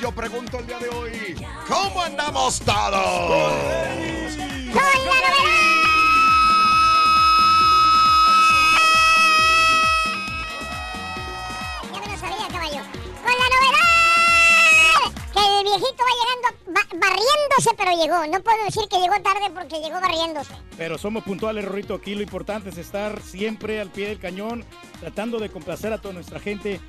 Yo pregunto el día de hoy, ¿cómo andamos todos? El viejito va llegando ba- barriéndose, pero llegó. No puedo decir que llegó tarde porque llegó barriéndose. Pero somos puntuales, Rorrito. Aquí lo importante es estar siempre al pie del cañón, tratando de complacer a toda nuestra gente.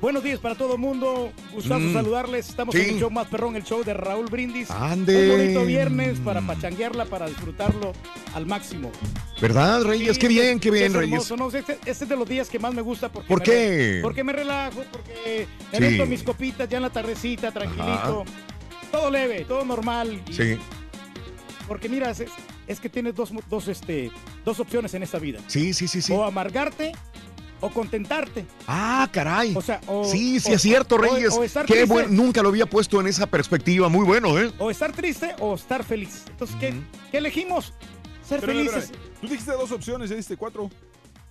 Buenos días para todo el mundo. Gustazo Mm. saludarles. Estamos Sí. en el show más perrón, el show de Raúl Brindis. Ande. Un bonito viernes para pachanguearla, para disfrutarlo al máximo. ¿Verdad, Reyes? qué bien, qué bien, es Reyes. ¿no? Este, este es de los días que más me gusta. Porque ¿Por me qué? re- porque me relajo, porque me Sí. meto mis copitas ya en la tardecita, tranquilito. Todo leve, todo normal. y- Sí, Porque mira, es, es que tienes dos, dos, este, dos opciones en esta vida. sí, sí, sí. sí. O amargarte o contentarte. Ah, caray. O sea, o, sí, sí, o- es cierto, Reyes. O, estar Qué triste, bueno, nunca lo había puesto en esa perspectiva. Muy bueno, ¿eh? o estar triste o estar feliz. Entonces, ¿qué, qué elegimos? Ser Pero, felices. pero, Tú dijiste dos opciones, ya diste cuatro.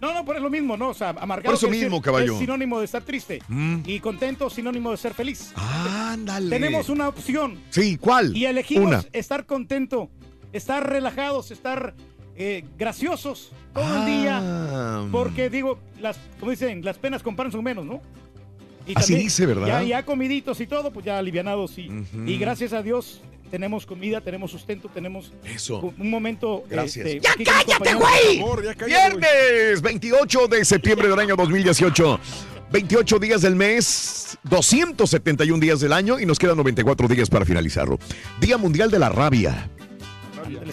No, no, pero es lo mismo, ¿no? O sea, amargado Por eso mismo, decir- caballo. es sinónimo de estar triste. Mm. Y contento, sinónimo de ser feliz. Ándale. Tenemos una opción. Sí, ¿cuál? Y elegimos Una. estar contento, estar relajados, estar eh, graciosos todo el día. Ah, Porque digo, las, como dicen, las penas con pan son menos, ¿no? Y Así dice, ¿verdad? Ya, ya comiditos y todo, pues ya alivianados. Y, y gracias a Dios tenemos comida, tenemos sustento, tenemos Eso. un momento. Gracias. este, ya cállate, güey. Viernes 28 de septiembre del año 2018. 28 días del mes, 271 días del año y nos quedan 94 días para finalizarlo. Día Mundial de la Rabia.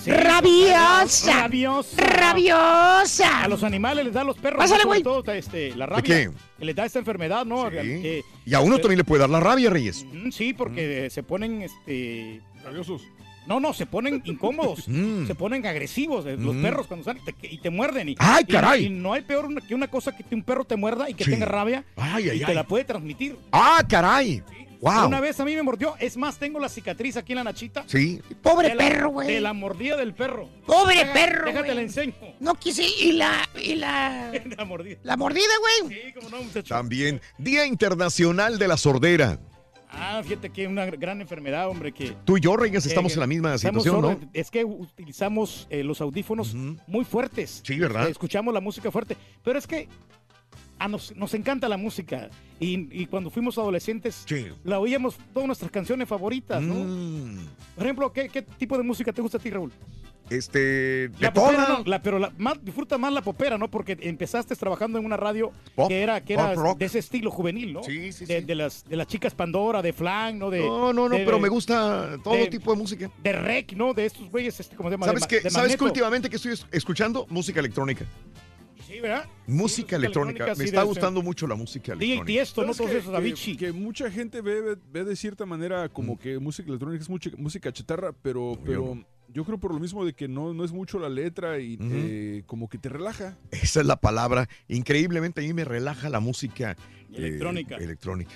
Sí. ¡Rabiosa! Rabiosa. ¡Rabiosa! A los animales les da a los perros. Pásale, ¿no? Sobre güey. todo, este, la ¿De rabia. qué? Que les da esta enfermedad, ¿no? Sí. Eh, Y a uno también le puede dar la rabia, Reyes. Sí, porque se ponen, este... Rabiosos. No, no, se ponen incómodos, Mm. se ponen agresivos eh, los Mm. perros cuando salen y te, y te muerden. Y, ¡Ay, caray! Y, no hay peor una- que una cosa que un perro te muerda y que Sí. tenga rabia Ay, ay, y te ay. la puede transmitir. ¡Ah, caray! ¡Wow! Una vez a mí me mordió, es más, tengo la cicatriz aquí en la nachita. Sí. Pobre la- perro, güey. De la mordida del perro. Pobre Deja- perro, Déjate la enseño. No quise. Y la. Y la. La mordida. La mordida, güey. Sí, como no, muchacho. También Día Internacional de la Sordera. Ah, fíjate que es una gran enfermedad, hombre, que... Tú y yo, Reyes, estamos que- en la misma situación, ¿no? Es que utilizamos eh, los audífonos muy fuertes. Sí, ¿verdad? Eh, Escuchamos la música fuerte. Pero es que a nos, nos encanta la música. Y, y cuando fuimos adolescentes, Sí. la oíamos todas nuestras canciones favoritas, ¿no? Mm. Por ejemplo, ¿qué, qué tipo de música te gusta a ti, Raúl? este, de La popera, toda. no, la- pero la, más, disfruta más la popera, ¿no? Porque empezaste trabajando en una radio Pop, que era, que era rock. de ese estilo juvenil, ¿no? Sí, sí, de, sí. de las, de las chicas Pandora, de Flan, ¿no? De, No, no, no, de- pero me gusta todo de- tipo de música. De rec, ¿no? De estos güeyes, este, ¿cómo se llama? ¿Sabes de, de ¿Sabes últimamente que estoy es- escuchando? Música electrónica. Sí, ¿verdad? Música electrónica. electrónica, Me sí, está gustando mucho la música DJ electrónica. Tiesto, ¿no? ¿Sabes Todos que- esos, que-. Que, mucha gente ve, ve de cierta manera Mm. como que música electrónica es mucha, música chatarra, pero, pero yo creo por lo mismo de que no, no es mucho la letra y Ujú. eh, como que te relaja. Esa es la palabra. Increíblemente a mí me relaja la música eh, Electrónica. electrónica.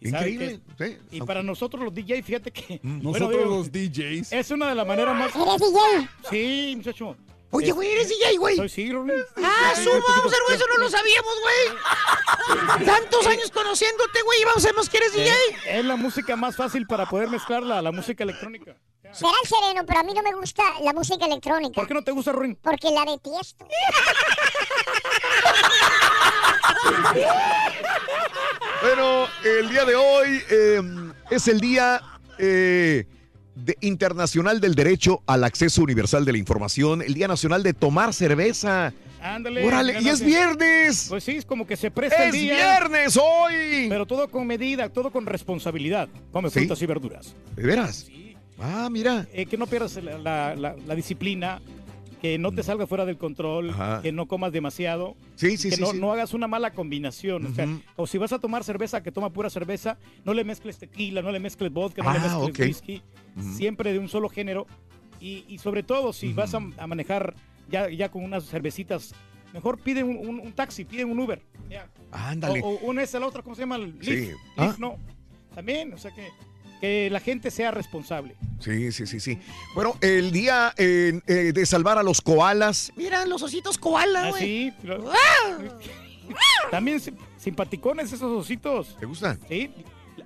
¿Y Increíble. sí. Y para nosotros los DJ, fíjate que... Mm. bueno, Nosotros digo, los DJs. Es una de las maneras más... ¿Eres DJ? Sí, muchacho. Oye, güey, eres DJ, güey. Soy sí. Ah, Sí, suma, un poquito. vamos a ver, eso no lo sabíamos, güey. Tantos años conociéndote, güey, y vamos a ver que eres DJ. Es la música más fácil para poder mezclarla, la música electrónica. Será el sereno, pero a mí no me gusta la música electrónica. ¿Por qué no te gusta, Ruin? Porque la detesto. Bueno, el día de hoy eh, es el día eh, de- internacional del derecho al acceso universal de la información, el día nacional de tomar cerveza. Ándale. Órale, y es viernes. Pues sí, es como que se presta el Es día. viernes hoy. Pero todo con medida, todo con responsabilidad. Come Sí. frutas y verduras. ¿De veras? Ah, mira. Eh, que no pierdas la, la- la- la disciplina, que no te salga fuera del control, Ajá. que no comas demasiado. Sí, sí, que sí, no, no hagas una mala combinación. o, sea, o si vas a tomar cerveza, que toma pura cerveza, no le mezcles tequila, no le mezcles vodka, no le Ah, mezcles whisky. Siempre de un solo género. Y, y sobre todo, si vas a, a manejar ya, ya con unas cervecitas, mejor pide un, un- un taxi, pide un Uber. Ándale. O, o una es la otra, ¿cómo se llama? Lyft. Sí. Lyft, Ah. no. También, o sea que, que la gente sea responsable. Sí, sí, sí, sí. Bueno, el día eh, eh, de salvar a los koalas. Mira, los ositos koala, Ah, güey. sí, pero- También sim- simpaticones esos ositos. ¿Te gustan? Sí.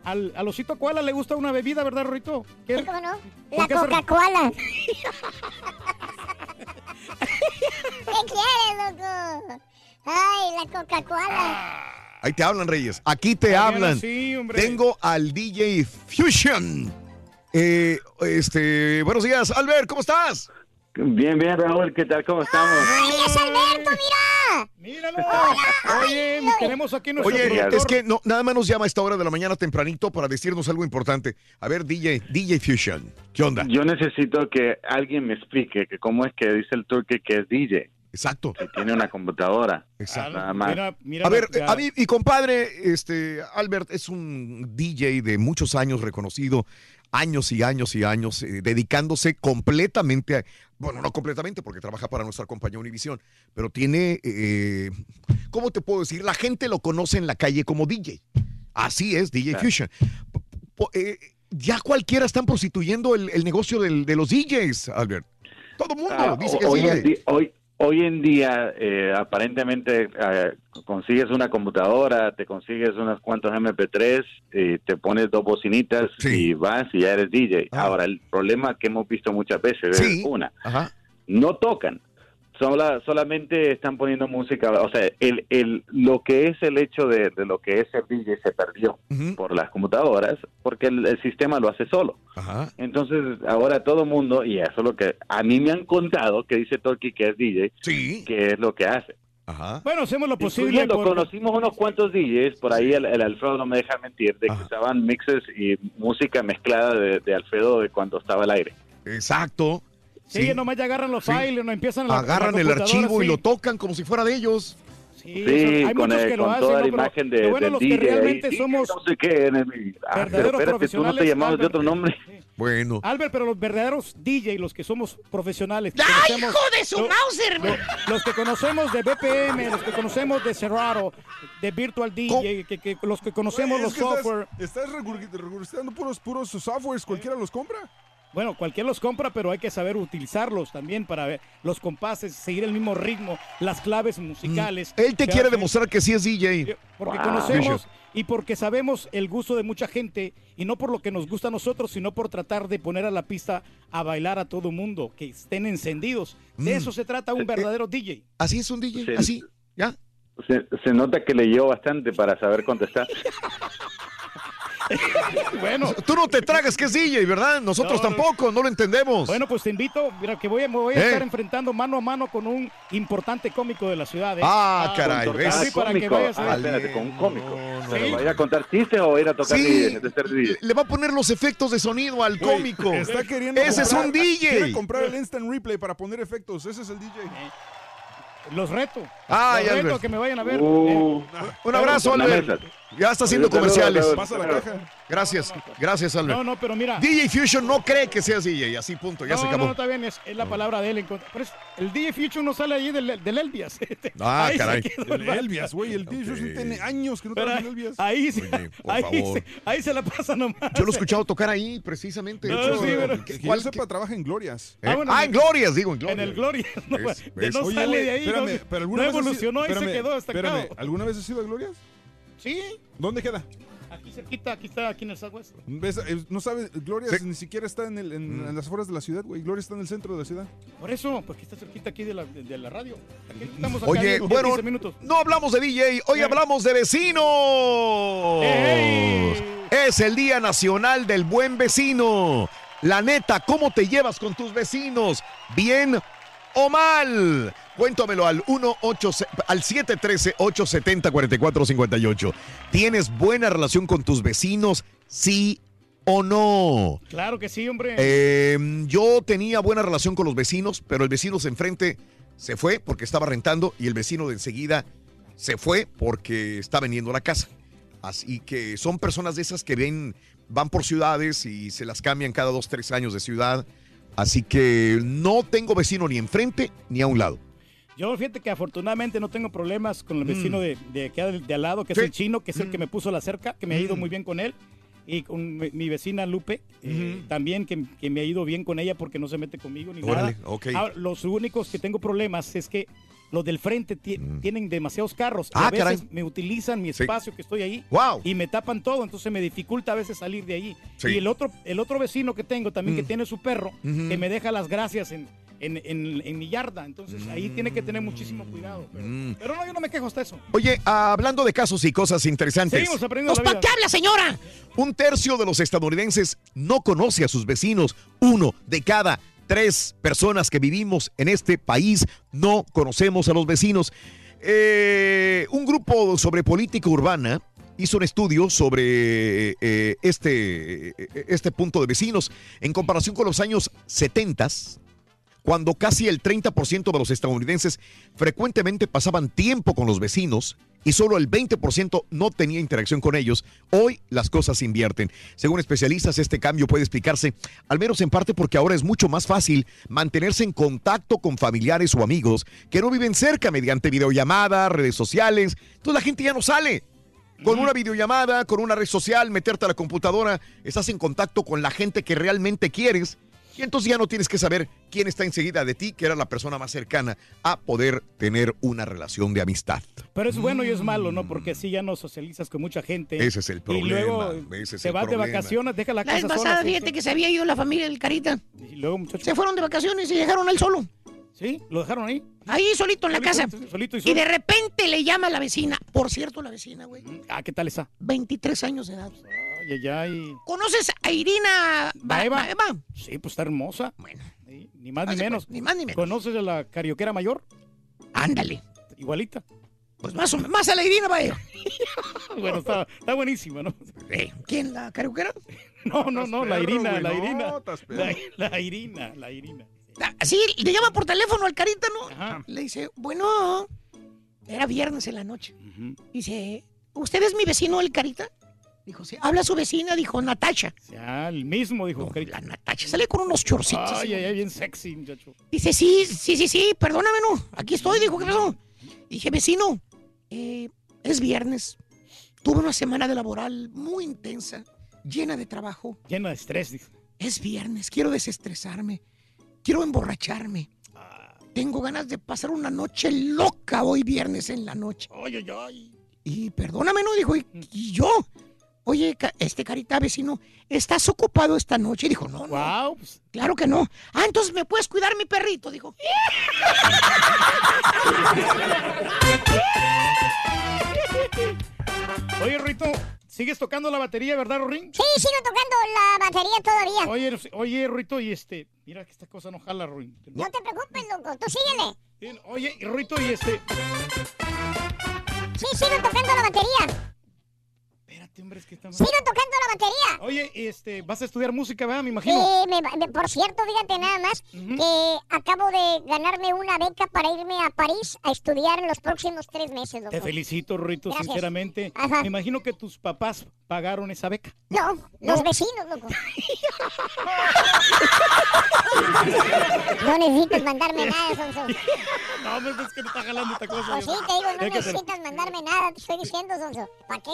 Al, al osito koala le gusta una bebida, ¿verdad, Rorito? ¿Qué- ¿Cómo no? ¿Por La Coca-Cola. ¿Qué quieres, loco? Ay, la Coca-Cola. Ahí te hablan, Reyes. Aquí te hablan. sí, hombre. Tengo al DJ Fusion. Eh, este, buenos días, Albert, ¿cómo estás? Bien, bien, Raúl, ¿qué tal? ¿Cómo estamos? ¡Ay, es Alberto, mira! ¡Míralo! Oye, tenemos aquí nuestro Oye, productor. es que no, nada más nos llama a esta hora de la mañana tempranito para decirnos algo importante. A ver, DJ, DJ Fusion, ¿qué onda? Yo necesito que alguien me explique que cómo es que dice el turque que es DJ. Exacto. Que tiene una computadora. Exacto. Nada más. Mira, mira A ver, a mí, mi compadre, este, Albert, es un DJ de muchos años reconocido, años y años y años, eh, dedicándose completamente a, bueno, no completamente porque trabaja para nuestra compañía Univisión, pero tiene, eh, ¿cómo te puedo decir? La gente lo conoce en la calle como DJ. Así es, DJ Claro. Fusion. Eh, ya cualquiera están prostituyendo el, el negocio del- de los DJs, Albert. Todo el mundo Ah, dice que es hoy, hoy, hoy en día, eh, aparentemente, eh, consigues una computadora, te consigues unos cuantos MP3, y te pones dos bocinitas y vas y ya eres DJ. Ahora, el problema que hemos visto muchas veces Sí. es una, Ajá. no tocan. Sola- solamente están poniendo música, o sea, el, el, lo que es el hecho de, de lo que es ser DJ se perdió por las computadoras porque el, el sistema lo hace solo. Ajá. Entonces, ahora todo el mundo, y eso es lo que a mí me han contado, que dice Torky que es DJ, que es lo que hace. Ajá. Bueno, hacemos lo posible. Por- conocimos unos cuantos DJs, por ahí el, el Alfredo no me deja mentir, de que usaban mixes y música mezclada de, de Alfredo de cuando estaba al aire. Exacto. Sí, nomás ya agarran los Sí. files, no empiezan la- Agarran la el archivo y sí. lo tocan como si fuera de ellos. Sí, Sí, eso- hay con, muchos el- que lo con hacen, toda ¿no? la Pero imagen de, lo bueno, del los que DJ ahí, realmente sí, somos no sé qué, en el- ah, pero verdaderos espérate, tú no te llamabas de Albert. otro nombre. Bueno. Albert, pero los verdaderos DJ, los que somos profesionales. que ¡Ay, hijo de su lo- Mauser! lo- los que conocemos de BPM, los que conocemos de Serato, de Virtual DJ, que, que- los que conocemos Güey, los que estás- software. Estás, regur- regurgitando puros, puros softwares, cualquiera los compra. Bueno, cualquiera los compra, pero hay que saber utilizarlos también para ver los compases, seguir el mismo ritmo, las claves musicales. Mm. Él te quiere demostrar que sí es DJ. Porque Wow. conocemos y porque sabemos el gusto de mucha gente y no por lo que nos gusta a nosotros, sino por tratar de poner a la pista a bailar a todo mundo, que estén encendidos. De Mm. eso se trata un verdadero DJ. Así es un DJ, Sí. así, ¿ya? Se, se nota que leyó bastante para saber contestar. bueno. Tú no te tragas que es DJ, ¿verdad? Nosotros No, no. tampoco, no lo entendemos. Bueno, pues te invito, mira, que voy a, me voy a ¿Eh? estar enfrentando mano a mano con un importante cómico de la ciudad. ¿eh? Ah, caray, Con ¿ves? tocar Sí, para que cómico. vayas a Ah, espérate, con un cómico. ¿Pero Sí. va a ir a contar chistes o va a ir a tocar Sí. DJ, de ser DJ? Le va a poner los efectos de sonido al Güey, cómico. Está queriendo Ese es un DJ. Quiere comprar el instant replay para poner efectos. Ese es el DJ. Los reto. Ah, Los ya, reto a que me vayan a ver. Uh, ¿eh? Un abrazo, Albert. Ya está haciendo comerciales. saludos. Pasa la caja. Gracias, gracias, Albert. No, no, pero mira. DJ Fusion no cree que seas DJ, así punto, ya no, se no, acabó. no, está bien, es, es la palabra de él. en contra- Pero es- el DJ Future no sale ahí del, del Elvias. Ah, Ahí caray. el El. Elvias, güey. El DJ Fusion tiene años que no en ahí, Elvias. ahí, se, Oye, ahí, se, ahí se la pasa nomás. Yo lo he escuchado tocar ahí, precisamente. No, De hecho, sí, pero- ¿qué- Que cuál- sepa, trabaja en Glorias. qué- Ah, bueno, Ah, en el- Glorias, digo, en Glorias. En el Gloria. No, ¿Ves? de ¿Ves? no Oye, sale de ahí. espérame, no, pero no alguna ido- evolucionó y se quedó estancado. espérame, ¿alguna vez has ido a Glorias? Sí, ¿Dónde queda? aquí cerquita, aquí está, aquí en el Southwest. ¿Ves? Eh, No sabes, Glorias Sí. ni siquiera está en, el, en, Mm. en las afueras de la ciudad, güey. Glorias está en el centro de la ciudad. Por eso, porque está cerquita aquí de la, de, de la radio. Aquí estamos acá Oye, 10, bueno, 15 minutos. no hablamos de DJ, hoy Eh. hablamos de vecinos. ¡Ey! Es el Día Nacional del Buen Vecino. La neta, ¿cómo te llevas con tus vecinos? ¿Bien o mal? Cuéntamelo al 18 al 713-870-4458. ¿Tienes buena relación con tus vecinos? Sí o no. Claro que sí, hombre. Eh, yo tenía buena relación con los vecinos, pero el vecino de enfrente se fue porque estaba rentando y el vecino de enseguida se fue porque está vendiendo la casa. Así que son personas de esas que ven, van por ciudades y se las cambian cada dos, tres años de ciudad. Así que no tengo vecino ni enfrente ni a un lado. Yo fíjate que afortunadamente no tengo problemas con el vecino Mm. de, de de, de al lado, que Sí. es el chino, que es el que me puso la cerca, que me ha ido Mm. muy bien con él. Y con mi, mi vecina Lupe, eh, también que, que me ha ido bien con ella porque no se mete conmigo ni Órale, nada. ok. Ahora, los únicos que tengo problemas es que los del frente ti- tienen demasiados carros. y Mm. Ah, a veces caray. me utilizan mi Sí. espacio que estoy ahí ¡Wow! y me tapan todo, entonces me dificulta a veces salir de allí. Sí. Y el otro, el otro vecino que tengo también que Mm. tiene su perro, que me deja las gracias en, en, en- en mi yarda. Entonces ahí tiene que tener muchísimo cuidado. Pero, Mm. pero no, yo no me quejo hasta eso. Oye, hablando de casos y cosas interesantes. Seguimos aprendiendo ¿Pues la para vida. qué habla, señora? Un tercio de los estadounidenses no conoce a sus vecinos. Uno de cada tres personas que vivimos en este país no conocemos a los vecinos. Eh, un grupo sobre política urbana hizo un estudio sobre eh, este, eh, este punto de vecinos en comparación con los años 70 cuando casi el 30% de los estadounidenses frecuentemente pasaban tiempo con los vecinos y solo el 20% no tenía interacción con ellos, hoy las cosas se invierten. Según especialistas, este cambio puede explicarse, al menos en parte porque ahora es mucho más fácil mantenerse en contacto con familiares o amigos que no viven cerca mediante videollamadas, redes sociales. Entonces la gente ya no sale. Con una videollamada, con una red social, meterte a la computadora, estás en contacto con la gente que realmente quieres y entonces ya no tienes que saber quién está enseguida de ti, que era la persona más cercana a poder tener una relación de amistad. Pero es bueno y es malo, ¿no? Porque así ya no socializas con mucha gente. Ese es el problema, Y luego ese es te el vas de problema. vacaciones, deja la La vez casa pasada, sola. fíjate que se había ido la familia del Carita. Y luego, muchachos. Se fueron de vacaciones y llegaron él solo. ¿Sí? ¿Lo dejaron ahí? Ahí solito en la Solito, casa. solito y Y solo. de repente le llama a la vecina. Por cierto, la vecina, güey. Ah, ¿qué tal está? 23 años de edad. Ay, ay, ay. ¿Conoces a Irina Ba- ¿Baeva? Baeva? Sí, pues está hermosa. Bueno. Sí, ni más ni menos. pues, ni más ni menos. ¿Conoces a la carioquera mayor? Ándale. Igualita. Pues más o menos, más a la Irina Baeva. Bueno, está, está buenísima, ¿no? ¿Quién, la caruquera? No, no, no, la Irina, la Irina. La, la Irina, la Irina. Sí, le llama por teléfono al Carita, ¿no? Ajá. Le dice, bueno, era viernes en la noche. Dice, ¿usted es mi vecino, el Carita? Dijo, sí. Habla su vecina, dijo Natacha. Ya, el mismo, dijo. La Natacha sale con unos chorcitos. Ay, ay, ay, bien sexy, muchacho. Dice, sí, sí, sí, sí, perdóname, no. Aquí estoy, dijo, ¿qué pasó? Dije, vecino, eh, es viernes. Tuve una semana de laboral muy intensa, llena de trabajo. Llena de estrés, dijo. Es viernes, quiero desestresarme, quiero emborracharme. Tengo ganas de pasar una noche loca hoy viernes en la noche. Ay, ay, ay. Y perdóname, ¿no? Dijo, ¿y, y yo? Oye, este carita vecino, ¿estás ocupado esta noche? Dijo, no, no. Wow, pues, Claro que no. Ah, entonces me puedes cuidar mi perrito, dijo. Oye, Rito, ¿Sigues tocando la batería, verdad, Rorín? Sí, sigo tocando la batería todavía. Oye, oye, Ruito, y este, mira que esta cosa no jala, Rorín. No te preocupes, loco, tú síguele. Bien, Oye, y Ruito, y este, Sí, sigo tocando la batería. Espérate, hombre, es que estamos... Sigo tocando la batería. Oye, este, vas a estudiar música, ¿verdad? Me imagino. Sí, me- me- por cierto, fíjate nada más que acabo de ganarme una beca para irme a París a estudiar en los próximos tres meses, loco. Te felicito, Gracias. sinceramente. Ajá. Me imagino que tus papás pagaron esa beca. No, los vecinos, loco. no necesitas mandarme nada, Sonso. No, hombre, es que no está jalando esta cosa. Pues sí, te digo, no necesitas mandarme nada, te estoy diciendo, Sonso. ¿Para qué?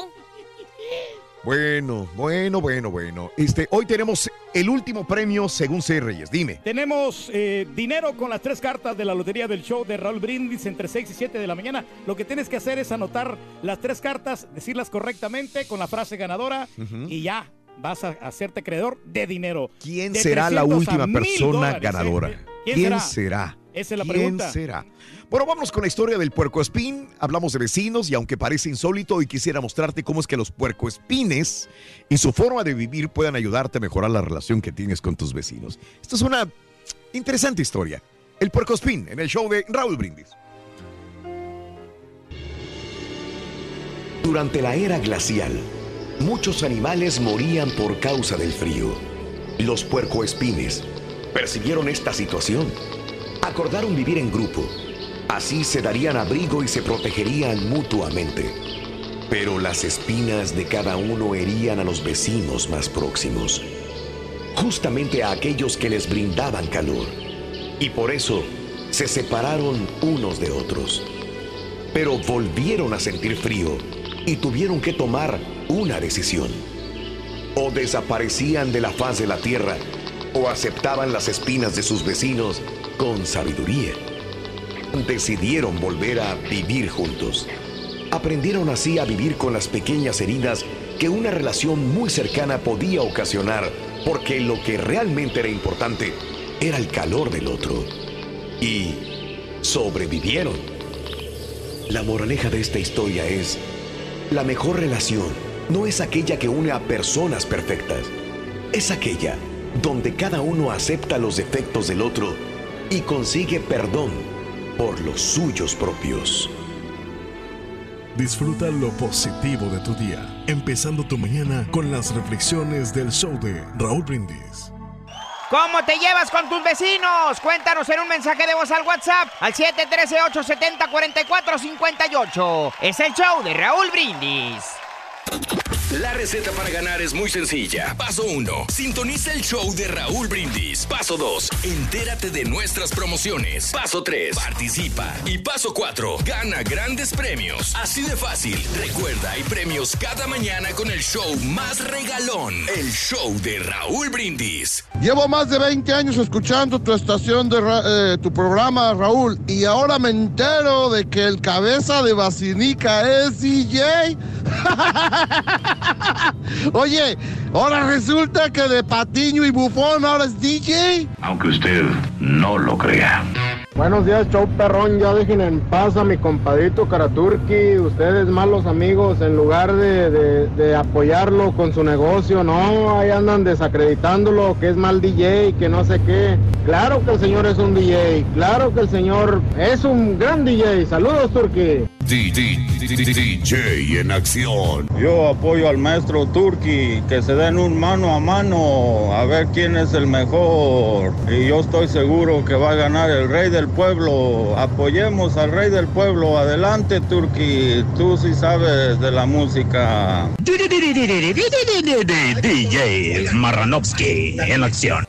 Bueno, bueno, bueno, bueno. Este, hoy tenemos el último premio según C. Reyes. Dime. Tenemos eh, dinero con las tres cartas de la lotería del show de Raúl Brindis entre 6 y 7 de la mañana. Lo que tienes que hacer es anotar las tres cartas, decirlas correctamente con la frase ganadora y ya vas a hacerte acreedor de dinero. ¿Quién De será la 300 a última 1000 persona dólares, ¿eh? ganadora? ¿Quién ¿Quién será? será? Esa es la ¿Quién pregunta. será? Bueno, vamos con la historia del puercoespín. Hablamos de vecinos y aunque parece insólito, hoy quisiera mostrarte cómo es que los puercoespines y su forma de vivir puedan ayudarte a mejorar la relación que tienes con tus vecinos. Esta es una interesante historia. El puercoespín en el show de Raúl Brindis. Durante la era glacial, muchos animales morían por causa del frío. Los puercoespines percibieron esta situación. Acordaron vivir en grupo. Así se darían abrigo y se protegerían mutuamente. Pero las espinas de cada uno herían a los vecinos más próximos. Justamente a aquellos que les brindaban calor. Y por eso se separaron unos de otros pero volvieron a sentir frío y tuvieron que tomar una decisión. O desaparecían de la faz de la tierra o aceptaban las espinas de sus vecinos con sabiduría. Decidieron volver a vivir juntos. Aprendieron así a vivir con las pequeñas heridas que una relación muy cercana podía ocasionar porque lo que realmente era importante era el calor del otro. Y sobrevivieron. La moraleja de esta historia es, la mejor relación no es aquella que une a personas perfectas, es aquella donde cada uno acepta los defectos del otro y consigue perdón por los suyos propios. Disfruta lo positivo de tu día, empezando tu mañana con las reflexiones del show de Raúl Brindis. ¿Cómo te llevas con tus vecinos? Cuéntanos en un mensaje de voz al WhatsApp al 713-870-4458. Es el show de Raúl Brindis. La receta para ganar es muy sencilla. Paso 1. Sintoniza el show de Raúl Brindis. Paso 2. Entérate de nuestras promociones. Paso 3. Participa. Y paso 4. Gana grandes premios. Así de fácil. Recuerda, hay premios cada mañana con el show más regalón. El show de Raúl Brindis. Llevo más de 20 años escuchando tu estación de eh, tu programa, Raúl, y ahora me entero de que el cabeza de Basinica es DJ. Oye, ahora resulta que de Patiño y Bufón ahora es DJ. Aunque usted no lo crea. Buenos días, show perrón. Ya dejen en paz a mi compadrito Karaturki. Ustedes, malos amigos, en lugar de, de- de apoyarlo con su negocio, no, ahí andan desacreditándolo, que es mal DJ, que no sé qué. Claro que el señor es un DJ. Claro que el señor es un gran DJ. Saludos, Turki. DJ en acción. Yo apoyo al maestro Turki, que se den un mano a mano a ver quién es el mejor. Y yo estoy seguro que va a ganar el rey del pueblo. Apoyemos al rey del pueblo. Adelante, Turki. Tú sí sabes de la música. DJ Marranovsky en acción.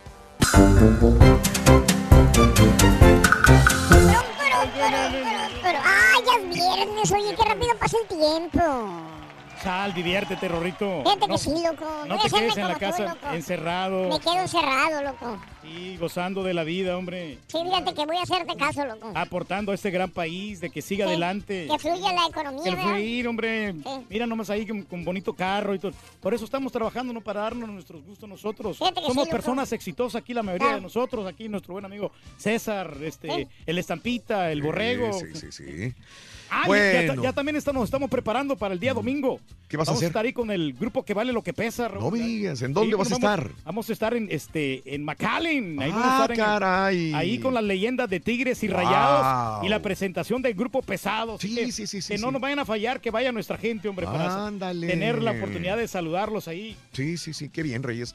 Viernes, oye, qué rápido pasa el tiempo. Sal, diviértete, Rorrito. Fíjate que No- sí, loco. No te quedes en la tú, casa encerrado. Me quedo encerrado, loco. Sí, gozando de la vida, hombre. Sí, fíjate que voy a hacerte caso, loco. Aportando a este gran país, de que siga adelante. Que fluya la economía, Que ¿verdad? fluir, hombre. Mira nomás ahí con, con bonito carro y todo. Por eso estamos trabajando, no para darnos nuestros gustos nosotros. Fíjate que Somos sí, loco. personas exitosas aquí, la mayoría de nosotros. Aquí nuestro buen amigo César, este, Sí. el Estampita, el Borrego. Sí, sí, sí. Ah, ya- Bueno. ya, ya también estamos, nos estamos preparando para el día domingo. ¿Qué vas a vamos hacer? estar ahí con el grupo que vale lo que pesa. Raúl. No me digas, ¿en dónde Sí, vas a estar? Vamos, vamos a estar en este en McAllen. Ahí Ah, vamos a estar en- caray. ahí con las leyendas de Tigres y Wow. Rayados y la presentación del grupo pesado. Sí, que, sí, sí, sí, Que no nos vayan a fallar, que vaya nuestra gente, hombre, para Ándale. tener la oportunidad de saludarlos ahí. Sí, sí, sí, qué bien, Reyes.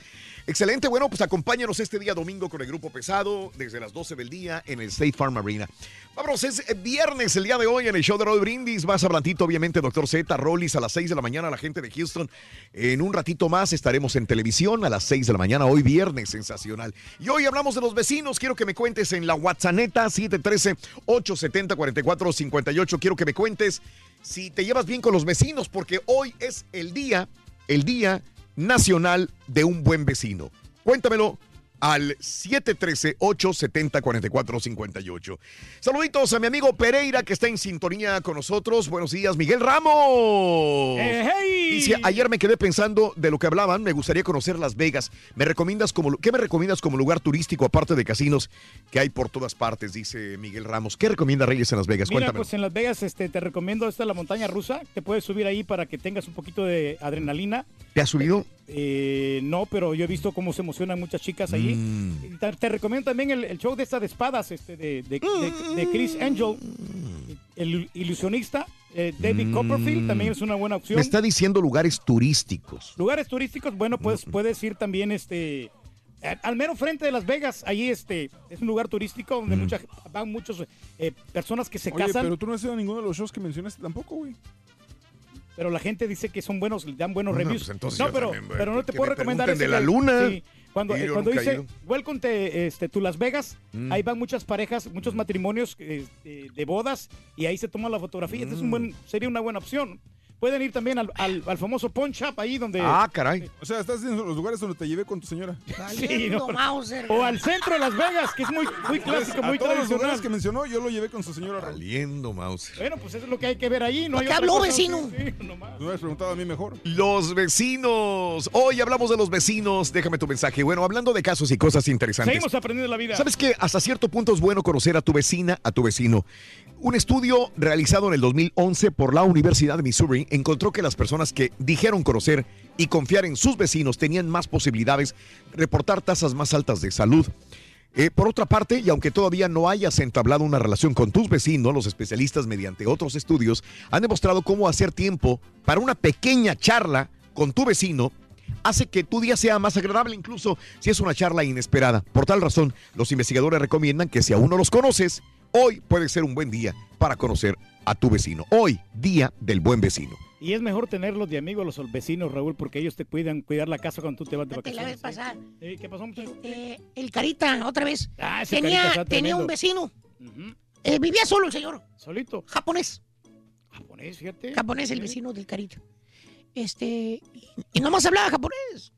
Excelente, bueno, pues acompáñanos este día domingo con el Grupo Pesado desde las 12 del día en el State Farm Arena. Vámonos, es eh, viernes el día de hoy en el show de Roll Brindis. Más hablantito, obviamente, Doctor Z, Rollis a las 6 de la mañana, la gente de Houston. En un ratito más estaremos en televisión a las 6 de la mañana, hoy viernes, sensacional. Y hoy hablamos de los vecinos. Quiero que me cuentes en la WhatsApp 713-870-4458. Quiero que me cuentes si te llevas bien con los vecinos, porque hoy es el día, el día nacional de un buen vecino. Cuéntamelo al 713-870-4458. Saluditos a mi amigo Pereira que está en sintonía con nosotros. Buenos días, Miguel Ramos. Eh, hey. Dice, ayer me quedé pensando de lo que hablaban, me gustaría conocer Las Vegas. ¿Me recomiendas como, ¿Qué me recomiendas como lugar turístico aparte de casinos que hay por todas partes? Dice Miguel Ramos. ¿Qué recomienda Reyes en Las Vegas? Mira, Cuéntame. pues en Las Vegas este, te recomiendo esta la montaña rusa. Te puedes subir ahí para que tengas un poquito de adrenalina. ¿Te has subido? Eh, no, pero yo he visto cómo se emocionan muchas chicas allí. Mm. Te, te recomiendo también el, el show de esta de espadas este, de, de- de- de Chris Angel, el ilusionista. eh, David Mm. Copperfield también es una buena opción. Me está diciendo lugares turísticos. Lugares turísticos, bueno, pues puedes ir también este al mero frente de Las Vegas, ahí este es un lugar turístico donde Mm. muchas van muchos eh, personas que se Oye, casan, pero pero, tú no has ido a ninguno de los shows que mencionaste tampoco, güey. la gente dice que son buenos, le dan buenos Bueno, reviews. pues entonces no, pero, también, pero no te que puedo me recomendar ese de la luna. sí. Cuando, eh, cuando dice. Welcome to, este, to Las Vegas, Mm. ahí van muchas parejas, muchos matrimonios eh, de, bodas y ahí se toma la fotografía. Este es un Mm. buen, sería una buena opción. Pueden ir también al, al- al famoso pawn shop ahí donde Ah, caray. O sea, estás en los lugares donde te llevé con tu señora. Sí, no. Mauser. O al centro de Las Vegas, que es muy, muy clásico, muy a todos los lugares que mencionó, yo lo llevé con su señora. Saliendo, Mouse. Bueno, pues eso es lo que hay que ver ahí. No ¿Para hay qué habló, cosa. vecino? Sí, nomás. Tú me has preguntado a mí mejor. Los vecinos. Hoy hablamos de los vecinos. Déjame tu mensaje. Bueno, hablando de casos y cosas interesantes. Seguimos aprendiendo la vida. ¿Sabes que hasta cierto punto es bueno conocer a tu vecina, a tu vecino? Un estudio realizado en el 2011 por la Universidad de Missouri encontró que las personas que dijeron conocer y confiar en sus vecinos tenían más posibilidades de reportar tasas más altas de salud. Eh, por otra parte, y aunque todavía no hayas entablado una relación con tus vecinos, los especialistas mediante otros estudios han demostrado cómo hacer tiempo para una pequeña charla con tu vecino hace que tu día sea más agradable, incluso si es una charla inesperada. Por tal razón, los investigadores recomiendan que si aún no los conoces, hoy puede ser un buen día para conocer a tu vecino. Hoy, día del buen vecino. Y es mejor tenerlos de amigos los vecinos, Raúl, porque ellos te cuidan, cuidar la casa cuando tú te vas de Fíjate, la vacaciones. vez pasada. Eh, ¿Qué pasó, muchacho? Este, el Carita, otra vez. Ah, ese tenía, tenía un vecino. Ujú. Eh, vivía solo el señor. Solito. Japonés. Japonés, fíjate. Japonés, el vecino del Carita. Este. Y, y nomás hablaba japonés.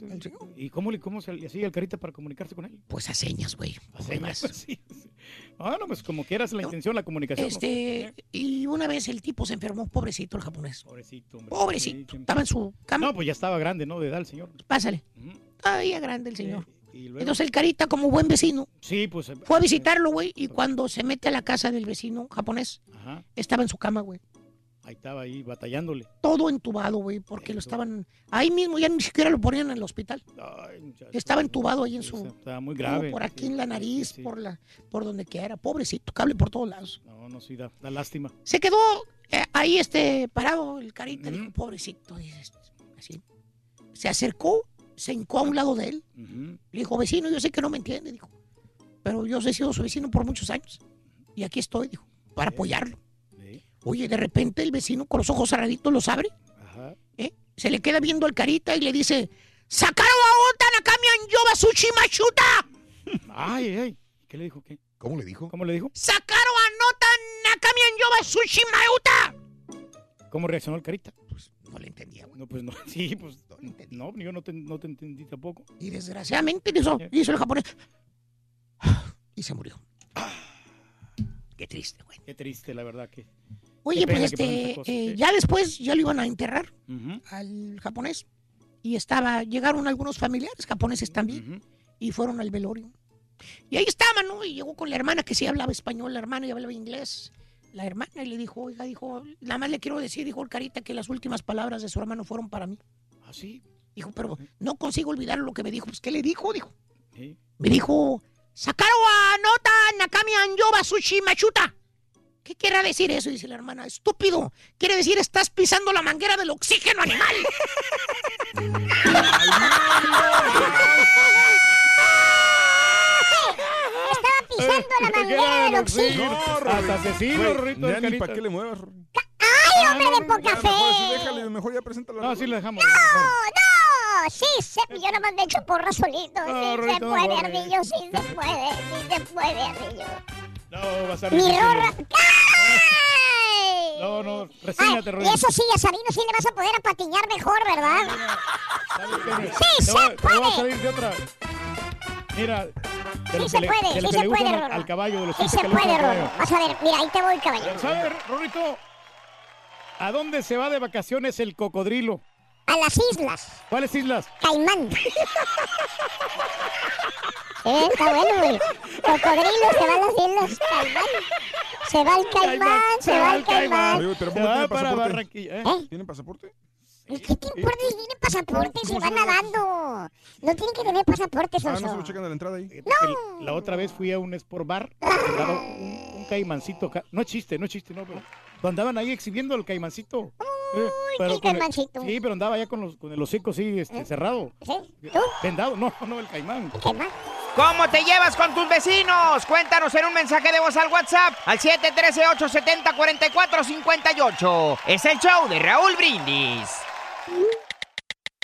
Pues, eh, ¿Y cómo, le- cómo se le hacía el carita para comunicarse con él? Pues a señas, güey. A señas, pues, sí, sí. Ah, no, pues como quieras la intención, la comunicación. ¿no? Este. Y una vez el tipo se enfermó, pobrecito el japonés. Pobrecito, hombre. Pobrecito. Estaba en su cama. No, pues ya estaba grande, ¿no? De edad el señor. Pásale. Ujú. Todavía grande el señor. Y luego- Entonces el Carita, como buen vecino, Sí, pues. eh, fue a visitarlo, güey. Y cuando se mete a la casa del vecino japonés, Ajá. estaba en su cama, güey. Ahí estaba ahí batallándole. Todo entubado, güey, porque lo estaban. Ahí mismo, ya ni siquiera lo ponían en el hospital. Ay, muchacho. Estaba entubado ahí en su. Estaba muy grave. por aquí Sí, en la nariz, sí, sí. por la, por donde quiera. Pobrecito, cable por todos lados. No, no, sí, da, da lástima. Se quedó eh, ahí este parado el carita, dijo, pobrecito, así. Se acercó, se hincó a un lado de él. Le dijo, vecino, yo sé que no me entiende, dijo. Pero yo he sido su vecino por muchos años. Y aquí estoy, dijo, para apoyarlo. Oye, de repente el vecino con los ojos cerraditos los abre, Ajá. ¿eh? se le queda viendo al carita y le dice, ¡Sacaron a Ota Nakamian Yoba Sushi Machuta! Ay, ay. ¿Qué le dijo? ¿Qué? ¿Cómo le dijo? ¿Cómo le dijo? ¡Sacaron a Nota Nakamian Yoba Sushi Mauta! ¿Cómo reaccionó el carita? Pues no le entendía, güey. No, pues no. Sí, pues. No, yo no te, no te entendí tampoco. Y desgraciadamente hizo, hizo el japonés. Y se murió. Qué triste, güey. Qué triste, la verdad que. Oye, pues este, eh, sí. ya después ya lo iban a enterrar al japonés. Y estaba, llegaron algunos familiares japoneses también y fueron al velorio. Y ahí estaban, ¿no? Y llegó con la hermana que sí hablaba español, la hermana y hablaba inglés. la hermana y le dijo, oiga, dijo, nada más le quiero decir, dijo el Carita, que las últimas palabras de su hermano fueron para mí. ¿Así? Dijo, pero no consigo olvidar lo que me dijo. Pues, ¿qué le dijo? Dijo. Me dijo, Sakaro wa nota nakami anyoba sushi machuta. ¿Qué querrá decir eso? Dice la hermana. Estúpido. Quiere decir, estás pisando la manguera del oxígeno animal. Estaba pisando la manguera del oxígeno. Hasta asesino, Rorrito. Ya ni para qué le muevas. ¡Ay, hombre de poca fe! Déjale, mejor ya preséntalo. No, sí le dejamos. ¡No, no! Sí, se, yo nomás me echo porra solito. No, sí se puede. Ardillo, sí se puede, sí se puede, Ardillo. No, va a Mi. Rorra... No, no, resígnate, y Rorrito. eso sí, a Sabino sí le vas a poder apatiñar mejor, ¿verdad? Sí, se voy, voy a salir de otra. Mira, de Sí se le, puede, de sí se le puede, al- al caballo, de los Sí se puede, Rorro. caballo. Vas a ver, mira, ahí te voy, caballero. ¿Sabes, Rorrito? ¿A dónde se va de vacaciones el cocodrilo? A las islas. ¿Cuáles islas? Caimán. Eh, está bueno, güey. Cocodrilo se va a las islas Caimán. Se va al Caimán, se va al Caimán. Oye, pero Se ¿cómo va tiene para pasaporte? Barranquilla, ¿eh? ¿Tiene pasaporte? ¿Y qué te importa si tiene pasaporte? Se va nadando. No tiene que tener pasaporte, Ah, no se Sonso. lo checan a la entrada ahí. El- La otra vez fui a un sport bar, un, un caimancito, ca- no es chiste, no es chiste, no, pero lo andaban ahí exhibiendo el caimancito. Eh, pero el- caimancito. sí, pero andaba ya con, los, con el hocico así, este, cerrado. ¿Sí? ¿Tú? Vendado, no, no, el caimán. ¿Caimán? ¿Cómo te llevas con tus vecinos? Cuéntanos en un mensaje de voz al WhatsApp al 713-870-4458. Es el show de Raúl Brindis.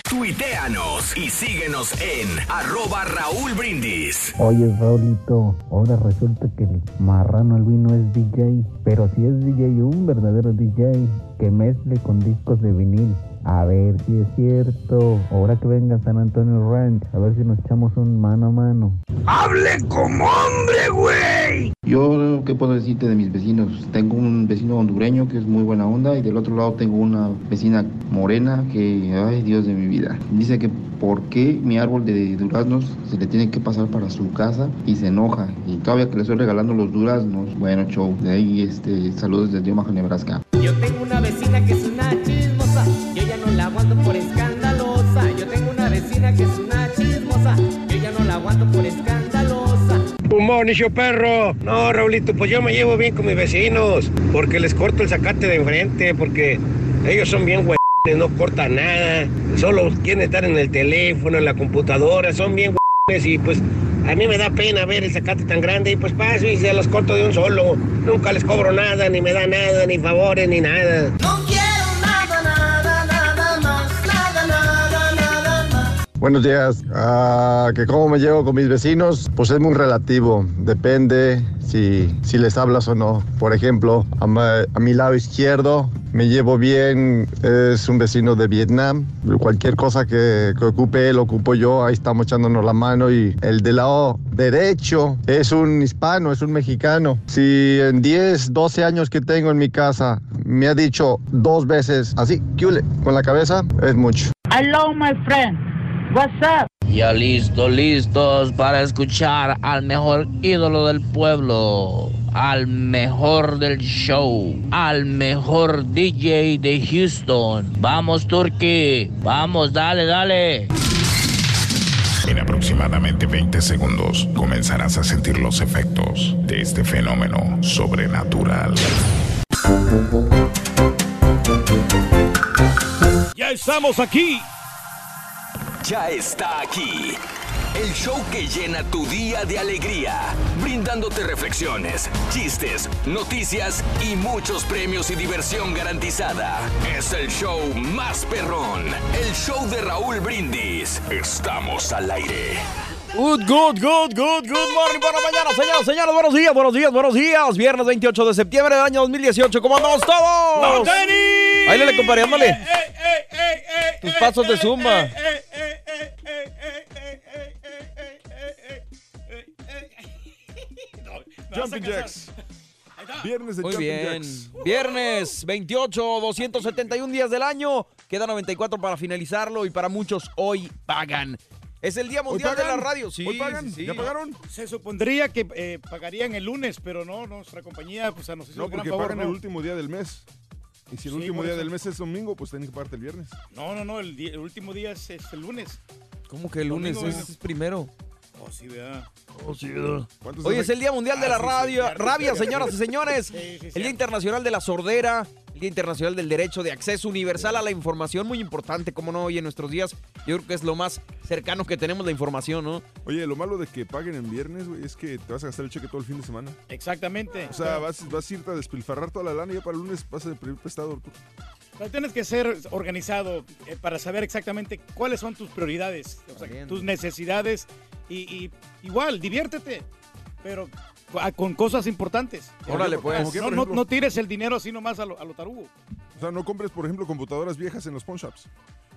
Tuiteanos y síguenos en arroba Raúl Brindis. Oye, Raulito, ahora resulta que el marrano albino es DJ, pero si es DJ, un verdadero DJ, que mezcle con discos de vinil. A ver si es cierto. Ahora que venga San Antonio Ranch, a ver si nos echamos un mano a mano. ¡Hable como hombre, güey! Yo, ¿qué puedo decirte de mis vecinos? Tengo un vecino hondureño que es muy buena onda y del otro lado tengo una vecina morena que, ay Dios de mi vida, dice que por qué mi árbol de duraznos se le tiene que pasar para su casa y se enoja. Y todavía que le estoy regalando los duraznos, bueno, show. De ahí, este, saludos desde Omaha, Nebraska. Yo tengo una vecina que es una chismosa, yo ya no la aguanto por escandalosa. Yo tengo una vecina que es una chismosa, yo ya no la aguanto por escandalosa. Humor, nicho perro. No, Raulito, pues yo me llevo bien con mis vecinos, porque les corto el zacate de enfrente, porque ellos son bien güeyes, no cortan nada, solo quieren estar en el teléfono, en la computadora, son bien güeyes y pues a mí me da pena ver el zacate tan grande y pues paso y se los corto de un solo. Nunca les cobro nada, ni me da nada, ni favores, ni nada. No Buenos días. Ah, que cómo me llevo con mis vecinos, pues es muy relativo. Depende si, si les hablas o no. Por ejemplo, a, ma- a mi lado izquierdo me llevo bien, es un vecino de Vietnam. Cualquier cosa que, que ocupe él, ocupo yo, ahí estamos echándonos la mano. Y el del lado derecho es un hispano, es un mexicano. Si en 10, 12 años que tengo en mi casa me ha dicho dos veces así, ¿qué con la cabeza, es mucho. Hello, my friend. What's up? Ya listo, listos para escuchar al mejor ídolo del pueblo, al mejor del show, al mejor DJ de Houston. Vamos, Turkey, vamos, dale, dale. En aproximadamente 20 segundos comenzarás a sentir los efectos de este fenómeno sobrenatural. Ya estamos aquí. Ya está aquí. El show que llena tu día de alegría, brindándote reflexiones, chistes, noticias y muchos premios y diversión garantizada. Es el show más perrón, el show de Raúl Brindis. Estamos al aire. Good, good, good, good, good morning, buena mañana, señoras, señores, buenos días, buenos días, buenos días. Viernes 28 de septiembre del año 2018, ¿cómo andamos todos? Ahí le compadre, ándale. Tus pasos de zumba. Jumping Jacks. Viernes de Muy Jumping bien. Jacks. Viernes 28, 271 días del año. Queda 94 para finalizarlo y para muchos hoy pagan. Es el Día Mundial de la Radio. Sí, ¿Hoy pagan? sí, sí. ¿Ya pagaron? Se supondría que eh, pagarían el lunes, pero no, nuestra compañía pues, nos hizo No, un gran porque favor. pagan ¿no? el último día del mes. Y si el Sí, último día eso. del mes es domingo, pues tienen que pagarte el viernes. No, no, no, el, último día es, es el lunes. ¿Cómo que el lunes Domingo, es primero? Oh, sí, ¿verdad? Oh, sí, ¿verdad? ¿Cuántos Hoy es el Día Mundial de Ah, la sí, sí, Radio, Rabia, señoras y señores. Sí, sí, el Día. Internacional de la Sordera, el Día Internacional del Derecho de Acceso Universal a la Información, muy importante, como no, hoy en nuestros días, yo creo que es lo más cercano que tenemos la información, ¿no? Oye, lo malo de que paguen en viernes, güey, es que te vas a gastar el cheque todo el fin de semana. Exactamente. O sea, vas, vas a irte a despilfarrar toda la lana y ya para el lunes vas a pedir prestado. Pero tienes que ser organizado eh, para saber exactamente cuáles son tus prioridades, o sea, Bien. tus necesidades y, y igual, diviértete, pero co- con cosas importantes. Órale, pues. Como que, No, tires el dinero así nomás a lo, a lo tarugo. O sea, no compres, por ejemplo, computadoras viejas en los pawn shops.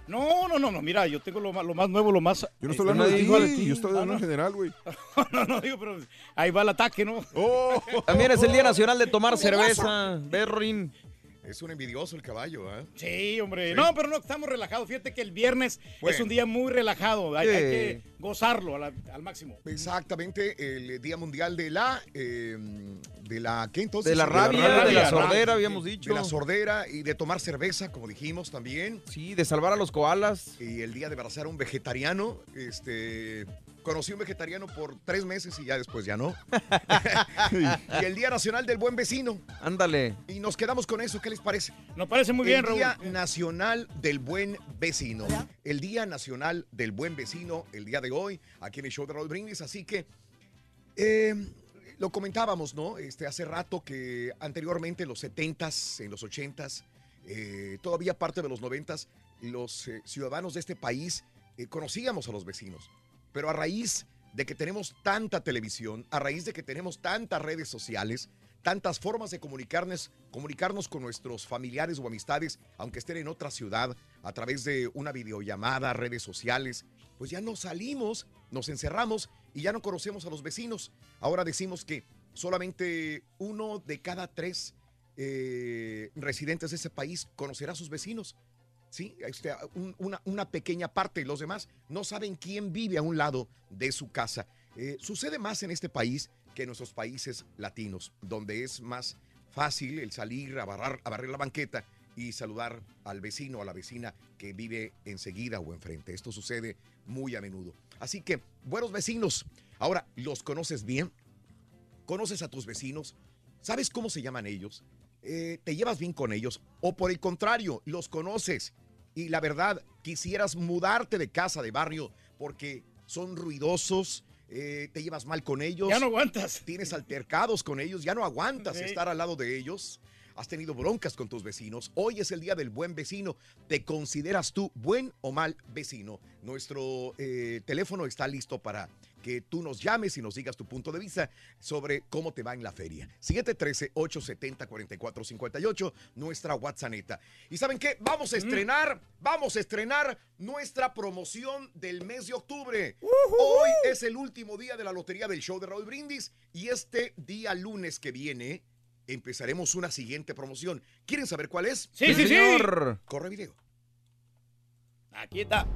No, no, no, no, mira, yo tengo lo más, lo más nuevo, lo más... Yo no estoy este, hablando de ti, a ti. yo estoy Ah, hablando en no. general, güey. no, no, digo, pero ahí va el ataque, ¿no? Oh. También es el Día Nacional de tomar cerveza, Berrin. Es un envidioso el caballo, ¿eh? Sí, hombre. Sí. No, pero no, estamos relajados. Fíjate que el viernes es un día muy relajado. Hay, Sí. hay que gozarlo al máximo. Exactamente, el Día Mundial de la... eh, de la ¿Qué entonces? De la rabia, rabia, de la rabia. sordera, habíamos dicho. De la sordera y de tomar cerveza, como dijimos también. Sí, de salvar a los koalas. Y el día de abrazar a un vegetariano. Este, conocí un vegetariano por tres meses y ya después ya no. y el Día Nacional del Buen Vecino. Ándale. Y nos quedamos con eso, ¿qué les parece? Nos parece muy bien, el Raúl. Día Nacional del Buen Vecino. El Día Nacional del Buen Vecino, el día de hoy, aquí en el show de Raúl Brindis. Así que eh, lo comentábamos, ¿no? Este, hace rato que anteriormente, en los 70s, en los 80s, eh, todavía parte de los 90s, los eh, ciudadanos de este país eh, conocíamos a los vecinos. Pero a raíz de que tenemos tanta televisión, a raíz de que tenemos tantas redes sociales, tantas formas de comunicarnos, comunicarnos con nuestros familiares o amistades, aunque estén en otra ciudad, a través de una videollamada, redes sociales, pues ya no salimos, nos encerramos y ya no conocemos a los vecinos. Ahora decimos que solamente uno de cada tres eh, residentes de ese país conocerá a sus vecinos. Sí, Este, un- una, una pequeña parte, los demás no saben quién vive a un lado de su casa. Eh, sucede más en este país que en nuestros países latinos, donde es más fácil el salir a barrar, a barrer la banqueta y saludar al vecino o a la vecina que vive enseguida o enfrente. Esto sucede muy a menudo. Así que, buenos vecinos, ahora, ¿los conoces bien? ¿Conoces a tus vecinos? ¿Sabes cómo se llaman ellos? Eh, ¿Te llevas bien con ellos? ¿O por el contrario, los conoces? Y la verdad, quisieras mudarte de casa, de barrio, porque son ruidosos, eh, te llevas mal con ellos. Ya no aguantas. Tienes altercados con ellos, ya no aguantas Sí. estar al lado de ellos. Has tenido broncas con tus vecinos. Hoy es el día del buen vecino. ¿Te consideras tú buen o mal vecino? Nuestro eh, teléfono está listo para que tú nos llames y nos digas tu punto de vista sobre cómo te va en la feria. 713-870-4458, nuestra WhatsApp. ¿Y saben qué? Vamos a estrenar, vamos a estrenar nuestra promoción del mes de octubre. Hoy es el último día de la lotería del show de Raúl Brindis y este día lunes que viene empezaremos una siguiente promoción. ¿Quieren saber cuál es? Sí, sí, sí. señor. Corre video. Aquí está.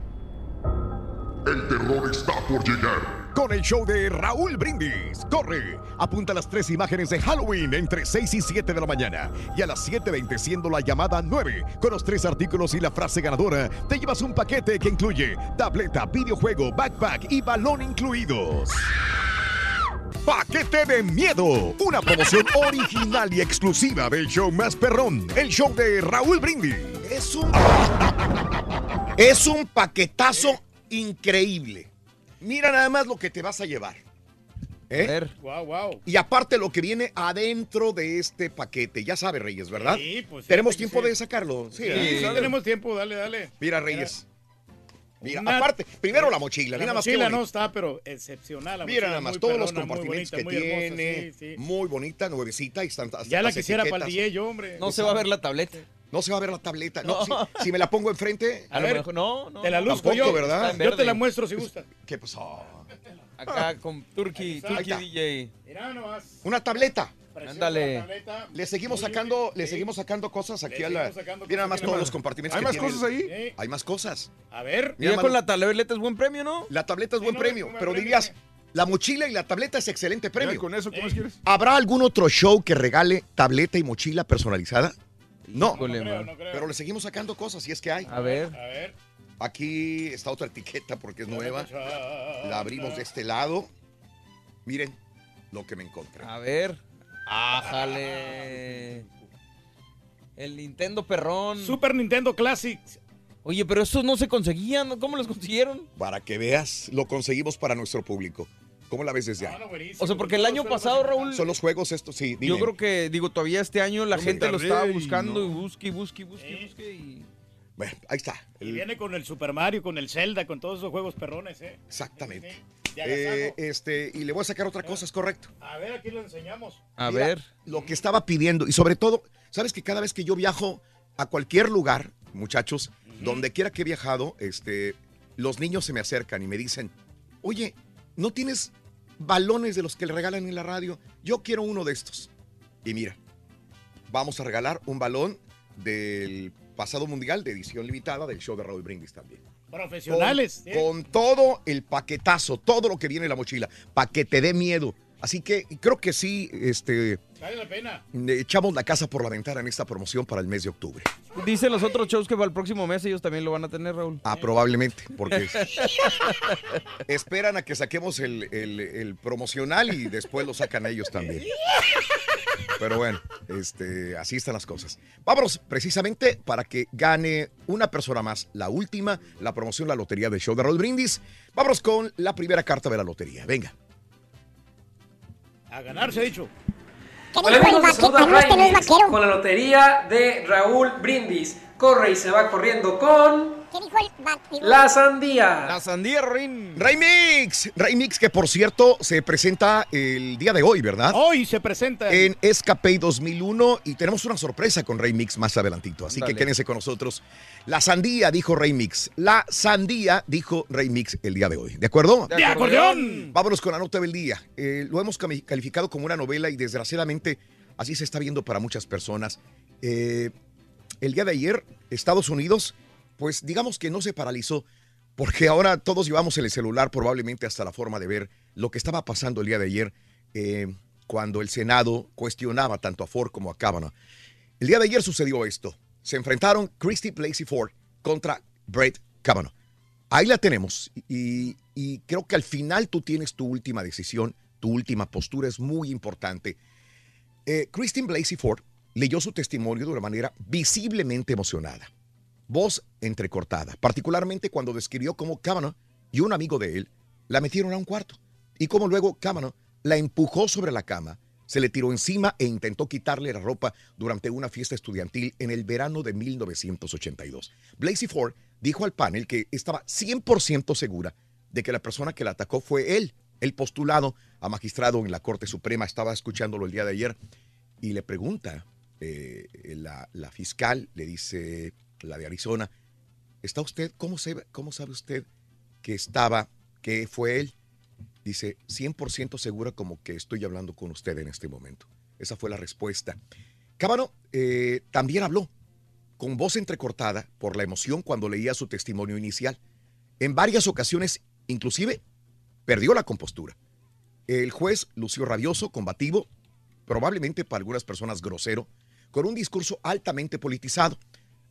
El terror está por llegar. Con el show de Raúl Brindis. Corre. Apunta las tres imágenes de Halloween entre 6 y 7 de la mañana. Y a las 7.20 siendo la llamada 9. Con los tres artículos y la frase ganadora, te llevas un paquete que incluye tableta, videojuego, backpack y balón incluidos. Paquete de miedo. Una promoción original y exclusiva del show más perrón. El show de Raúl Brindis. Es un... Es un paquetazo increíble. Mira nada más lo que te vas a llevar. ¿Eh? Wow, wow. Y aparte lo que viene adentro de este paquete. Ya sabe, Reyes, ¿verdad? Sí, pues, Tenemos tiempo sí. de sacarlo. Sí, Sí, sí, tenemos tiempo, dale, dale. Mira, Reyes. Mira, Una- aparte, primero la mochila. La mira más mochila bonito. no está, pero excepcional. la Mira mochila, nada más, todos los compartimentos bonita, que muy tiene. sí, sí. Muy bonita, nuevecita. Y están Ya la quisiera para el. DJ yo, hombre. No se va a ver la tableta. No se va a ver la tableta. No, No. Si, si me la pongo enfrente. A, lo mejor, no, no. Te la luzco Tampoco, yo. ¿verdad? Yo te la muestro si gusta. ¿Qué pasó? Acá con Turkey está. DJ. Mira nomás. Una tableta. Ándale. Le seguimos sacando, le seguimos sacando cosas aquí a la. Mira nada más cosas. todos los compartimentos. ¿Hay que más tiene cosas ahí? Sí. Hay más cosas. A ver. Mira, con la tableta es buen premio, ¿no? La tableta es buen no, premio, pero premio, dirías, la mochila y la tableta es excelente premio. con eso, ¿qué más quieres? ¿Habrá algún otro show que regale tableta y mochila personalizada? No, Híjole, No creo, man. no creo. pero le seguimos sacando cosas, si es que hay. A ver. A ver. Aquí está otra etiqueta porque es nueva. La abrimos de este lado. Miren lo que me encontré. A ver. Ájale. El Nintendo perrón. Super Nintendo Classic. Oye, pero estos no se conseguían, ¿no? ¿cómo los consiguieron? Para que veas, lo conseguimos para nuestro público. ¿Cómo la ves desde ahí? Ah, no, buenísimo. O sea, porque el año pasado, Raúl, Son los juegos estos, sí. dime. yo creo que, digo, todavía este año la gente lo estaba y buscando no. y busque, y busque, y busque, y busque y... Bueno, ahí está. Y viene con el Super Mario, con el Zelda, con todos esos juegos perrones, ¿eh? Exactamente. Sí. Eh, este, y le voy a sacar otra cosa, es correcto. A ver, aquí lo enseñamos. A Mira, ver. Lo que estaba pidiendo, y sobre todo, sabes que cada vez que yo viajo a cualquier lugar, muchachos, donde quiera que he viajado, este, los niños se me acercan y me dicen, oye, ¿no tienes balones de los que le regalan en la radio? Yo quiero uno de estos. Y mira, vamos a regalar un balón del pasado mundial de edición limitada del show de Raúl Brindis también. Profesionales. Con, ¿eh? con todo el paquetazo, todo lo que viene en la mochila, para que te dé miedo. Así que creo que sí, este, Vale la pena. echamos la casa por la ventana en esta promoción para el mes de octubre. Dicen los otros shows que para el próximo mes ellos también lo van a tener, Raúl. Ah, probablemente, porque esperan a que saquemos el, el- el promocional y después lo sacan ellos también. Pero bueno, este, así están las cosas. Vámonos precisamente para que gane una persona más, la última, la promoción, la lotería del show de Raúl Brindis. Vámonos con la primera carta de la lotería. Venga. A ganar se ha dicho. ¿Qué Hola amigos, no, con la lotería de Raúl Brindis. Corre y se va corriendo con ¿Qué dijo el la sandía. La sandía, Rin. Raymix, Raymix que por cierto se presenta el día de hoy, ¿verdad? Hoy se presenta. en Escape 2001 y tenemos una sorpresa con Rey Mix más adelantito, así Dale. que quédense con nosotros. La sandía, dijo Rey Mix. La sandía, dijo Rey Mix el día de hoy. ¿De acuerdo? ¡De acordeón! Vámonos con la nota del día. Eh, lo hemos calificado como una novela y desgraciadamente así se está viendo para muchas personas. Eh, el día de ayer, Estados Unidos, pues digamos que no se paralizó, porque ahora todos llevamos el celular probablemente hasta la forma de ver lo que estaba pasando el día de ayer eh, cuando el Senado cuestionaba tanto a Ford como a Kavanaugh. El día de ayer sucedió esto. Se enfrentaron Christy Blasey Ford contra Brett Kavanaugh. Ahí la tenemos y, y creo que al final tú tienes tu última decisión, tu última postura es muy importante. Eh, Christine Blasey Ford leyó su testimonio de una manera visiblemente emocionada, voz entrecortada, particularmente cuando describió cómo Kavanaugh y un amigo de él la metieron a un cuarto y cómo luego Kavanaugh la empujó sobre la cama, se le tiró encima e intentó quitarle la ropa durante una fiesta estudiantil en el verano de 1982. Blasey Ford dijo al panel que estaba 100% segura de que la persona que la atacó fue él, el postulado a magistrado en la Corte Suprema. Estaba escuchándolo el día de ayer y le pregunta, eh, la, la fiscal le dice, la de Arizona, ¿está usted, cómo, cómo sabe usted que estaba, que fue él? Dice, 100% segura como que estoy hablando con usted en este momento. Esa fue la respuesta. Cábano eh, también habló con voz entrecortada por la emoción cuando leía su testimonio inicial. En varias ocasiones, inclusive, perdió la compostura. El juez lució rabioso, combativo, probablemente para algunas personas grosero, con un discurso altamente politizado.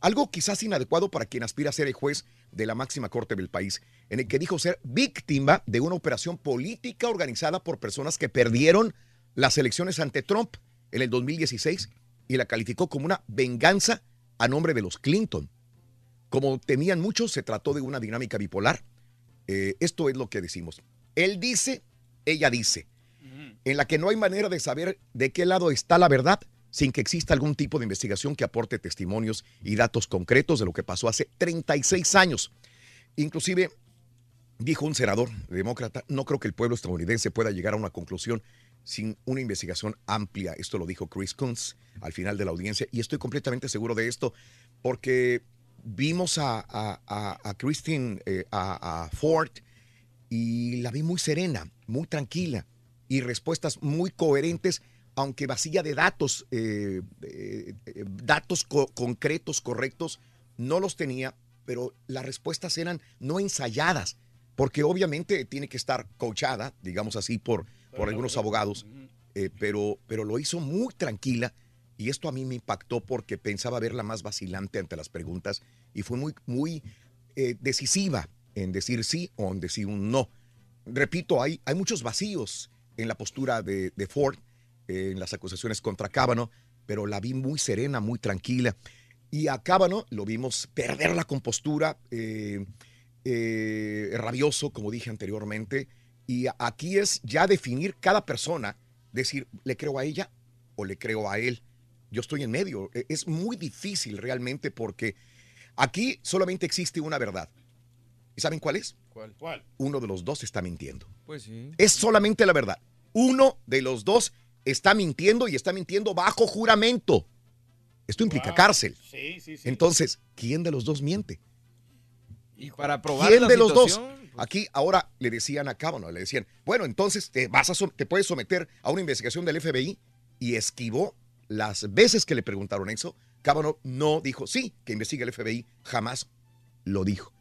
Algo quizás inadecuado para quien aspira a ser el juez de la máxima corte del país, en el que dijo ser víctima de una operación política organizada por personas que perdieron las elecciones ante Trump en el 2016 y la calificó como una venganza a nombre de los Clinton. Como temían muchos, se trató de una dinámica bipolar. Eh, esto es lo que decimos. Él dice, ella dice, en la que no hay manera de saber de qué lado está la verdad sin que exista algún tipo de investigación que aporte testimonios y datos concretos de lo que pasó hace 36 años. Inclusive, dijo un senador demócrata, no creo que el pueblo estadounidense pueda llegar a una conclusión sin una investigación amplia. Esto lo dijo Chris Coons al final de la audiencia y estoy completamente seguro de esto porque vimos a, a, a, Christine, eh, a Ford y la vi muy serena, muy tranquila y respuestas muy coherentes aunque vacía de datos, eh, eh, eh, datos co- concretos, correctos, no los tenía, pero las respuestas eran no ensayadas, porque obviamente tiene que estar coachada, digamos así, por, por algunos abogados, eh, pero, pero lo hizo muy tranquila y esto a mí me impactó porque pensaba verla más vacilante ante las preguntas y fue muy, muy decisiva en decir sí o en decir un no. Repito, hay, hay muchos vacíos en la postura de, de Ford, en las acusaciones contra Cábano, pero la vi muy serena, muy tranquila. Y a Cábano lo vimos perder la compostura, eh, eh, rabioso, como dije anteriormente. Y aquí es ya definir cada persona, decir, ¿le creo a ella o le creo a él? Yo estoy en medio. E- Es muy difícil realmente porque aquí solamente existe una verdad. ¿Y saben cuál es? ¿Cuál? ¿Cuál? Uno de los dos está mintiendo. Pues sí. Es solamente la verdad. Uno de los dos está mintiendo y está mintiendo bajo juramento. Esto implica cárcel. Sí, sí, sí. Entonces, ¿quién de los dos miente? Y para probar ¿Quién la de los dos? situación, Aquí ahora le decían a Cábano, le decían, bueno, entonces te, vas a te puedes someter a una investigación del FBI y esquivó las veces que le preguntaron eso. Cábano no dijo, sí, que investigue el FBI, jamás lo dijo.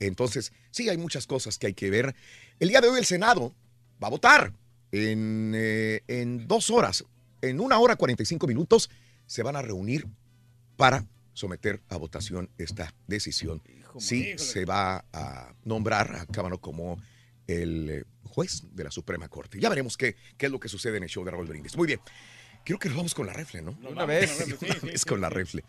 Entonces, sí, hay muchas cosas que hay que ver. El día de hoy el Senado va a votar en, eh, en dos horas, en una hora 45 minutos, se van a reunir para someter a votación esta decisión. Sí, se va a nombrar a Cámara como el eh, juez de la Suprema Corte. Ya veremos qué, qué es lo que sucede en el show de Raúl Brindis. Muy bien. Creo que nos vamos con la refle, ¿no? Una vez. Una vez con la refle.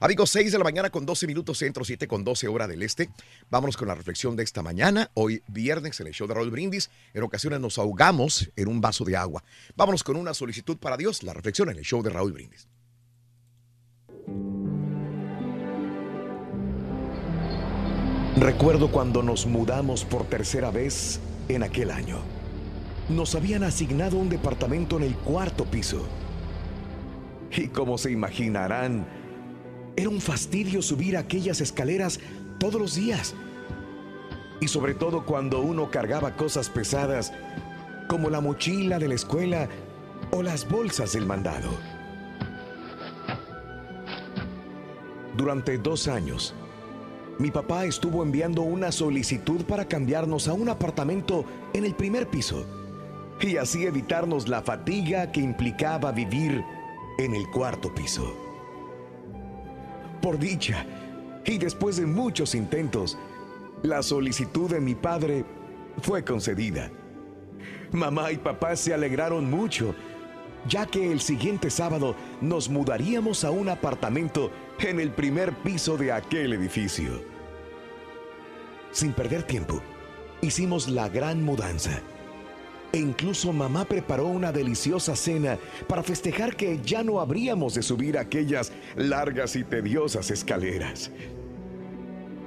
Amigos, 6 de la mañana con 12 minutos centro, 7 con 12 hora del este. Vámonos con la reflexión de esta mañana. Hoy viernes en el show de Raúl Brindis. En ocasiones nos ahogamos en un vaso de agua. Vámonos con una solicitud para Dios. La reflexión en el show de Raúl Brindis. Recuerdo cuando nos mudamos por tercera vez en aquel año. Nos habían asignado un departamento en el cuarto piso. Y como se imaginarán, era un fastidio subir aquellas escaleras todos los días. Y sobre todo cuando uno cargaba cosas pesadas como la mochila de la escuela o las bolsas del mandado. Durante dos años, mi papá estuvo enviando una solicitud para cambiarnos a un apartamento en el primer piso y así evitarnos la fatiga que implicaba vivir en el cuarto piso. Por dicha, y después de muchos intentos, la solicitud de mi padre fue concedida. Mamá y papá se alegraron mucho, ya que el siguiente sábado nos mudaríamos a un apartamento en el primer piso de aquel edificio. Sin perder tiempo, hicimos la gran mudanza. E incluso mamá preparó una deliciosa cena para festejar que ya no habríamos de subir aquellas largas y tediosas escaleras.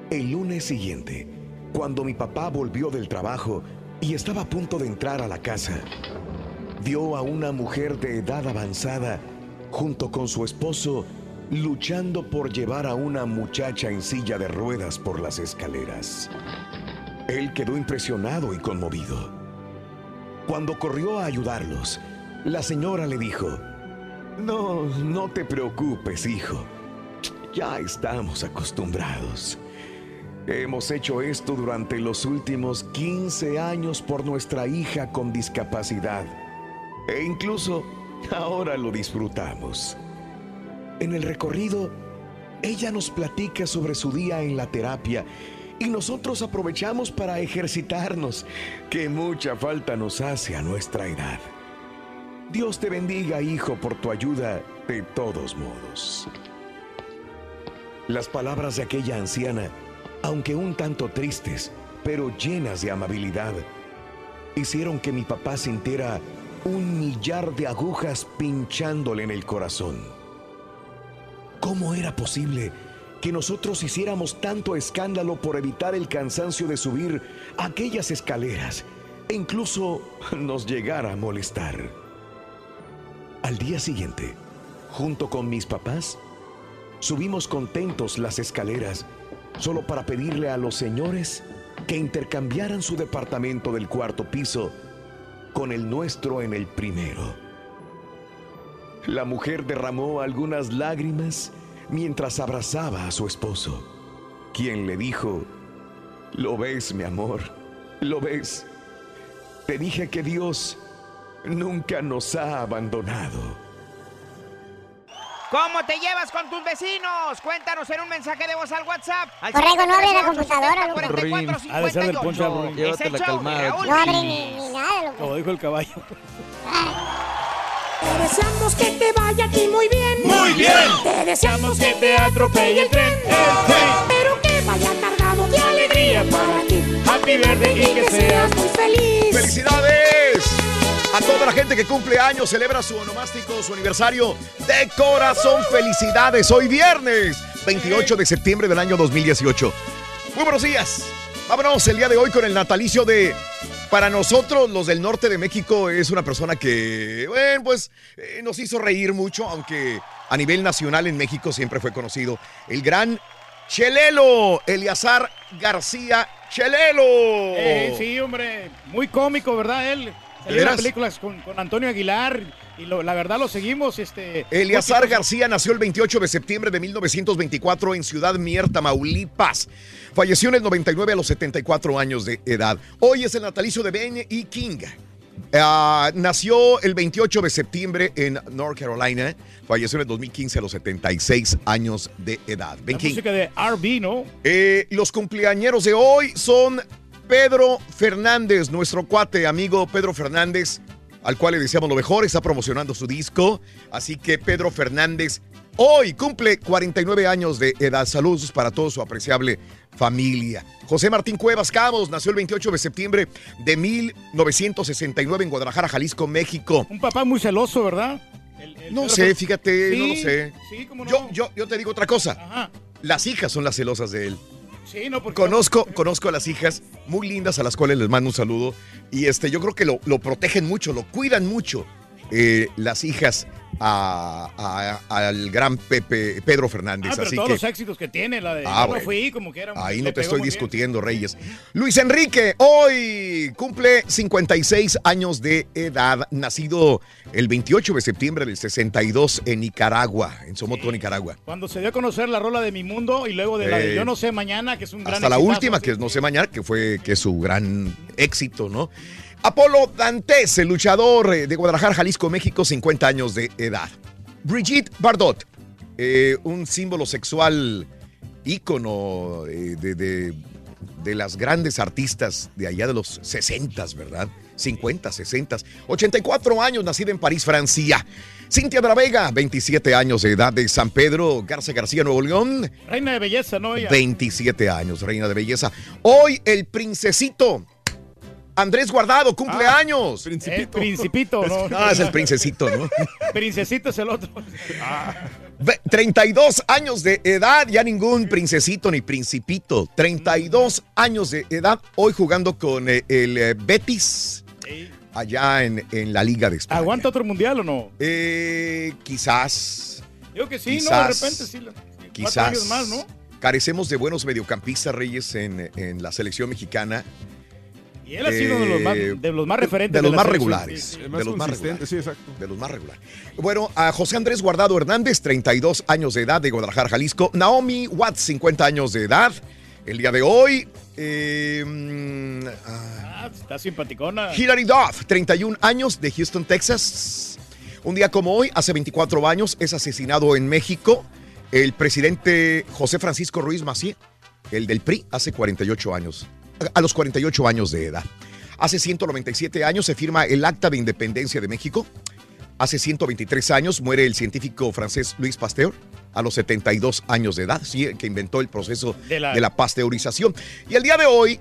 El lunes siguiente, cuando mi papá volvió del trabajo y estaba a punto de entrar a la casa, vio a una mujer de edad avanzada junto con su esposo luchando por llevar a una muchacha en silla de ruedas por las escaleras. Él quedó impresionado y conmovido. Cuando corrió a ayudarlos, la señora le dijo, No, no te preocupes, hijo. Ya estamos acostumbrados. Hemos hecho esto durante los últimos 15 años por nuestra hija con discapacidad. E incluso ahora lo disfrutamos. En el recorrido, ella nos platica sobre su día en la terapia y nosotros aprovechamos para ejercitarnos, que mucha falta nos hace a nuestra edad. Dios te bendiga, hijo, por tu ayuda de todos modos. Las palabras de aquella anciana, aunque un tanto tristes, pero llenas de amabilidad, hicieron que mi papá sintiera un millar de agujas pinchándole en el corazón. ¿Cómo era posible que nosotros hiciéramos tanto escándalo por evitar el cansancio de subir aquellas escaleras e incluso nos llegara a molestar? Al día siguiente, junto con mis papás, subimos contentos las escaleras solo para pedirle a los señores que intercambiaran su departamento del cuarto piso con el nuestro en el primero. La mujer derramó algunas lágrimas mientras abrazaba a su esposo, quien le dijo, lo ves, mi amor, lo ves. Te dije que Dios nunca nos ha abandonado. ¿Cómo te llevas con tus vecinos? Cuéntanos en un mensaje de voz al WhatsApp. Al Correcto, no abre la computadora, loco. 44 Ha de ser del ponche, 58. Ruin. Es Llévatela el de calmada. No abre ni, ni nada, loco. Como dijo el caballo. Te deseamos que te vaya aquí muy bien. Muy bien. Te deseamos que te atropelle el tren. Pero que vaya cargado de alegría para ti. Happy birthday Y que seas muy feliz. ¡Felicidades! A toda la gente que cumple años, celebra su onomástico, su aniversario. De corazón, felicidades. Hoy viernes, 28 de septiembre del año 2018. Muy buenos días. Vámonos el día de hoy con el natalicio de... Para nosotros, los del norte de México, es una persona que, bueno, pues eh, nos hizo reír mucho, aunque a nivel nacional en México siempre fue conocido. El gran Chelelo, Eliazar García Chelelo. Eh, sí, hombre, muy cómico, ¿verdad? Él salió en películas con, con Antonio Aguilar y lo- la verdad lo seguimos. Este, Eliazar. García nació el 28 de septiembre de 1924 en Ciudad Mier, Tamaulipas. Falleció en el 99 a los 74 años de edad. Hoy es el natalicio de Ben E. King. Ah, nació el 28 de septiembre en North Carolina. Falleció en el 2015 a los 76 años de edad. Ben La King. música de R&B, ¿no? Eh, los cumpleañeros de hoy son Pedro Fernández, nuestro cuate, amigo Pedro Fernández, al cual le deseamos lo mejor, está promocionando su disco. Así que Pedro Fernández hoy cumple 49 años de edad. Saludos para toda su apreciable familia. José Martín Cuevas Cabos nació el 28 de septiembre de 1969 en Guadalajara, Jalisco, México. Un papá muy celoso, ¿verdad? No sé, fíjate, no lo sé. Sí, cómo no. Yo, yo, yo te digo otra cosa. Ajá. Las hijas son las celosas de él. Sí, no, porque Conozco, conozco a las hijas muy lindas a las cuales les mando un saludo. Y este, yo creo que lo, lo protegen mucho, lo cuidan mucho eh, las hijas a- a- al gran Pepe, Pedro Fernández. Ah, pero Así todos que los éxitos que tiene, la de Ah, yo no bueno. fui, como que era. ahí no te estoy bien. discutiendo, Reyes. Luis Enrique, hoy cumple 56 años de edad, nacido el 28 de septiembre del 62 en Nicaragua, en Somoto, Nicaragua. Cuando se dio a conocer la rola de Mi Mundo y luego de la de Eh, Yo no sé mañana, que es un gran Hasta la exitazo, última, que es no sé mañana, que fue que es su gran éxito, ¿no? Apolo Dantes, el luchador eh, de Guadalajara, Jalisco, México, 50 años de edad. Brigitte Bardot, eh, un símbolo sexual ícono eh, de, de- de las grandes artistas de allá de los 60, ¿verdad? 50, 60. 84 años, nacida en París, Francia. Cintia de la Vega, 27 años de edad de San Pedro, Garza García, Nuevo León. Reina de belleza, ¿no? Ella. 27 años, reina de belleza. Hoy el princesito Andrés Guardado cumple años. El principito, ¿no? Ah, es el princesito, ¿no? Princesito es el otro. Ve- 32 años de edad, ya ningún princesito ni principito. 32 años de edad, hoy jugando con eh, el eh, Betis, allá en, en la Liga de España. ¿Aguanta otro mundial o no? Eh, quizás, Yo que sí, ¿no? De Quizás, repente sí. quizás. años más, ¿no? Carecemos de buenos mediocampistas, Reyes, en, en la selección mexicana. Y él ha sido uno de los más, Eh, de los más referentes. de los más regulares. sí, sí. de los más regulares. Sí, exacto. De los más regulares. Bueno, a José Andrés Guardado Hernández, 32 años de edad, de Guadalajara, Jalisco. Naomi Watts, 50 años de edad. El día de hoy. eh, mm, ah, Ah, está simpaticona. Hilary Duff, 31 años, de Houston, Texas. Un día como hoy, hace 24 años, es asesinado en México el presidente José Francisco Ruiz Macié, el del PRI, hace 48 años, a los 48 años de edad. Hace 197 años se firma el Acta de Independencia de México. Hace 123 años muere el científico francés Louis Pasteur a los 72 años de edad, sí, que inventó el proceso De la- de la pasteurización. Y el día de hoy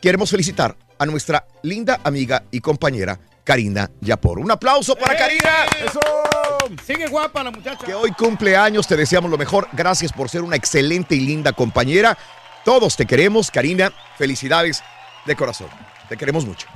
queremos felicitar a nuestra linda amiga y compañera Karina Yapor. Un aplauso para Karina. ¡Eso! Sigue guapa la muchacha. Que hoy cumple años, te deseamos lo mejor. Gracias por ser una excelente y linda compañera. Todos te queremos, Karina. Felicidades de corazón. Te queremos mucho.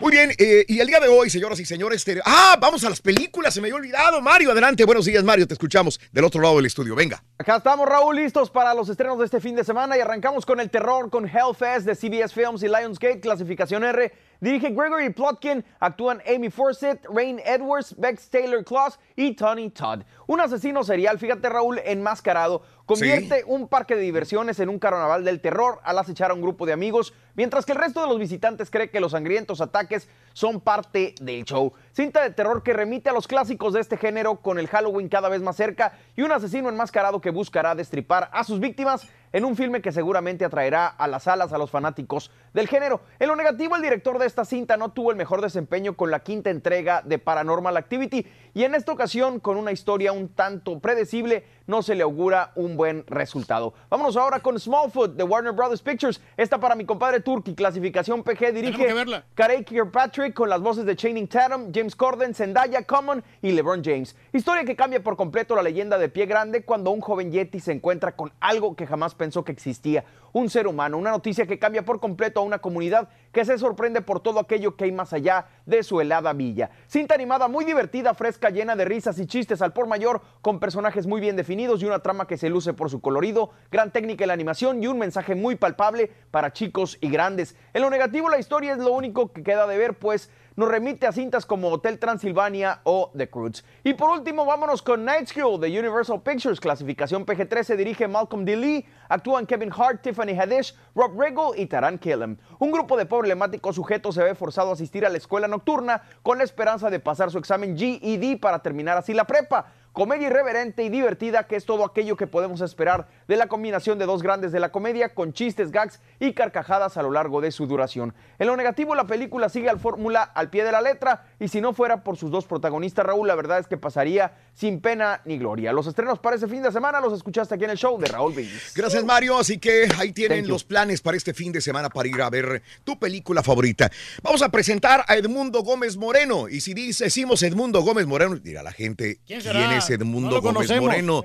Muy bien, eh, y el día de hoy, señoras y señores, ah, vamos a las películas, se me había olvidado. Mario, adelante. Buenos días, Mario, te escuchamos del otro lado del estudio. Venga. Acá estamos, Raúl, listos para los estrenos de este fin de semana y arrancamos con el terror con Hellfest de CBS Films y Lionsgate, clasificación R, Dirige Gregory Plotkin, actúan Amy Forsett, Rain Edwards, Bex Taylor Claus y Tony Todd. Un asesino serial, fíjate Raúl, enmascarado, convierte un parque de diversiones en un carnaval del terror al acechar a un grupo de amigos, mientras que el resto de los visitantes cree que los sangrientos ataques son parte del show. Cinta de terror que remite a los clásicos de este género con el Halloween cada vez más cerca y un asesino enmascarado que buscará destripar a sus víctimas en un filme que seguramente atraerá a las alas a los fanáticos del género. En lo negativo, el director de esta cinta no tuvo el mejor desempeño con la quinta entrega de Paranormal Activity y en esta ocasión, con una historia un tanto predecible, no se le augura un buen resultado. Vámonos ahora con Smallfoot de Warner Brothers Pictures. Esta para mi compadre Turki, clasificación PG, dirige. Karey Kirkpatrick con las voces de Channing Tatum, James Corden, Zendaya, Common y LeBron James. Historia que cambia por completo la leyenda de Pie Grande cuando un joven Yeti se encuentra con algo que jamás pensó que existía, un ser humano, una noticia que cambia por completo a una comunidad que se sorprende por todo aquello que hay más allá de su helada villa. Cinta animada muy divertida, fresca, llena de risas y chistes al por mayor, con personajes muy bien definidos y una trama que se luce por su colorido, gran técnica en la animación y un mensaje muy palpable para chicos y grandes. En lo negativo, la historia es lo único que queda de ver, pues nos remite a cintas como Hotel Transilvania o The Croods. Y por último, vámonos con Night School de Universal Pictures, clasificación PG-13, dirige Malcolm D. Lee, actúan Kevin Hart, Tiffany Haddish, Rob Riggle y Taran Killam. Un grupo de problemáticos sujetos se ve forzado a asistir a la escuela nocturna con la esperanza de pasar su examen GED para terminar así la prepa. Comedia irreverente y divertida, que es todo aquello que podemos esperar de la combinación de dos grandes de la comedia, con chistes, gags y carcajadas a lo largo de su duración. En lo negativo, la película sigue al fórmula al pie de la letra, y si no fuera por sus dos protagonistas, Raúl, la verdad es que pasaría sin pena ni gloria. Los estrenos para ese fin de semana los escuchaste aquí en el show de Raúl Brindis. Gracias, Mario. Así que ahí tienen los planes para este fin de semana para ir a ver tu película favorita. Vamos a presentar a Edmundo Gómez Moreno. Y si dice- decimos Edmundo Gómez Moreno, dirá la gente, ¿Quién es Edmundo No Gómez conocemos. Moreno?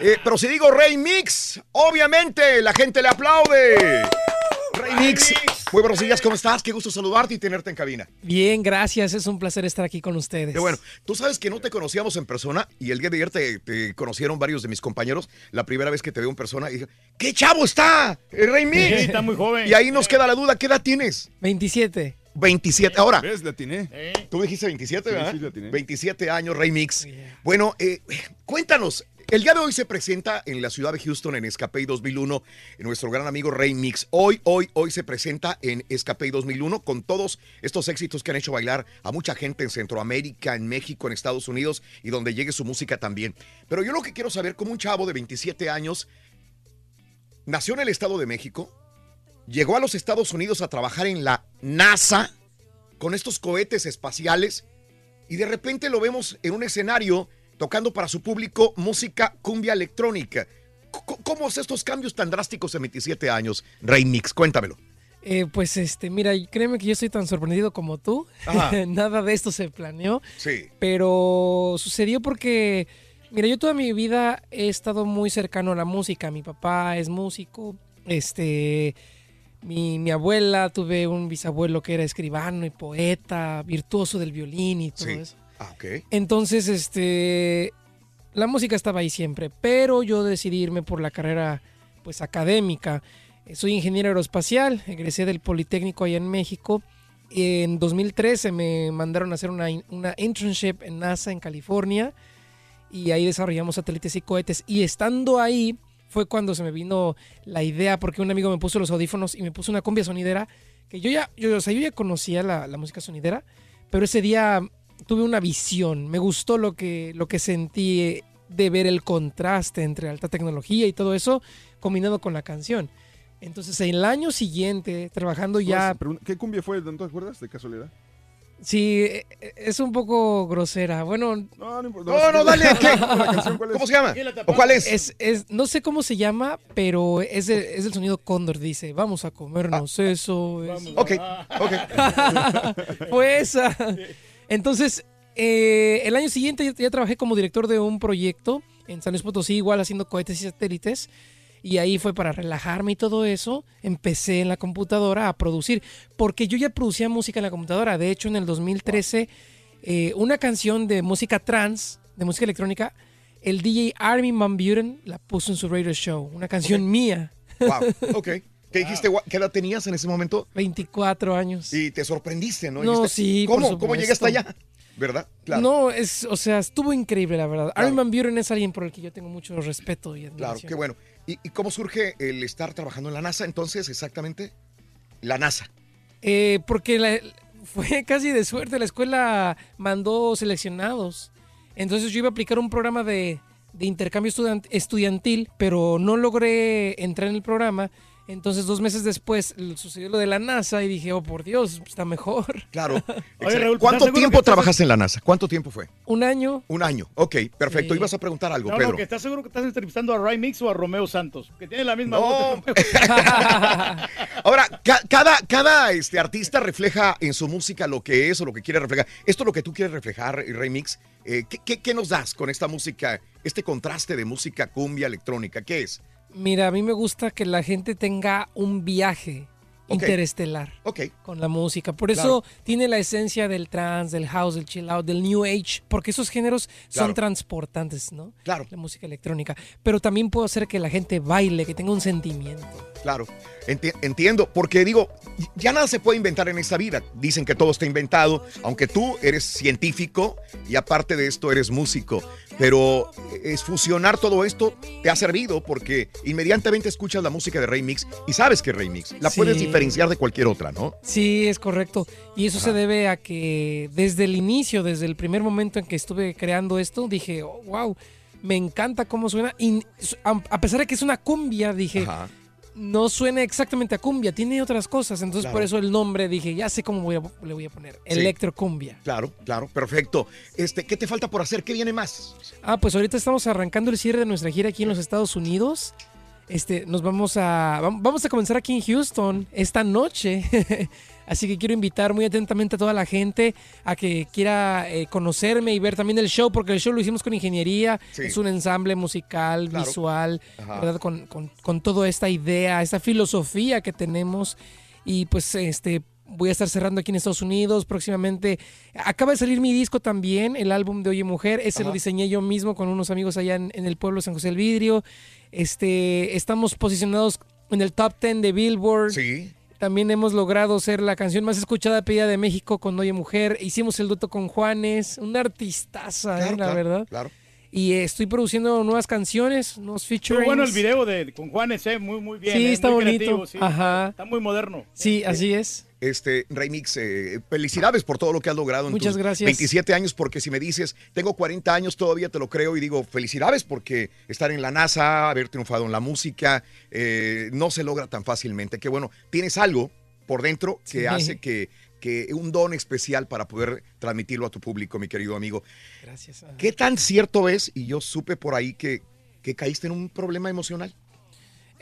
Eh, pero si digo Rey Mix, obviamente la gente le aplaude. Rey Mix, muy buenos días, ¿cómo estás? Qué gusto saludarte y tenerte en cabina. Bien, gracias. Es un placer estar aquí con ustedes. Qué bueno, tú sabes que no te conocíamos en persona y el día de ayer te, te conocieron varios de mis compañeros. La primera vez que te veo en persona y dije, ¡qué chavo está! El Rey Mix. Sí, está muy joven. Y ahí nos queda la duda, ¿qué edad tienes? 27. 27. Ahora, ¿Ves? La atiné. tú dijiste 27, Sí, ¿verdad? sí, la atiné. 27 años, Rey Mix. Bueno, eh, cuéntanos. El día de hoy se presenta en la ciudad de Houston en Escapey 2001 nuestro gran amigo Rey Mix. Hoy, hoy, hoy se presenta en Escapey 2001 con todos estos éxitos que han hecho bailar a mucha gente en Centroamérica, en México, en Estados Unidos y donde llegue su música también. Pero yo lo que quiero saber, como un chavo de 27 años nació en el Estado de México, llegó a los Estados Unidos a trabajar en la NASA con estos cohetes espaciales y de repente lo vemos en un escenario tocando para su público música cumbia electrónica. ¿Cómo es estos cambios tan drásticos en 27 años? Rey Mix, cuéntamelo. Eh, pues este, mira, créeme que yo estoy tan sorprendido como tú. Nada de esto se planeó. Sí. Pero sucedió porque, mira, yo toda mi vida he estado muy cercano a la música. Mi papá es músico. Este, mi, mi abuela, tuve un bisabuelo que era escribano y poeta, virtuoso del violín y todo Sí. eso. Ah, ok. Entonces, este, la música estaba ahí siempre, pero yo decidí irme por la carrera, pues, académica. Eh, Soy ingeniero aeroespacial, egresé del Politécnico allá en México. En 2013 me mandaron a hacer una, una internship en NASA en California y ahí desarrollamos satélites y cohetes. Y estando ahí fue cuando se me vino la idea, porque un amigo me puso los audífonos y me puso una cumbia sonidera, que yo ya, yo, o yo ya conocía la, la música sonidera, pero ese día tuve una visión, me gustó lo que, lo que sentí eh, de ver el contraste entre alta tecnología y todo eso combinado con la canción. Entonces, el año siguiente, trabajando ya... ¿Qué cumbia fue? ¿No te acuerdas de casualidad? Sí, eh, eh, es un poco grosera. Bueno, No, no importa. No, no, dale, ¿qué? ¿Cómo se llama? ¿O cuál es? Es, es- no sé cómo se llama, pero es el, es el sonido cóndor, dice, vamos a comernos eso. eso". Ok, ok. Fue esa. Entonces, eh, el año siguiente ya, ya trabajé como director de un proyecto en San Luis Potosí, igual haciendo cohetes y satélites. Y ahí fue para relajarme y todo eso. Empecé en la computadora a producir, porque yo ya producía música en la computadora. De hecho, en el 2013, eh, una canción de música trans, de música electrónica, el DJ Armin Van Buren la puso en su radio show. Una canción mía. Wow, ok. ¿Qué dijiste? ¿Qué edad tenías en ese momento? 24 años. Y te sorprendiste, ¿no? No, sí, por ¿Cómo? ¿Cómo llegué hasta allá? ¿Verdad? Claro. No, es, o sea, estuvo increíble, la verdad. Armin Van Buren es alguien por el que yo tengo mucho respeto y Claro, admiración. qué bueno. ¿Y, y cómo surge el estar trabajando en la NASA entonces exactamente? La NASA. Eh, porque la- fue casi de suerte, la escuela mandó seleccionados. Entonces yo iba a aplicar un programa de, de intercambio estudiant- estudiantil, pero no logré entrar en el programa. Entonces dos meses después sucedió lo de la NASA y dije, oh por Dios, está mejor. Claro. Oye, Excelente. Raúl, pues, ¿Cuánto ¿estás seguro tiempo estás- trabajaste en la NASA? ¿Cuánto tiempo fue? Un año. Un año. Ok, perfecto. Sí. Ibas a preguntar algo, No, Pedro. no, que estás seguro que estás entrevistando a Ray Mix o a Romeo Santos, que tiene la misma No. voz. Ahora, ca- cada, cada este, artista refleja en su música lo que es o lo que quiere reflejar. Esto es lo que tú quieres reflejar, eh, Remix. Eh, ¿qué, qué, qué nos das con esta música, este contraste de música cumbia electrónica? ¿Qué es? Mira, a mí me gusta que la gente tenga un viaje Ok. interestelar con la música. Por eso Claro. tiene la esencia del trance, del house, del chill out, del new age, porque esos géneros Claro. son transportantes, ¿no? Claro. La música electrónica. Pero también puedo hacer que la gente baile, que tenga un sentimiento. Claro, Enti- entiendo, porque digo, ya nada se puede inventar en esta vida. Dicen que todo está inventado, aunque tú eres científico y aparte de esto eres músico. Pero es fusionar todo esto te ha servido porque inmediatamente escuchas la música de Rey Mix y sabes que es Rey Mix. La puedes diferenciar de cualquier otra, ¿no? Sí, es correcto. Y eso se debe a que desde el inicio, desde el primer momento en que estuve creando esto, dije, oh, wow, me encanta cómo suena. Y a a pesar de que es una cumbia, dije, Ajá. No suena exactamente a cumbia, tiene otras cosas. Entonces Claro. por eso el nombre dije, ya sé cómo voy a- le voy a poner. Sí. Electrocumbia. Claro, claro, perfecto. Este, ¿qué te falta por hacer? ¿Qué viene más? Ah, pues ahorita estamos arrancando el cierre de nuestra gira aquí en los Estados Unidos. Este, nos vamos a vam- vamos a comenzar aquí en Houston esta noche. Así que quiero invitar muy atentamente a toda la gente a que quiera eh, conocerme y ver también el show, porque el show lo hicimos con ingeniería. Sí. Es un ensamble musical, Claro. visual. ¿verdad? Con, con- con toda esta idea, esta filosofía que tenemos. Y pues este voy a estar cerrando aquí en Estados Unidos próximamente. Acaba de salir mi disco también, el álbum de Oye Mujer. Ese lo diseñé yo mismo con unos amigos allá en, en el pueblo de San José del Vidrio. Este, estamos posicionados en el top 10 de Billboard. Sí. También hemos logrado ser la canción más escuchada pedida de México con Oye Mujer. Hicimos el dueto con Juanes, una artistaza, Claro, eh, la claro, verdad. Claro. Y estoy produciendo nuevas canciones, nuevos Muy featurings. bueno el video de, con Juanes, eh, muy, muy bien. Sí, eh, está muy bonito. creativo, sí. Ajá. Está muy moderno. Sí, así es. Este, Remix, eh, felicidades por todo lo que has logrado en Muchas tus gracias. 27 años, porque si me dices, tengo 40 años, todavía te lo creo y digo, felicidades porque estar en la NASA, haber triunfado en la música, eh, no se logra tan fácilmente. Que bueno, tienes algo por dentro que Sí. hace que, que un don especial para poder transmitirlo a tu público, mi querido amigo. Gracias. ¿Qué tan cierto es? Y yo supe por ahí que, que caíste en un problema emocional.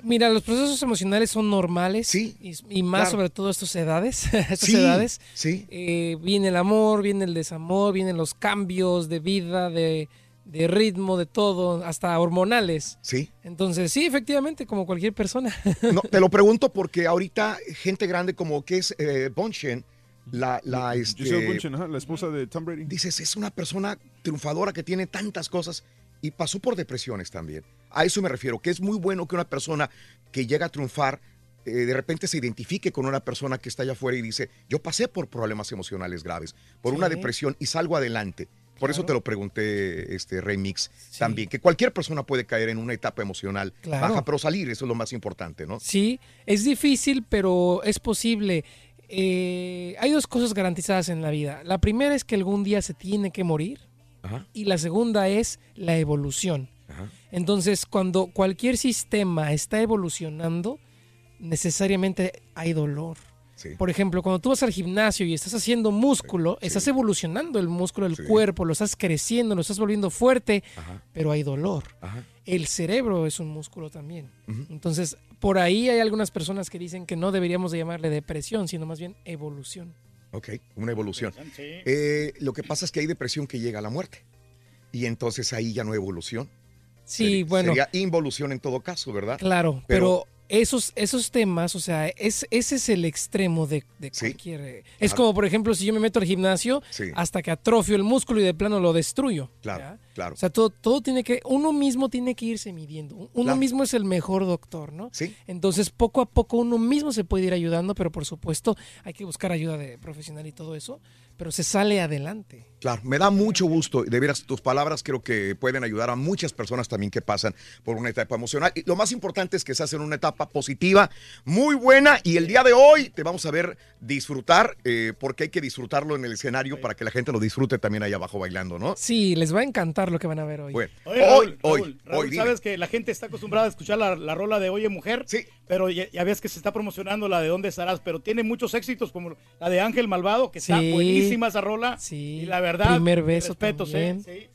Mira, los procesos emocionales son normales. Sí, Y, y más claro. sobre todo estas edades. estas Sí, edades. sí. Eh, viene el amor, viene el desamor, vienen los cambios de vida, de, de ritmo, de todo, hasta hormonales. Sí. Entonces, sí, efectivamente, como cualquier persona. No, te lo pregunto porque ahorita gente grande como que es eh, Bonchen, la, la este, Bündchen, ajá, la esposa de Tom Brady. dices, es una persona triunfadora que tiene tantas cosas y pasó por depresiones también. A eso me refiero, que es muy bueno que una persona que llega a triunfar eh, de repente se identifique con una persona que está allá afuera y dice, yo pasé por problemas emocionales graves, por una Sí. depresión y salgo adelante. Por eso Claro. te lo pregunté, este Remix, también, que cualquier persona puede caer en una etapa emocional Claro. baja, pero salir, eso es lo más importante, ¿no? Sí, es difícil, pero es posible. Eh, hay dos cosas garantizadas en la vida. La primera es que algún día se tiene que morir Ajá. y la segunda es la evolución. Ajá. Entonces, cuando cualquier sistema está evolucionando, necesariamente hay dolor. Sí. Por ejemplo, cuando tú vas al gimnasio y estás haciendo músculo, estás evolucionando el músculo del Sí. cuerpo, lo estás creciendo, lo estás volviendo fuerte, Ajá. pero hay dolor. El cerebro es un músculo también. Entonces, por ahí hay algunas personas que dicen que no deberíamos de llamarle depresión, sino más bien evolución. Ok, una evolución. Eh, lo que pasa es que hay depresión que llega a la muerte. Y entonces ahí ya no hay evolución. Sí, Sería- bueno, Sería involución en todo caso, ¿verdad? claro, Pero, pero, esos, esos temas, o sea, es, ese es el extremo de, de cualquier... eh, Es como, por ejemplo, si yo me meto al gimnasio Sí. hasta que atrofio el músculo y de plano lo destruyo. Claro, claro. O sea, todo, todo tiene que, uno mismo tiene que irse midiendo. Uno Claro. mismo es el mejor doctor, ¿no? Sí. Entonces, poco a poco uno mismo se puede ir ayudando, pero por supuesto hay que buscar ayuda de profesional y todo eso, pero se sale adelante. Claro, me da mucho gusto. De veras, tus palabras creo que pueden ayudar a muchas personas también que pasan por una etapa emocional. Y lo más importante es que se hace en una etapa positiva, muy buena. Y el día de hoy te vamos a ver disfrutar, eh, porque hay que disfrutarlo en el escenario para que la gente lo disfrute también ahí abajo bailando, ¿no? Sí, les va a encantar lo que van a ver hoy. Bueno, Oye, Raúl, hoy, hoy, Raúl, Raúl, hoy, dime. sabes que la gente está acostumbrada a escuchar la, la rola de Oye Mujer, sí. Pero ya, ya ves que se está promocionando la de Dónde estarás, pero tiene muchos éxitos como la de Ángel Malvado, que está Sí. buenísima esa rola. Sí. Y la verdad, Primer beso respetos, también. sí, sí.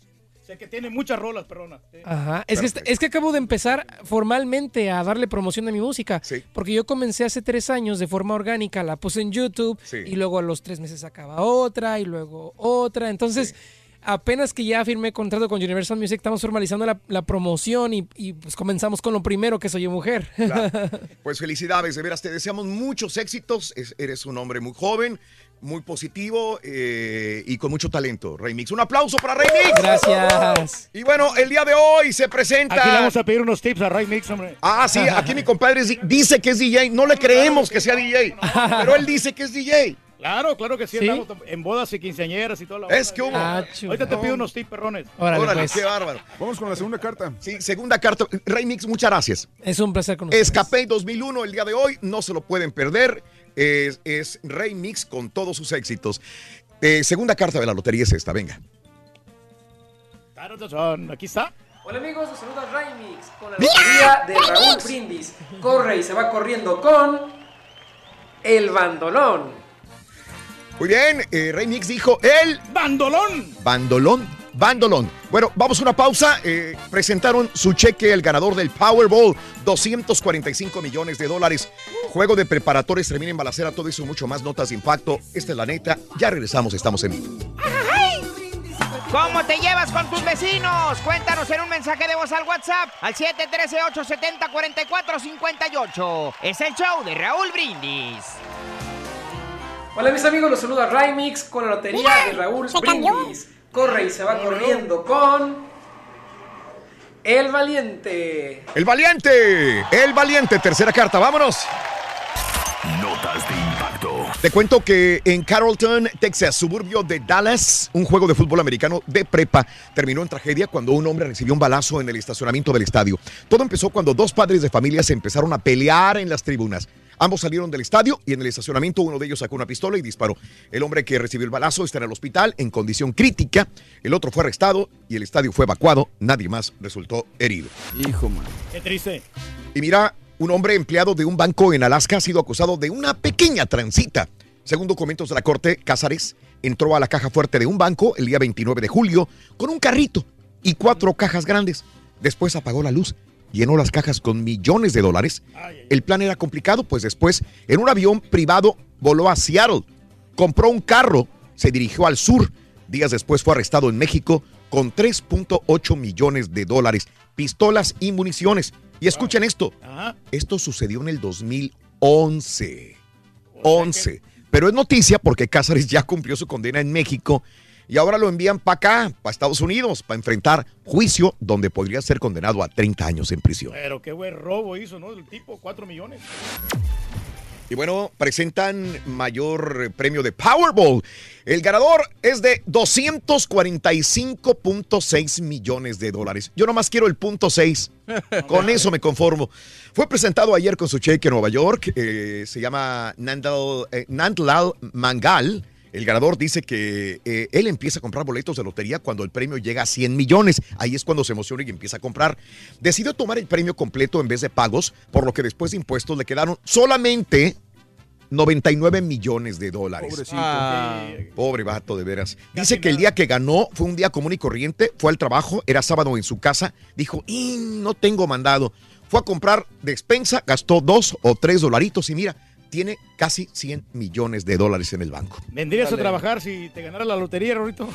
Sé que tiene muchas rolas, perdona. sí. Ajá. Es que, es que acabo de empezar formalmente a darle promoción a mi música. Porque yo comencé hace tres años de forma orgánica, la puse en YouTube Sí. y luego a los tres meses sacaba otra y luego otra. Entonces, apenas que ya firmé contrato con Universal Music, estamos formalizando la, la promoción y, y, pues comenzamos con lo primero que soy mujer. Pues felicidades, de veras, te deseamos muchos éxitos. Es- eres un hombre muy joven, muy positivo eh, y con mucho talento, Rey Mix. Un aplauso para Rey Mix. Gracias. Y bueno, el día de hoy se presenta. Aquí le vamos a pedir unos tips a Ray Mix, hombre. Ah, sí, aquí mi compadre di- dice que es DJ. No le creemos que sea DJ, pero él dice que es DJ. Claro, claro que sí, ¿Sí? andamos en bodas y quinceañeras y toda la Es que hubo. Ah, Ahorita te pido unos tips, perrones. Órale, qué bárbaro. Vamos con la segunda carta. Sí, segunda carta. Rey Mix, muchas gracias. Es un placer con ustedes. Escapé 2001 el día de hoy, no se lo pueden perder. Es, es Rey Mix con todos sus éxitos. Eh, segunda carta de la lotería es esta, venga. Aquí está. Hola amigos, los saluda Raimix con la lotería de Raúl Brindis. Corre y se va corriendo con el bandolón. Muy bien, eh, Rey Mix dijo el bandolón. Bandolón, bandolón. Bueno, vamos a una pausa. Eh, presentaron su cheque, el ganador del Powerball, 245 millones de dólares. Juego de preparadores, termina en balacera, todo eso y mucho más. Notas de impacto. Esta es la neta. Ya regresamos, estamos en vivo. ¿Cómo te llevas con tus vecinos? Cuéntanos en un mensaje de voz al WhatsApp al 713-870-4458. Es el show de Raúl Brindis. Hola mis amigos, los saluda Raimix con la lotería de Raúl Brindis. Corre y se va corriendo con el valiente. El valiente, el valiente, tercera carta, vámonos. Notas de impacto. Te cuento que en Carrollton, Texas, suburbio de Dallas, un juego de fútbol americano de prepa terminó en tragedia cuando un hombre recibió un balazo en el estacionamiento del estadio. Todo empezó cuando dos padres de familia se empezaron a pelear en las tribunas. Ambos salieron del estadio y en el estacionamiento uno de ellos sacó una pistola y disparó. El hombre que recibió el balazo está en el hospital en condición crítica. El otro fue arrestado y el estadio fue evacuado. Nadie más resultó herido. Hijo, man. Qué triste. Y mira, un hombre empleado de un banco en Alaska ha sido acusado de una pequeña transita. Según documentos de la corte, Cázares entró a la caja fuerte de un banco el día 29 de julio con un carrito y cuatro cajas grandes. Después apagó la luz, llenó las cajas con millones de dólares. El plan era complicado, pues después en un avión privado voló a Seattle, compró un carro, se dirigió al sur. Días después fue arrestado en México con 3.8 millones de dólares, pistolas y municiones. Y escuchen esto, esto sucedió en el 2011. 11. Pero es noticia porque Cázares ya cumplió su condena en México y ahora lo envían para acá, para Estados Unidos, para enfrentar juicio donde podría ser condenado a 30 años en prisión. Pero qué buen robo hizo, ¿no? El tipo, cuatro millones. Y bueno, presentan mayor premio de Powerball. El ganador es de 245.6 millones de dólares. Yo nomás quiero el punto 6. Con eso me conformo. Fue presentado ayer con su cheque en Nueva York. eh, se llama Nandal, eh, Nandlal Mangal. El ganador dice que eh, él empieza a comprar boletos de lotería cuando el premio llega a 100 millones. Ahí es cuando se emociona y empieza a comprar. Decidió tomar el premio completo en vez de pagos, por lo que después de impuestos le quedaron solamente 99 millones de dólares. Pobrecito. Ah. Pobre vato, de veras. Dice que el día que ganó fue un día común y corriente, fue al trabajo, era sábado en su casa, dijo, "Y no tengo mandado. Fue a comprar despensa, gastó dos o tres dolaritos y mira, tiene casi 100 millones de dólares en el banco. ¿Vendrías Dale. a trabajar si te ganara la lotería, Rorito?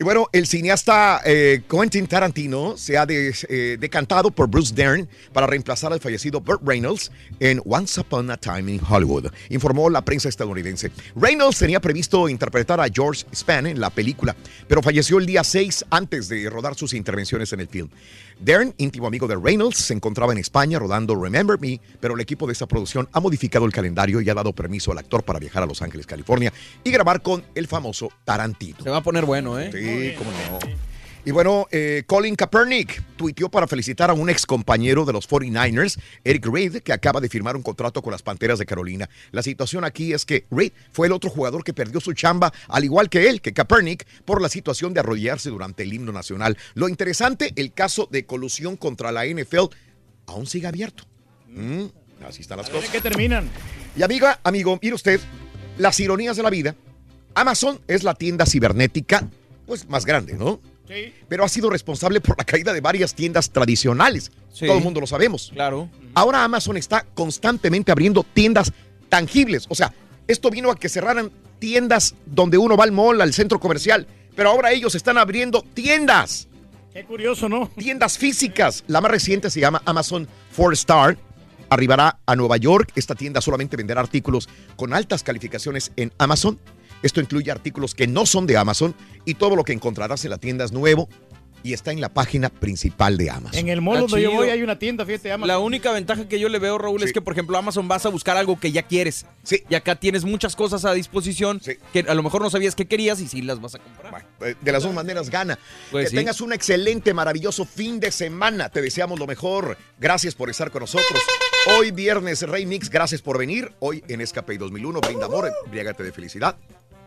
Y bueno, el cineasta eh, Quentin Tarantino se ha des- eh, decantado por Bruce Dern para reemplazar al fallecido Burt Reynolds en Once Upon a Time in Hollywood, informó la prensa estadounidense. Reynolds tenía previsto interpretar a George Span en la película, pero falleció el día 6 antes de rodar sus intervenciones en el film. Dern, íntimo amigo de Reynolds, se encontraba en España rodando Remember Me, pero el equipo de esta producción ha modificado el calendario y ha dado permiso al actor para viajar a Los Ángeles, California y grabar con el famoso Tarantino. Se va a poner bueno, ¿eh? Sí, cómo no. Y bueno, eh, Colin Kaepernick tuiteó para felicitar a un ex compañero de los 49ers, Eric Reid, que acaba de firmar un contrato con las Panteras de Carolina. La situación aquí es que Reid fue el otro jugador que perdió su chamba, al igual que él, que Kaepernick, por la situación de arrodillarse durante el himno nacional. Lo interesante, el caso de colusión contra la NFL aún sigue abierto. Mm, así están las cosas. ¿Qué terminan? Y amiga, amigo, mire usted, las ironías de la vida. Amazon es la tienda cibernética, pues más grande, ¿no? Sí. Pero ha sido responsable por la caída de varias tiendas tradicionales. Sí. Todo el mundo lo sabemos. Claro. Ahora Amazon está constantemente abriendo tiendas tangibles. O sea, esto vino a que cerraran tiendas donde uno va al mall, al centro comercial. Pero ahora ellos están abriendo tiendas. Qué curioso, ¿no? Tiendas físicas. La más reciente se llama Amazon Four Star. Arribará a Nueva York. Esta tienda solamente venderá artículos con altas calificaciones en Amazon. Esto incluye artículos que no son de Amazon y todo lo que encontrarás en la tienda es nuevo y está en la página principal de Amazon. En el mall Está donde yo voy hay una tienda, fíjate, Amazon. La única ventaja que yo le veo, Raúl, es que, por ejemplo, Amazon vas a buscar algo que ya quieres. Sí. Y acá tienes muchas cosas a disposición que a lo mejor no sabías que querías y sí las vas a comprar. Eh, De las dos maneras gana. Pues que sí. tengas un excelente, maravilloso fin de semana. Te deseamos lo mejor. Gracias por estar con nosotros. Hoy viernes Rey Mix, gracias por venir. Hoy en Escape 2001, brinda amor, embriágate de felicidad.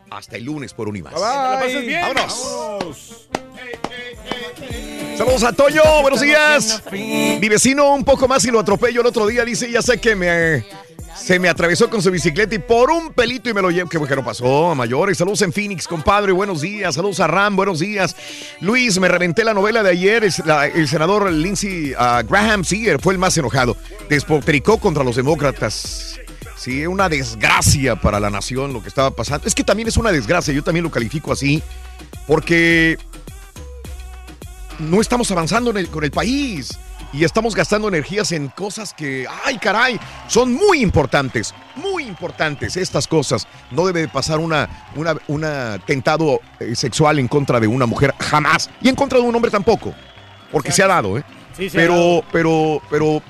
Hasta el lunes por un y más. Que te la pases bien. Vámonos. Saludos a Toño, buenos días. Mi vecino un poco más y lo atropello el otro día. Dice, ya sé que me... Se me atravesó con su bicicleta y por un pelito y me lo llevo. Qué bueno pasó, a mayores. Saludos en Phoenix, compadre. Buenos días. Saludos a Ram, buenos días. Luis, me reventé la novela de ayer. Es la- el senador Lindsey ah, Graham, sí, fue el más enojado. Despotricó contra los demócratas. Sí, una desgracia para la nación lo que estaba pasando. Es que también es una desgracia, yo también lo califico así, porque no estamos avanzando en el- con el país y estamos gastando energías en cosas que, ay caray, son muy importantes, muy importantes estas cosas. No debe de pasar una, una, un atentado eh, sexual en contra de una mujer jamás y en contra de un hombre tampoco, porque se ha dado, ¿eh? Sí, se ha pero, dado. pero, pero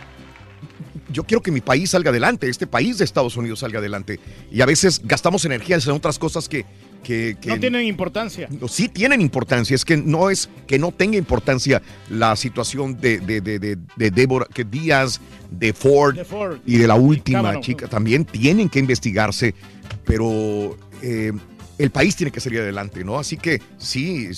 yo quiero que mi país salga adelante, este país de Estados Unidos salga adelante. Y a veces gastamos energías en otras cosas que... que, que No tienen importancia. no, sí tienen importancia, es que no es que no tenga importancia la situación de, de, de, de, de Débora, que Díaz, de Ford, De Ford. y de la última chica, también tienen que investigarse, pero eh, el país tiene que salir adelante, ¿no? Así que sí,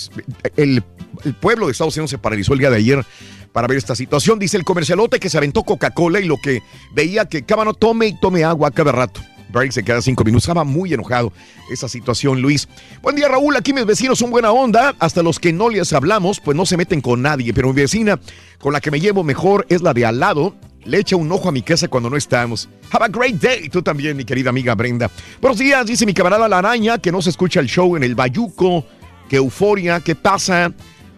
el, el pueblo de Estados Unidos se paralizó el día de ayer para ver esta situación. Dice el comercialote que se aventó Coca-Cola y lo que veía que Cábano tome y tome agua cada rato. Barry se queda cinco minutos. Estaba muy enojado esa situación, Luis. Buen día, Raúl. Aquí mis vecinos son buena onda. Hasta los que no les hablamos, pues no se meten con nadie. Pero mi vecina con la que me llevo mejor es la de al lado. Le echa un ojo a mi casa cuando no estamos. Have a great day. Tú también, mi querida amiga Brenda. Buenos días, dice mi camarada La Araña, que no se escucha el show en el Bayuco. Qué euforia, qué pasa.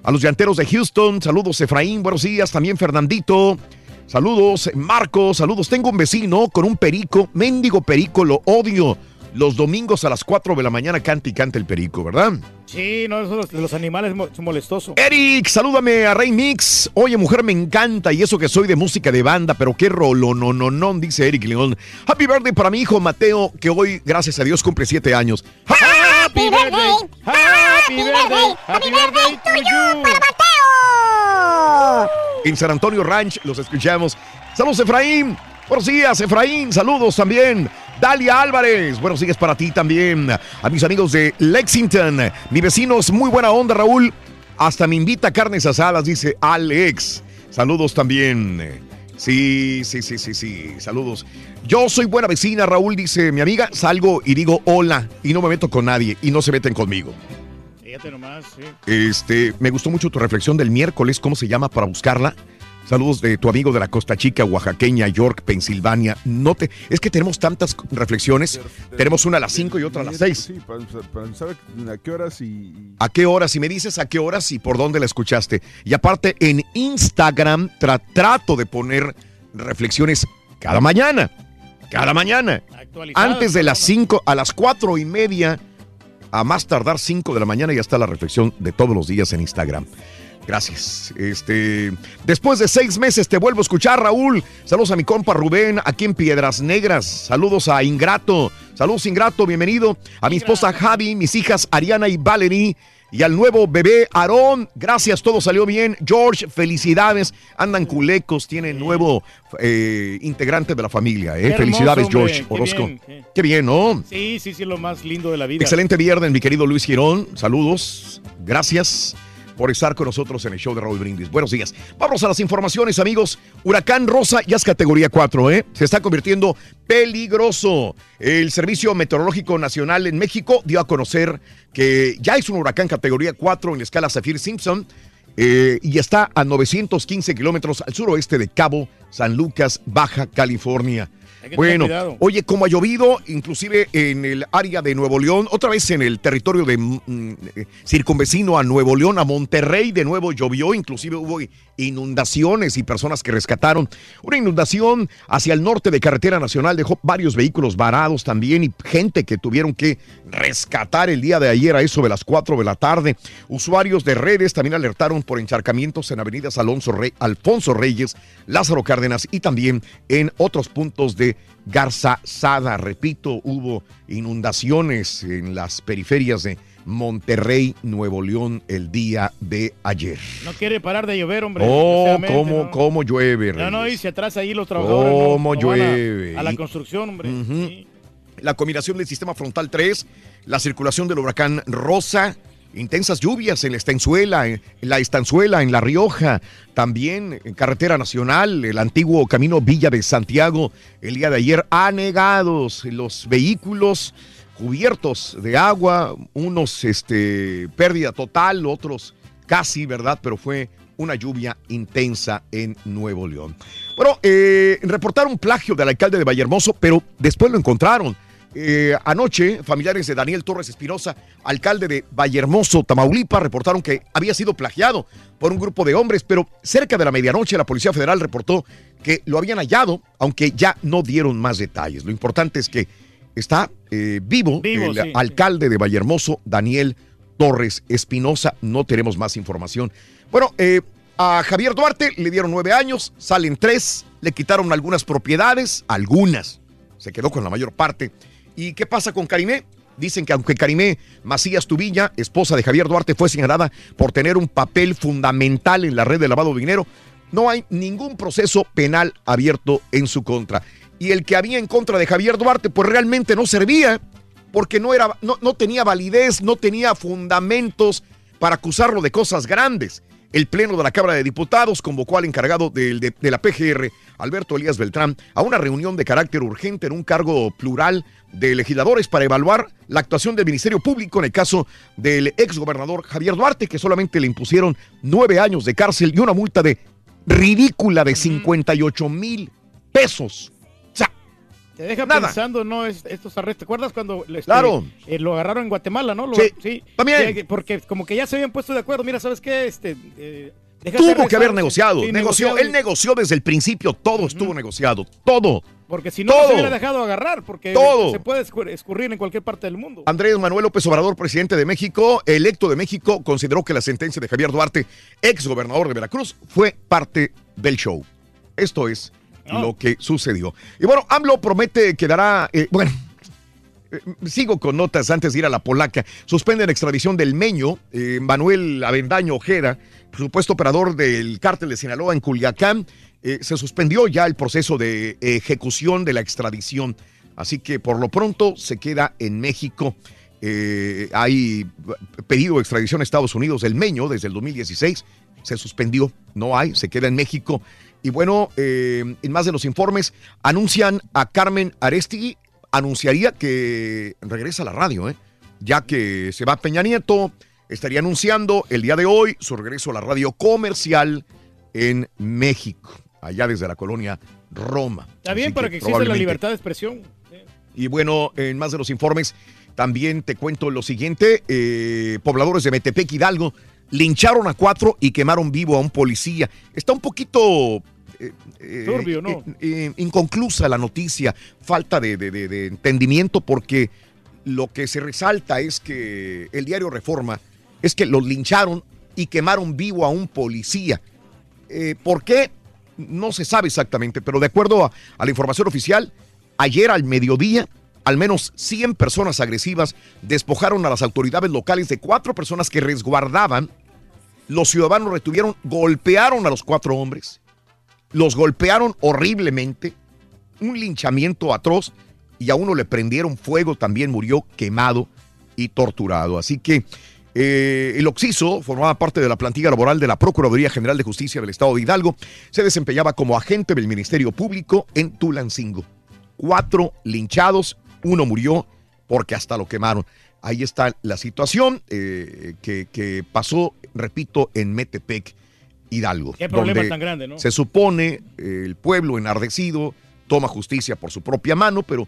A los llanteros de Houston, saludos Efraín, buenos días. También Fernandito. Saludos, Marco, saludos. Tengo un vecino con un perico, mendigo perico, lo odio. Los domingos a las 4 de la mañana canta y canta el perico, ¿verdad? Sí, no, eso los, los animales mo- son molestosos. Eric, salúdame a Rey Mix. Oye, mujer, me encanta y eso que soy de música de banda, pero qué rolo, no, no, no, dice Eric León. Happy birthday para mi hijo Mateo, que hoy, gracias a Dios, cumple siete años. Happy birthday, happy birthday, happy birthday to you. En San Antonio Ranch los escuchamos. Saludos, Efraín. Buenos días, Efraín. Saludos también. Dalia Álvarez. Buenos días para ti también. A mis amigos de Lexington. Mi vecino es muy buena onda, Raúl. Hasta me invita a carnes asadas, dice Alex. Saludos también. Sí, sí, sí, sí, sí. Saludos. Yo soy buena vecina, Raúl, dice mi amiga. Salgo y digo hola y no me meto con nadie y no se meten conmigo. Fíjate nomás, sí. Este, me gustó mucho tu reflexión del miércoles, ¿cómo se llama para buscarla? Saludos de tu amigo de la Costa Chica, oaxaqueña, York, Pensilvania. No te, es que tenemos tantas reflexiones. Tenemos una a las 5 y otra a las 6. Sí, para, para saber a qué horas y... ¿A qué horas? Si me dices a qué horas y por dónde la escuchaste. Y aparte, en Instagram tra- trato de poner reflexiones cada mañana. Cada mañana. Antes de las 5, a las 4 y media, a más tardar 5 de la mañana, ya está la reflexión de todos los días en Instagram. Gracias. Este, después de seis meses te vuelvo a escuchar, Raúl. Saludos a mi compa Rubén, aquí en Piedras Negras. Saludos a Ingrato. Saludos, Ingrato, bienvenido. A mi esposa Javi, mis hijas Ariana y Valerie. Y al nuevo bebé Aarón, gracias, todo salió bien. George, felicidades. Andan culecos, tienen nuevo eh, integrante de la familia. eh. Hermoso, felicidades, hombre, George qué Orozco. bien, Qué bien, ¿no? Sí, sí, sí, lo más lindo de la vida. Excelente viernes, mi querido Luis Girón. Saludos. Gracias por estar con nosotros en el show de Raúl Brindis. Buenos días. Vamos a las informaciones, amigos. Huracán Rosa ya es categoría 4, ¿eh? Se está convirtiendo peligroso. El Servicio Meteorológico Nacional en México dio a conocer que ya es un huracán categoría 4 en la escala Saffir-Simpson. eh, y está a 915 kilómetros al suroeste de Cabo San Lucas, Baja California. Bueno, oye, como ha llovido, inclusive en el área de Nuevo León, otra vez en el territorio de mm, eh, circunvecino a Nuevo León, a Monterrey, de nuevo llovió, inclusive hubo inundaciones y personas que rescataron. Una inundación hacia el norte de carretera nacional dejó varios vehículos varados también y gente que tuvieron que rescatar el día de ayer a eso de las 4 de la tarde. Usuarios de redes también alertaron por encharcamientos en avenidas Alonso Rey- Alfonso Reyes, Lázaro Cárdenas y también en otros puntos de Garza Sada. Repito, hubo inundaciones en las periferias de Monterrey, Nuevo León el día de ayer. No quiere parar de llover, hombre. Oh, cómo, ¿no? cómo llueve. No, no, y Reyes. se atrasa ahí los trabajadores. Cómo No van a- llueve. A, la construcción, hombre. La combinación del sistema frontal 3, la circulación del huracán Rosa, intensas lluvias en la estanzuela, en la estanzuela, en La Rioja, también en carretera nacional, el antiguo camino Villa de Santiago, el día de ayer, anegados los vehículos cubiertos de agua, unos este, pérdida total, otros casi, ¿verdad? Pero fue una lluvia intensa en Nuevo León. Bueno, eh, reportaron plagio del alcalde de Vallehermoso, pero después lo encontraron. Eh, anoche, familiares de Daniel Torres Espinosa, alcalde de Vallehermoso, Tamaulipas, reportaron que había sido plagiado por un grupo de hombres, pero cerca de la medianoche la Policía Federal reportó que lo habían hallado, aunque ya no dieron más detalles. Lo importante es que está eh, vivo, Vivo, el sí, sí. alcalde de Vallehermoso, Daniel Torres Espinosa. No tenemos más información. Bueno, eh, a Javier Duarte le dieron nueve años, salen tres, le quitaron algunas propiedades, algunas. Se quedó con la mayor parte. ¿Y qué pasa con Karimé? Dicen que aunque Karimé Macías Tubilla, esposa de Javier Duarte, fue señalada por tener un papel fundamental en la red de lavado de dinero, no hay ningún proceso penal abierto en su contra. Y el que había en contra de Javier Duarte, pues realmente no servía, porque no, era, no, no tenía validez, no tenía fundamentos para acusarlo de cosas grandes. El Pleno de la Cámara de Diputados convocó al encargado de la PGR, Alberto Elías Beltrán, a una reunión de carácter urgente en un cargo plural de legisladores para evaluar la actuación del Ministerio Público en el caso del exgobernador Javier Duarte, que solamente le impusieron nueve años de cárcel y una multa de ridícula de 58 mil pesos. Te deja Nada. pensando, ¿no? Es- estos arrestos. ¿Te acuerdas cuando este, Claro. eh, lo agarraron en Guatemala, ¿no? Lo- Sí, también. Sí, porque como que ya se habían puesto de acuerdo. Mira, ¿sabes qué? Este, eh, tuvo que haber negociado. Sí, negoció, negociado. él negoció desde el principio, todo estuvo negociado, todo. Porque si no, no Todo. se hubiera dejado agarrar. Porque Todo. se puede escur- escurrir en cualquier parte del mundo. Andrés Manuel López Obrador, presidente de México, electo de México, consideró que la sentencia de Javier Duarte, ex gobernador de Veracruz, fue parte del show. Esto es lo que sucedió. Y bueno, AMLO promete que dará, eh, bueno, eh, sigo con notas antes de ir a la polaca. Suspenden la extradición del Meño, eh, Manuel Avendaño Ojeda, supuesto operador del cártel de Sinaloa en Culiacán. Eh, se suspendió ya el proceso de ejecución de la extradición. Así que por lo pronto se queda en México. Eh, hay pedido de extradición a Estados Unidos del Meño desde el 2016. Se suspendió, no hay, se queda en México. Y bueno, eh, en más de los informes, anuncian a Carmen Arestigui, anunciaría que regresa a la radio, ¿eh? ya que se va Peña Nieto, estaría anunciando el día de hoy su regreso a la radio comercial en México, allá desde la colonia Roma. Está bien para que que exista la libertad de expresión. y bueno, en más de los informes, también te cuento lo siguiente. eh, pobladores de Metepec, Hidalgo, lincharon a cuatro y quemaron vivo a un policía. Está un poquito... eh, eh, Turbio, ¿no? eh, eh, inconclusa la noticia, falta de, de- de- de entendimiento porque lo que se resalta es que el diario Reforma es que los lincharon y quemaron vivo a un policía. ¿Por qué? No se sabe exactamente, pero de acuerdo a, a la información oficial, ayer al mediodía, al menos 100 personas agresivas despojaron a las autoridades locales de cuatro personas que resguardaban. Los ciudadanos retuvieron, golpearon a los cuatro hombres, los golpearon horriblemente, un linchamiento atroz y a uno le prendieron fuego, también murió quemado y torturado. Así que eh, el Oxiso formaba parte de la plantilla laboral de la Procuraduría General de Justicia del Estado de Hidalgo. Se desempeñaba como agente del Ministerio Público en Tulancingo. Cuatro linchados, uno murió porque hasta lo quemaron. Ahí está la situación eh, que, que pasó, repito, en Metepec, Hidalgo. Qué problema donde tan grande, ¿no? Se supone eh, el pueblo enardecido toma justicia por su propia mano, pero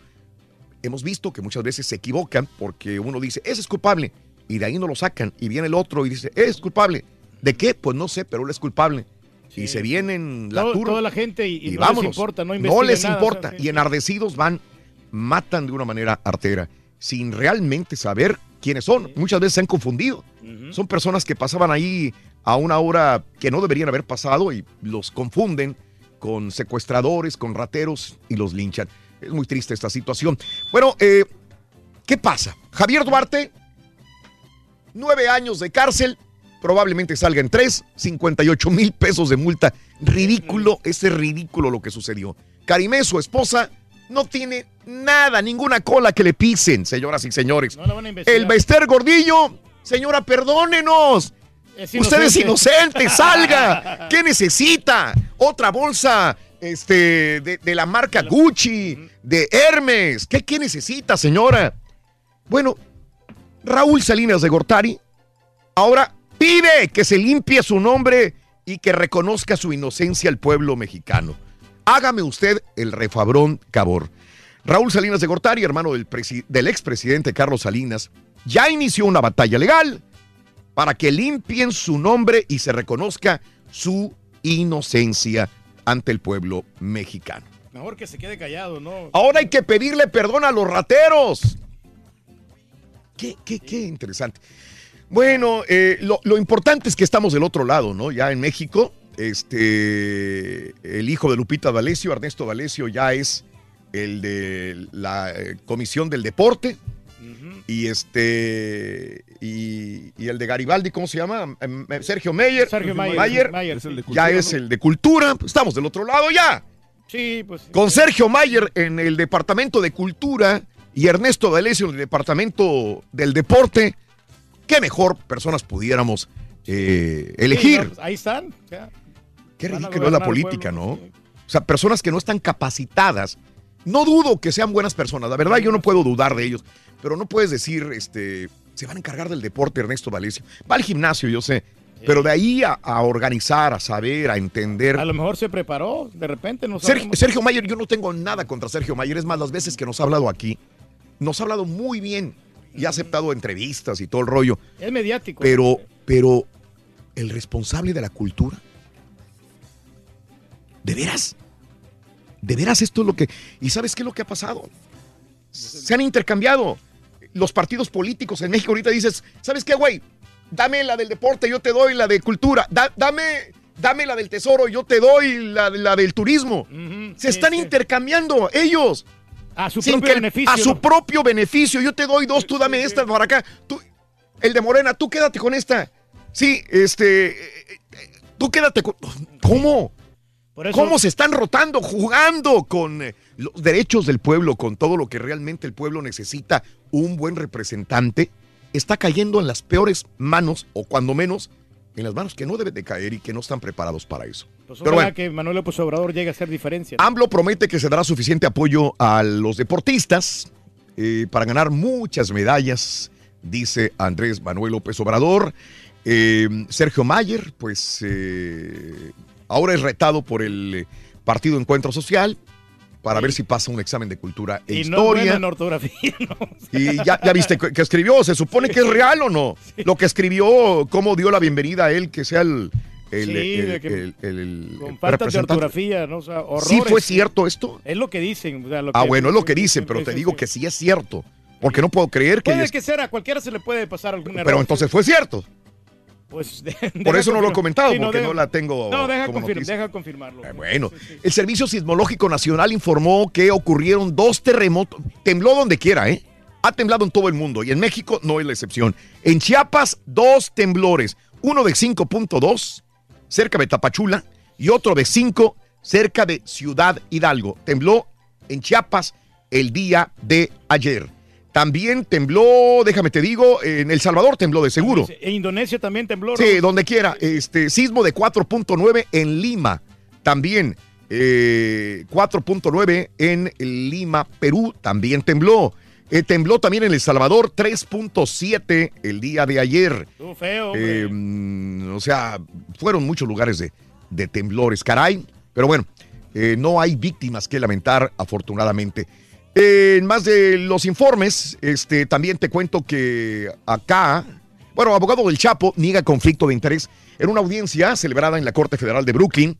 hemos visto que muchas veces se equivocan porque uno dice, ese es culpable, y de ahí no lo sacan, y viene el otro y dice, es culpable. ¿De qué? Pues no sé, pero él es culpable. Y se vienen la Todo- toda la gente y, y no vámonos. les importa, no No les nada, importa. o sea, sí. Y enardecidos van, matan de una manera artera, sin realmente saber quiénes son. Muchas veces se han confundido. Son personas que pasaban ahí a una hora que no deberían haber pasado y los confunden con secuestradores, con rateros y los linchan. Es muy triste esta situación. Bueno, eh, ¿qué pasa? Javier Duarte, nueve años de cárcel, probablemente salga en tres, 58 mil pesos de multa. Ridículo, ese es ridículo lo que sucedió. Karimé, su esposa, no tiene nada, ninguna cola que le pisen, señoras y señores. No la van a investigar. El Bester Gordillo, señora, perdónenos. Es Usted es inocente. inocente, salga. ¿Qué necesita? Otra bolsa este, de, de la marca Gucci, de Hermes. ¿Qué, ¿Qué necesita, señora? Bueno, Raúl Salinas de Gortari ahora pide que se limpie su nombre y que reconozca su inocencia al pueblo mexicano. Hágame usted el refabrón cabor. Raúl Salinas de Gortari, hermano del, presi- del expresidente Carlos Salinas, ya inició una batalla legal para que limpien su nombre y se reconozca su inocencia ante el pueblo mexicano. Mejor que se quede callado, ¿no? Ahora hay que pedirle perdón a los rateros. Qué, qué, qué interesante. Bueno, eh, lo, lo importante es que estamos del otro lado, ¿no? Ya en México, este, el hijo de Lupita D'Alessio, Ernesto D'Alessio, ya es el de la eh, Comisión del Deporte. Y este y, y el de Garibaldi, ¿cómo se llama? Em, em, Sergio Meyer. Sergio Mayer, Mayer, Es el de ya cultura, es el de cultura. Estamos del otro lado ya. Sí, pues. Con Sergio Mayer en el departamento de cultura y Ernesto D'Alessio en el departamento del deporte. ¿Qué mejor personas pudiéramos eh, elegir? Sí, no, pues, ahí están. o sea, Qué ridículo es la política. ¿no? O sea, personas que no están capacitadas. No dudo que sean buenas personas, la verdad yo no puedo dudar de ellos, pero no puedes decir, este, se van a encargar del deporte Ernesto D'Alessio. Va al gimnasio, yo sé, pero de ahí a, a organizar, a saber, a entender. A lo mejor se preparó, de repente no Sergio. Sergio Mayer, yo no tengo nada contra Sergio Mayer, es más, las veces que nos ha hablado aquí, nos ha hablado muy bien y ha aceptado entrevistas y todo el rollo, Es mediático. pero, pero el responsable de la cultura, ¿de veras? ¿De veras esto es lo que... ¿Y sabes qué es lo que ha pasado? Se han intercambiado los partidos políticos en México. Ahorita dices, ¿sabes qué, güey? Dame la del deporte, yo te doy la de cultura. Da- dame, dame la del tesoro, yo te doy la, la del turismo. Se están intercambiando ellos. A su propio que beneficio. A su ¿no? propio beneficio. Yo te doy dos, tú dame esta para acá. Tú, el de Morena, tú quédate con esta. Sí, este. eh, eh, Tú quédate con. ¿Cómo? Eso- ¿Cómo se están rotando, jugando con eh, los derechos del pueblo, con todo lo que realmente el pueblo necesita? Un buen representante está cayendo en las peores manos, o cuando menos, en las manos que no deben de caer y que no están preparados para eso. Pues Pero bueno, que Manuel López Obrador llegue a hacer diferencia. AMLO promete que se dará suficiente apoyo a los deportistas eh, para ganar muchas medallas, dice Andrés Manuel López Obrador. Eh, Sergio Mayer, pues eh, Ahora es retado por el eh, Partido Encuentro Social para ver si pasa un examen de cultura e Y no historia. bueno en ortografía, ¿no? Y ya, ya viste que que escribió, ¿se supone que es real o no? Lo que escribió, cómo dio la bienvenida a él, que sea el... el, Sí, el- de que- el- el- el Con falta de representante. ortografía, ¿no? O sea, ¿Sí fue cierto esto? Es lo que dicen. o sea, lo Ah, bueno, es lo que dicen, pero te digo que sí es cierto. Porque no puedo creer que... Puede que sea, a cualquiera se le puede pasar algún error. Pero entonces fue cierto. Pues, de- Por eso no lo he comentado, Sí, porque deja- no la tengo No, deja, como confirmarlo. Bueno, el Servicio Sismológico Nacional informó que ocurrieron dos terremotos. Tembló donde quiera, ¿eh? Ha temblado en todo el mundo y en México no es la excepción. En Chiapas, dos temblores. Uno de 5.2 cerca de Tapachula y otro de 5 cerca de Ciudad Hidalgo. Tembló en Chiapas el día de ayer. También tembló, déjame te digo, en El Salvador tembló de seguro. En Indonesia también tembló. Sí, Raúl. donde quiera. Este, sismo de 4.9 en Lima. También eh, 4.9 en Lima, Perú. También tembló. Eh, tembló también en El Salvador 3.7 el día de ayer. Estuvo feo. Eh, mm, o sea, fueron muchos lugares de, de temblores, caray. Pero bueno, eh, no hay víctimas que lamentar, afortunadamente. En más de los informes, este, también te cuento que acá, bueno, abogado del Chapo niega conflicto de interés. En una audiencia celebrada en la Corte Federal de Brooklyn,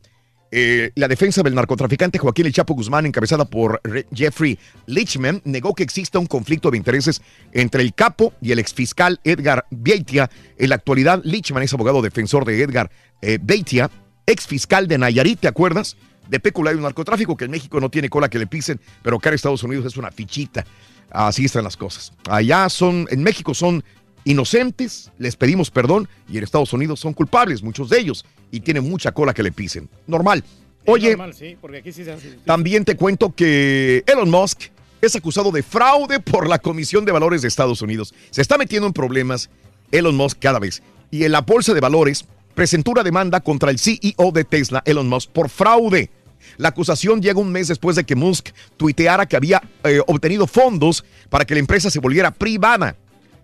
eh, la defensa del narcotraficante Joaquín El Chapo Guzmán, encabezada por Re- Jeffrey Lichman, negó que exista un conflicto de intereses entre el capo y el exfiscal Edgar Beitia. En la actualidad, Lichman es abogado defensor de Edgar eh, Beitia, exfiscal de Nayarit, ¿te acuerdas? De peculario y narcotráfico, que en México no tiene cola que le pisen, pero acá en Estados Unidos es una fichita. Así están las cosas. Allá son, en México son inocentes, les pedimos perdón, y en Estados Unidos son culpables, muchos de ellos, y tienen mucha cola que le pisen. Normal. Oye, Normal, sí, porque aquí sí se hace. también te cuento que Elon Musk es acusado de fraude por la Comisión de Valores de Estados Unidos. Se está metiendo en problemas Elon Musk cada vez. Y en la Bolsa de Valores presentó una demanda contra el CEO de Tesla, Elon Musk, por fraude. La acusación llega un mes después de que Musk tuiteara que había eh, obtenido fondos para que la empresa se volviera privada.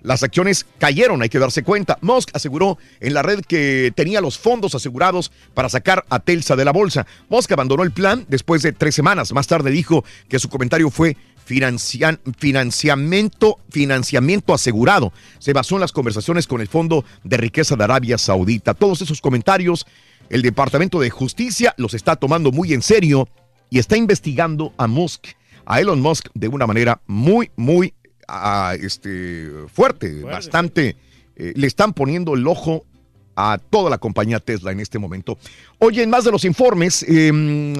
Las acciones cayeron, hay que darse cuenta. Musk aseguró en la red que tenía los fondos asegurados para sacar a Telsa de la bolsa. Musk abandonó el plan después de tres semanas. Más tarde dijo que su comentario fue financiamiento, financiamiento asegurado. Se basó en las conversaciones con el Fondo de Riqueza de Arabia Saudita. Todos esos comentarios, el Departamento de Justicia los está tomando muy en serio y está investigando a Musk, a Elon Musk, de una manera muy, muy ah, este, fuerte, bastante. eh, le están poniendo el ojo a toda la compañía Tesla en este momento. Oye, en más de los informes, eh,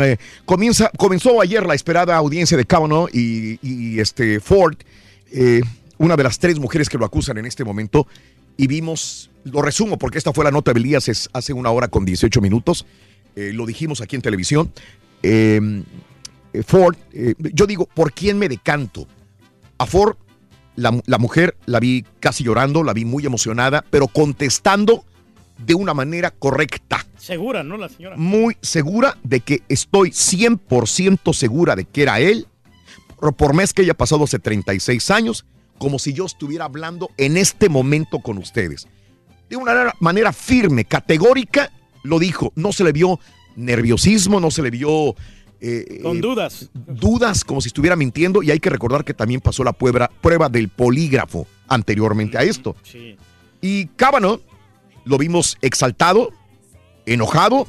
eh, comienza, comenzó ayer la esperada audiencia de Kavanaugh y, y, este Ford, eh, una de las tres mujeres que lo acusan en este momento, y vimos, lo resumo porque esta fue la nota del día hace, una hora con 18 minutos, eh, lo dijimos aquí en televisión. Eh, eh, Ford, eh, yo digo, ¿por quién me decanto? A Ford, la, la mujer, la vi casi llorando, la vi muy emocionada, pero contestando de una manera correcta, Segura, ¿no? La señora. muy segura de que estoy 100% segura de que era él, por, por mes que haya pasado hace 36 años, como si yo estuviera hablando en este momento con ustedes. De una manera- firme, categórica, lo dijo, no se le vio nerviosismo, no se le vio... eh, Con eh, dudas. dudas como si estuviera mintiendo y hay que recordar que también pasó la prueba, prueba del polígrafo anteriormente a esto. Sí. Y Kavanaugh lo vimos exaltado, enojado,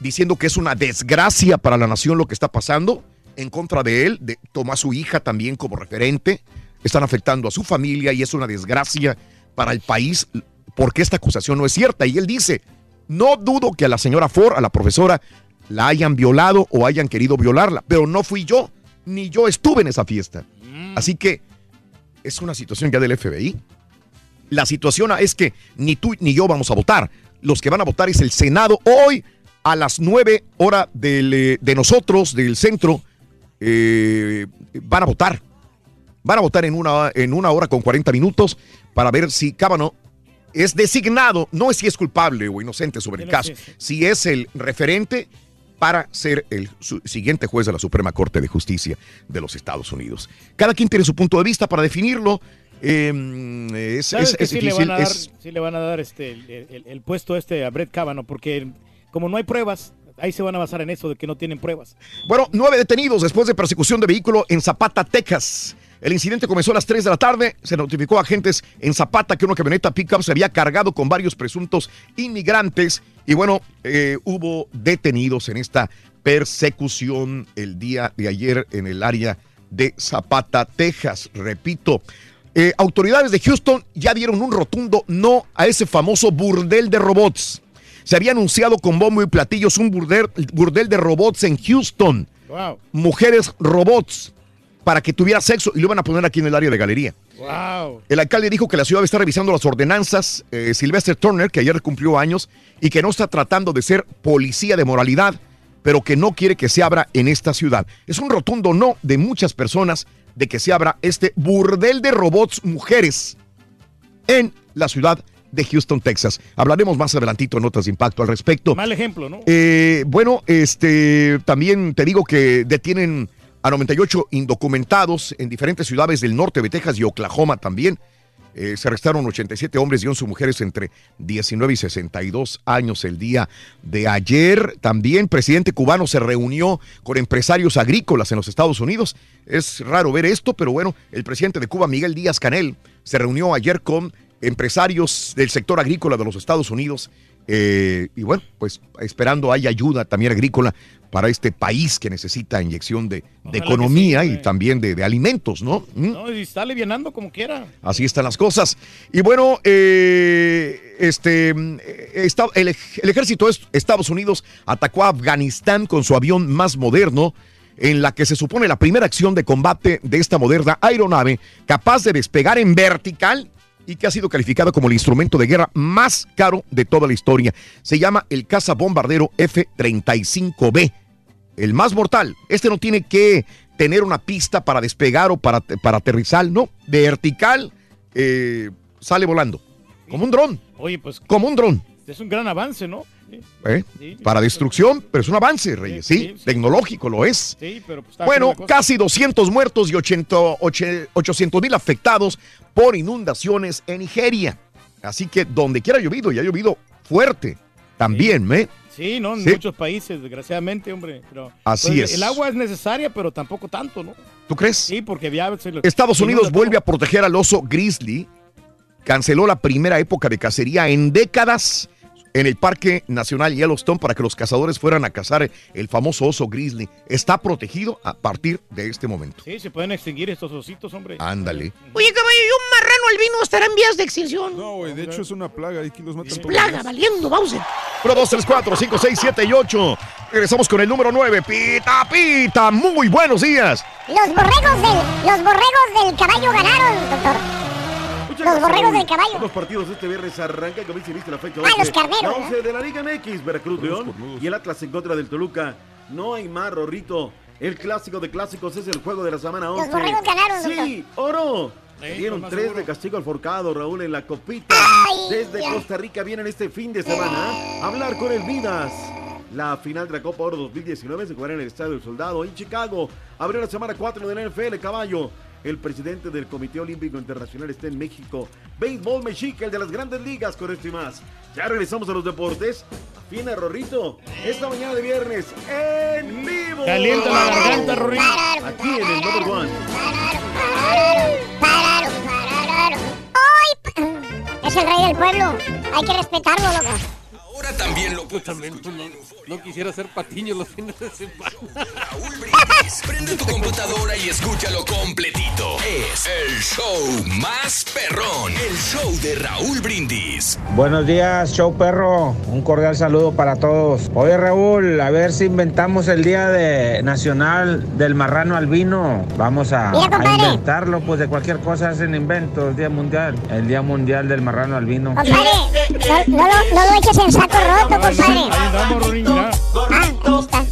diciendo que es una desgracia para la nación lo que está pasando en contra de él, de, tomó a su hija también como referente, están afectando a su familia y es una desgracia para el país porque esta acusación no es cierta. Y él dice, no dudo que a la señora Ford, a la profesora, la hayan violado o hayan querido violarla, pero no fui yo, ni yo estuve en esa fiesta. Así que es una situación ya del FBI. La situación es que ni tú ni yo vamos a votar. Los que van a votar es el Senado hoy a las 9 horas eh, de nosotros, del centro, eh, van a votar. Van a votar en una, en una hora con 40 minutos para ver si Kavanaugh es designado, no es si es culpable o inocente sobre el caso, si es el referente para ser el siguiente juez de la Suprema Corte de Justicia de los Estados Unidos. Cada quien tiene su punto de vista para definirlo. eh, es, ¿Sabes es- sí le difícil. van a dar, sí le van a dar este, el, el- el puesto este a Brett Kavanaugh? Porque como no hay pruebas, ahí se van a basar en eso de que no tienen pruebas. Bueno, nueve detenidos después de persecución de vehículo en Zapata, Texas. El incidente comenzó a las 3 de la tarde. Se notificó a agentes en Zapata que una camioneta pickup se había cargado con varios presuntos inmigrantes. Y bueno, eh, hubo detenidos en esta persecución el día de ayer en el área de Zapata, Texas. Repito, eh, autoridades de Houston ya dieron un rotundo no a ese famoso burdel de robots. Se había anunciado con bombo y platillos un burdel, burdel de robots en Houston. Wow. Mujeres robots para que tuviera sexo y lo iban a poner aquí en el área de galería. Wow. El alcalde dijo que la ciudad está revisando las ordenanzas. Eh, Sylvester Turner, que ayer cumplió años y que no está tratando de ser policía de moralidad, pero que no quiere que se abra en esta ciudad. Es un rotundo no de muchas personas de que se abra este burdel de robots mujeres en la ciudad de Houston, Texas. Hablaremos más adelantito en notas de impacto al respecto. Mal ejemplo, ¿no? Eh, bueno, este también te digo que detienen a 98 indocumentados en diferentes ciudades del norte de Texas y Oklahoma también. Eh, se arrestaron 87 hombres y 11 mujeres entre 19 y 62 años el día de ayer. También presidente cubano se reunió con empresarios agrícolas en los Estados Unidos. Es raro ver esto, pero bueno, el presidente de Cuba, Miguel Díaz Canel, se reunió ayer con empresarios del sector agrícola de los Estados Unidos. Eh, y bueno, pues esperando hay ayuda también agrícola para este país que necesita inyección de, economía sí, y también de, de alimentos, ¿no? ¿Mm? No, y está alivianando como quiera. Así están las cosas. Y bueno, eh, este, está- el, el ejército de Estados Unidos atacó a Afganistán con su avión más moderno, en la que se supone la primera acción de combate de esta moderna aeronave, capaz de despegar en vertical y que ha sido calificada como el instrumento de guerra más caro de toda la historia. Se llama el caza bombardero F-35B el más mortal. Este no tiene que tener una pista para despegar o para, para aterrizar, no. Vertical, eh, sale volando. Como un dron. Oye, pues Como un dron. es un gran avance, ¿no? ¿Eh? Sí. Para destrucción, pero es un avance, Reyes. Sí, sí, tecnológico lo es. sí, pero pues Bueno, casi 200 muertos y 800 mil afectados por inundaciones en Nigeria. Así que donde quiera ha llovido, y ha llovido fuerte también, ¿eh? Sí, ¿no? En muchos países, desgraciadamente, hombre. Pero, Así pues, es. El agua es necesaria, pero tampoco tanto, ¿no? ¿Tú crees? Sí, porque ya Estados Unidos vuelve todo. a proteger al oso grizzly. Canceló la primera época de cacería en décadas en el Parque Nacional Yellowstone para que los cazadores fueran a cazar el famoso oso grizzly. Está protegido a partir de este momento. Sí, se pueden extinguir estos ositos, hombre. Ándale. Oye, caballo, ¿y un marrano albino estará en vías de extinción? No, güey, de hecho es una plaga, aquí los matan los Plaga, valiendo, Bowser. 1, 2, 3, 4, 5, 6, 7 y 8. Regresamos con el número 9. Pita, pita. Muy buenos días. Los borregos del, los borregos del caballo ganaron, doctor. Los borregos del caballo. Los partidos de este viernes arrancan, como dice, viste la fecha Ah, 11. los carneros, La ¿eh? 11 de la Liga MX, Veracruz León y el Atlas en contra del Toluca. No hay más, Rorrito. El clásico de clásicos es el juego de la semana 11. borregos ganaron, Sí, oro. Sí, Dieron tres seguro. de castigo al forcado, Raúl, en la copita. Desde Costa Rica vienen este fin de semana a hablar con el Vidas. La final de la Copa Oro 2019 se jugará en el Estadio del Soldado en Chicago. Abrió la semana 4 de la NFL, caballo. El presidente del Comité Olímpico Internacional está en México. Béisbol Mexica, el de las grandes ligas, con esto y más. Ya regresamos a los deportes. Afina Rorrito, esta mañana de viernes, en vivo. Calienta la garganta, Rorrito. Aquí en el Number One. Es el rey del pueblo. Hay que respetarlo, loco. Ahora también lo Yo también no, no quisiera ser patiño los fines de semana. Prende tu computadora y escúchalo completito. Es el show más perrón. El show de Raúl Brindis. Buenos días, show perro. Un cordial saludo para todos. Oye, Raúl, a ver si inventamos el Día de Nacional del Marrano Albino. Vamos a, inventarlo, pues de cualquier cosa hacen inventos. Día mundial. El Día mundial del Marrano Albino. Compadre, no, no lo, no lo eches en saco roto, compadre. Ahí andamos, Rorín, ya. Ah, ahí está.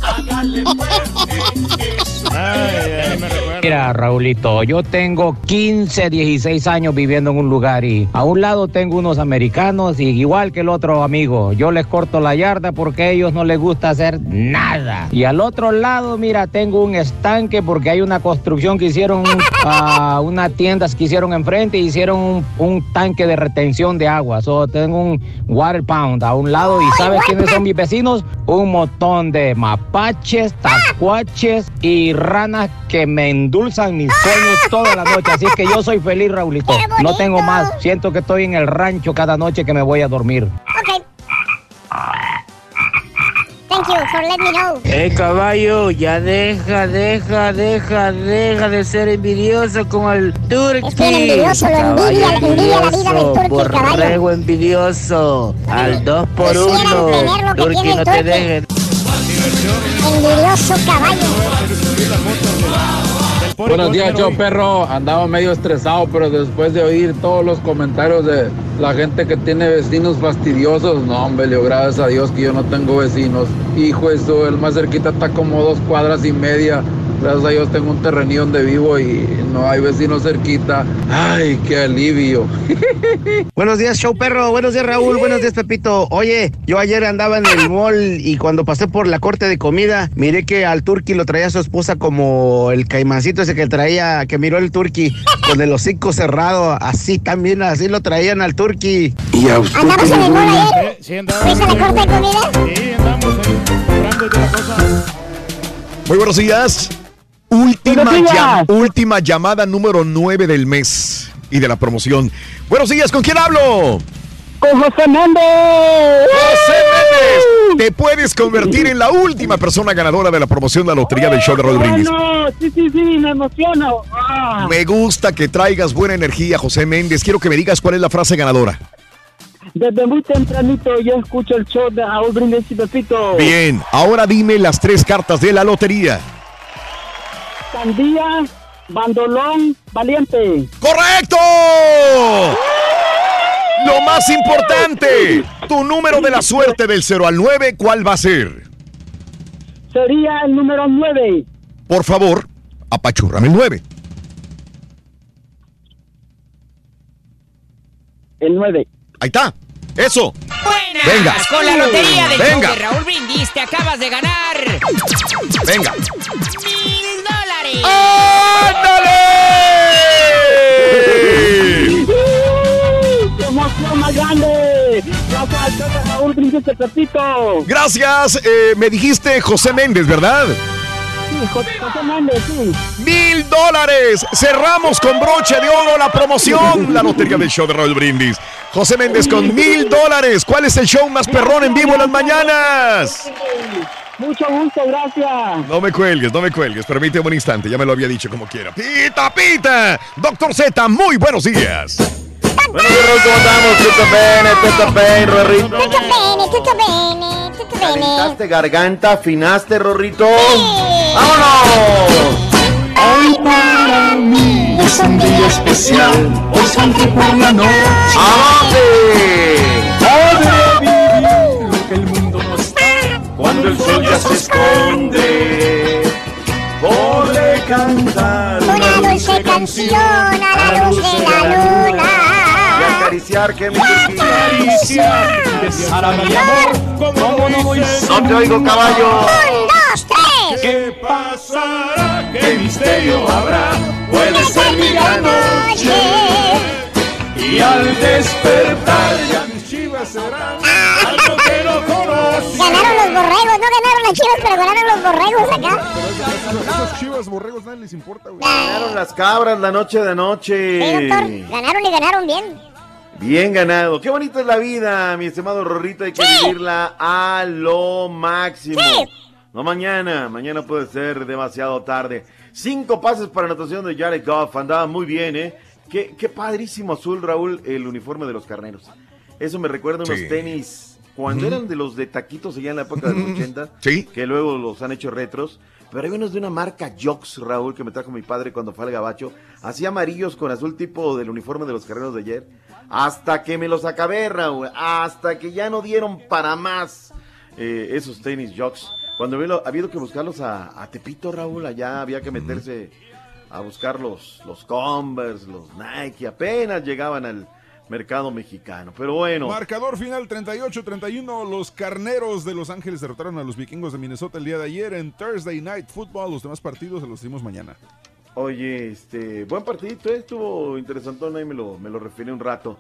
Ay, ay, me. Mira, Raulito, yo tengo 15, 16 años viviendo en un lugar y a un lado tengo unos americanos y igual que el otro amigo, yo les corto la yarda porque a ellos no les gusta hacer nada. Y al otro lado, mira, tengo un estanque porque hay una construcción que hicieron, ah, unas tiendas que hicieron enfrente y hicieron un, un tanque de retención de agua. So, tengo un water pound a un lado y ¿sabes quiénes son mis vecinos? Un montón de mapaches, tacuaches y ranas que me endulzan mis sueños toda la noche. Así es que yo soy feliz, Raulito. No tengo más. Siento que estoy en el rancho cada noche que me voy a dormir. Ok. Thank you for letting me know. Eh, caballo, ya deja, deja, deja, deja de ser envidioso con el turqui. Es que el envidioso lo envidia, envidia la vida del turqui, caballo. borrego envidioso. Al dos por Quisieran uno. tener lo que Turqui, tiene el no te dejes. Envidioso caballo. Buenos días, yo perro. Andaba medio estresado, pero después de oír todos los comentarios de la gente que tiene vecinos fastidiosos, no, hombre, le digo, gracias a Dios que yo no tengo vecinos. Hijo, eso, el más cerquita está como dos cuadras y media. Gracias a Dios tengo un terrenillo donde vivo y no hay vecinos cerquita. Ay, qué alivio. Buenos días, show perro. Buenos días, Raúl. Buenos días, Pepito. Oye, yo ayer andaba en el mall y cuando pasé por la corte de comida, miré que al turqui lo traía su esposa como el caimancito ese que traía, que miró el turqui con el hocico cerrado. Así también, así lo traían al turqui. Y a usted. ¿Andamos en el mall ayer? Sí, andamos. ¿Fuiste a la corte de comida? Sí, andamos ahí, comprando y toda la cosa. Muy buenos días. Última, llam- llamada número 9 del mes y de la promoción. Buenos días, ¿con quién hablo? Con José Méndez. José Méndez. Te puedes convertir en la última persona ganadora de la promoción de la lotería del show de Roll Brindis. Bueno, sí, sí, sí, me emociono. Ah. Me gusta que traigas buena energía, José Méndez. Quiero que me digas cuál es la frase ganadora. Desde muy tempranito yo escucho el show de Raúl Brindis y Pepito. Bien, ahora dime las tres cartas de la lotería. Sandía, bandolón, valiente. ¡Correcto! Lo más importante, tu número de la suerte del 0 al 9, ¿cuál va a ser? Sería el número 9. Por favor, apachúrrame el 9. El 9. Ahí está. Eso. Buenas. Venga. Con la lotería del Venga. show de Raúl Brindis te acabas de ganar Venga. Dólares. ¡Qué emoción más grande! Gracias Raúl Brindis y Pepito. Gracias. eh, me dijiste José Méndez, ¿verdad? Sí, José José Méndez, sí. ¡Mil dólares! Cerramos con broche de oro la promoción. La lotería del show de Raúl Brindis. José Méndez con mil dólares. ¿Cuál es el show más perrón en vivo en las mañanas? Mucho gusto, gracias. No me cuelgues, no me cuelgues. Permíteme un instante, ya me lo había dicho como quiera. ¡Pita, pita! Doctor Z, muy buenos días. Buenos días, Raúl, ¿cómo estamos? Tutto bene, tutto bene, Rorrito. Tutto bene, tutto bene, tutto bene. ¿Calentaste garganta? ¿Afinaste, Rorrito? ¡Vámonos! Hoy para mí es un día especial, hoy saldré por la noche. Podré vivir se esconde. Podré cantar Una dulce canción a la luz de la luna. Y acariciar que mi acariciar, besar a mi amor como dice No te oigo, caballo. Un, dos, tres. ¿Qué pasará? ¿Qué misterio habrá? Puede ser mi noche. Y al despertar ya mis chivas serán Ganaron los borregos, no ganaron las chivas, pero ganaron los borregos acá. Esos chivas, borregos, nadie les importa, güey. Ganaron las cabras la noche de Sí, anoche. doctor, ganaron y ganaron bien. Bien ganado. Qué bonita es la vida, mi estimado Rorrito. Hay que vivirla a lo máximo. No mañana. Mañana puede ser demasiado tarde. Cinco pases para anotación de Jared Goff. Andaba muy bien, ¿eh? Qué, qué padrísimo azul, Raúl, el uniforme de los carneros. Eso me recuerda a unos Sí. tenis. Cuando eran de los de taquitos allá en la época de los 80. Sí. Que luego los han hecho retros. Pero hay unos de una marca Jox, Raúl, que me trajo mi padre cuando fue al gabacho. Así amarillos con azul tipo del uniforme de los carneros de ayer. Hasta que me los acabé, Raúl. Hasta que ya no dieron para más eh, esos tenis Jox. Cuando había, había ido que buscarlos a, a Tepito, Raúl, allá había que meterse a buscar los, los Converse, los Nike, apenas llegaban al mercado mexicano. Pero bueno. Marcador final 38-31. Los carneros de Los Ángeles derrotaron a los vikingos de Minnesota el día de ayer en Thursday Night Football. Los demás partidos se los dimos mañana. Oye, este, buen partidito, ¿eh? estuvo interesantón, ahí me lo, me lo refiero un rato.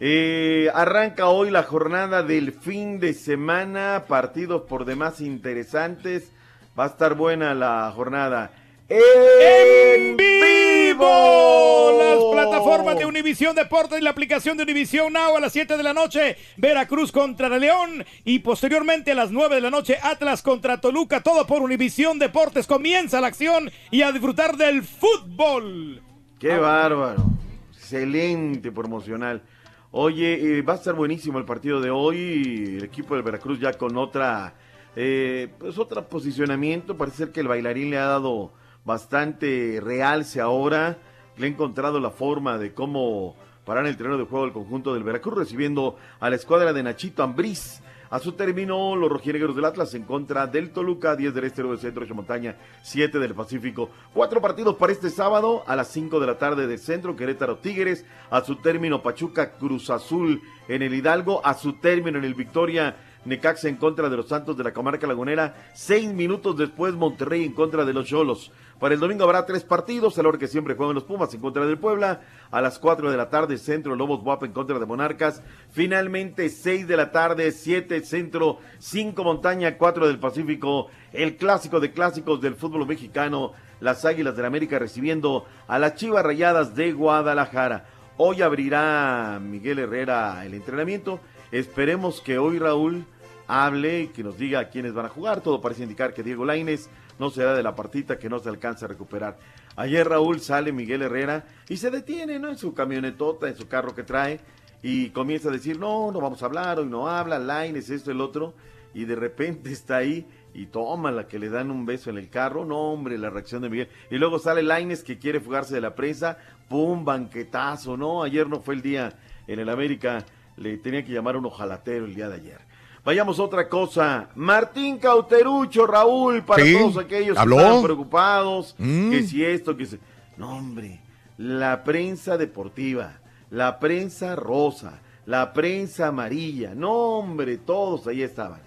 Eh, arranca hoy la jornada del fin de semana, partidos por demás interesantes. Va a estar buena la jornada. ¡En vivo! Las plataformas de Univisión Deportes y la aplicación de Univisión Now a las 7 de la noche. Veracruz contra León y posteriormente a las 9 de la noche Atlas contra Toluca. Todo por Univisión Deportes. Comienza la acción y a disfrutar del fútbol. ¡Qué bárbaro! Excelente promocional. Oye, eh, va a estar buenísimo el partido de hoy. El equipo del Veracruz ya con otra, eh, pues otro posicionamiento. Parece ser que el bailarín le ha dado bastante realce ahora. Le ha encontrado la forma de cómo parar el terreno de juego del conjunto del Veracruz, recibiendo a la escuadra de Nachito Ambriz. A su término, los rojinegros del Atlas en contra del Toluca, 10 del Este, 9 del Centro, 8 Montaña, 7 del Pacífico. Cuatro partidos para este sábado a las 5 de la tarde del Centro, Querétaro Tigres. A su término, Pachuca Cruz Azul en el Hidalgo. A su término, en el Victoria Necaxa en contra de los Santos de la Comarca Lagunera. Seis minutos después, Monterrey en contra de los Cholos. Para el domingo habrá tres partidos, el hora que siempre juegan los Pumas en contra del Puebla. A las 4 de la tarde, Centro Lobos Guapa en contra de Monarcas. Finalmente, 6 de la tarde, 7 Centro, 5 Montaña, 4 del Pacífico. El clásico de clásicos del fútbol mexicano. Las Águilas del América recibiendo a las Chivas Rayadas de Guadalajara. Hoy abrirá Miguel Herrera el entrenamiento. Esperemos que hoy Raúl hable que nos diga quiénes van a jugar. Todo parece indicar que Diego Laines no será de la partita que no se alcanza a recuperar. Ayer Raúl sale Miguel Herrera y se detiene, ¿no? En su camionetota, en su carro que trae y comienza a decir, no, no vamos a hablar, hoy no habla, Laines, esto, el otro. Y de repente está ahí y toma la que le dan un beso en el carro. No, hombre, la reacción de Miguel. Y luego sale Laines que quiere fugarse de la prensa. Pum, banquetazo, ¿no? Ayer no fue el día en el América. Le tenía que llamar un ojalatero el día de ayer. Vayamos a otra cosa. Martín Cauterucho, Raúl, para Sí, todos aquellos habló. que están preocupados, Mm. que si esto, que si... No, hombre, la prensa deportiva, la prensa rosa, la prensa amarilla, no, hombre, todos ahí estaban.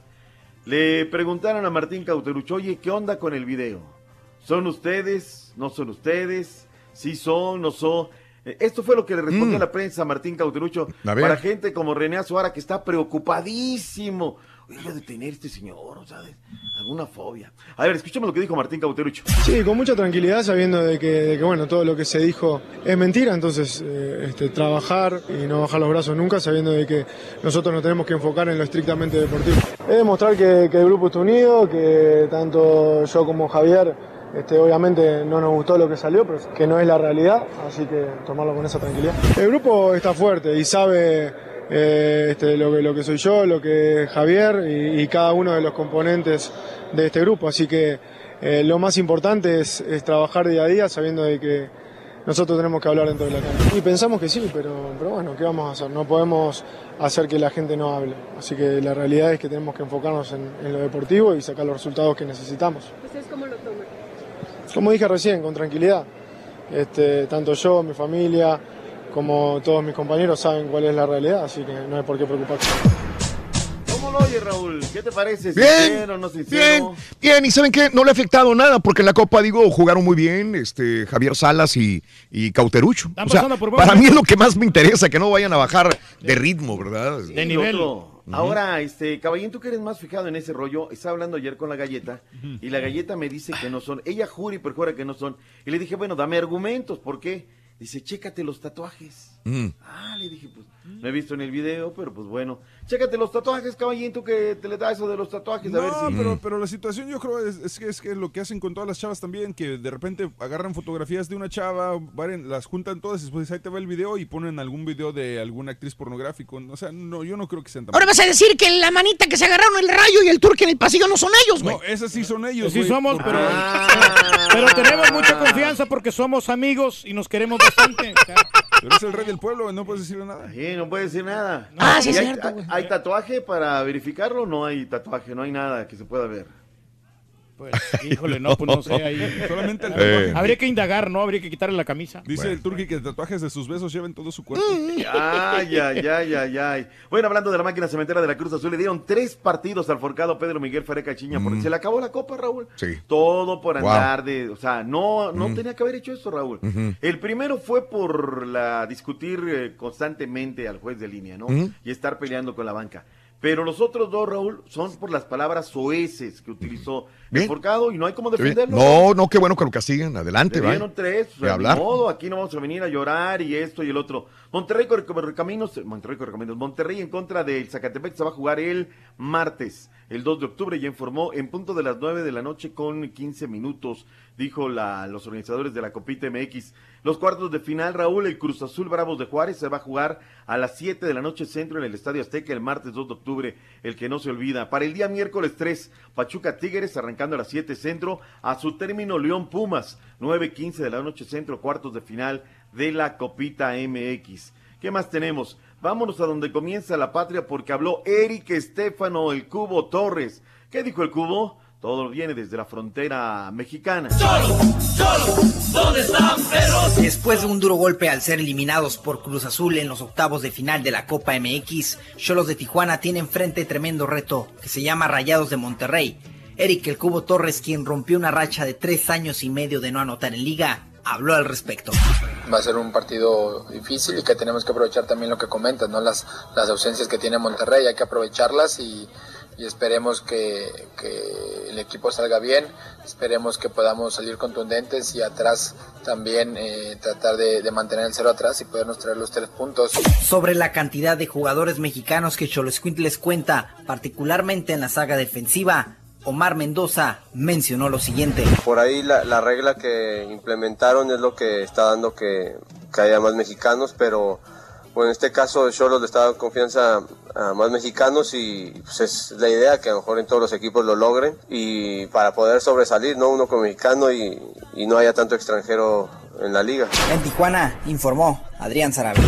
Le preguntaron a Martín Cauterucho, oye, ¿qué onda con el video? ¿Son ustedes? ¿No son ustedes? ¿Sí son? ¿No son? Eh, Esto fue lo que le respondió Mm. la prensa a Martín Cauterucho A para gente como René Azuara que está preocupadísimo. Oye, de tener este señor, o sea, de- alguna fobia. A ver, escuchemos lo que dijo Martín Cauterucho. Sí, con mucha tranquilidad, sabiendo de que, de que, bueno, todo lo que se dijo es mentira, entonces eh, este, trabajar y no bajar los brazos nunca, sabiendo de que nosotros nos tenemos que enfocar en lo estrictamente deportivo. Es demostrar que, que el grupo está unido, que tanto yo como Javier, este, obviamente no nos gustó lo que salió, pero que no es la realidad, así que tomarlo con esa tranquilidad. El grupo está fuerte y sabe eh, este, lo, que, lo que soy yo, lo que es Javier y, y cada uno de los componentes de este grupo. Así que eh, lo más importante es, es trabajar día a día sabiendo de que nosotros tenemos que hablar dentro de la cancha. Y pensamos que sí, pero, pero bueno, ¿qué vamos a hacer? No podemos hacer que la gente no hable. Así que la realidad es que tenemos que enfocarnos en, en lo deportivo y sacar los resultados que necesitamos. ¿Ustedes cómo lo toman? Como dije recién, con tranquilidad. Este, tanto yo, mi familia, como todos mis compañeros saben cuál es la realidad, así que no hay por qué preocuparse. ¿Cómo lo oye, Raúl? ¿Qué te parece? Bien. Bien, bien, y ¿saben qué? No le ha afectado nada, porque en la Copa, digo, jugaron muy bien este, Javier Salas y, y Cauterucho. O sea, para mí es lo que más me interesa, que no vayan a bajar de ritmo, ¿verdad? Sí, otro. Ahora, este, Caballín, tú que eres más fijado en ese rollo, estaba hablando ayer con la galleta y la galleta me dice que no son. Ella jura y perjura que no son. Y le dije, bueno, dame argumentos, ¿por qué? Dice, chécate los tatuajes. Ah, le dije, pues, no he visto en el video, pero pues bueno. Chécate los tatuajes, Caballín, tú que te le da eso de los tatuajes, a No, ver si... pero, pero la situación yo creo es, es que es que lo que hacen con todas las chavas también, que de repente agarran fotografías de una chava, varen- las juntan todas y después ahí te va el video y ponen algún video de alguna actriz pornográfico. O sea, no, yo no creo que sean tan Ahora vas a decir que la manita que se agarraron el rayo y el turque en el pasillo no son ellos, güey. No, esas sí son ellos. Sí somos, porque- pero, pero tenemos mucha confianza porque somos amigos y nos queremos bastante. Pero es el rey del pueblo, no puedes decirle nada. Sí, no puede decir nada. Ah, sí, ¿Y es hay, cierto, güey. ¿Hay tatuaje para verificarlo? No hay tatuaje, no hay nada que se pueda ver. Pues, híjole, no, pues no sé. Ahí. Solamente el Eh. tatuaje. Habría que indagar, ¿no? Habría que quitarle la camisa. Dice el Turki que tatuajes de sus besos llevan todo su cuerpo. Ay, ay, ay, ay, ay. Bueno, hablando de la máquina cementera de la Cruz Azul, le dieron tres partidos al forcado Pedro Miguel Fereca Chiña porque se le acabó la copa, Raúl. Sí. Todo por Wow. andar de, o sea, no, no Mm. tenía que haber hecho eso, Raúl. El primero fue por la discutir eh, constantemente al juez de línea, ¿no? Y estar peleando con la banca. Pero los otros dos, Raúl, son por las palabras soeces que utilizó Bien. forcado y no hay bien. defenderlo. No, no, qué bueno que lo castiguen. Adelante, va. tres, o De sea, hablar. modo, aquí no vamos a venir a llorar y esto y el otro. Monterrey Cor- Correcaminos, Monterrey Correcaminos, Monterrey en contra del Zacatepec se va a jugar el martes, el 2 de octubre, ya informó, en punto de las 9 de la noche con 15 minutos, dijo la, los organizadores de la Copita MX. Los cuartos de final, Raúl, el Cruz Azul Bravos de Juárez se va a jugar a las 7 de la noche centro en el Estadio Azteca el martes 2 de octubre, el que no se olvida. Para el día miércoles 3, Pachuca Tigres arrancando a las 7 centro, a su término León Pumas, 9.15 de la noche centro, cuartos de final de la Copita MX. ¿Qué más tenemos? Vámonos a donde comienza la patria porque habló Eric Estefano, el Cubo Torres. ¿Qué dijo el Cubo? Todo viene desde la frontera mexicana. ¿Dónde están perros? Después de un duro golpe al ser eliminados por Cruz Azul en los octavos de final de la Copa MX, Cholos de Tijuana tienen frente tremendo reto que se llama Rayados de Monterrey. Eric El Cubo Torres, quien rompió una racha de tres años y medio de no anotar en liga, habló al respecto. va a ser un partido difícil y que tenemos que aprovechar también lo que comentas, ¿no? Las, las ausencias que tiene Monterrey, hay que aprovecharlas y, y esperemos que, que el equipo salga bien, esperemos que podamos salir contundentes y atrás también eh, tratar de, de mantener el cero atrás y podernos traer los tres puntos. Sobre la cantidad de jugadores mexicanos que les cuenta, particularmente en la saga defensiva, Omar Mendoza mencionó lo siguiente. Por ahí la, la regla que implementaron es lo que está dando que, que haya más mexicanos, pero bueno, en este caso Cholos le está dando confianza a más mexicanos y pues es la idea que a lo mejor en todos los equipos lo logren y para poder sobresalir, ¿no? Uno como mexicano y, y no haya tanto extranjero en la liga. En Tijuana, informó Adrián Sarabia.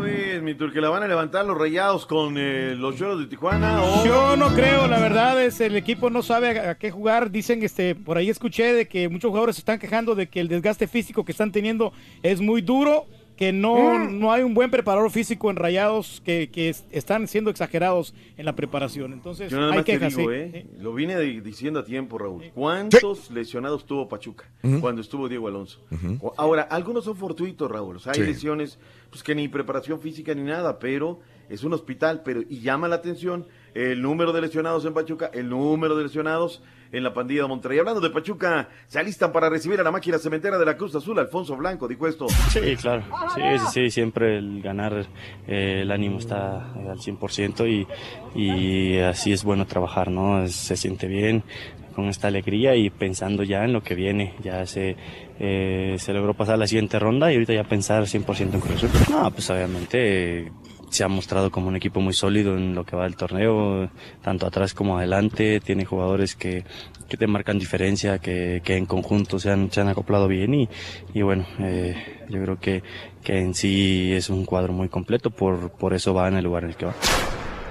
¿Cómo ves? ¿Que la van a levantar los rayados con eh, los Cholos de Tijuana? Yo no creo, la verdad es el equipo no sabe a, a qué jugar. Dicen, este, por ahí escuché de que muchos jugadores se están quejando de que el desgaste físico que están teniendo es muy duro, que no, Mm. no hay un buen preparador físico en Rayados, que, que es- están siendo exagerados en la preparación. Entonces, Yo nada hay más te digo, sí. ¿eh? Lo vine de- diciendo a tiempo, Raúl. ¿Cuántos lesionados tuvo Pachuca cuando estuvo Diego Alonso? Ahora, algunos son fortuitos, Raúl. O sea, hay Sí. lesiones pues que ni preparación física ni nada, pero es un hospital. Pero y llama la atención el número de lesionados en Pachuca, el número de lesionados en la pandilla de Monterrey. Hablando de Pachuca, se alistan para recibir a la máquina cementera de la Cruz Azul. Alfonso Blanco dijo esto. Sí, claro. Sí, sí, sí, siempre el ganar, eh, el ánimo está eh, al 100% y, y así es bueno trabajar, ¿no? Se siente bien con esta alegría y pensando ya en lo que viene. Ya se, eh, se logró pasar la siguiente ronda y ahorita ya pensar 100% en Cruz Azul. No, pues obviamente eh, se ha mostrado como un equipo muy sólido en lo que va del torneo, tanto atrás como adelante. Tiene jugadores que, que te marcan diferencia, que, que en conjunto se han, se han acoplado bien y, y bueno, eh, yo creo que, que en sí es un cuadro muy completo, por, por eso va en el lugar en el que va.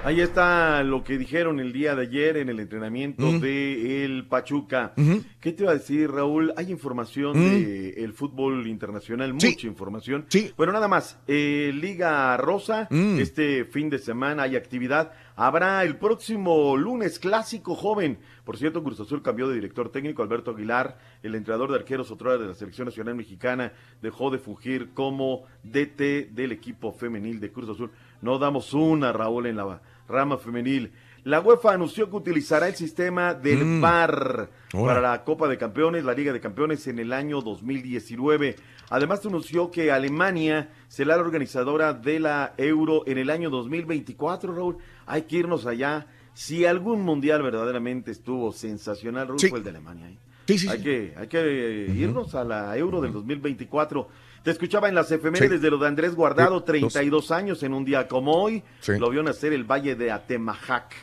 Ahí está lo que dijeron el día de ayer en el entrenamiento Mm. de el Pachuca. ¿Qué te iba a decir, Raúl? Hay información Mm. de el fútbol internacional, mucha información. Bueno, nada más. eh, Liga Rosa, Mm. este fin de semana hay actividad. Habrá el próximo lunes clásico joven. Por cierto, Cruz Azul cambió de director técnico. Alberto Aguilar, el entrenador de arqueros otrora de la Selección Nacional Mexicana, dejó de fungir como DT del equipo femenil de Cruz Azul. No damos una, Raúl, en la rama femenil. La UEFA anunció que utilizará el sistema del Mm. VAR para la Copa de Campeones, la Liga de Campeones en el año 2019. Además anunció que Alemania será la organizadora de la Euro en el año 2024, Raúl. Hay que irnos allá. Si algún mundial verdaderamente estuvo sensacional, Raúl, Sí. fue el de Alemania. ¿eh? Sí, sí, hay sí. que, hay que irnos a la Euro del 2024. Te escuchaba en las efemérides de lo de Andrés Guardado, Sí, 32 años en un día como hoy. Sí. Lo vio nacer el Valle de Atemajac.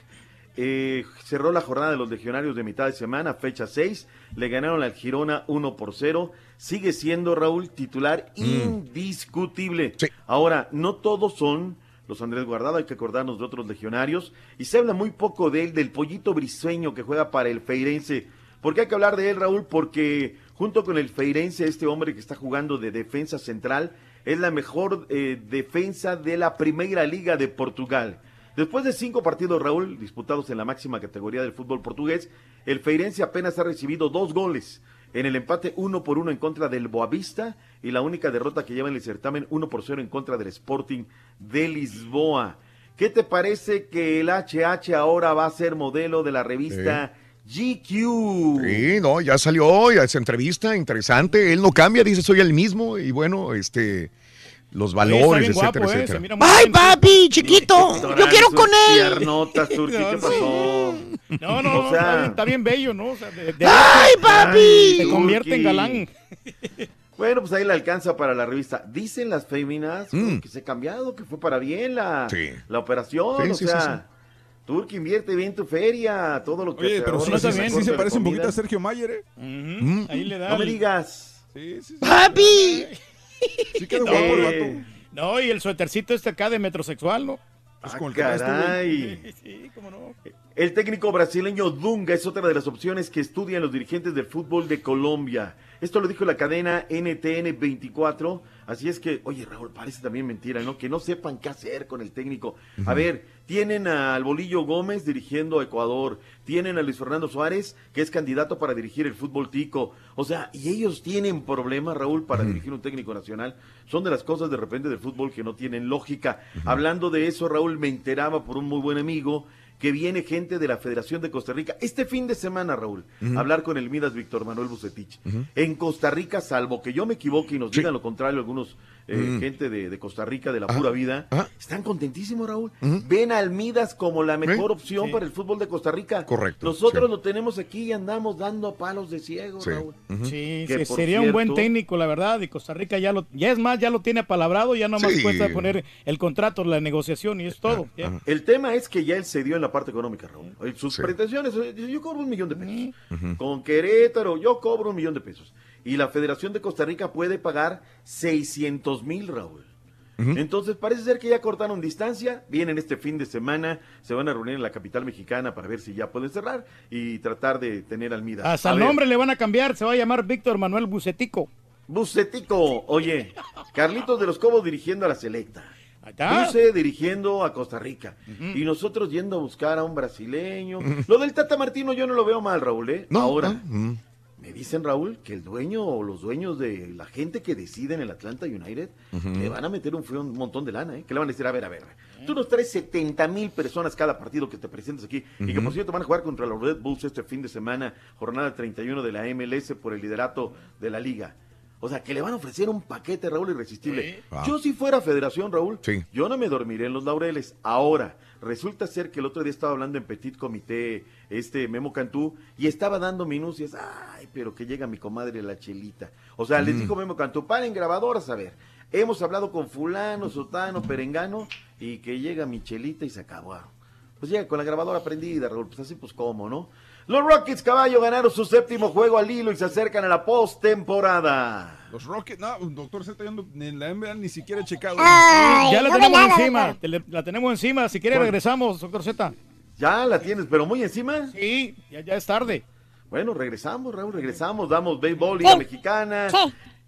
Eh, cerró la jornada de los legionarios de mitad de semana, fecha 6. Le ganaron al Girona 1 por 0. Sigue siendo Raúl titular Mm. indiscutible. Ahora, no todos son los Andrés Guardado, hay que acordarnos de otros legionarios. Y se habla muy poco de él, del pollito briseño que juega para el Feirense. ¿Por qué hay que hablar de él, Raúl? Porque junto con el Feirense, este hombre que está jugando de defensa central, es la mejor eh, defensa de la Primera Liga de Portugal. Después de cinco partidos, Raúl, disputados en la máxima categoría del fútbol portugués, el Feirense apenas ha recibido dos goles. En el empate uno por uno en contra del Boavista y la única derrota que lleva en el certamen uno por cero en contra del Sporting de Lisboa. ¿Qué te parece que el HH ahora va a ser modelo de la revista GQ? Sí, no, ya salió, ya esa entrevista, interesante. Él no cambia, dice soy el mismo y bueno, este, los valores, etcétera, guapo, eh, etcétera. ¡Ay, papi, chiquito! Yo quiero con él. Piernotas, ¿qué pasó? No, no, O sea- está, bien, está bien bello, ¿no? O sea, de- de- ¡Ay, papi! Se convierte en galán. Bueno, pues ahí le alcanza para la revista. Dicen las féminas Mm. que se ha cambiado, que fue para bien la, Sí. la operación. Sí, o sí, sea, sí, Turki invierte bien tu feria, todo lo que Oye, te pero sí, sí, sí, se parece un poquito a Sergio Mayer, ¿eh? Mm. Ahí le da. No me digas. Sí, sí, sí. ¡Papi! Sí queda No, guapo el Eh, vato. No, y el suétercito este acá de metrosexual, ¿no? Pues Ah, con el caray. Sí, cómo no. El técnico brasileño Dunga es otra de las opciones que estudian los dirigentes del fútbol de Colombia. Esto lo dijo la cadena NTN 24. Así es que, oye Raúl, parece también mentira, ¿no? Que no sepan qué hacer con el técnico. A ver, tienen al Bolillo Gómez dirigiendo a Ecuador. Tienen a Luis Fernando Suárez, que es candidato para dirigir el fútbol tico. O sea, y ellos tienen problemas, Raúl, para dirigir un técnico nacional. Son de las cosas de repente del fútbol que no tienen lógica. Hablando de eso, Raúl, me enteraba por un muy buen amigo que viene gente de la Federación de Costa Rica este fin de semana, Raúl, a hablar con el Midas Víctor Manuel Bucetich. En Costa Rica, salvo que yo me equivoque y nos digan lo contrario algunos eh, Mm. gente de, de Costa Rica, de la pura vida, están contentísimos, Raúl. Ven al Midas como la mejor opción Sí. para el fútbol de Costa Rica. Correcto, Nosotros sí. lo tenemos aquí y andamos dando palos de ciego, Sí. Raúl. Sí, Que sería un buen técnico, la verdad. Y Costa Rica ya lo, ya es más, ya lo tiene apalabrado, ya nomás Sí. cuesta poner el contrato, la negociación y es todo. ya. Ajá. El tema es que ya él se dio en la parte económica, Raúl. Sus Sí. pretensiones, yo cobro un millón de pesos. Ujú. Con Querétaro, yo cobro un millón de pesos. Y la Federación de Costa Rica puede pagar 600 mil, Raúl. Entonces parece ser que ya cortaron distancia, vienen este fin de semana, se van a reunir en la capital mexicana para ver si ya pueden cerrar y tratar de tener al Midas. Hasta A el ver, nombre le van a cambiar, se va a llamar Víctor Manuel Bucetico. Bucetico, oye, Carlitos de los Cobos dirigiendo a la Selecta. Luce dirigiendo a Costa Rica. Y nosotros yendo a buscar a un brasileño. Lo del Tata Martino yo no lo veo mal, Raúl, ¿eh? No, Ahora, me dicen, Raúl, que el dueño o los dueños de la gente que decide en el Atlanta United le van a meter un, un montón de lana, ¿eh? Que le van a decir, a ver, a ver, tú nos traes 70 mil personas cada partido que te presentes aquí y que por cierto van a jugar contra los Red Bulls este fin de semana, jornada 31 de la MLS por el liderato de la liga. O sea, que le van a ofrecer un paquete, Raúl, irresistible. Ah. Yo si fuera federación, Raúl, Sí. yo no me dormiré en los laureles. Ahora, resulta ser que el otro día estaba hablando en Petit Comité, este Memo Cantú, y estaba dando minucias. Ay, pero que llega mi comadre la chelita. O sea, les Mm. dijo Memo Cantú, paren grabadoras, a ver. Hemos hablado con fulano, sotano, perengano, y que llega mi chelita y se acabó. Pues llega con la grabadora prendida, Raúl, pues así pues cómo, ¿no? Los Rockets Caballo ganaron su séptimo juego al hilo y se acercan a la postemporada. Los Rockets, no, doctor Z, yo en la NBA ni siquiera he checado. Ay, ya la no tenemos nada, encima, doctor. te le- la tenemos encima. Si quiere ¿Cuál? regresamos, doctor Z. Ya la tienes, pero muy encima. Sí, ya, ya es tarde. Bueno, regresamos, Raúl, regresamos, damos béisbol, Liga Sí. Mexicana. Sí.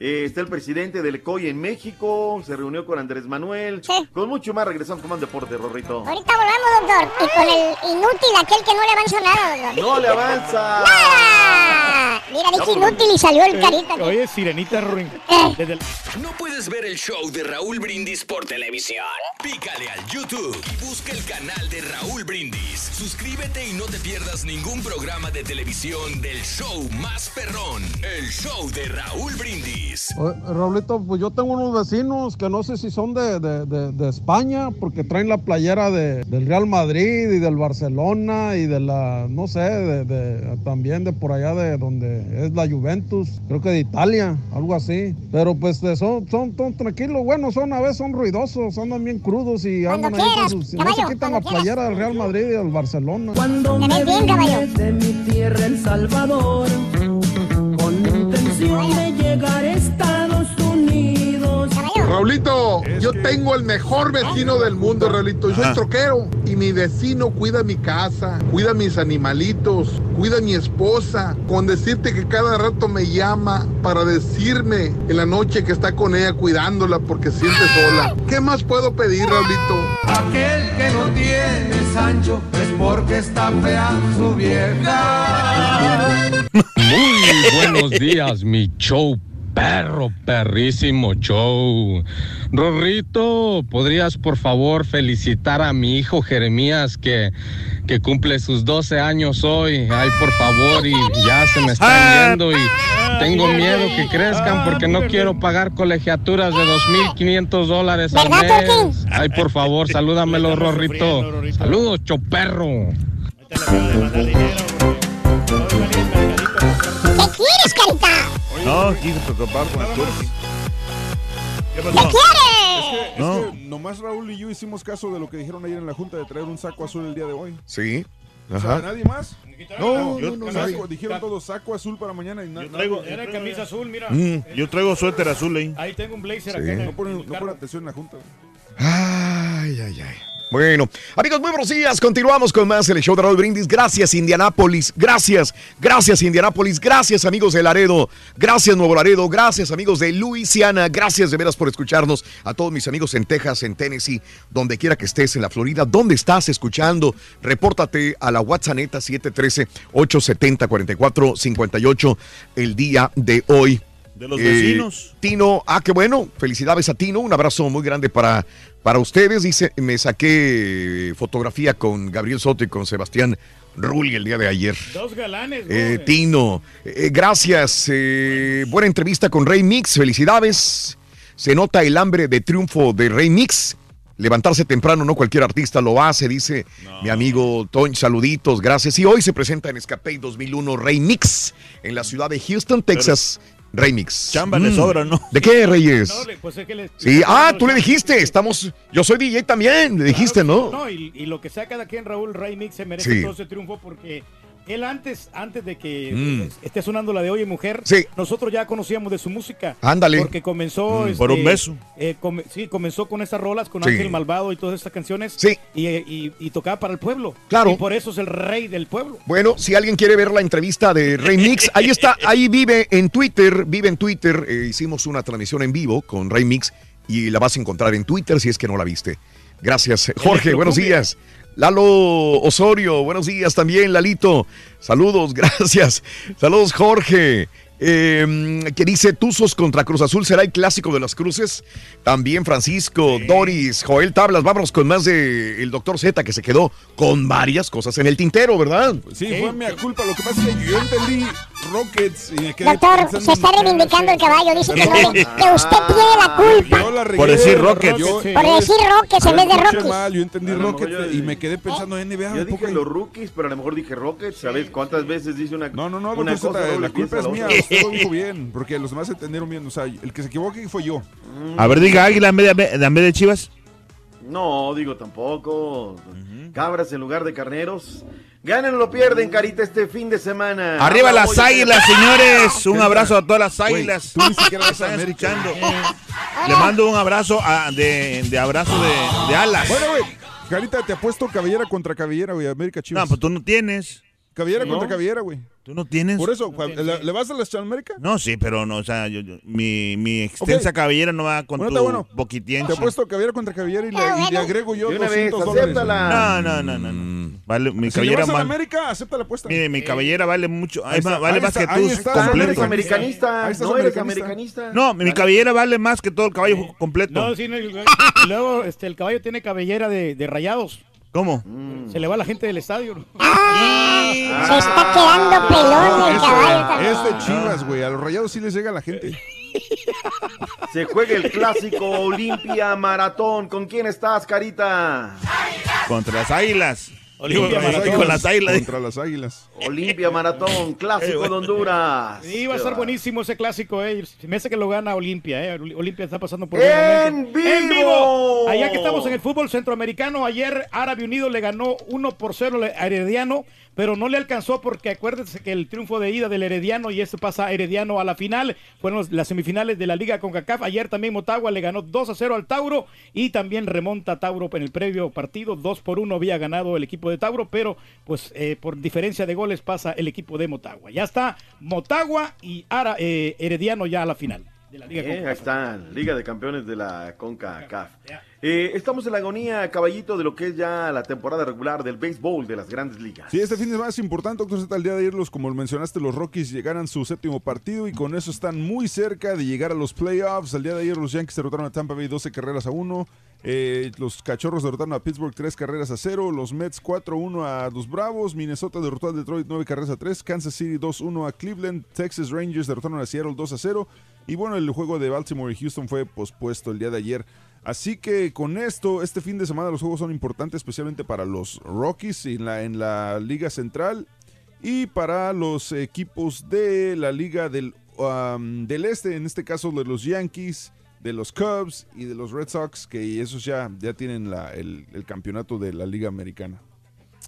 Eh, está el presidente del COI en México, se reunió con Andrés Manuel. Sí. Con mucho más regresamos con más deporte, Rorrito. Ahorita volvemos, doctor. Y con el inútil aquel que no le avanza nada, doctor. ¡No le avanza! ¡Nada! Mira, dije inútil y salió el carita. Eh, Oye, Sirenita Ruin. Eh. El- ¿No puedes ver el show de Raúl Brindis por televisión? Pícale al YouTube y busca el canal de Raúl Brindis. Suscríbete y no te pierdas ningún programa de televisión del show más perrón, el show de Raúl Brindis. Raulito, pues yo tengo unos vecinos que no sé si son de, de- de- de España, porque traen la playera de- del Real Madrid y del Barcelona y de la, no sé, de, de- también de por allá de donde es la Juventus, creo que de Italia, algo así. Pero pues de- son, son, son tranquilos, bueno, son a veces son ruidosos, andan bien crudos y Cuando andan ahí con quieras, sus... No se caballo, quitan la quieras. playera del Real Madrid y del Barcelona. Cuando me bien, caballo. de mi tierra El Salvador con intención de llegar a Estados Unidos. Caballo. Raulito, yo tengo el mejor vecino del mundo, Raulito. Yo soy Ajá. troquero y mi vecino cuida mi casa, cuida mis animalitos, cuida a mi esposa. Con decirte que cada rato me llama para decirme en la noche que está con ella cuidándola porque siente sola. ¿Qué más puedo pedir, Raulito? Aquel que no tiene Sancho es porque está fea su vieja. Muy buenos días, mi show perro, perrísimo show. Rorrito, ¿podrías por favor felicitar a mi hijo Jeremías que, que cumple sus 12 años hoy? Ay, por favor, y ya se me están yendo y tengo miedo que crezcan porque no quiero pagar colegiaturas de 2.500 dólares al ¿Verdad, mes. Ay, por favor, salúdamelo, Rorrito. Saludos, show perro. ¿Qué quieres, carita? No, quise preocupar con el turqui. ¿Qué quieres? Es que, No. es que nomás Raúl y yo hicimos caso de lo que dijeron ayer en la junta de traer un saco azul el día de hoy. Sí. O sea, Ajá. ¿nadie más? No, no, no, Saco- dijeron todos saco azul para mañana y na- Yo traigo- nadie- era camisa azul, mira. Mm, yo traigo suéter azul ahí. Ahí tengo un blazer Sí. acá. No ponen, no ponen atención en la junta. Ay, ay, ay. Bueno, amigos, muy buenos días. Continuamos con más el show de Raúl Brindis. Gracias, Indianápolis. Gracias, gracias, Indianápolis. Gracias, amigos de Laredo. Gracias, Nuevo Laredo. Gracias, amigos de Luisiana. Gracias de veras por escucharnos. A todos mis amigos en Texas, en Tennessee, donde quiera que estés, en la Florida. ¿Dónde estás escuchando? Repórtate a la WhatsApp 713-870-4458 el día de hoy. De los Eh, vecinos. Tino, ah, qué bueno. Felicidades a Tino. Un abrazo muy grande para, para ustedes. Dice, me saqué fotografía con Gabriel Soto y con Sebastián Rulli el día de ayer. Dos galanes, Eh. Tino, eh, gracias. eh, buena entrevista con Rey Mix. Felicidades. Se nota el hambre de triunfo de Rey Mix. Levantarse temprano, no cualquier artista lo hace, dice mi amigo Toñ. Saluditos, gracias. Y hoy se presenta en Escape 2001 Rey Mix en la ciudad de Houston, Texas. Mix. Chamba le sobra, ¿no? ¿De qué, Reyes? No, pues es que le- Sí, ah, tú le dijiste, estamos, yo soy DJ también, le dijiste, ¿no? No, y, y lo que saca de aquí en Raúl Ray Mix se merece Sí. todo ese triunfo porque él antes, antes de que Mm. esté sonando la de Hoy Mujer, Sí. nosotros ya conocíamos de su música. Ándale. Porque comenzó. Mm. Por un beso. eh, sí, comenzó con esas rolas, con Sí. Ángel Malvado y todas estas canciones. Sí. Y, y- y tocaba para el pueblo. Claro. Y por eso es el rey del pueblo. Bueno, si alguien quiere ver la entrevista de Rey Mix, ahí está, ahí vive en Twitter, vive en Twitter, eh, hicimos una transmisión en vivo con Rey Mix y la vas a encontrar en Twitter si es que no la viste. Gracias, Jorge, buenos días. Lalo Osorio, buenos días también, Lalito. Saludos, gracias. Saludos, Jorge. Eh, que dice Tuzos contra Cruz Azul será el clásico de las cruces. También Francisco, Doris, Joel Tablas. Vámonos con más de el doctor Z que se quedó con varias cosas en el tintero, ¿verdad? Sí, fue mi culpa. Lo que pasa es que yo entendí Rockets y me quedé Doctor, pensando se está reivindicando el caballo. Dice que, no que usted tiene la culpa. Yo la regué, Por decir Rockets. yo- Por decir Rockets en vez de mal, yo entendí Rockets yo- y me quedé pensando en NBA. Yo un poco dije los rookies, pero a lo mejor dije Rockets. ¿Sabes cuántas veces dice una No, no, no, una cosa, luego la culpa es mía. Usted lo dijo bien, porque los demás entendieron bien. O sea, el que se equivoque fue yo. A ver, diga Águila en vez de, en vez de Chivas. No, digo tampoco. Cabras en lugar de carneros. Ganan o lo pierden, Carita, este fin de semana. Arriba las águilas, señores. Un abrazo a todas las águilas. tú ni siquiera a están escuchando. Le mando un abrazo a- de, de abrazo de, de alas. Bueno, güey, Carita, te apuesto cabellera contra cabellera, güey, América Chivas. No, pues tú no tienes. Cabellera ¿No? contra cabellera, güey. ¿Tú no tienes? Por eso, ¿le, le vas a las América? No, sí, pero no, o sea, yo- yo- mi, mi extensa Ok. cabellera no va con Bueno, tu bueno. boquitiense. Te apuesto cabellera contra cabellera y le, y le agrego yo De una vez, 200 dólares. No, no, no, no. no. Vale, mi Si cabellera vas a la América, acepta la apuesta. Mire, mi cabellera vale mucho, Ahí está, vale ahí más está, que ahí tú está, No completo. eres americanista. Ahí estás No eres americanista. americanista. No, mi cabellera vale más que todo el caballo completo. No, sí, no, y luego este, el caballo tiene cabellera de, de rayados. ¿Cómo? Se le va la gente del estadio. ¿no? Se está quedando pelón el Es- caballo también. Es de Chivas, güey. A los rayados sí les llega la gente. Se juega el clásico Olimpia Maratón. ¿Con quién estás, Carita? Contra las águilas. Olimpia Maratón. Con las águilas. Contra las águilas. Olimpia Maratón, clásico de Honduras. Sí, va a estar buenísimo ese clásico, eh. Me hace que lo gana Olimpia, eh. Olimpia está pasando por un ¡En vivo! Allá que estamos en el fútbol centroamericano, ayer Árabe Unido le ganó 1 por 0 a Herediano, pero no le alcanzó porque acuérdense que el triunfo de ida del Herediano y este pasa a Herediano a la final, fueron las semifinales de la Liga CONCACAF. Ayer también Motagua le ganó 2 a 0 al Tauro y también remonta Tauro en el previo partido. 2 por 1 había ganado el equipo de Tauro, pero pues eh, por diferencia de goles pasa el equipo de Motagua. Ya está Motagua y Ara, eh, Herediano ya a la final de la Liga Eh, ahí están, Liga de Campeones de la CONCACAF. Eh, estamos en la agonía, caballito, de lo que es ya la temporada regular del béisbol de las grandes ligas. Sí, este fin de semana es importante, doctor Z, el día de ayer, los, como mencionaste, los Rockies llegaran su séptimo partido y con eso están muy cerca de llegar a los playoffs. El día de ayer los Yankees derrotaron a Tampa Bay 12 carreras a 1. Eh, los Cachorros derrotaron a Pittsburgh 3 carreras a 0. Los Mets 4-1 a los Bravos. Minnesota derrotó a Detroit 9 carreras a 3. Kansas City 2-1 a Cleveland. Texas Rangers derrotaron a Seattle 2 a 0. Y bueno, el juego de Baltimore y Houston fue pospuesto el día de ayer. Así que con esto, este fin de semana los juegos son importantes, especialmente para los Rockies en la, en la Liga Central y para los equipos de la Liga del, del Este, en este caso de los Yankees, de los Cubs y de los Red Sox, que esos ya, ya tienen la- el, el campeonato de la Liga Americana.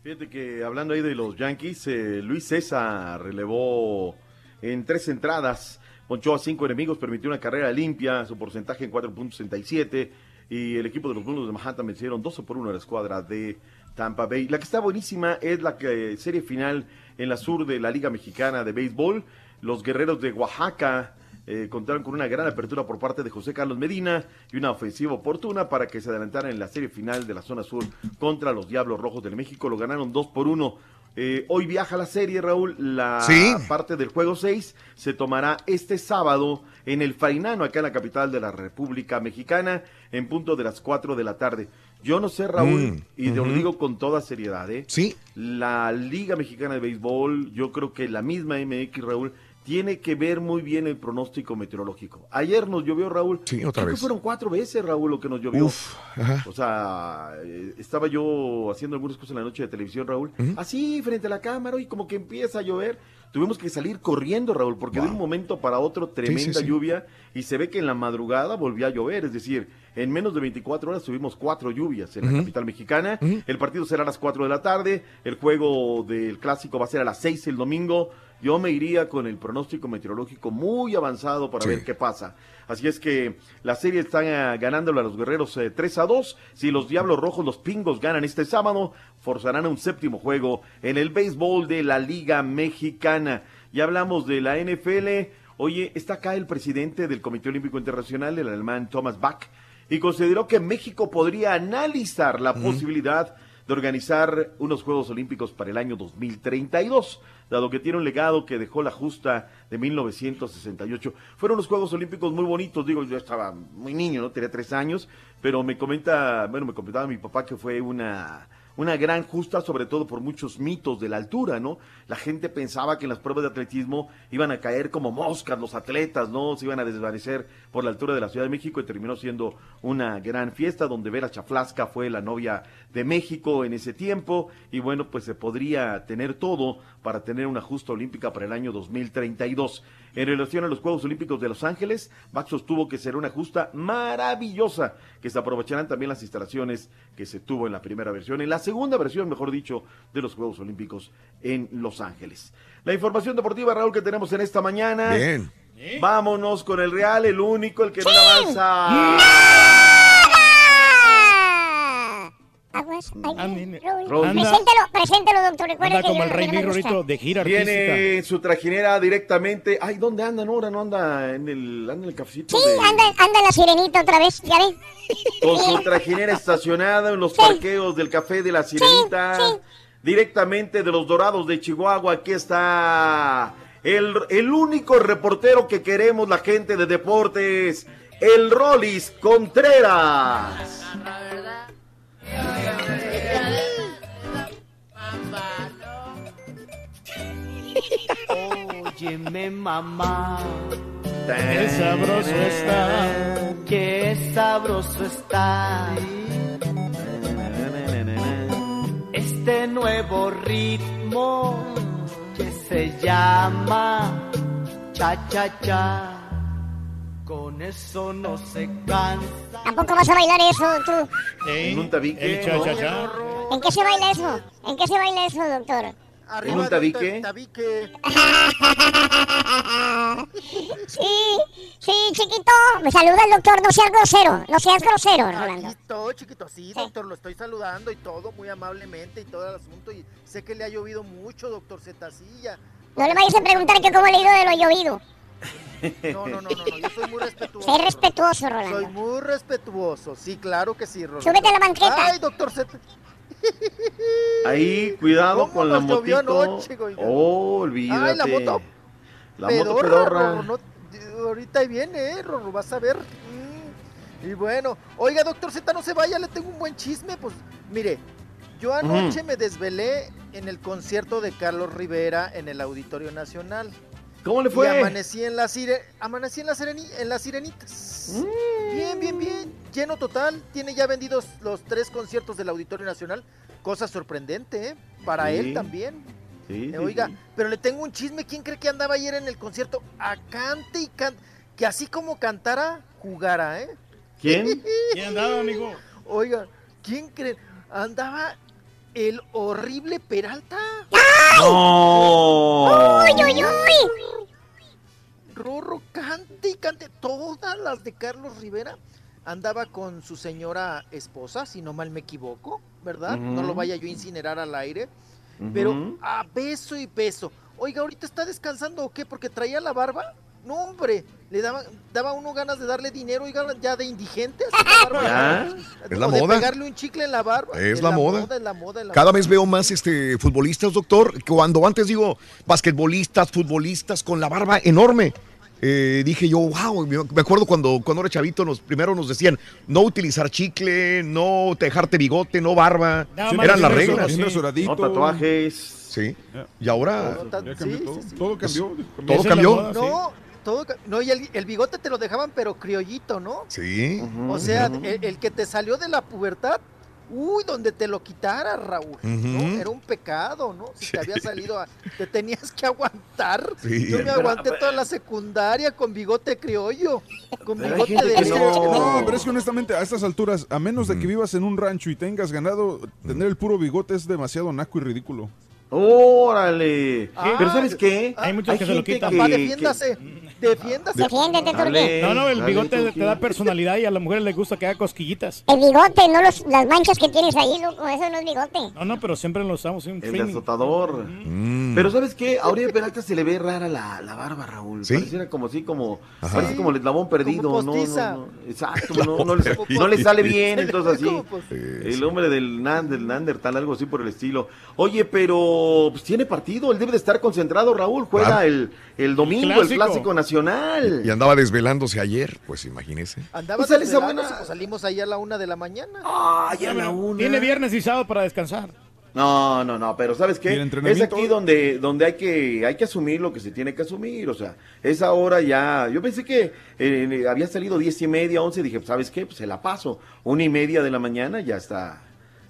Fíjate que hablando ahí de los Yankees, eh, Luis César relevó en tres entradas, ponchó a cinco enemigos, permitió una carrera limpia, su porcentaje en 4.67 y el equipo de los Blues de Manhattan vencieron 12 por 1 a la escuadra de Tampa Bay. La que está buenísima es la que, serie final en la sur de la Liga Mexicana de Béisbol. Los guerreros de Oaxaca eh, contaron con una gran apertura por parte de José Carlos Medina y una ofensiva oportuna para que se adelantaran en la serie final de la zona sur contra los Diablos Rojos del México. Lo ganaron 2 por 1. Eh, hoy viaja la serie, Raúl. La Sí. parte del juego 6 se tomará este sábado en el Farinano, acá en la capital de la República Mexicana, en punto de las 4 de la tarde. Yo no sé, Raúl, Mm, y te lo digo con toda seriedad, ¿eh? Sí. La Liga Mexicana de Béisbol, yo creo que la misma MX, Raúl, tiene que ver muy bien el pronóstico meteorológico. Ayer nos llovió, Raúl. Sí, otra Creo que vez. fueron cuatro veces, Raúl, lo que nos llovió. Uf, ajá. O sea, eh, estaba yo haciendo algunas cosas en la noche de televisión, Raúl. Así, frente a la cámara, y como que empieza a llover. Tuvimos que salir corriendo, Raúl, porque de un momento para otro tremenda sí. lluvia y se ve que en la madrugada volvió a llover. Es decir, en menos de 24 horas tuvimos cuatro lluvias en la capital mexicana. El partido será a las 4 de la tarde. El juego del clásico va a ser a las 6 el domingo. Yo me iría con el pronóstico meteorológico muy avanzado para Sí. ver qué pasa. Así es que la serie está eh, ganándole a los guerreros eh, 3 a 2. Si los Diablos Rojos, los Pingos, ganan este sábado, forzarán a un séptimo juego en el béisbol de la Liga Mexicana. Ya hablamos de la NFL. Oye, está acá el presidente del Comité Olímpico Internacional, el alemán Thomas Bach, y consideró que México podría analizar la posibilidad de organizar unos Juegos Olímpicos para el año 2032, dado que tiene un legado que dejó la justa de 1968. Fueron unos Juegos Olímpicos muy bonitos, digo, yo estaba muy niño, ¿no? Tenía tres años, pero me comenta, bueno, me comentaba mi papá que fue una una gran justa, sobre todo por muchos mitos de la altura, ¿no? La gente pensaba que en las pruebas de atletismo iban a caer como moscas los atletas, ¿no? Se iban a desvanecer por la altura de la Ciudad de México y terminó siendo una gran fiesta donde Vera Chaflasca fue la novia de México en ese tiempo y bueno, pues se podría tener todo para tener una justa olímpica para el año 2032. En relación a los Juegos Olímpicos de Los Ángeles, Bach sostuvo que será una justa maravillosa, que se aprovecharán también las instalaciones que se tuvo en la primera versión, en la segunda versión, mejor dicho, de los Juegos Olímpicos en Los Ángeles. La información deportiva, Raúl, que tenemos en esta mañana. Bien. Vámonos con el Real, el único, el que no avanza. Aguas. Raúl, Preséntelo, preséntelo, doctor. Recuerda Anda que como el rey gusta. de gira artística. Viene su trajinera directamente. Ay, ¿dónde anda Nora? No anda en el, anda en el cafecito. Sí, de- anda, anda la sirenita otra vez, ¿ya ven? Con su trajinera estacionada en los parqueos del Café de la Sirenita. Directamente de los Dorados de Chihuahua. Aquí está el, el único reportero que queremos la gente de deportes. El Rolis Contreras. Óyeme mamá, Qué sabroso está. qué sabroso está. este nuevo ritmo que se llama cha cha cha. Con eso no se cansa. ¿Tampoco vas a bailar eso tú? En un tabique. El cha, cha, cha. ¿En qué se baila eso? ¿En qué se baila eso, doctor? ¿En un tabique? Sí, sí, chiquito. Me saluda el doctor. No seas grosero. No seas grosero, Rolando. estoy, chiquito, sí, doctor, lo estoy saludando y todo muy amablemente y todo el asunto. Y sé que le ha llovido mucho, doctor Zetacilla. No le vayas a preguntar que cómo le ha ido de lo llovido. No, no, no, no, no, yo soy muy respetuoso. Sé respetuoso, Rolando. Soy muy respetuoso, sí, claro que sí, Rolando. Súbete a la banqueta. Ay, doctor Zeta. Ahí, cuidado ¿Cómo con la motito. anoche? Oh, olvídate. Ay, la moto La moto pedorra. Rorro, no- ahorita ahí viene, eh, Rorro, vas a ver. Mm, Y bueno, oiga, doctor Z, no se vaya, le tengo un buen chisme. Pues, mire, yo anoche Ujú. me desvelé en el concierto de Carlos Rivera en el Auditorio Nacional. ¿Cómo le Y fue? amanecí en la, sire- amanecí en la, Sireni- en las Sirenitas. Mm. Bien, bien, bien. Lleno total. Tiene ya vendidos los tres conciertos del Auditorio Nacional. Cosa sorprendente, ¿eh? Para Sí. él también. Sí, Eh, sí, Oiga, sí. pero le tengo un chisme. ¿Quién cree que andaba ayer en el concierto? A cante y cante. Que así como cantara, jugara, ¿eh? ¿Quién? ¿Quién andaba, amigo? Oiga, ¿quién cree? Andaba el horrible Peralta. ¡No! ¡Uy, uy, uy! Rorro, cante y cante. Todas las de Carlos Rivera. Andaba con su señora esposa, si no mal me equivoco, ¿verdad? No lo vaya yo a incinerar al aire. Pero a beso y beso. Oiga, ¿ahorita está descansando o qué? Porque traía la barba. No, hombre, le daba, daba uno ganas de darle dinero, oiga, ya de indigentes. la barba. Ya, es la O de moda. pegarle un chicle en la barba. Es la moda. La moda, la Cada moda. vez veo más este futbolistas, doctor, cuando antes digo basquetbolistas, futbolistas con la barba enorme. Eh, dije yo, wow, me acuerdo cuando, cuando era chavito, nos, primero nos decían no utilizar chicle, no dejarte bigote, no barba. Eran las reglas. suradito. No tatuajes. Sí. Y ahora Todo cambió sí, todo. sí, sí. Todo cambió. todo moda, sí. No, todo, no, y el, el bigote te lo dejaban, pero criollito, ¿no? Sí. O sea, el, el que te salió de la pubertad, uy, donde te lo quitara, Raúl. ¿no? Era un pecado, ¿no? Si te había salido, a- te tenías que aguantar. Sí. Yo me Pero- aguanté toda la secundaria con bigote criollo, con bigote de que leche. No, pero es que honestamente a estas alturas, a menos de que vivas en un rancho y tengas ganado, tener el puro bigote es demasiado naco y ridículo. ¡Órale! Ah, Pero ¿sabes qué? Hay muchos que se lo gente quitan. Papá, que- defiéndase. Defiéndete, Dale. Turquía. No, no, el Dale, bigote te, da personalidad y a las mujeres les gusta que haga cosquillitas. El bigote, no los, las manchas que tienes ahí, loco. Eso no es bigote. No, no, pero siempre lo usamos un El azotador. Mm. Pero ¿sabes qué? A Peralta se le ve rara la, la barba, Raúl. ¿Sí? Pareciera como así, como... Ajá. Parece como el eslabón perdido. Como no, no, no. Exacto, no, no, le, no le sale bien, entonces así. El hombre del, Nan- del Nandertal, algo así por el estilo. Oye, pero pues, tiene partido, él debe de estar concentrado, Raúl. Juega Claro. el, el domingo, el Clásico. clásico nacional. Y andaba desvelándose ayer, pues imagínese. Andaba Pues desvelándose, buena- pues salimos ahí a la una de la mañana. Ah, ya la una. Tiene viernes y sábado para descansar. No, no, no, pero ¿sabes ¿Y qué? Es aquí donde, donde hay que, hay que asumir lo que se tiene que asumir, o sea, esa hora ya, yo pensé que eh, había salido diez y media, once, dije, ¿sabes qué? Pues se la paso, una y media de la mañana ya está,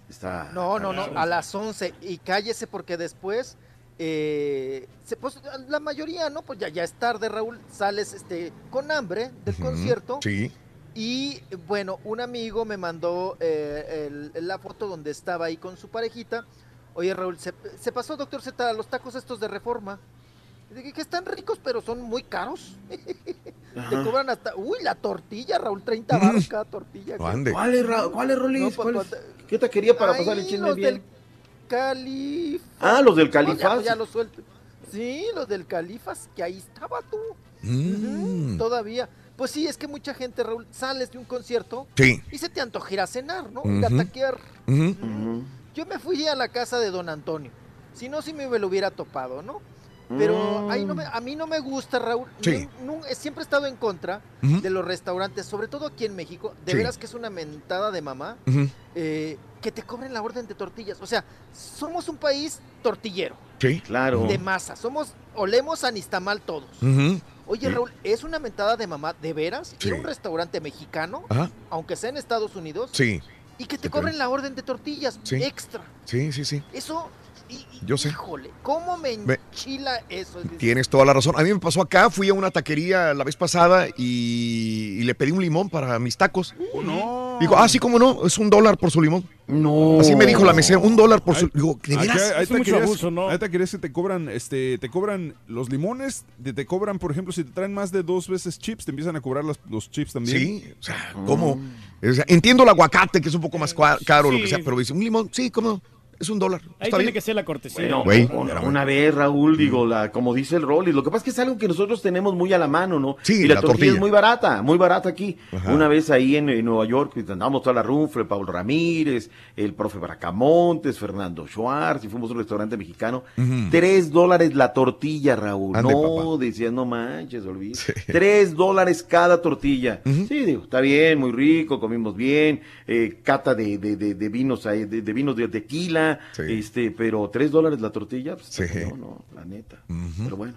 está. No, no, no, a las 11. Y cállese porque después, eh, se, pues, la mayoría, ¿no? Pues ya, ya es tarde, Raúl, sales este, con hambre del concierto. Sí. Y bueno, un amigo me mandó eh, el- la foto donde estaba ahí con su parejita. Oye, Raúl, se, se pasó, doctor Z, los tacos estos de reforma. Dije que están ricos, pero son muy caros. Te cobran hasta. Uy, la tortilla, Raúl, 30 baros cada tortilla. ¿Cuál es, Ra- cuál es, Rolis? No, pues, ¿Cuál es? ¿Qué taquería para Ay, pasar el chisme bien? del Califas. Ah, los del No, ya, Califas. ya los suelto. Sí, los del Califas, que ahí estaba tú. Mm. Todavía. Pues sí, es que mucha gente, Raúl, sales de un concierto Sí. y se te antoja ir a cenar, ¿no? Ir a Ujú. taquear. Ujú. Ujú. Yo me fui a la casa de don Antonio. Si no, si me lo hubiera topado, ¿no? Pero ahí no me- a mí no me gusta, Raúl. Sí. Siempre he estado en contra de los restaurantes, sobre todo aquí en México. De Sí. veras que es una mentada de mamá eh, que te cobren la orden de tortillas. O sea, somos un país tortillero, Sí. Claro. de masa. Somos, olemos a Nistamal todos. Oye. Raúl, ¿es una mentada de mamá de veras? Sí. Ir a un restaurante mexicano, Ajá. aunque sea en Estados Unidos, Sí. y que te cobren la orden de tortillas Sí. extra. Sí, sí, sí. Eso, y- y- Yo sé. híjole, ¿cómo me enchila eso? Es decir, Tienes toda la razón. A mí me pasó acá, fui a una taquería la vez pasada y, y le pedí un limón para mis tacos. no. Dijo, ah, sí, cómo no, es un dólar por su limón. No. Así me dijo la mesera, un dólar por su Digo, ¿de veras? hay- hay Es mucho taquerías- abuso, ¿no? Que te cobran, este, te cobran los limones, te, te cobran, por ejemplo, si te traen más de dos veces chips, te empiezan a cobrar las- los chips también. Sí, o sea, ¿cómo? O sea, entiendo el aguacate, que es un poco más cua- caro, lo que Sí. sea, pero dice, un limón, sí, ¿cómo no? Es un dólar. Ahí Está tiene bien. que ser la cortesía. Bueno, Güey, una, vez, Raúl, digo, la, como dice el Rolly, lo que pasa es que es algo que nosotros tenemos muy a la mano, ¿no? Sí, y la, la tortilla, tortilla. es muy barata, muy barata aquí. Ajá. Una vez ahí en, en Nueva York, pues, andamos toda la Runfre, Paul Ramírez, el profe Bracamontes, Fernando Schwartz, y fuimos a un restaurante mexicano. Tres dólares la tortilla, Raúl. Ande, no, decías, no manches, olvídate. Tres dólares cada tortilla. Sí, digo, está bien, muy rico, comimos bien, eh, cata de, de, de, de vinos, ahí, de, de vinos de tequila, este, pero tres dólares la tortilla, pues, no, no, la neta. Pero bueno.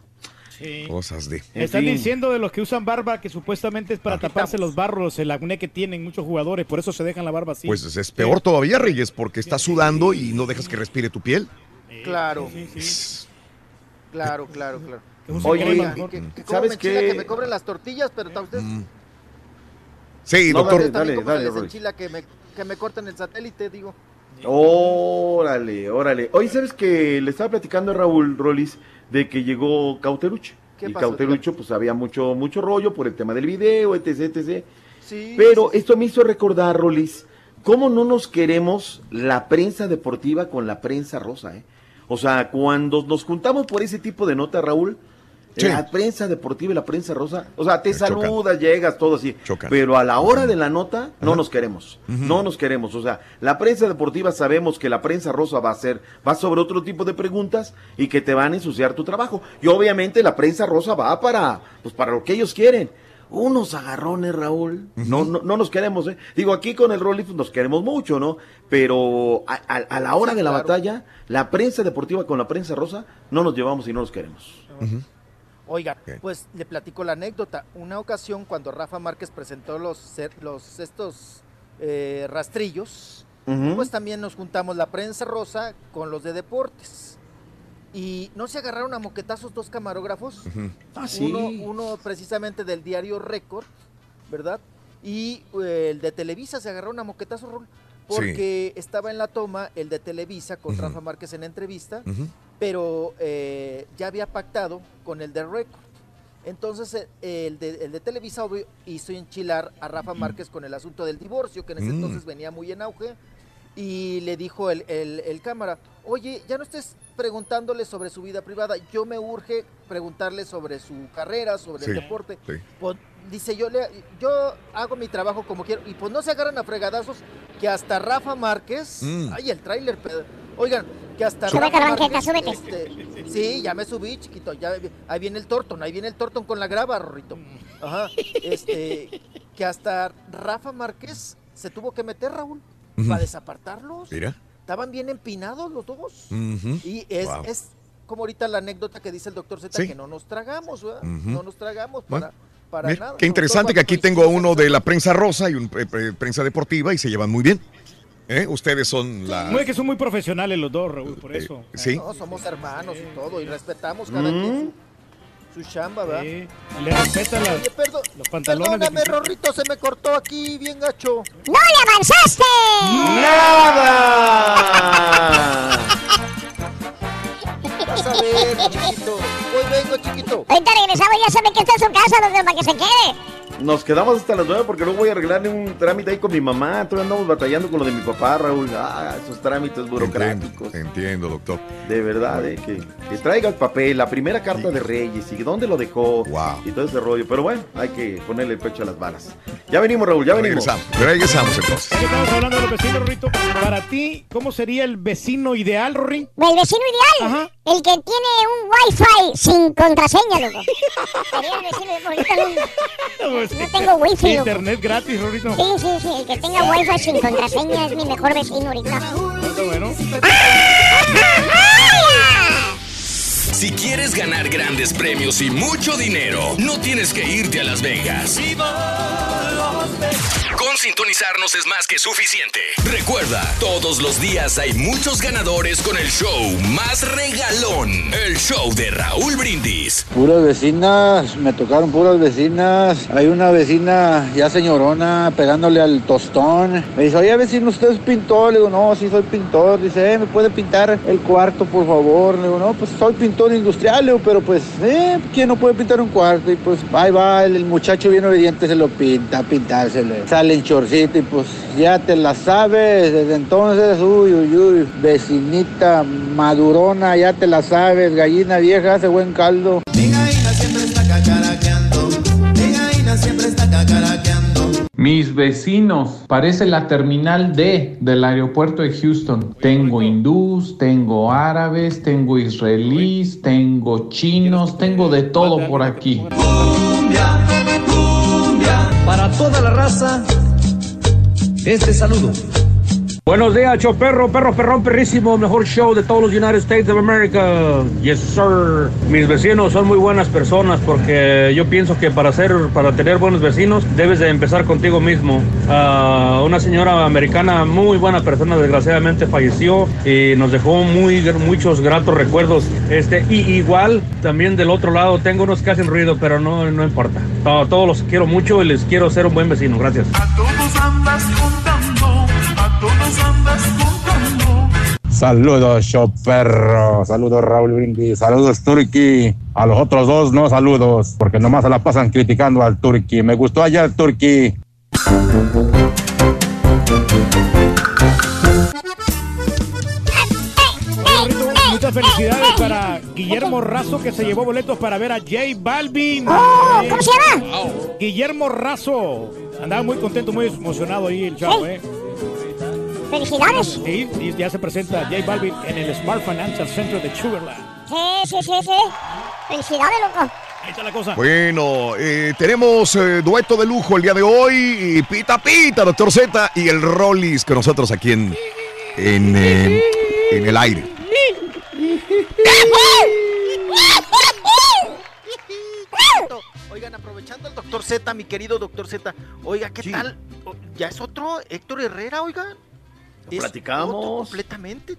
Sí. Cosas de... Están fin. diciendo de los que usan barba que supuestamente es Ah. para taparse los barros, el acné que tienen muchos jugadores, por eso se dejan la barba así. Pues es peor todavía, Reyes, porque estás sudando y no dejas que respire tu piel. Claro. Claro, claro, claro. Oye, que, que- que ¿sabes qué? que me cobren las tortillas, pero a ustedes Sí, No, doctor. dale, también dale, dale, enchila que me, que me corten el satélite, digo. Órale, órale. Hoy sabes que le estaba platicando a Raúl Rolis de que llegó Cauterucho. ¿Qué y pasó, Cauterucho, pues había mucho, mucho rollo por el tema del video, etc, etc. Sí, Pero sí. esto me hizo recordar, Rolis, cómo no nos queremos la prensa deportiva con la prensa rosa, ¿eh? O sea, cuando nos juntamos por ese tipo de nota, Raúl, Sí. la prensa deportiva y la prensa rosa, o sea, te saludas, llegas, todo así. Chocan. Pero a la hora de la nota, no Ajá. nos queremos. No nos queremos. O sea, la prensa deportiva sabemos que la prensa rosa va a ser, va sobre otro tipo de preguntas y que te van a ensuciar tu trabajo. Y obviamente la prensa rosa va para, pues para lo que ellos quieren. Unos agarrones, Raúl. No, no, no nos queremos, ¿eh? Digo, aquí con el Rolly pues, nos queremos mucho, ¿no? Pero a, a- a la hora Sí, de la claro. batalla, la prensa deportiva con la prensa rosa, no nos llevamos y no nos queremos. Oiga, pues le platico la anécdota. Una ocasión cuando Rafa Márquez presentó los, estos eh, rastrillos, pues también nos juntamos la prensa rosa con los de deportes. Y no se agarraron a moquetazos dos camarógrafos. Ah, sí. uno, uno precisamente del diario Récord, ¿verdad? Y eh, el de Televisa se agarraron a moquetazos, porque estaba en la toma el de Televisa con. Rafa Márquez en entrevista. Pero eh, ya había pactado con el de Record. Entonces eh, el de, el de Televisa obvio, hizo enchilar a Rafa Márquez con el asunto del divorcio, que en ese Mm. entonces venía muy en auge, y le dijo el, el- el cámara, oye, ya no estés preguntándole sobre su vida privada, yo me urge preguntarle sobre su carrera, sobre el deporte. sí. Pues, dice, yo, le, yo hago mi trabajo como quiero, y pues no se agarran a fregadazos que hasta Rafa Márquez, Mm. ay, el tráiler, oigan, que hasta Súbete, Rafa banqueta, Márquez, súbete. este, sí, ya me subí, chiquito, ya, ahí viene el Torton, ahí viene el Torton con la grava, Rorrito. Ajá, este, que hasta Rafa Márquez se tuvo que meter, Raúl, Ujú. para desapartarlos. Mira. Estaban bien empinados los dos. Ujú. Y es, Wow. es como ahorita la anécdota que dice el doctor Z, Sí. que no nos tragamos, ¿verdad? Ujú. No nos tragamos Bueno, para, para Mira, nada. qué interesante que aquí tengo a uno de la prensa rosa y un eh, eh, prensa deportiva y se llevan muy bien. ¿Eh? Ustedes son la... Muy que son muy profesionales los dos, Raúl, por eso. sí. No, somos hermanos y todo, y respetamos cada Mm. quien su, su chamba, ¿verdad? Sí, le respeta las- Oye, perdo- los pantalones de Perdóname, principio. Rorrito, se me cortó aquí bien gacho. ¡No le avanzaste! ¡Nada! Vas a ver, chiquito. Hoy vengo, chiquito. Ahorita regresamos, ya sabe que está en su casa, doctor, para que se quede. Nos quedamos hasta las nueve porque luego voy a arreglarle un trámite ahí con mi mamá. Todavía andamos batallando con lo de mi papá, Raúl. Ah, esos trámites burocráticos. Entiendo, doctor. De verdad, eh, que, que traiga el papel, la primera carta de Reyes y dónde lo dejó y todo ese rollo. Pero bueno, hay que ponerle el pecho a las balas. Ya venimos, Raúl, ya venimos. Regresamos, regresamos entonces. Estamos hablando de los vecinos, Rorrito, para ti, ¿cómo sería el vecino ideal, Rory? El vecino ideal, el que tiene un wifi sin contraseña, loco. Ahorita no, tengo wifi, loco. Internet gratis, Rorrito. Sí, sí, sí, el que tenga wifi sin contraseña es mi mejor vecino ahorita. Bueno. Si quieres ganar grandes premios y mucho dinero, no tienes que irte a Las Vegas. Con sintonizarnos es más que suficiente. Recuerda, todos los días hay muchos ganadores con el show más regalón. El show de Raúl Brindis. Puras vecinas, me tocaron puras vecinas. Hay una vecina ya señorona pegándole al tostón. Me dice, oye vecino, ¿usted es pintor? Le digo, no, sí soy pintor. Dice, "Eh, ¿me puede pintar el cuarto, por favor? Le digo, no, pues soy pintor industrial, le digo, pero pues, eh, ¿quién no puede pintar un cuarto? Y pues, ahí va, el, muchacho bien obediente se lo pinta, pintárselo. Sale en chorcito y pues, ya te la sabes. Desde entonces, uy, uy, uy, vecinita madurona, ya te la sabes. Gallina vieja, hace buen caldo. Mi gallina siempre está cacaraqueando. Mis vecinos, parece la terminal D del aeropuerto de Houston. Tengo hindús, tengo árabes, tengo israelíes, tengo chinos, tengo de todo por aquí. Para toda la raza, este saludo. Buenos días, show perro, perrón, perrísimo, mejor show de todos los United States of America. Yes, sir. Mis vecinos son muy buenas personas porque yo pienso que para ser, para tener buenos vecinos debes de empezar contigo mismo. Ah, una señora americana muy buena persona desgraciadamente falleció y nos dejó muy muchos gratos recuerdos. Este y igual también del otro lado tengo unos que hacen ruido, pero no no importa. A todos los quiero mucho y les quiero ser un buen vecino. Gracias. Todos andas Saludos, show perro. Saludos, Raúl Brindis. Saludos, Turki. A los otros dos, no saludos, porque nomás se la pasan criticando al Turki. Me gustó ayer, Turki. Muchas felicidades para Guillermo Razo que se llevó boletos para ver a J Balvin. Oh, ¿cómo se llama? Guillermo Razo. Andaba muy contento, muy emocionado ahí el chavo, ¿eh? Felicidades. Sí, y ya se presenta J Balvin en el Smart Financial Center de Sugarland. Sí, sí, sí, sí. Felicidades, loco. Ahí está la cosa. Bueno, eh, tenemos eh, dueto de lujo el día de hoy. Y pita pita, doctor Z y el Rollis con nosotros aquí en, en, eh, en el aire. Oigan, aprovechando al doctor Z, mi querido doctor Z, oiga, ¿qué tal? O- ¿Ya es otro Héctor Herrera, oigan? Es platicamos. otro completamente.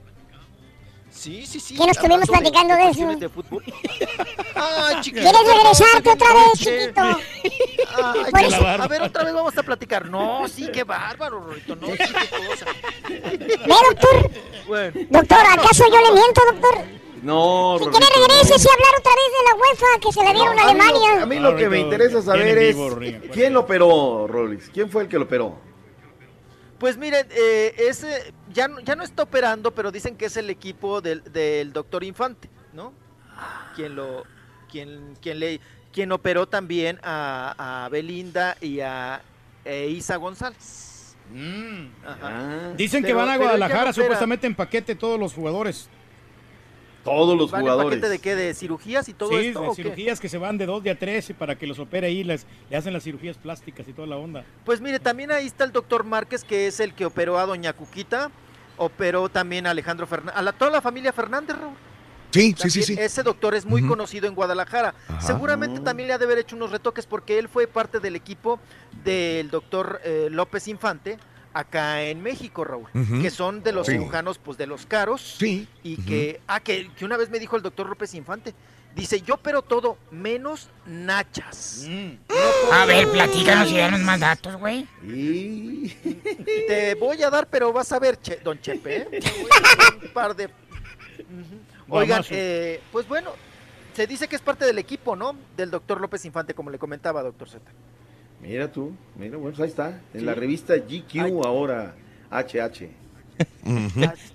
Sí, sí, sí. ¿Qué nos estuvimos de platicando de eso? cuestiones de fútbol. Ay, chiquito. ¿Quieres regresarte otra vez, chiquito? Ay, Por qué eso- bárbaro. A ver, otra vez vamos a platicar. No, sí, qué bárbaro, Rorito. No, sí, qué cosa. Ve, doctor. Bueno. Doctor, ¿acaso yo le miento, doctor? No, Si quiere regreses y hablar otra vez de la UEFA que se la dieron a a lo, Alemania. a mí lo que me interesa saber es quién lo operó, Rolis. ¿Quién fue el que lo operó? Pues miren, eh, ese ya, no- ya no está operando, pero dicen que es el equipo del, del doctor Infante, ¿no? Quien lo, quien, quien le, quien operó también a, a Belinda y a e Isa González. Ajá. Dicen que van a Guadalajara no supuestamente en paquete todos los jugadores. Todos los ¿Van en jugadores. paquete de qué? ¿De cirugías y todo sí, esto? de qué? cirugías que se van de dos de a tres y para que los opere ahí, les, le hacen las cirugías plásticas y toda la onda. Pues mire, también ahí está el doctor Márquez, que es el que operó a Doña Cuquita, operó también a Alejandro Fernández, a la, toda la familia Fernández, Raúl. Sí, sí, sí, sí. Ese doctor es muy conocido en Guadalajara. Ajá. Seguramente también le ha de haber hecho unos retoques porque él fue parte del equipo del doctor eh, López Infante acá en México, Raúl, que son de los Sí. cirujanos pues de los caros Sí. y que ah que, que una vez me dijo el doctor López Infante, dice, "Yo pero todo menos nachas." A ver, platícanos y danos más datos, güey. Te voy a dar, pero vas a ver, che- don Chepe, ¿eh? Te voy a dar un par de... Oigan, eh, pues bueno, se dice que es parte del equipo, ¿no? Del doctor López Infante, como le comentaba, doctor Z. Mira tú, mira, bueno, pues ahí está. En Sí. la revista GQ ahora, HH.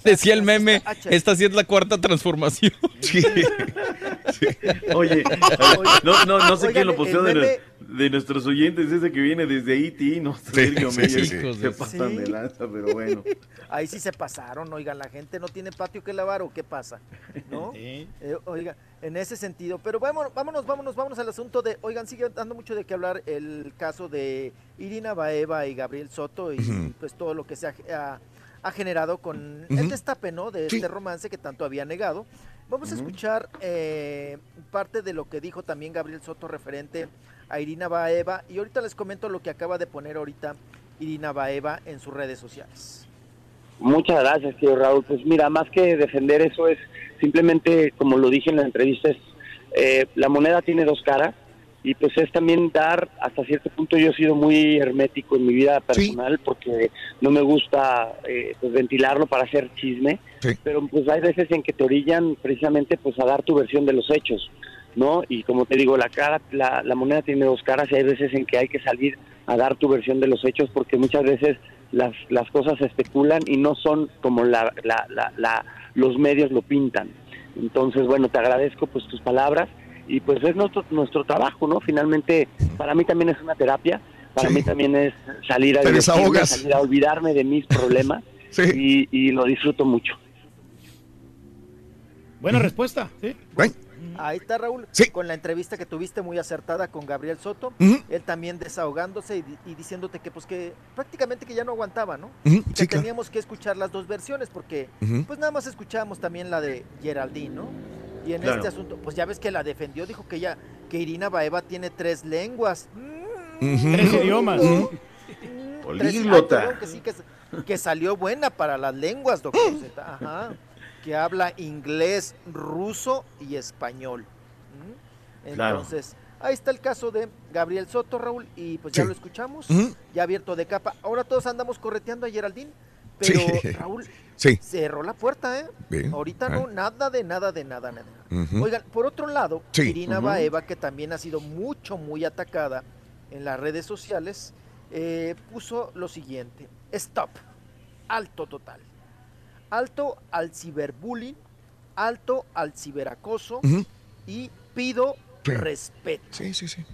Decía el meme, esta sí es la cuarta transformación. Oye, no, no, no sé Oigan, quién lo el posteó de, meme- de nuestros oyentes, ese que viene desde IT, no Sí, Sergio sí, Meyer, sí, sí. se pasan Sí. de lanza, pero bueno. Ahí sí se pasaron, oigan, la gente no tiene patio que lavar o qué pasa, ¿no? Sí. Eh, oiga, en ese sentido. Pero vámonos, vámonos, vámonos, vámonos al asunto de, oigan, sigue dando mucho de qué hablar el caso de Irina Baeva y Gabriel Soto y pues todo lo que se ha, ha- generado con Ujú. el destape, ¿no? De Sí. este romance que tanto había negado. Vamos a escuchar eh, parte de lo que dijo también Gabriel Soto referente a Irina Baeva y ahorita les comento lo que acaba de poner ahorita Irina Baeva en sus redes sociales. Muchas gracias, tío Raúl. Pues mira, más que defender eso es simplemente, como lo dije en la entrevista, es, eh, la moneda tiene dos caras y pues es también dar, hasta cierto punto yo he sido muy hermético en mi vida personal porque no me gusta eh, pues ventilarlo para hacer chisme, pero pues hay veces en que te orillan precisamente pues a dar tu versión de los hechos, ¿no? Y como te digo, la cara, la, la moneda tiene dos caras y hay veces en que hay que salir a dar tu versión de los hechos porque muchas veces las, las cosas se especulan y no son como la, la, la, la- los medios lo pintan. Entonces, bueno, te agradezco pues tus palabras y pues es nuestro, nuestro trabajo, ¿no? Finalmente, para mí también es una terapia, para mí también es salir a salir a olvidarme de mis problemas y, y lo disfruto mucho. Buena respuesta, ¿sí? Ahí está Raúl, con la entrevista que tuviste muy acertada con Gabriel Soto, él también desahogándose y, di- y diciéndote que pues que prácticamente que ya no aguantaba, ¿no? Que sí, claro. teníamos que escuchar las dos versiones porque pues nada más escuchábamos también la de Geraldine, ¿no? Y en Claro. este asunto, pues ya ves que la defendió, dijo que ya que Irina Baeva tiene tres lenguas. Tres idiomas. Políglota. que sí, que, que salió buena para las lenguas, doctor Z. Ajá. Que habla inglés, ruso y español. Claro. Entonces, ahí está el caso de Gabriel Soto, Raúl, y pues ya Sí. lo escuchamos, ya abierto de capa. Ahora todos andamos correteando a Geraldine, pero Sí. Raúl Sí. cerró la puerta, ¿eh? Bien. Ahorita Ah. no, nada de nada de nada, nada. Ujú. Oigan, por otro lado, Sí. Irina Ujú. Baeva, que también ha sido mucho, muy atacada en las redes sociales, eh, puso lo siguiente: Stop, alto total. Alto al ciberbullying, alto al ciberacoso y pido respeto. Sí, sí, sí.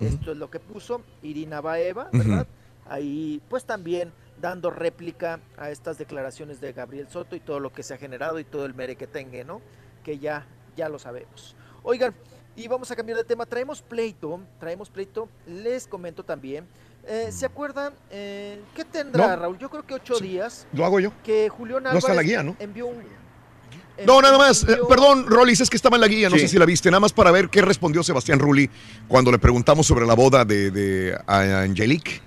Esto es lo que puso Irina Baeva. ¿verdad? Ahí, pues también dando réplica a estas declaraciones de Gabriel Soto y todo lo que se ha generado y todo el mere que tenga, ¿no? Que ya, ya lo sabemos. Oigan, y vamos a cambiar de tema. Traemos pleito, traemos pleito. Les comento también. Eh, ¿Se acuerdan? eh, ¿Qué tendrá, No. Raúl? Yo creo que ocho días. Lo hago yo. Que Julián No Álvarez está la guía, ¿no? envió un... No, nada más. eh, envió- perdón, Rolis, es que estaba en la guía, no Sí. sé si la viste. Nada más para ver qué respondió Sebastián Rulli cuando le preguntamos sobre la boda de, de Angelique.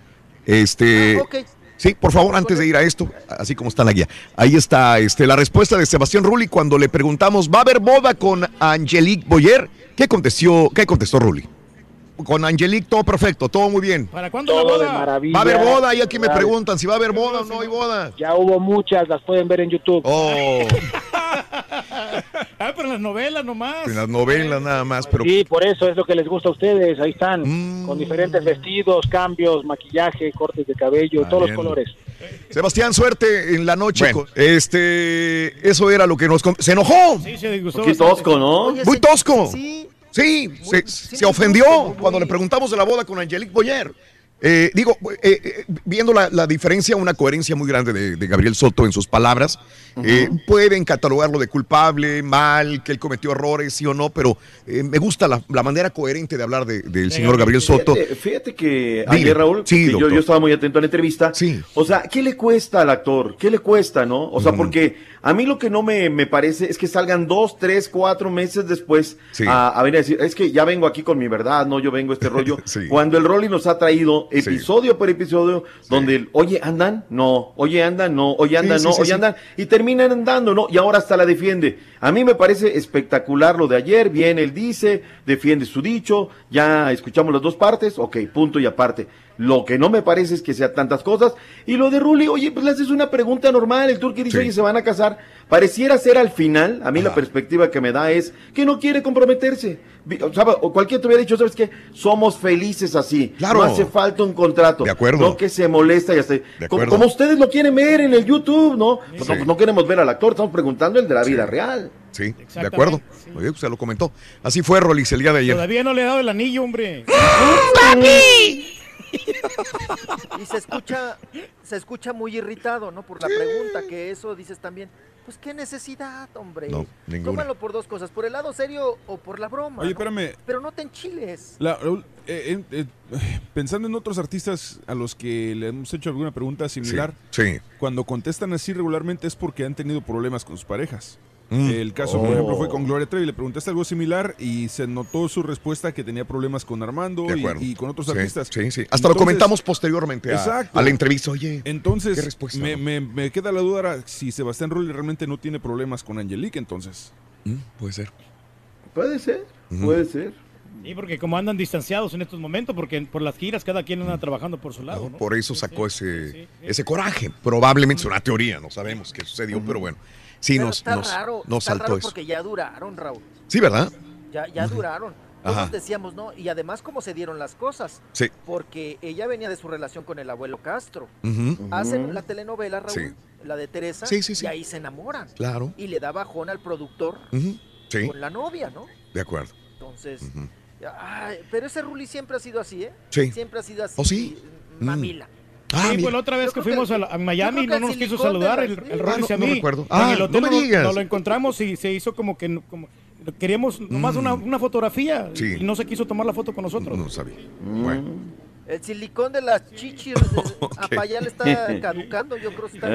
Este. Ah, ok. Sí, por favor, antes de ir a esto, así como está en la guía. Ahí está este, la respuesta de Sebastián Rulli cuando le preguntamos, ¿va a haber boda con Angelique Boyer? ¿Qué contestó, qué contestó Rulli? Con Angelique todo perfecto, todo muy bien. ¿Para cuándo Todo la de boda? maravilla. Va a haber boda y aquí me preguntan si va a haber boda o no hay boda. Ya hubo muchas, las pueden ver en YouTube. Oh, Ah, pero en las novelas nomás. en las novelas nada más, pero Sí, por eso es lo que les gusta a ustedes. Ahí están, Mm. con diferentes vestidos, cambios, maquillaje, cortes de cabello, todos los colores. Sebastián, suerte en la noche. Bueno. Este, eso era lo que nos con- se enojó. Sí, se disgustó Qué bastante. tosco, ¿no? Oye, Muy tosco. Sí, Sí, se, se ofendió muy- cuando le preguntamos de la boda con Angelique Boyer. Eh, digo, eh, eh, viendo la, la diferencia, una coherencia muy grande de, de Gabriel Soto en sus palabras, eh, pueden catalogarlo de culpable, mal, que él cometió errores, sí o no, pero eh, me gusta la, la manera coherente de hablar de- del señor Gabriel Soto. Fíjate, fíjate que Dile. ayer, Raúl, Sí, que yo, yo estaba muy atento a la entrevista. O sea, ¿qué le cuesta al actor? ¿Qué le cuesta, no? O sea, porque a mí lo que no me, me parece es que salgan dos, tres, cuatro meses después Sí. a, a venir a decir, es que ya vengo aquí con mi verdad, no, yo vengo a este rollo. Sí. Cuando el Rolly nos ha traído episodio por episodio, donde, el, oye, andan, no, oye, andan, no, oye, andan, sí, no, sí, oye, sí. andan, y terminan andando, ¿no? Y ahora hasta la defiende. A mí me parece espectacular lo de ayer, viene, él dice, defiende su dicho, ya escuchamos las dos partes, ok, punto y aparte. Lo que no me parece es que sea tantas cosas. Y lo de Ruli, oye, pues le haces una pregunta normal, el turqui dice, Sí. oye, se van a casar. Pareciera ser al final, a mí la perspectiva que me da es que no quiere comprometerse. O, sea, o cualquiera te hubiera dicho, ¿sabes qué? Somos felices así. Claro. No hace falta un contrato. De acuerdo. No que se molesta y hasta. Como, acuerdo. como ustedes lo quieren ver en el YouTube, ¿no? Pues Sí. no, no queremos ver al actor, estamos preguntando el de la vida real. Sí, de acuerdo. Oye, usted lo comentó. Así fue Rolis el día de ayer. Todavía no le he dado el anillo, hombre. Y se escucha, se escucha muy irritado, ¿no? Por la pregunta, que eso dices también. Pues qué necesidad, hombre. No, ninguna. Tómalo por dos cosas, por el lado serio o por la broma. Oye, ¿no? espérame. Pero no te enchiles. La- eh, eh, eh, pensando en otros artistas a los que le hemos hecho alguna pregunta similar, Sí, sí. cuando contestan así regularmente es porque han tenido problemas con sus parejas. Mm. El caso, Oh. por ejemplo, fue con Gloria Trevi. Le preguntaste algo similar y se notó su respuesta que tenía problemas con Armando y, con otros Sí, artistas. sí, sí. Hasta lo comentamos posteriormente a- Exacto. a la entrevista. Oye, entonces ¿qué respuesta, me, no? me- me queda la duda ahora si Sebastián Rulli realmente no tiene problemas con Angelique, entonces. Mm, puede ser. Puede ser, puede ser. Sí, porque como andan distanciados en estos momentos, porque por las giras cada quien anda trabajando por su lado, ¿no? Por eso sacó ese, ese coraje. Probablemente es una teoría, no sabemos qué sucedió, pero bueno. Sí, Pero nos, está nos, raro, nos está saltó raro eso. porque ya duraron, Raúl. Sí, ¿verdad? Ya, ya duraron. Ajá. decíamos, ¿no? Y además, cómo se dieron las cosas. Sí. Porque ella venía de su relación con el abuelo Castro. Ujú. Hacen la telenovela, Raúl, Sí. la de Teresa, Sí, sí, sí. y ahí se enamoran. Claro. Y le da bajón al productor Ujú. Sí, con la novia, ¿no? de acuerdo. Entonces, Ujú. ay, pero ese Ruli siempre ha sido así, ¿eh? Sí. Siempre ha sido así. ¿Oh, sí? mm, Mamila. Ah, sí, mira. pues la otra vez que fuimos que- a, la- a Miami no nos quiso de saludar el, el Ah, Rollis no- y a no mí. recuerdo. En Ah, el no hotel me nos- digas. nos lo encontramos y se hizo como que no- como, queríamos nomás una, una fotografía Mm. Sí. y no se quiso tomar la foto con nosotros. No sabía. Bueno. El silicón de las chichis de- a Payá le está caducando, yo creo que está...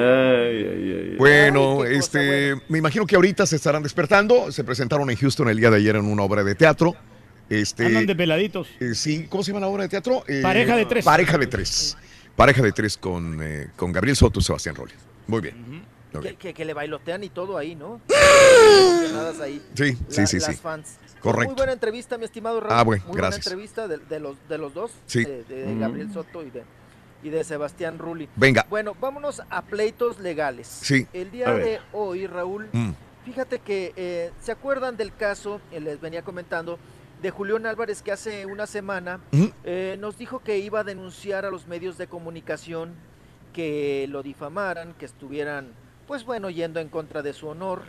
Bueno, Ay, qué cosa este, me imagino que ahorita se estarán despertando. Se presentaron en Houston el día de ayer en una obra de teatro. Este, Andan desveladitos. eh, sí, ¿cómo se llama la obra de teatro? Eh, Pareja de tres. Pareja de tres. Pareja de tres con, eh, con Gabriel Soto y Sebastián Rolli. Muy bien. Que, que- que le bailotean y todo ahí, ¿no? Ahí. Sí, sí, La- sí, las sí. fans. Correcto. Muy buena entrevista, mi estimado Raúl. Ah, bueno, Muy gracias. buena entrevista de, de los, de los dos, Sí. de, de Mm. Gabriel Soto y de, y de Sebastián Rulli. Venga. Bueno, vámonos a pleitos legales. Sí. El día de hoy, Raúl, Mm. fíjate que eh, se acuerdan del caso, eh, les venía comentando, de Julián Álvarez que hace una semana eh, nos dijo que iba a denunciar a los medios de comunicación que lo difamaran, que estuvieran, pues bueno, yendo en contra de su honor,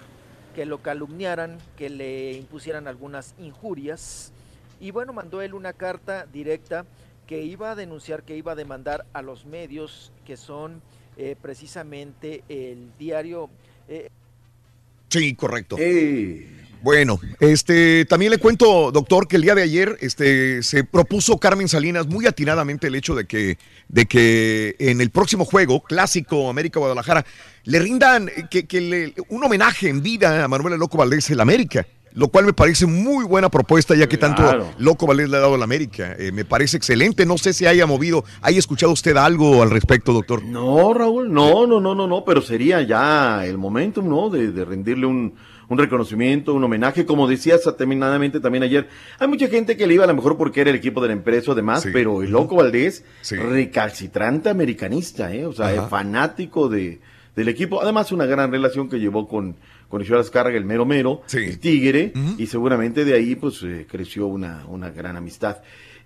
que lo calumniaran, que le impusieran algunas injurias. Y bueno, mandó él una carta directa que iba a denunciar, que iba a demandar a los medios que son eh, precisamente el diario... eh, Sí, correcto. Bueno, este, también le cuento, doctor, que el día de ayer este, se propuso Carmen Salinas muy atinadamente el hecho de que, de que en el próximo juego, clásico América Guadalajara, le rindan eh, que, que le- un homenaje en vida a Manuel El Loco Valdés el América. Lo cual me parece muy buena propuesta, ya que tanto Claro. Loco Valdés le ha dado al América. Eh, me parece excelente. No sé si haya movido, haya escuchado usted algo al respecto, doctor. No, Raúl, no, no, no, no, no, pero sería ya el momento, ¿no? De, de rendirle un, un reconocimiento, un homenaje, como decías terminadamente también ayer. Hay mucha gente que le iba a lo mejor porque era el equipo de la empresa o demás, pero el Loco Valdés, recalcitrante americanista, ¿eh? O sea, es fanático de, del equipo. Además, una gran relación que llevó con, con Ismael Azcárraga, el mero mero, el Tigre, y seguramente de ahí pues eh, creció una, una gran amistad.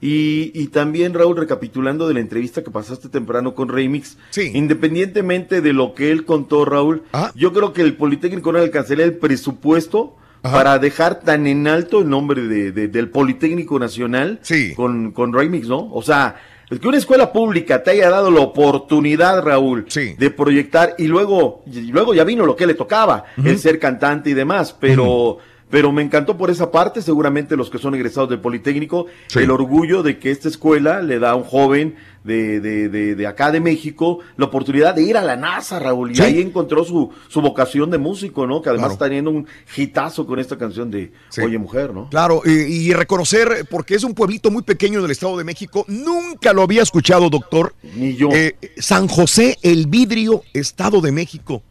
Y, y también, Raúl, recapitulando de la entrevista que pasaste temprano con Remix, independientemente de lo que él contó, Raúl, yo creo que el Politécnico no alcanzaría el presupuesto para dejar tan en alto el nombre de, de- del Politécnico Nacional con, con Remix, ¿no? O sea, el que una escuela pública te haya dado la oportunidad, Raúl, de proyectar y luego, y luego ya vino lo que le tocaba, el ser cantante y demás, pero... Pero me encantó por esa parte, seguramente los que son egresados del Politécnico, el orgullo de que esta escuela le da a un joven de, de, de, de acá de México la oportunidad de ir a la NASA, Raúl, y ahí encontró su, su vocación de músico, ¿no? Que además Claro. está teniendo un hitazo con esta canción de Oye Mujer, ¿no? Claro, y, y reconocer, porque es un pueblito muy pequeño del Estado de México, nunca lo había escuchado, doctor. Eh, Ni yo. San José el Vidrio, Estado de México.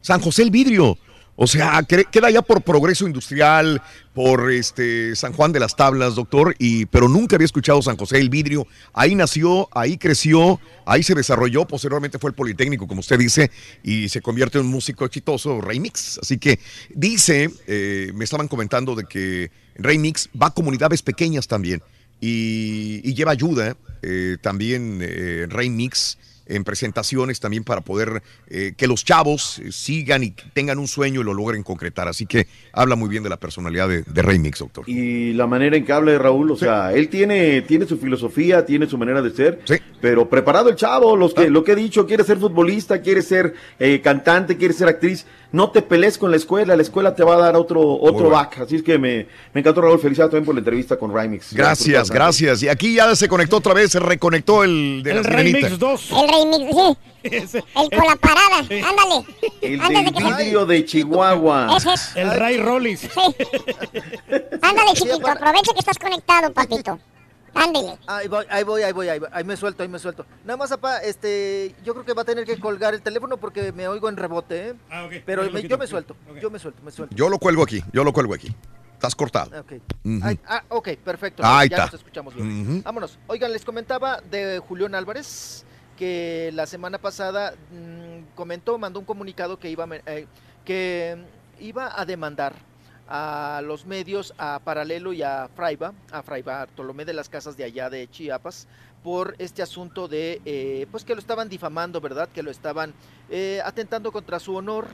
San José el Vidrio. O sea, queda ya por progreso industrial, por este San Juan de las Tablas, doctor, y pero nunca había escuchado San José el Vidrio. Ahí nació, ahí creció, ahí se desarrolló, posteriormente fue el Politécnico, como usted dice, y se convierte en un músico exitoso, Remix. Así que dice, eh, me estaban comentando de que Remix va a comunidades pequeñas también y, y lleva ayuda eh, también eh, Remix en presentaciones también para poder eh, que los chavos eh, sigan y tengan un sueño y lo logren concretar. Así que habla muy bien de la personalidad de, de Remix, doctor. Y la manera en que habla de Raúl, o sea, él tiene, tiene su filosofía, tiene su manera de ser, pero preparado el chavo, los que, lo que he dicho, quiere ser futbolista, quiere ser eh, cantante, quiere ser actriz, no te pelees con la escuela, la escuela te va a dar otro, otro bueno. back. Así es que me, me encantó, Raúl. Felicidades también por la entrevista con Rymix. Gracias, gracias. Y aquí ya se conectó otra vez, se reconectó el de la sirenita. 2. El remix, sí. El con la parada, ándale. El Antes de del que se- vidrio de Chihuahua. Ese es. El Ray Rollis. Sí. Ándale, chiquito, aprovecha que estás conectado, papito. Ándale. Ahí voy, ahí voy, ahí voy, ahí voy, ahí me suelto, ahí me suelto. Nada más, papá, este, yo creo que va a tener que colgar el teléfono porque me oigo en rebote, ¿eh? Ah, ok. Pero Yo me- yo suelto, yo me suelto, me suelto. Yo lo cuelgo aquí, yo lo cuelgo aquí. Estás cortado. Ok. Ay, ah, ok, perfecto. Ahí ya está. nos escuchamos bien. Vámonos. Oigan, les comentaba de Julián Álvarez que la semana pasada mm, comentó, mandó un comunicado que iba, a me- eh, que iba a demandar a los medios, a Paralelo y a Fraiba, a Fraiba Bartolomé de las Casas de allá de Chiapas, por este asunto de, eh, pues que lo estaban difamando, ¿verdad? Que lo estaban eh, atentando contra su honor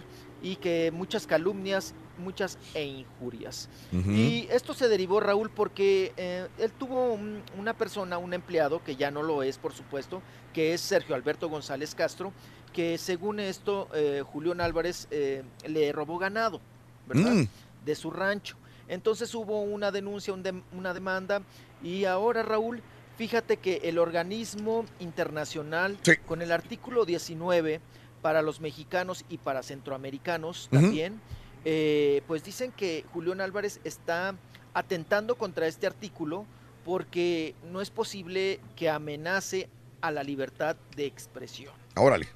y que muchas calumnias, muchas e injurias. Y esto se derivó, Raúl, porque eh, él tuvo un- una persona, un empleado, que ya no lo es, por supuesto, que es Sergio Alberto González Castro, que según esto, Julián Álvarez eh, le robó ganado, ¿verdad? Mm. De su rancho. Entonces hubo una denuncia, un una demanda, y ahora, Raúl, fíjate que el organismo internacional, con el artículo 19, para los mexicanos y para centroamericanos también, eh, pues dicen que Julián Álvarez está atentando contra este artículo porque no es posible que amenace a la libertad de expresión. Órale.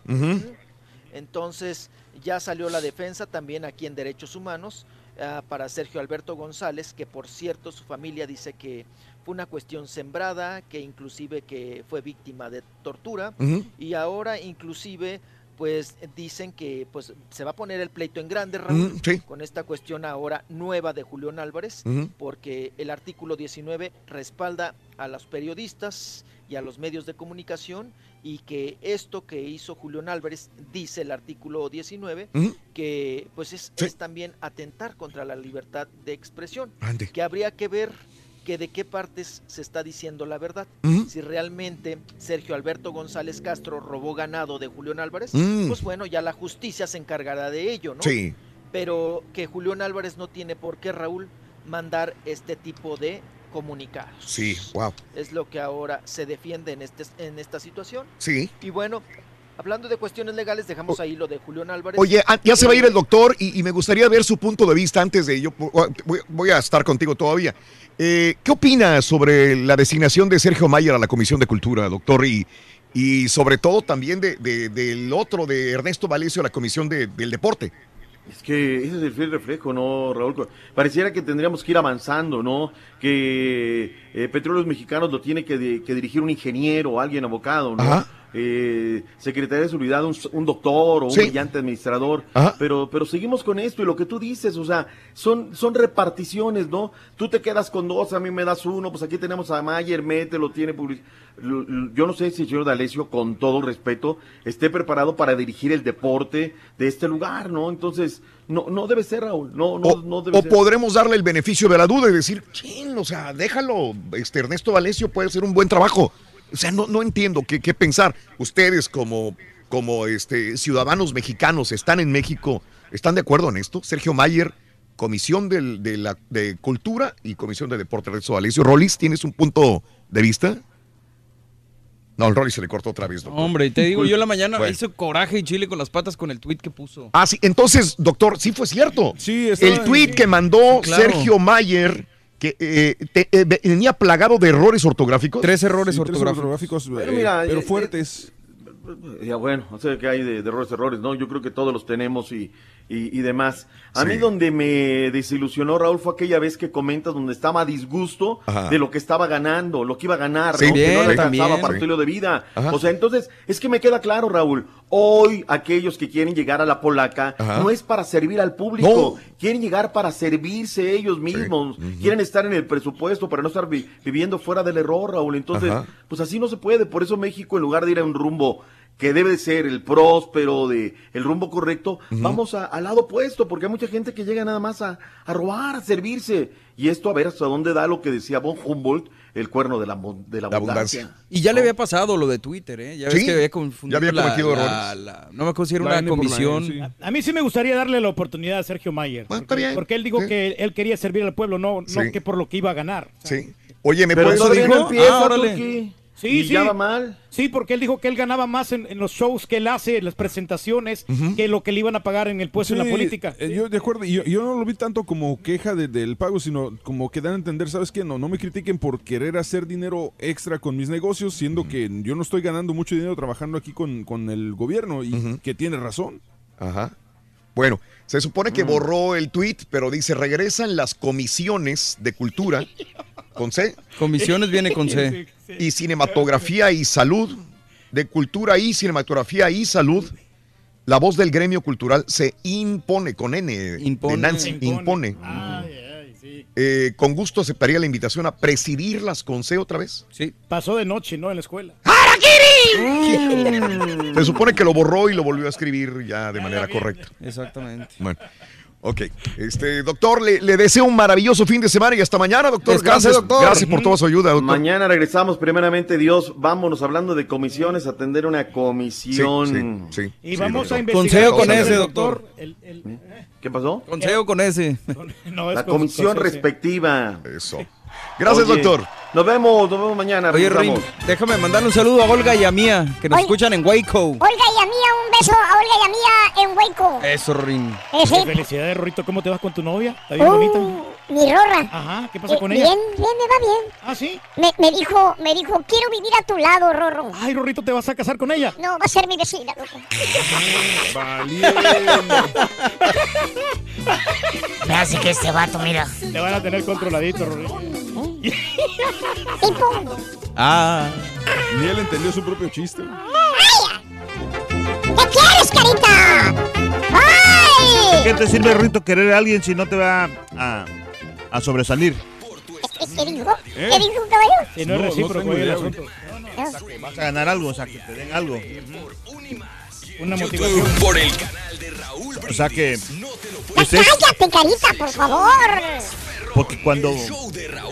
Entonces ya salió la defensa también aquí en Derechos Humanos ah, para Sergio Alberto González, que por cierto su familia dice que fue una cuestión sembrada, que inclusive que fue víctima de tortura. Y ahora inclusive pues dicen que pues se va a poner el pleito en grande Raúl sí. con esta cuestión ahora nueva de Julián Álvarez porque el artículo 19 respalda a los periodistas y a los medios de comunicación y que esto que hizo Julián Álvarez dice el artículo 19 Ujú. que pues es, es también atentar contra la libertad de expresión que habría que ver que de qué partes se está diciendo la verdad. Si realmente Sergio Alberto González Castro robó ganado de Julián Álvarez, Mm. pues bueno, ya la justicia se encargará de ello, ¿no? Sí. Pero que Julián Álvarez no tiene por qué, Raúl, mandar este tipo de comunicados. Sí, wow. Es lo que ahora se defiende en, este, en esta situación. Sí. Y bueno, hablando de cuestiones legales, dejamos ahí lo de Julián Álvarez. Oye, ah, ya se va a ir Eh, el doctor y, y me gustaría ver su punto de vista antes de ello. Voy, voy a estar contigo todavía. Eh, ¿Qué opina sobre la designación de Sergio Mayer a la Comisión de Cultura, doctor? Y, y sobre todo también de, de- del otro, de Ernesto Valecio, a la Comisión de- del Deporte. Es que ese es el fiel reflejo, ¿no, Raúl? Pareciera que tendríamos que ir avanzando, ¿no? Que eh, Petróleos Mexicanos lo tiene que, que dirigir un ingeniero, alguien abocado, ¿no? Eh, Secretaría de Seguridad, un, un doctor o un brillante administrador. Ajá. Pero, pero seguimos con esto y lo que tú dices, o sea, son, son reparticiones, ¿no? Tú te quedas con dos, a mí me das uno, pues aquí tenemos a Mayer, Mete, lo tiene Yo no sé si el señor D'Alessio, con todo respeto, esté preparado para dirigir el deporte de este lugar, ¿no? Entonces, no, no debe ser, Raúl, no, no, no debe O ser. podremos darle el beneficio de la duda y decir, chin, o sea, déjalo, este Ernesto Valecio puede hacer un buen trabajo. O sea, no, no entiendo qué, qué pensar. Ustedes como, como este, ciudadanos mexicanos están en México, ¿están de acuerdo en esto? Sergio Mayer, Comisión del- de, la, de Cultura y Comisión de Deporte, Ernesto Valecio. Rolis, ¿tienes un punto de vista? No, el Rolis se le cortó otra vez, doctor. Hombre, y te digo, yo en la mañana Bueno. hizo coraje y chile con las patas con el tweet que puso. Ah, sí, entonces, doctor, sí fue cierto. Sí, estaba- El tweet que mandó Claro. Sergio Mayer, que eh, te- eh, venía plagado de errores ortográficos. Tres errores Sí, tres ortográficos. Pero eh, mira, pero eh, fuertes. Ya bueno, o sea que hay de, de errores, errores, ¿no? Yo creo que todos los tenemos y, y, y demás. A Sí. mí donde me desilusionó Raúl fue aquella vez que comentas donde estaba a disgusto Ajá. de lo que estaba ganando, lo que iba a ganar, Sí, ¿no? que bien, no le alcanzaba para estilo de vida. Ajá. O sea, entonces, es que me queda claro, Raúl, hoy aquellos que quieren llegar a la polaca Ajá. no es para servir al público, No. quieren llegar para servirse ellos mismos, quieren estar en el presupuesto para no estar vi- viviendo fuera del error, Raúl. Entonces, pues así no se puede, por eso México en lugar de ir a un rumbo que debe ser el próspero, de el rumbo correcto, vamos a- al lado opuesto, porque hay mucha gente que llega nada más a, a robar, a servirse. Y esto a ver hasta dónde da lo que decía von Humboldt, el cuerno de la, de la abundancia. Y ya le había pasado lo de Twitter, ¿eh? Ya ves Sí, que había confundido. ya había la- cometido la- errores. la- no me La una comisión. Sí. A mí sí me gustaría darle la oportunidad a Sergio Mayer. porque, bien. porque él dijo Sí. que él quería servir al pueblo, no, no Sí. que por lo que iba a ganar. Sí. Oye, ¿me Pero puedes no empieza, Ah. Sí, Y sí. ya va mal. Sí, porque él dijo que él ganaba más en, en los shows que él hace, en las presentaciones, que lo que le iban a pagar en el puesto en la política. eh, yo de acuerdo, y yo, yo no lo vi tanto como queja de- del pago, sino como que dan a entender, ¿sabes qué? No, no me critiquen por querer hacer dinero extra con mis negocios, siendo que yo no estoy ganando mucho dinero trabajando aquí con, con el gobierno y que tiene razón. Ajá. Bueno, se supone Mm. que borró el tweet, pero dice, regresan las comisiones de cultura con C. Comisiones viene con C. Y cinematografía y salud. De cultura y cinematografía y salud. La voz del gremio cultural se impone con N de Impone. Nancy, impone. Eh, con gusto aceptaría la invitación a presidirlas con C otra vez. Sí. Pasó de noche, ¿no? En la escuela. Se supone que lo borró y lo volvió a escribir ya de manera correcta. Exactamente. Bueno, ok. Este, doctor, le, le deseo un maravilloso fin de semana y hasta mañana, doctor. Descanse, gracias, doctor. gracias por toda su ayuda, doctor. Mañana regresamos, primeramente Dios, vámonos hablando de comisiones, atender una comisión. Sí, sí, Y vamos a investigar. Consejo con ese, doctor. el- el- ¿Qué pasó? Consejo con ese. no, es La con- comisión respectiva. Eso. Gracias, doctor. Nos vemos, nos vemos mañana. Oye, Rin, déjame mandarle un saludo a Olga y a Mía, que nos escuchan en Waco. Olga y a Mía, un beso a Olga y a Mía en Hueco. Eso, Rin. Eh, sí. Felicidades, Rorrito. ¿Cómo te vas con tu novia? ¿Está bien Uh, bonita? mi Rorra. Ajá, ¿qué pasa Eh, con ella? Bien, bien, me va bien. ¿Ah, sí? Me, me dijo, me dijo, quiero vivir a tu lado, Rorro. Ay, Rorrito, ¿te vas a casar con ella? No, va a ser mi vecina, loco. Me hace que este vato, mira. Te van a tener controladito, Rorrito. Tipo, Ah. Ni él entendió su propio chiste. ¿qué quieres, carita? ¡Ay! ¿Qué te sirve, Rito, querer a alguien si no te va a, a sobresalir? ¿Qué, dijo? ¿Eh? ¿Qué dijo, caballo? Si no es recíproco el asunto. Vas a ganar algo, o sea, que te den algo. Una motivación. Por el O sea que... Ya pues es cállate, carita, por favor. porque cuando...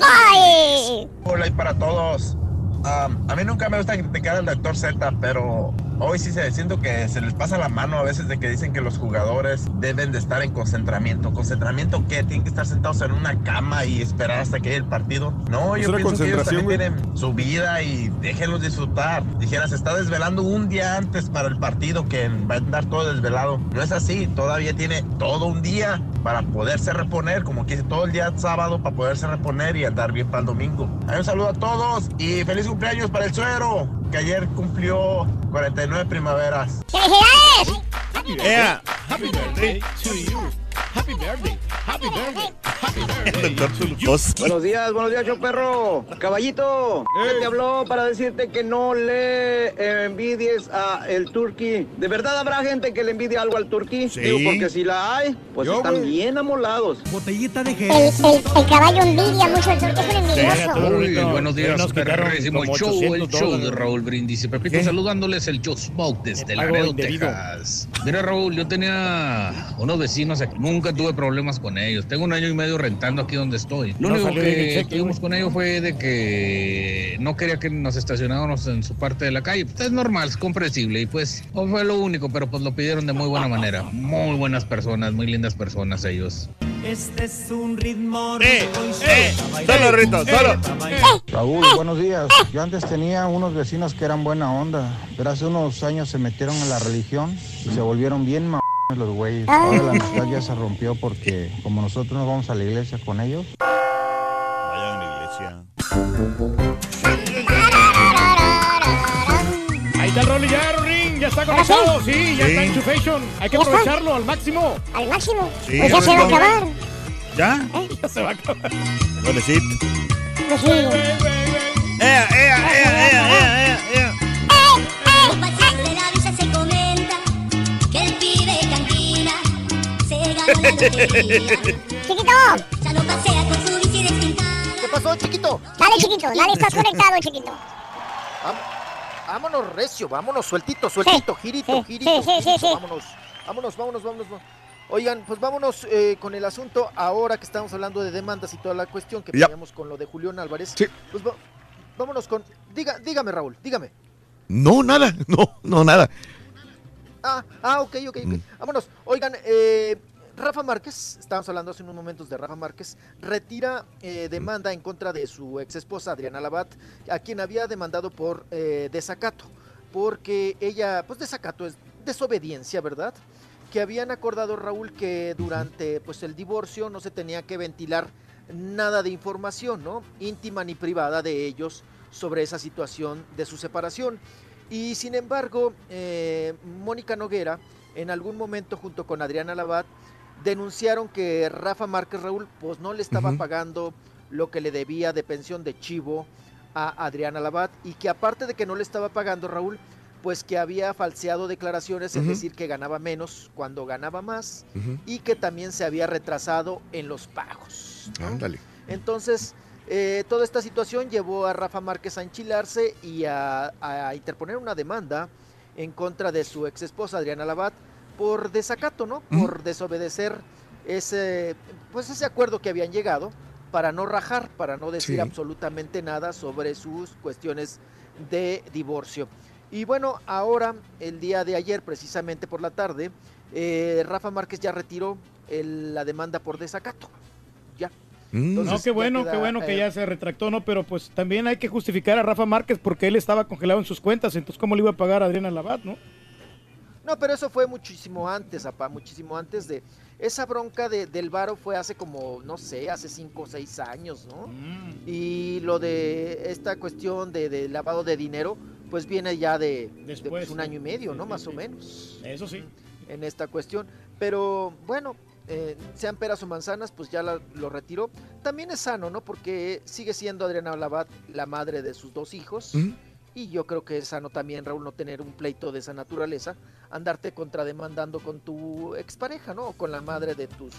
¡Ay! Hola y para todos. Am, a mí nunca me gusta criticar al doctor Z, pero hoy sí se siento que se les pasa la mano a veces de que dicen que los jugadores deben de estar en concentramiento. ¿Concentramiento qué? ¿Tienen que estar sentados en una cama y esperar hasta que el partido? No, ¿Es yo pienso que ellos también tienen su vida y déjenlos disfrutar. Dijera, se está desvelando un día antes para el partido que va a andar todo desvelado. No es así, todavía tiene todo un día para poderse reponer, como que dice, todo el día sábado para poderse reponer y andar bien para el domingo. Un saludo a todos y feliz cumpleaños para el suero, que ayer cumplió 49 primaveras. ¡Felicidades! ¡Ea! Happy birthday to you. Happy birthday. Happy birthday. Happy birthday. El. Buenos días, buenos días, perro. Caballito, ¿qué te habló para decirte que no le envidies a el turqui? ¿De verdad habrá gente que le envidie algo al turqui? Sí. Digo, porque si la hay, pues Yo, están güey. bien amolados. Botellita de El, el, el caballo envidia mucho el turco, es un envidioso. Uy, buenos días, nos perrísimo como show, 800 el show de. Raúl Brindis. Y Pepito ¿Qué? saludándoles el Joe Smoke desde Laredo. Texas. Mira, Raúl, yo tenía unos vecinos aquí. Nunca tuve problemas con ellos. Tengo un año y medio rentando aquí donde estoy. Lo No único que tuvimos con ellos fue de que no quería que nos estacionáramos en su parte de la calle. Pues es normal, es comprensible. Y pues no fue lo único, pero pues lo pidieron de muy buena manera. Muy buenas personas, muy lindas personas ellos. Este es un ritmo. ¡Eh! ¡Eh! ¡Solo, Rito! ¡Solo! Raúl, buenos días. Yo antes tenía unos vecinos que eran buena onda, pero hace unos años se metieron en la religión y se volvieron bien m los güeyes. Ahora la amistad ya se rompió porque como nosotros nos vamos a la iglesia con ellos. Vayan a la iglesia. Ahí está el Rolly ya, Ring. Ya está conectado. Sí, ya Sí. está en su fashion. Hay que aprovecharlo al máximo. Al máximo. Sí, pues ya se va a acabar. ¿Ya? Ya se va a acabar. Pobrecito. Pues sí. ¡Ea, ea, ea, ea, ea, ea! de Chiquito. ¿Qué pasó, chiquito? dale chiquito, dale, estás conectado, chiquito. Vámonos, recio, vámonos, sueltito, sueltito, girito, sí, girito, sí, sí, sí, girito, sí. vámonos, vámonos, vámonos, vámonos. Oigan, pues vámonos eh, con el asunto ahora que estamos hablando de demandas y toda la cuestión que teníamos con lo de Julián Álvarez. Sí. Pues vámonos con, diga, dígame Raúl, dígame. No, nada, no, no, nada. Ah, ah, ok, ok, ok. Mm. Vámonos. Oigan, eh, Rafa Márquez, estábamos hablando hace unos momentos de Rafa Márquez, retira eh, demanda en contra de su ex esposa Adriana Labat, a quien había demandado por eh, desacato, porque ella, pues desacato es desobediencia, ¿verdad? Que habían acordado Raúl que durante pues el divorcio no se tenía que ventilar nada de información, ¿no? Íntima ni privada de ellos sobre esa situación de su separación. Y sin embargo, eh, Mónica Noguera, en algún momento junto con Adriana Labat, denunciaron que Rafa Márquez Raúl pues no le estaba pagando lo que le debía de pensión de chivo a Adriana Labat y que aparte de que no le estaba pagando Raúl, pues que había falseado declaraciones, es decir, que ganaba menos cuando ganaba más y que también se había retrasado en los pagos. Entonces, eh, toda esta situación llevó a Rafa Márquez a enchilarse y a, a interponer una demanda en contra de su ex esposa Adriana Labat por desacato, ¿no? Por desobedecer ese, pues ese acuerdo que habían llegado para no rajar, para no decir Sí. absolutamente nada sobre sus cuestiones de divorcio. Y bueno, ahora, el día de ayer, precisamente por la tarde, eh, Rafa Márquez ya retiró el- la demanda por desacato. Ya. Mm. No, qué bueno, queda, qué bueno que eh, ya se retractó, ¿no? Pero pues también hay que justificar a Rafa Márquez porque él estaba congelado en sus cuentas, entonces ¿cómo le iba a pagar a Adriana Labat, no? No, pero eso fue muchísimo antes, apá, muchísimo antes de... Esa bronca de, del varo fue hace como, no sé, hace cinco o seis años, ¿no? Y lo de esta cuestión de, de lavado de dinero, pues viene ya de, pues, un año y medio, ¿no? Más o menos. Eso sí. En esta cuestión. Pero bueno, eh, sean peras o manzanas, pues ya la- lo retiró. También es sano, ¿no? Porque sigue siendo Adriana Labat la madre de sus dos hijos. Ujú. Y yo creo que es sano también, Raúl, no tener un pleito de esa naturaleza, andarte contrademandando con tu expareja, ¿no? O con la madre de tus,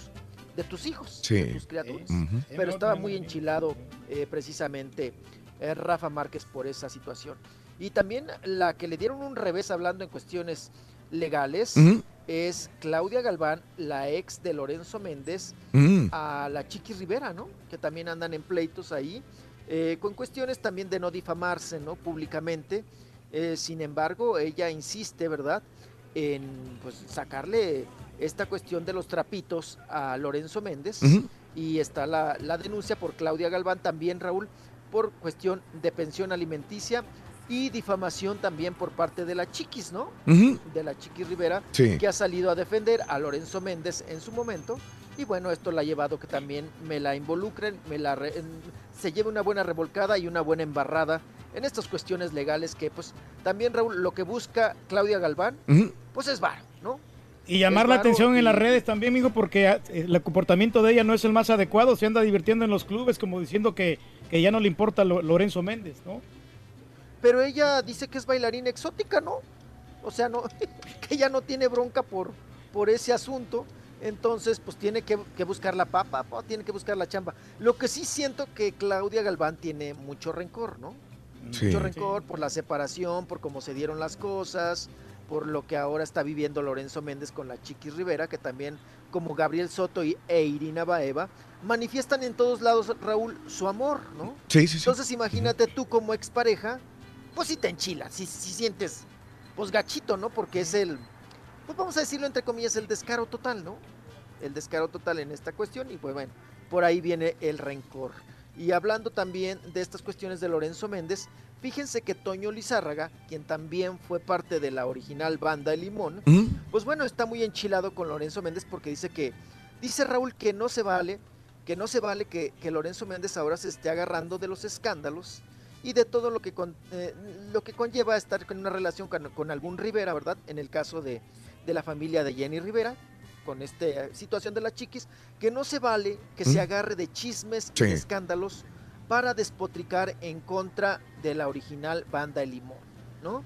de tus hijos, Sí. de tus criaturas. Ujú. Pero estaba muy enchilado eh, precisamente eh, Rafa Márquez por esa situación. Y también la que le dieron un revés hablando en cuestiones legales Ujú. es Claudia Galván, la ex de Lorenzo Méndez, a la Chiqui Rivera, ¿no? Que también andan en pleitos ahí, eh, con cuestiones también de no difamarse, ¿no? Públicamente. Eh, sin embargo, ella insiste, ¿verdad? En pues sacarle esta cuestión de los trapitos a Lorenzo Méndez. Y está la, la denuncia por Claudia Galván también, Raúl, por cuestión de pensión alimenticia y difamación también por parte de la Chiquis, ¿no? De la Chiqui Rivera, Sí. que ha salido a defender a Lorenzo Méndez en su momento. Y bueno, esto la ha llevado que también me la involucren, me la re- se lleve una buena revolcada y una buena embarrada en estas cuestiones legales que pues también Raúl lo que busca Claudia Galván pues es varo, ¿no? Y llamar la atención en las redes también, amigo, porque ah, eh, el comportamiento de ella no es el más adecuado. Se anda divirtiendo en los clubes, como diciendo que, que ya no le importa Lo- Lorenzo Méndez, ¿no? Pero ella dice que es bailarina exótica, ¿no? O sea, no, que ella no tiene bronca por, por ese asunto. Entonces, pues tiene que, que buscar la papa, pa, tiene que buscar la chamba. Lo que sí siento que Claudia Galván tiene mucho rencor, ¿no? Sí. Mucho rencor por la separación, por cómo se dieron las cosas, por lo que ahora está viviendo Lorenzo Méndez con la Chiquis Rivera, que también, como Gabriel Soto y, e Irina Baeva, manifiestan en todos lados, Raúl, su amor, ¿no? Sí, sí, sí. Entonces imagínate tú como expareja, pues si te enchilas, si, si sientes, pues gachito, ¿no? Porque es el, pues vamos a decirlo entre comillas, el descaro total, ¿no? El descaro total en esta cuestión y pues bueno, por ahí viene el rencor. Y hablando también de estas cuestiones de Lorenzo Méndez, fíjense que Toño Lizárraga, quien también fue parte de la original banda El Limón, pues bueno, está muy enchilado con Lorenzo Méndez porque dice que, dice Raúl que no se vale, que no se vale que, que Lorenzo Méndez ahora se esté agarrando de los escándalos y de todo lo que, con- eh, lo que conlleva estar con una relación con, con algún Rivera, ¿verdad? En el caso de, de la familia de Jenny Rivera, con esta situación de las chiquis, que no se vale que se agarre de chismes Sí. y de escándalos para despotricar en contra de la original banda El Limón, ¿no?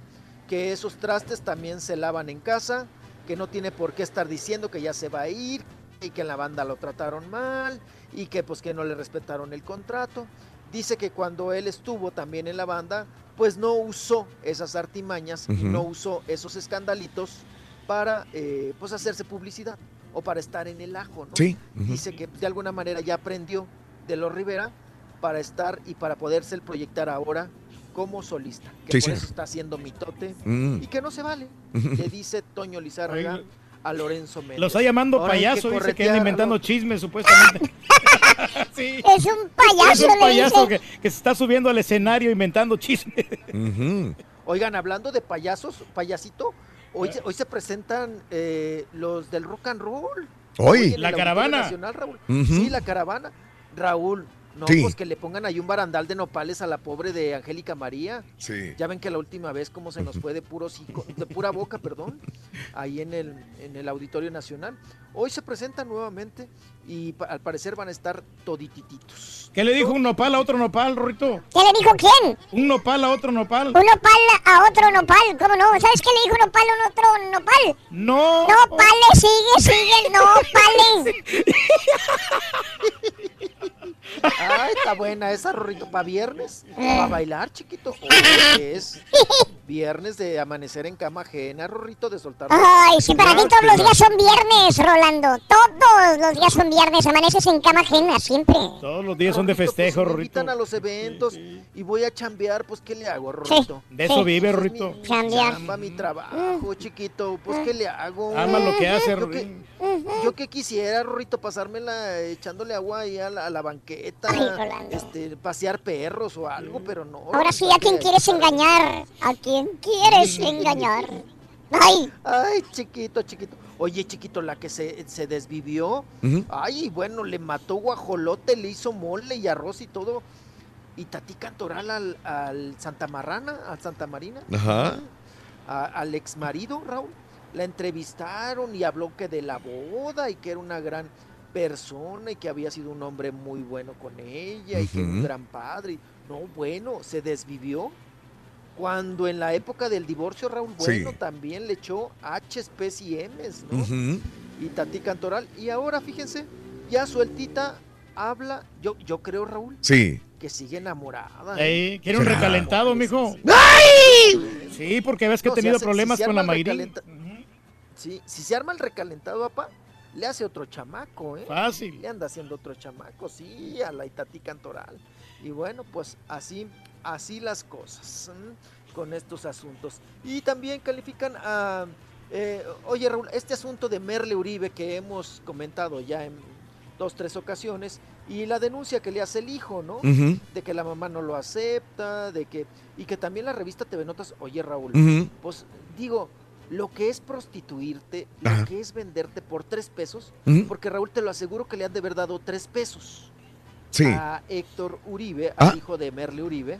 Que esos trastes también se lavan en casa, que no tiene por qué estar diciendo que ya se va a ir y que en la banda lo trataron mal y que pues que no le respetaron el contrato. Dice que cuando él estuvo también en la banda, pues no usó esas artimañas no usó esos escandalitos para eh, pues hacerse publicidad o para estar en el ajo, ¿no? Sí. Dice que de alguna manera ya aprendió de los Rivera para estar y para poderse proyectar ahora como solista, que Sí, por señor. eso está haciendo mitote Mm. y que no se vale, le dice Toño Lizárraga a Lorenzo Méndez. Lo está llamando Ahora payaso, dice que anda corretearlo. inventando chismes, supuestamente. sí. Es un payaso, Es un payaso dice. que, que se está subiendo al escenario inventando chismes. Oigan, hablando de payasos, payasito, hoy, se- hoy se presentan eh, los del rock and roll. Hoy. La caravana. Nacional, Raúl. Sí, la caravana. Raúl, no, Sí. pues que le pongan ahí un barandal de nopales a la pobre de Angélica María. Sí. Ya ven que la última vez cómo se nos fue de puro hocico- de pura boca, perdón, ahí en el, en el Auditorio Nacional. Hoy se presentan nuevamente y pa- al parecer van a estar toditititos. ¿Qué le dijo un nopal a otro nopal, Rorito? ¿Qué le dijo quién? Un nopal a otro nopal. Un nopal a otro nopal, ¿cómo no? ¿Sabes qué le dijo un nopal a un otro nopal? No. Nopales, sigue, sigue, nopales. Ay, está buena esa, Rorrito, para viernes, Eh. para bailar, chiquito. Hoy es viernes de amanecer en cama ajena, Rorrito, de soltar. Ay, sí, para ti todos los días son viernes, Rolando. Todos los días son viernes. Amaneces en cama ajena, siempre. Todos los días son de festejo, Me Rorito. invitan a los eventos y voy a chambear, pues, ¿qué le hago, Rorrito? De eso vive, Ese es Rorrito. mi Chambear. chamba, mi trabajo, chiquito, pues, ¿qué le hago? Ama lo que hace, Yo que, yo que quisiera, Rorrito, pasármela echándole agua ahí a la, a la banqueta, este, pasear perros o algo, pero no. Ahora sí, ¿a quién quieres engañar? ¿A quién quieres engañar? Ay. Ay, chiquito, chiquito. Oye, chiquito, la que se, se desvivió. Ay, bueno, le mató guajolote, le hizo mole y arroz y todo. Y Tati Cantoral al, al Santa Marrana, al Santa Marina. Ajá. a- al ex marido, Raúl. La entrevistaron y habló que de la boda y que era una gran persona y que había sido un hombre muy bueno con ella y que un gran padre. No, bueno, se desvivió. Cuando en la época del divorcio, Raúl, Sí. bueno, también le echó H's, y M's, ¿no? Y Tati Cantoral. Y ahora, fíjense, ya sueltita habla, yo, yo creo, Raúl, Sí. que sigue enamorada. Ey, ¿Quiere un Claro. recalentado, mijo? ¡Ay! Sí, porque ves que No, he si tenido hace- problemas si con la Mayrín. recalenta- Sí, si se arma el recalentado, papá, le hace otro chamaco, ¿eh? Fácil. Le anda haciendo otro chamaco, sí, a la Itati Cantoral. Y bueno, pues así, así las cosas con estos asuntos. Y también califican a... eh, oye, Raúl, este asunto de Merle Uribe que hemos comentado ya en dos, tres ocasiones, y la denuncia que le hace el hijo, ¿no? De que la mamá no lo acepta, de que... Y que también la revista TV Notas, oye, Raúl, pues digo, lo que es prostituirte, Ajá. lo que es venderte por tres pesos, porque Raúl te lo aseguro que le han de haber dado tres pesos Sí. a Héctor Uribe, Ah. al hijo de Merle Uribe,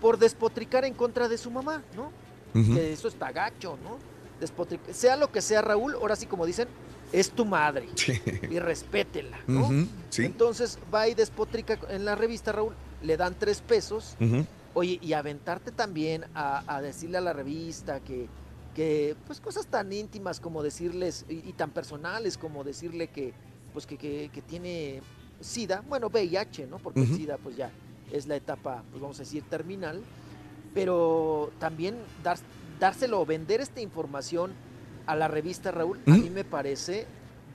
por despotricar en contra de su mamá, ¿no? Que eso está gacho, ¿no? Despotric- sea lo que sea, Raúl, ahora sí como dicen, es tu madre Sí. y respétela, ¿no? Sí. Entonces va y despotrica en la revista, Raúl, le dan tres pesos. Oye, y aventarte también a, a decirle a la revista que, que, pues cosas tan íntimas como decirles, y, y tan personales como decirle que, pues que, que, que tiene SIDA, bueno, VIH, ¿no? Porque el. SIDA, pues ya es la etapa, pues vamos a decir, terminal, pero también dar, dárselo, vender esta información a la revista, Raúl, a mí me parece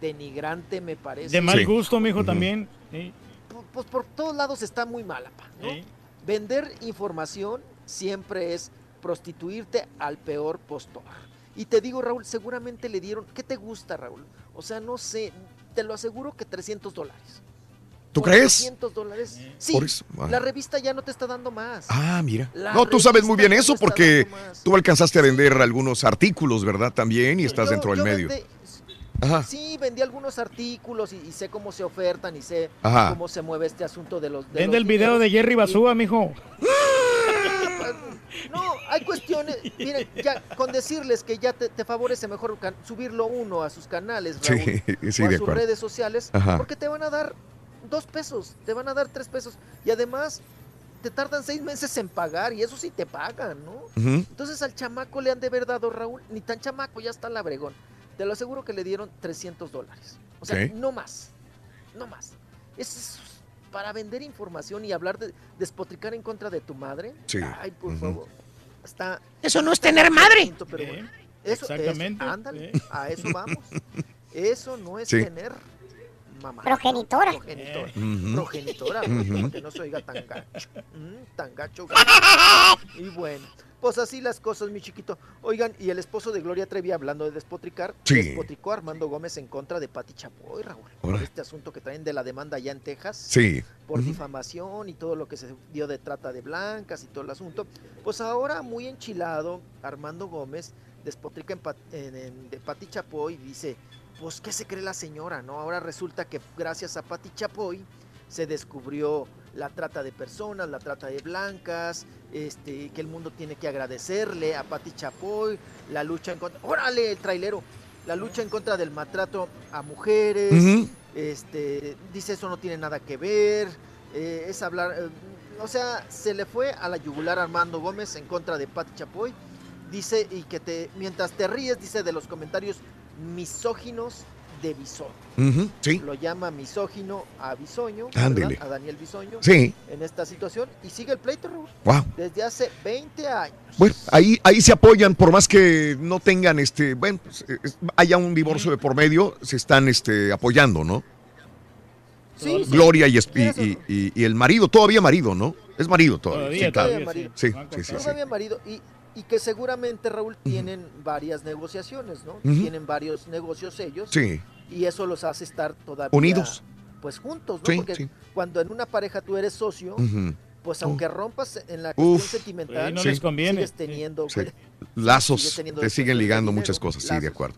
denigrante, me parece... De mal Sí. gusto, mijo, también. Sí. Pues por todos lados está muy mala, pa, ¿no? Sí. Vender información siempre es prostituirte al peor postor. Y te digo, Raúl, seguramente le dieron, ¿qué te gusta, Raúl? O sea, no sé, te lo aseguro que 300 dólares. ¿Tú crees? 300 dólares. Sí, Por eso, ah. la revista ya no te está dando más. Ah, mira. La No, tú sabes muy bien eso no porque tú alcanzaste a vender algunos artículos, ¿verdad? También y estás Yo- dentro del yo medio. vendé- Ajá. Sí, vendí algunos artículos y, y sé cómo se ofertan y sé Ajá. cómo se mueve este asunto de los... de Vende los el video de. Jerry Basúa, mijo. No, hay cuestiones, miren, ya con decirles que ya te, te favorece mejor subirlo uno a sus canales, Sí, Raúl, sí, o a de sus acuerdo. redes sociales, Ajá. porque te van a dar dos pesos, te van a dar tres pesos, y además te tardan seis meses en pagar, y eso sí te pagan, ¿no? Entonces al chamaco le han de haber dado, Raúl, ni tan chamaco, ya está labregón. Te lo aseguro que le dieron 300 dólares. O sea, no más, no más. Es, para vender información y hablar de despotricar en contra de tu madre. Sí. Ay, por favor. Está. Eso no es tener en madre. asunto, pero bueno. Eso exactamente. Es, ándale, a eso vamos. Eso no es Sí. tener mamá. Progenitora. Progenitora. Ujú. Progenitora, que no se oiga tan gacho. Mm, tan gacho. Y bueno, pues así las cosas, mi chiquito. Oigan, y el esposo de Gloria Trevi, hablando de despotricar, Sí. despotricó a Armando Gómez en contra de Pati Chapoy, Raúl. Por este asunto que traen de la demanda allá en Texas. Sí. Por difamación y todo lo que se dio de trata de blancas y todo el asunto. Pues ahora, muy enchilado, Armando Gómez despotrica en, Pat- en- en- de Pati Chapoy y dice, pues, ¿qué se cree la señora? no Ahora resulta que gracias a Pati Chapoy se descubrió la trata de personas, la trata de blancas, este, que el mundo tiene que agradecerle a Pati Chapoy, la lucha en contra, órale, el trailero, la lucha en contra del maltrato a mujeres, este, dice eso no tiene nada que ver, eh, es hablar, eh, o sea, se le fue a la yugular Armando Gómez en contra de Pati Chapoy, dice, y que te, mientras te ríes, dice de los comentarios misóginos de Bisoño. Sí. Lo llama misógino a Bisoño, a Daniel Bisoño, Sí. en esta situación, y sigue el pleito, Raúl, Wow. desde hace 20 años. Bueno, ahí, ahí se apoyan, por más que no tengan, este, bueno, pues, eh, es- haya un divorcio de por medio, se están este, apoyando, ¿no? Sí, sí. Gloria y, es- y- Tienes y- y- y el marido, todavía marido, ¿no? Es marido todavía. Todavía, sí, claro. Todavía marido. Sí, sí, sí, sí. Todavía marido y, y que seguramente Raúl tienen varias negociaciones, ¿no? Tienen varios negocios ellos. Sí. Y eso los hace estar todavía Unidos. pues juntos, ¿no? Sí, Porque sí. cuando en una pareja tú eres socio, pues aunque rompas en la cuestión Uf. sentimental, Sí, no Sí. les conviene. sigues teniendo Sí. sigues Lazos, teniendo te siguen ligando dinero, muchas cosas, sí, de acuerdo.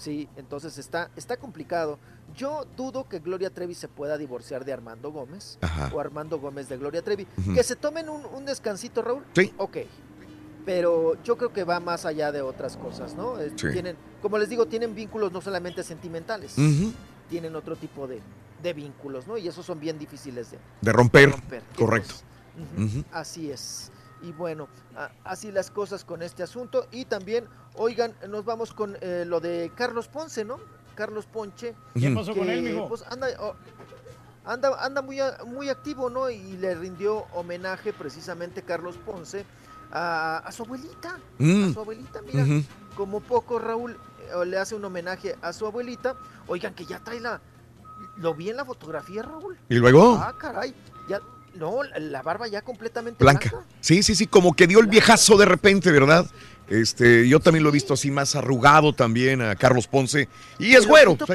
Sí, entonces está, está complicado. Yo dudo que Gloria Trevi se pueda divorciar de Armando Gómez Ajá. o Armando Gómez de Gloria Trevi. Que se tomen un, un descansito, Raúl. Sí. Ok. Pero yo creo que va más allá de otras cosas, ¿no? Sí. Tienen, como les digo, tienen vínculos no solamente sentimentales, tienen otro tipo de, de vínculos, ¿no? Y esos son bien difíciles de, De romper, romper. correcto. Así es. Y bueno, a- así las cosas con este asunto. Y también, oigan, nos vamos con eh, lo de Carlos Ponce, ¿no? Carlos Ponche. ¿Qué pasó con él, mijo? Pues anda, oh, anda, anda muy, a- muy activo, ¿no? Y le rindió homenaje precisamente Carlos Ponce a, a su abuelita. Mm. A su abuelita, mira. Como poco Raúl eh, le hace un homenaje a su abuelita. Oigan, que ya trae la... Lo vi en la fotografía, Raúl. ¿Y luego? Ah, caray. Ya, no, la- barba ya completamente Blanca. blanca. Sí, sí, sí, como que dio el viejazo de repente, ¿verdad? Este, yo también lo he visto así más arrugado también a Carlos Ponce. Y es El güero. ojito.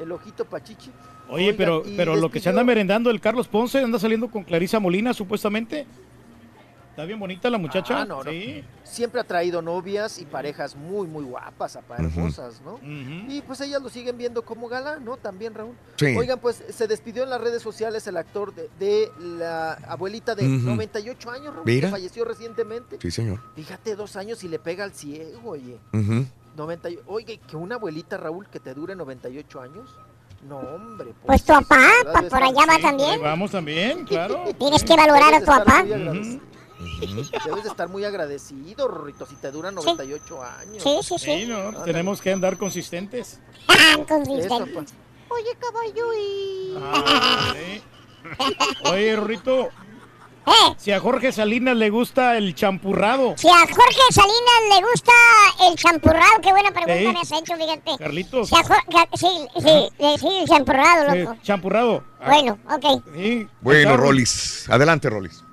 El ojito pachichi. Oye, Oigan, pero, pero lo que se anda merendando el Carlos Ponce, anda saliendo con Clarisa Molina, supuestamente. Está bien bonita la muchacha. Ah, no, no. Sí. Siempre ha traído novias y parejas muy, muy guapas, apa, hermosas, ¿no? Y pues ellas lo siguen viendo como galán, ¿no? También, Raúl. Sí. Oigan, pues se despidió en las redes sociales el actor de, de la abuelita de Ujú. 98 años, Raúl, Mira. que falleció recientemente. Sí, señor. Fíjate, dos años y le pega al ciego, oye. Ujú. 90, y- oye, que una abuelita, Raúl, que te dure 98 años. No, hombre. Pues tu papá, debe por allá va sí, también. Vamos también, claro. Tienes que valorar a tu papá. Debes de estar muy agradecido, Rorrito, si te duran 98 años. Sí, sí, sí. Sí, no, tenemos que andar consistentes. Eso, pa. Oye, caballo, y... Ah, sí. Oye, Rorrito. Eh. Si a Jorge Salinas le gusta el champurrado. Si a Jorge Salinas le gusta el champurrado, qué buena pregunta me has hecho, fíjate. Carlitos. Si a Jorge, sí, sí, sí, el champurrado, loco. champurrado. Ah, Bueno, ok. Sí. Bueno. Rolis. Adelante, Rolis.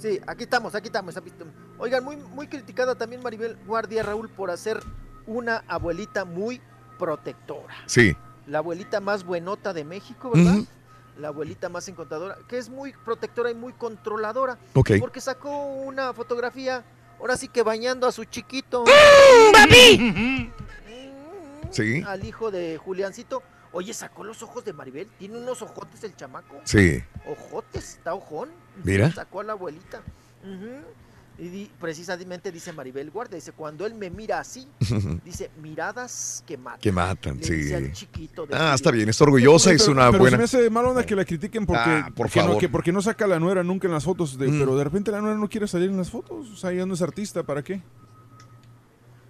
Sí, aquí estamos, aquí estamos. aquí estamos. Oigan, muy, muy criticada también Maribel Guardia Raúl por hacer una abuelita muy protectora. Sí. La abuelita más buenota de México, ¿verdad? Ujú. La abuelita más encantadora, que es muy protectora y muy controladora. Ok. Porque sacó una fotografía, ahora sí que bañando a su chiquito. Sí. Al hijo de Juliancito. Oye, sacó los ojos de Maribel. Tiene unos ojotes el chamaco. Sí. Ojotes, está ojón. Mira. Sacó a la abuelita. Y di- precisamente dice Maribel Guardia, dice, cuando él me mira así, dice, miradas que matan. Que matan, Le sí. dice al chiquito de Ah, está bien, está orgullosa, es Pero- una pero buena. se me hace mala onda que la critiquen porque, Ah, por que no, favor. que porque no saca a la nuera nunca en las fotos, de- Mm. pero de repente la nuera no quiere salir en las fotos, o sea, ya no es artista, ¿para qué?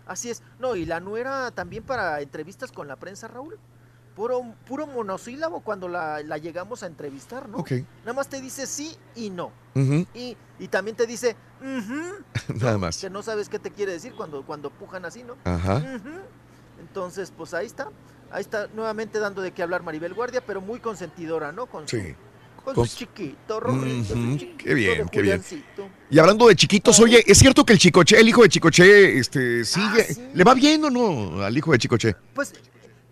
Así es. No, y la nuera también para entrevistas con la prensa, Raúl. Puro, puro monosílabo cuando la, la llegamos a entrevistar, ¿no? Ok. Nada más te dice sí y no. Ujú. Y, y también te dice, "Ujú", Nada más. que no sabes qué te quiere decir cuando, cuando pujan así, ¿no? Ajá. Ujú. Entonces, pues ahí está. Ahí está nuevamente dando de qué hablar Maribel Guardia, pero muy consentidora, ¿no? Con su, Sí. con Con su su- chiquito, Rorrito, su Ujú, chiquito Qué bien, qué bien. Y hablando de chiquitos, oye, ¿es cierto que el Chicoche, el hijo de Chicoche, este, sigue, le va bien o no al hijo de Chicoche? Pues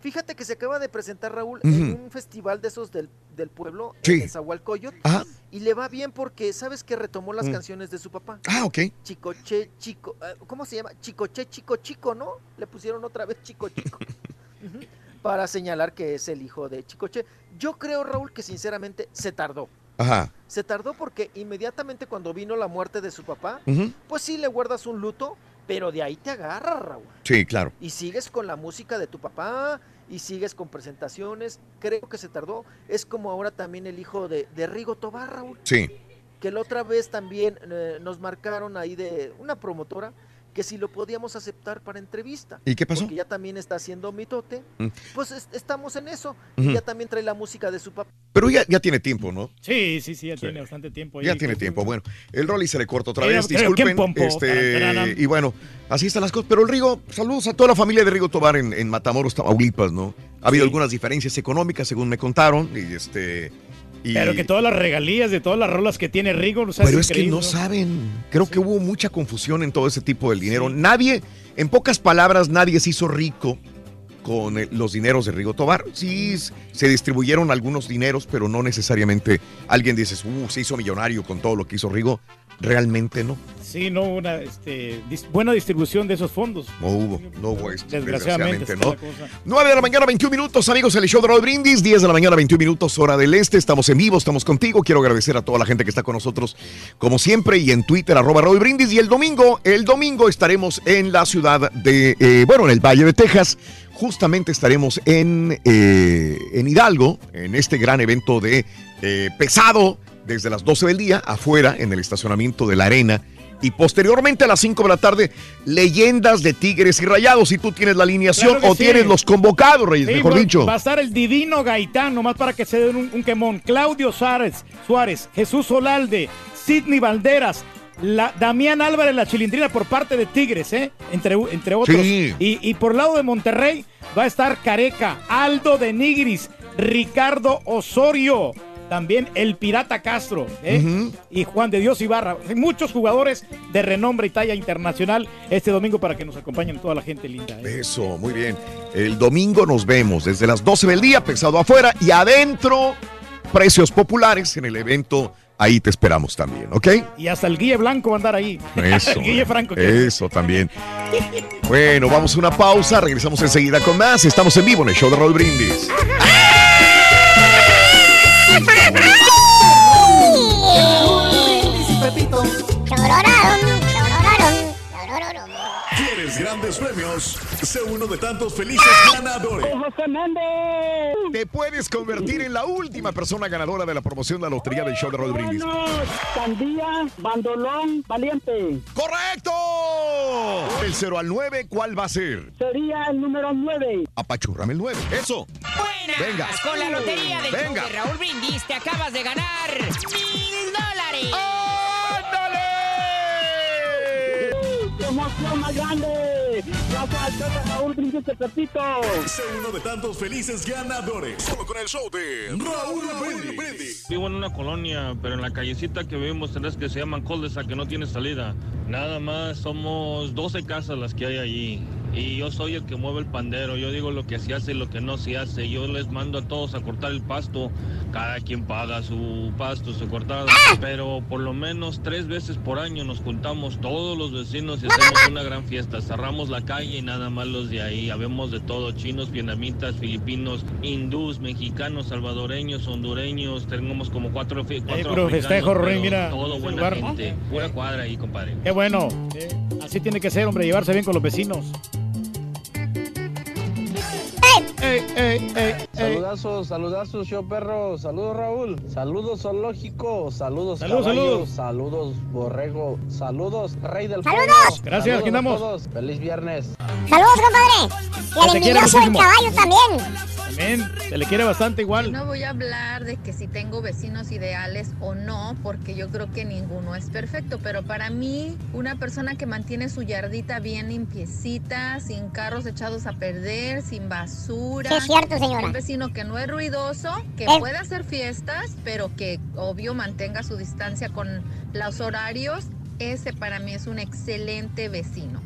fíjate que se acaba de presentar Raúl en un festival de esos del, del pueblo, Sí. en Zahualcoyot, Ajá. y le va bien porque sabes que retomó las Mm. canciones de su papá. Ah, ok. Chicoche, chico, eh, ¿cómo se llama? Chicoche, chico, chico, ¿no? Le pusieron otra vez chico, chico. Para señalar que es el hijo de Chicoche. Yo creo, Raúl, que sinceramente se tardó. Ajá. Se tardó porque inmediatamente cuando vino la muerte de su papá, pues sí le guardas un luto, pero de ahí te agarras, Raúl. Sí, claro. Y sigues con la música de tu papá y sigues con presentaciones. Creo que se tardó. Es como ahora también el hijo de, de Rigo Tobar, Raúl, Sí. que la otra vez también eh, nos marcaron ahí de una promotora que si lo podíamos aceptar para entrevista. ¿Y qué pasó? Porque ya también está haciendo mitote. Mm. Pues es- estamos en eso. Y ya también trae la música de su papá. Pero ya, ya tiene tiempo, ¿no? Sí, sí, sí, ya tiene bastante tiempo. ahí. Ya tiene tiempo. Bueno, el Rolly se le corta otra vez, disculpen. Este, y bueno, así están las cosas. Pero el Rigo, saludos a toda la familia de Rigo Tobar en, en Matamoros, Tamaulipas, ¿no? Ha habido algunas diferencias económicas, según me contaron, y este... y- Pero que todas las regalías de todas las rolas que tiene Rigo, o sea, Pero es que no saben. Creo que hubo mucha confusión en todo ese tipo del dinero. Nadie, en pocas palabras, nadie se hizo rico con eh, los dineros de Rigo Tobar. Sí, se distribuyeron algunos dineros, pero no necesariamente alguien dice, uh, se hizo millonario con todo lo que hizo Rigo. Realmente no. Sí, no hubo una este, dis- buena distribución de esos fondos. No hubo, no hubo esto, Desgraciadamente, ¿no? la cosa. 9 de la mañana, 21 minutos, amigos, el show de Raúl Brindis, 10 de la mañana, 21 minutos, hora del este. Estamos en vivo, estamos contigo. Quiero agradecer a toda la gente que está con nosotros, como siempre, y en Twitter, arroba Raúl Brindis. Y el domingo, el domingo estaremos en la ciudad de, eh, bueno, en el Valle de Texas. Justamente estaremos en, eh, en Hidalgo, en este gran evento de eh, pesado, desde las 12 del día, afuera, en el estacionamiento de la arena. Y posteriormente a las 5 de la tarde, leyendas de Tigres y Rayados. Si tú tienes la alineación Claro o sí. tienes los convocados, Reyes, Sí, mejor va- dicho. Va a estar el divino Gaitán, nomás para que se den un, un quemón. Claudio Suárez, Suárez, Jesús Solalde, Sidney Valderas, la, Damián Álvarez, la chilindrina por parte de Tigres, ¿eh? entre, entre otros. Sí. Y, y por lado de Monterrey va a estar Careca, Aldo de Nigris, Ricardo Osorio. También el Pirata Castro ¿eh? y Juan de Dios Ibarra. Hay Muchos jugadores de renombre y talla internacional este domingo para que nos acompañen toda la gente linda. ¿eh? Eso, muy bien. El domingo nos vemos desde las 12 del día, pesado afuera y adentro, precios populares en el evento. Ahí te esperamos también, ¿ok? Y hasta el Guille Blanco va a andar ahí. Eso. el Guille Franco. Eso también. Bueno, vamos a una pausa, regresamos enseguida con más. Estamos en vivo en el show de Raúl Brindis. grandes premios? Sé uno de tantos felices ganadores. Te puedes convertir en la última persona ganadora de la promoción de la lotería del show de Raúl Brindis. Sandía, bandolón, valiente. ¡Correcto! Del 0 al 9, ¿cuál va a ser? Sería el número 9. Apachurrame el 9. Eso. Buenas. Venga. Con la lotería del show Venga. de Raúl Brindis te acabas de ganar mil dólares. ¡Qué emoción más grande! Gracias de Raúl Brindis, te repito. Sé uno de tantos felices ganadores. Solo con el show de Raúl Brindis. Vivo en una colonia, pero en la callecita que vivimos tenés que se llaman Coldesa, que no tiene salida. Nada más somos 12 casas las que hay allí. Y yo soy el que mueve el pandero. Yo digo lo que se hace y lo que no se hace. Yo les mando a todos a cortar el pasto. Cada quien paga su pasto, su cortada. Pero por lo menos tres veces por año nos juntamos todos los vecinos y hacemos una gran fiesta. Cerramos la calle y nada más los de ahí. Habemos de todo: chinos, vietnamitas, filipinos, hindús, mexicanos, salvadoreños, hondureños. Tenemos como cuatro, fi- cuatro puro africanos, festejo, pero Rorín, mira, Todo buena lugar. gente. Pura cuadra ahí, compadre. Qué bueno. Así tiene que ser, hombre, llevarse bien con los vecinos. Ey, ey, ey, ey. Saludazos, saludazos, show perro. Saludos, Raúl. Saludos, zoológico. Saludos, Saludos, caballo. saludos. Saludos, borrego. Saludos, rey del Saludos. Gracias, Saludos aquí andamos. todos. Feliz viernes. Saludos, compadre. Y al envidioso del caballo también. También, se le quiere bastante igual. No voy a hablar de que si tengo vecinos ideales o no, porque yo creo que ninguno es perfecto, pero para mí una persona que mantiene su yardita bien limpiecita, sin carros echados a perder, sin basura. Sí, es cierto, señora. Un vecino que no es ruidoso, que Eh. puede hacer fiestas, pero que obvio mantenga su distancia con los horarios. Ese para mí es un excelente vecino.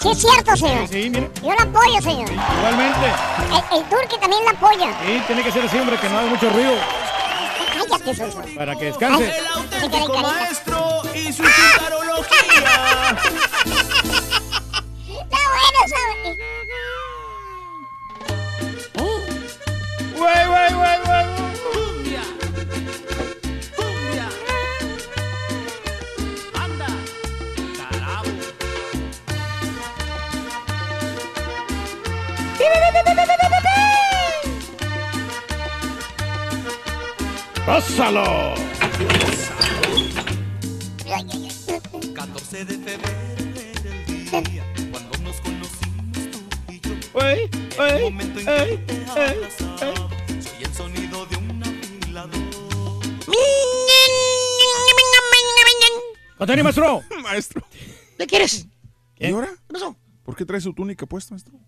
Sí, es cierto, señor. Sí, mire. Yo la apoyo, señor. Igualmente. El, el turqui también la apoya. Sí, tiene que ser así, hombre, que no haga mucho ruido Cállate, para que descanse. El auténtico maestro y su chutarología. ¡Pásalo! 14 de febrero era el día cuando nos conocimos tú y yo. El momento en que te abrazaba, soy el sonido de un afilador. ¡Conteni, maestro! Maestro. ¿Qué quieres? ¿Y ahora? ¿Qué pasó? ¿Por qué trae su túnica puesta, maestro?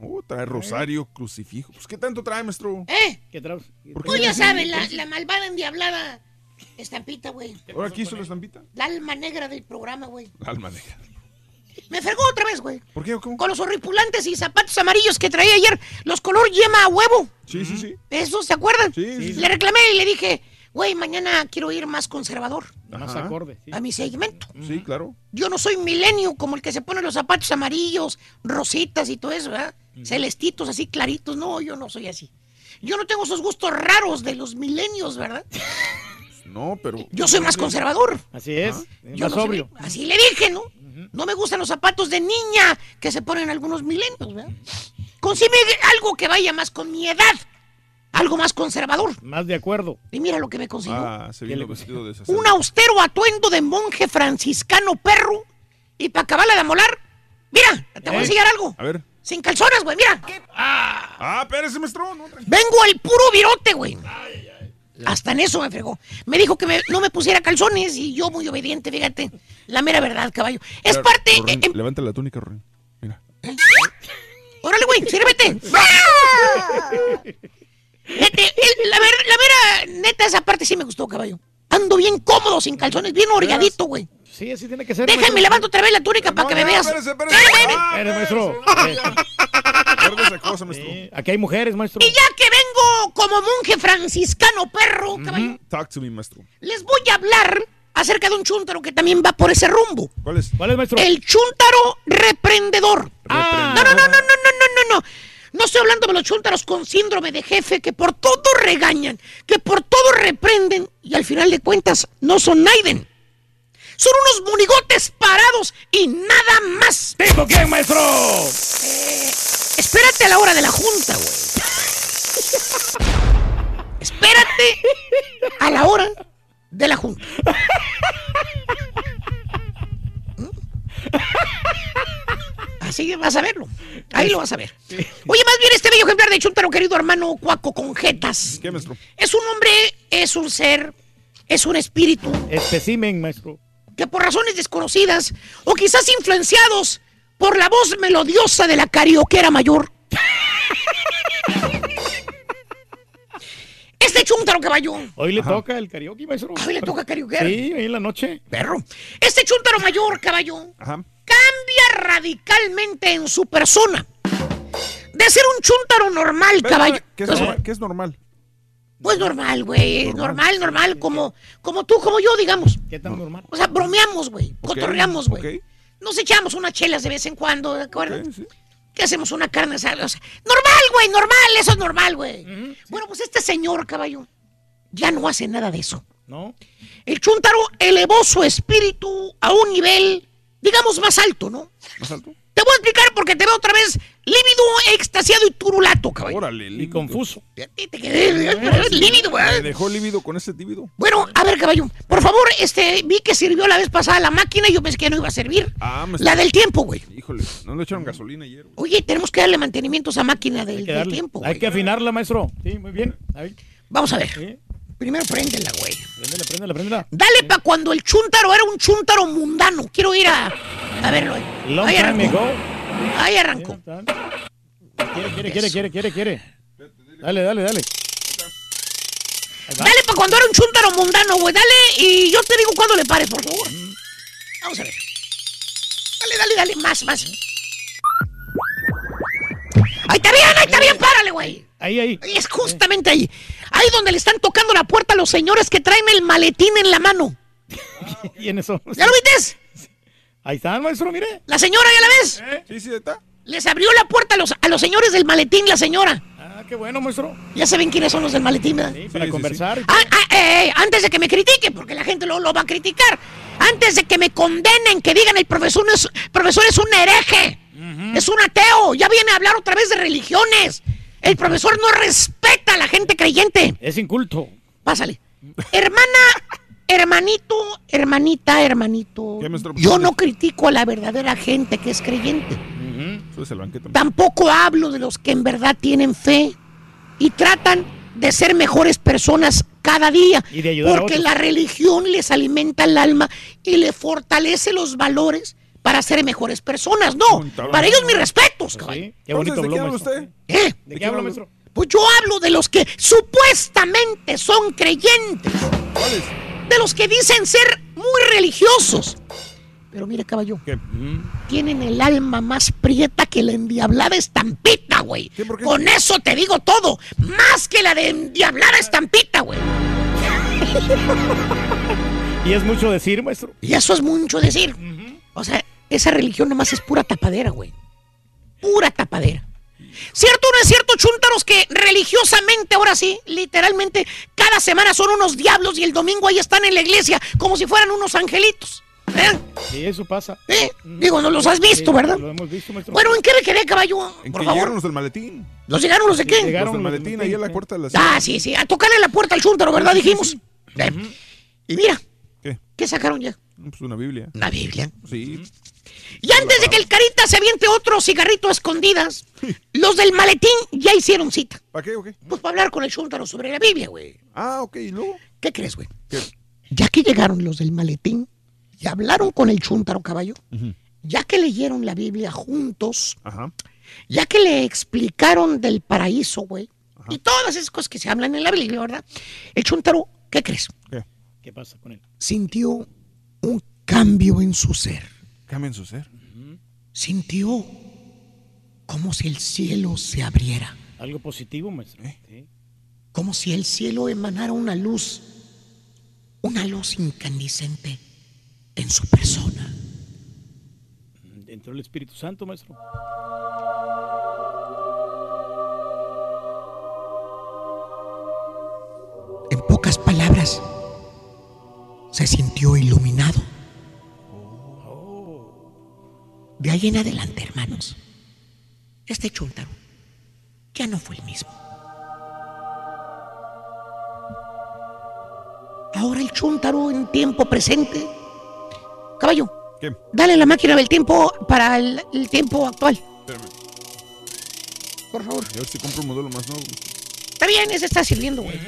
No, trae rosario, crucifijo. Pues, ¿qué tanto trae, maestro? ¿Eh? ¿Qué traes? ¿Por qué Tú ya sabes, la, la malvada endiablada estampita, güey. ¿Ahora aquí hizo la estampita? La alma negra del programa, güey. Alma negra. Me fregó otra vez, güey. ¿Por qué cómo? Con los horripulantes y zapatos amarillos que traía ayer, los color yema a huevo. Sí, sí, sí. ¿Eso se acuerdan? Sí, sí, sí. Le reclamé y le dije, güey, mañana quiero ir más conservador Más acorde. sí. a mi segmento. Sí, claro. Yo no soy milenio como el que se pone los zapatos amarillos, rositas y todo eso, ¿verdad? Celestitos así claritos. No, yo no soy así. Yo no tengo esos gustos raros de los milenios, ¿verdad? No, pero. Yo soy más conservador. Así es. Yo Más no soy- sobrio. así le dije, ¿no? No me gustan los zapatos de niña que se ponen algunos milenios, ¿verdad? Consígueme algo que vaya más con mi edad. Algo más conservador. Más de acuerdo. Y mira lo que me consiguió. Ah, se vino vestido de. Un austero atuendo de monje franciscano perro. Y para acabarla de amolar, mira, te voy a enseñar algo. A ver. Sin calzones, güey, mira. Ah, espérese, maestro. No, tranquilo. Vengo al puro virote, güey. Hasta en eso me fregó. Me dijo que me- no me pusiera calzones y yo muy obediente, fíjate. La mera verdad, caballo. Es Mira, parte... Rorín, eh, eh, Levanta la túnica, Rorín. órale, güey, sírvete. El- la, ver- la mera neta, esa parte sí me gustó, caballo. Ando bien cómodo, sin calzones, bien orgadito, güey. Sí, así tiene que ser. Déjame, maestro. levanto otra vez la túnica para que me no, veas. espérese, espérese. Ah, Espere, maestro. Eh, cosa, maestro. Aquí hay mujeres, maestro. Y ya que vengo como monje franciscano perro, caballo, Talk to me, maestro. les voy a hablar acerca de un chúntaro que también va por ese rumbo. ¿Cuál es? ¿Cuál es, maestro? El chúntaro reprendedor. Ah. No, no, no, no, no, no, no, no. No estoy hablando de los chúntaros con síndrome de jefe que por todo regañan, que por todo reprenden y al final de cuentas no son Naiden. Son unos monigotes parados y nada más. ¿Tipo quién, maestro? Eh, espérate a la hora de la junta, güey. espérate a la hora de la junta. ¿Mm? Así vas a verlo. Ahí lo vas a ver. Oye, más bien este bello ejemplar de Chuntaro, querido hermano Cuaco con jetas. ¿Qué, maestro? Es un hombre, es un ser, es un espíritu Especimen, maestro. Que por razones desconocidas o quizás influenciados por la voz melodiosa de la carioquera mayor. Este chúntaro caballo. Hoy le toca el karaoke, maestro. Hoy le toca karaoke. Sí, hoy en la noche. Perro. Este chúntaro mayor, caballo, Ajá. cambia radicalmente en su persona. De ser un chúntaro normal, caballo. ¿Qué es? ¿Qué es normal? Pues normal, güey. Normal, normal, como, como tú, como yo, digamos. ¿Qué tan normal? O sea, bromeamos, güey. Ok, Cotorreamos, güey. ok. Nos echamos unas chelas de vez en cuando, ¿de acuerdo? Ok, sí. Que hacemos una carne asada. o sea, normal, güey, normal, eso es normal, güey. Bueno, pues este señor, caballo, ya no hace nada de eso. ¿No? El chúntaro elevó su espíritu a un nivel, digamos, más alto, ¿no? ¿Más alto? Te voy a explicar porque te veo otra vez lívido, extasiado y turulato, caballo. Órale, Y confuso. Te quedé lívido, Me dejó lívido con ese tíbido. Bueno, a ver, caballo, por favor, este, vi que sirvió la vez pasada la máquina y yo pensé que no iba a servir. Ah, me La está- del tiempo, güey. Híjole, no le echaron gasolina ayer. güey. Oye, tenemos que darle mantenimiento a esa máquina del, del tiempo. Hay güey. que afinarla, maestro. Sí, muy bien. Ahí. Vamos a ver. Sí. Primero préndela, güey. Préndela, préndela, préndela. Dale pa' cuando el chúntaro era un chúntaro mundano. Quiero ir a, a verlo. eh. Long Ahí time arrancó. ago. Ahí arrancó. Quiere, quiere, quiere, quiere, quiere, quiere. Dale, dale, dale. Dale pa' cuando era un chúntaro mundano, güey. Dale y yo te digo cuándo le pares, por favor. Vamos a ver. Dale, dale, dale. Más, más. Ahí está bien, ahí está bien. Párale, güey. Ahí, ahí. Ahí Es justamente ahí. Ahí donde le están tocando la puerta a los señores que traen el maletín en la mano. ¿Quiénes son? ¿Ya lo viste? Ahí está, maestro, mire. La señora, ¿ya la ves? Sí, sí, está. Les abrió la puerta a los, a los señores del maletín, la señora. Ah, qué bueno, maestro. Ya saben quiénes son los del maletín, ¿verdad? Sí, para conversar. Ah, ah, eh, eh, antes de que me critiquen, porque la gente lo, lo va a criticar. Antes de que me condenen, que digan el profesor no es, profesor es un hereje. Es un ateo. Ya viene a hablar otra vez de religiones. El profesor no respeta a la gente creyente. Es inculto. Pásale. Hermana, hermanito, hermanita, hermanito. Yo no critico a la verdadera gente que es creyente. Eso es el banquete. Tampoco hablo de los que en verdad tienen fe y tratan de ser mejores personas cada día. Y de ayudar a porque otros. la religión les alimenta el alma y le fortalece los valores para ser mejores personas. No, para ellos mis respetos. caballo. Sí, qué bonito Entonces, ¿de qué habla usted? ¿Eh? ¿De qué habla, maestro? Pues yo hablo de los que supuestamente son creyentes. ¿Cuáles? De los que dicen ser muy religiosos. Pero mire, caballo, ¿Qué? tienen el alma más prieta que la endiablada estampita, güey. ¿Qué, por qué? Con eso te digo todo. Más que la de endiablada estampita, güey. Y es mucho decir, maestro. Y eso es mucho decir. O sea, esa religión nomás es pura tapadera, güey. Pura tapadera. ¿Cierto o no es cierto, chúntaros, que religiosamente, ahora sí, literalmente, cada semana son unos diablos y el domingo ahí están en la iglesia como si fueran unos angelitos? ¿Eh? Sí, eso pasa. ¿Eh? Digo, no los has visto, Sí, ¿verdad? Lo hemos visto, maestro. Bueno, ¿en qué me quedé, caballo? ¿En Por qué favor. llegaron los del maletín? ¿Los llegaron los de qué? Llegaron los del maletín ahí a la puerta de la Ah, sí, sí, a tocarle la puerta al chúntaro, ¿verdad? Dijimos. Eh, Y mira, ¿Qué? ¿qué sacaron ya? Pues una Biblia. Una Biblia. Sí. Y antes de que el carita se aviente otro cigarrito a escondidas, los del maletín ya hicieron cita. ¿Para qué o qué? Pues para hablar con el chúntaro sobre la Biblia, güey. Ah, ok, ¿y luego? ¿Qué crees, güey? ¿Qué? Ya que llegaron los del maletín y hablaron con el chúntaro caballo, ya que leyeron la Biblia juntos, Ajá. ya que le explicaron del paraíso, güey, y todas esas cosas que se hablan en la Biblia, ¿verdad? El chúntaro, ¿qué crees? ¿Qué? ¿Qué pasa con él? Sintió un cambio en su ser. Cambien su ser. Sintió como si el cielo se abriera, Algo positivo, maestro. ¿Eh? Sí. como si el cielo emanara una luz, una luz incandescente en su persona. Entró el Espíritu Santo, maestro. En pocas palabras, se sintió iluminado. De ahí en adelante, hermanos, este chúntaro ya no fue el mismo. Ahora el chúntaro en tiempo presente. Caballo, ¿Qué? dale la máquina del tiempo para el, el tiempo actual. Espérame. Por favor. A ver si compro un modelo más nuevo. Está bien, ese está sirviendo, güey.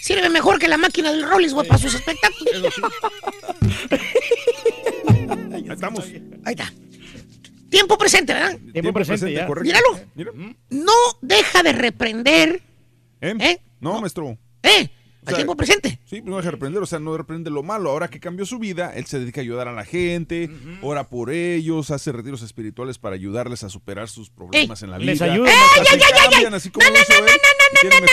Sirve mejor que la máquina del Rollis, güey, para sus espectáculos. Ahí estamos. Ahí está. Tiempo presente, ¿verdad? Tiempo presente, ya. correcto. Míralo. Mira. No deja de reprender. ¿Eh? ¿Eh? No, maestro. ¿Eh? O Al sea, tiempo presente. Sí, pues no deja de reprender, o sea, no reprende lo malo. Ahora que cambió su vida, él se dedica a ayudar a la gente, ora por ellos, hace retiros espirituales para ayudarles a superar sus problemas en la vida. Les ayuda. ¡Ey, ey, ey, ey, No, no, no, no, y no, tienen no,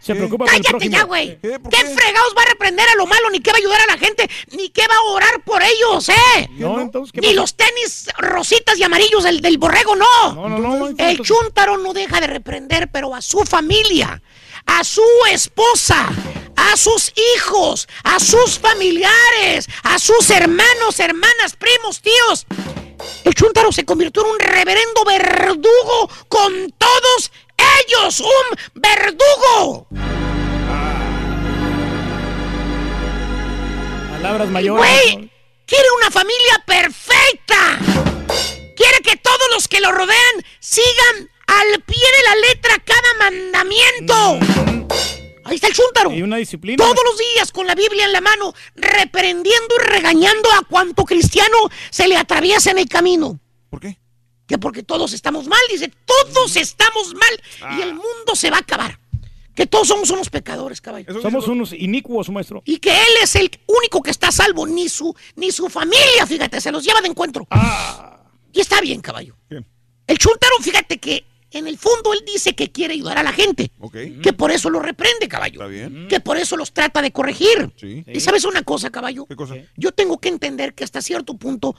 Se ¿Qué? preocupa por el Cállate prójimo. ya, güey. ¿Qué? ¿Por ¿Qué qué? fregados va a reprender a lo malo? Ni qué va a ayudar a la gente, ni qué va a orar por ellos, ¿eh? No, entonces, ¿qué Ni pasa? los tenis rositas y amarillos del, del borrego, no. No, no, no. El chúntaro no deja de reprender, pero a su familia, a su esposa, a sus hijos, a sus familiares, a sus hermanos, hermanas, primos, tíos. El Chuntaro se convirtió en un reverendo verdugo con todos ellos, un verdugo. Palabras mayores. Güey, quiere una familia perfecta. Quiere que todos los que lo rodean sigan al pie de la letra cada mandamiento. Ahí está el chúntaro. Y una disciplina. Todos los días con la Biblia en la mano, reprendiendo y regañando a cuanto cristiano se le atraviesa en el camino. ¿Por qué? Que porque todos estamos mal, dice, todos estamos mal y el mundo se va a acabar. Que todos somos unos pecadores, caballo. Somos unos inicuos, maestro. Y que él es el único que está a salvo, ni su, ni su familia, fíjate, se los lleva de encuentro. Y está bien, caballo. El chuntaro, fíjate que en el fondo él dice que quiere ayudar a la gente. Que por eso lo reprende, caballo. Está bien. Que por eso los trata de corregir. Sí. Y sabes una cosa, caballo. ¿Qué cosa? Yo tengo que entender que hasta cierto punto,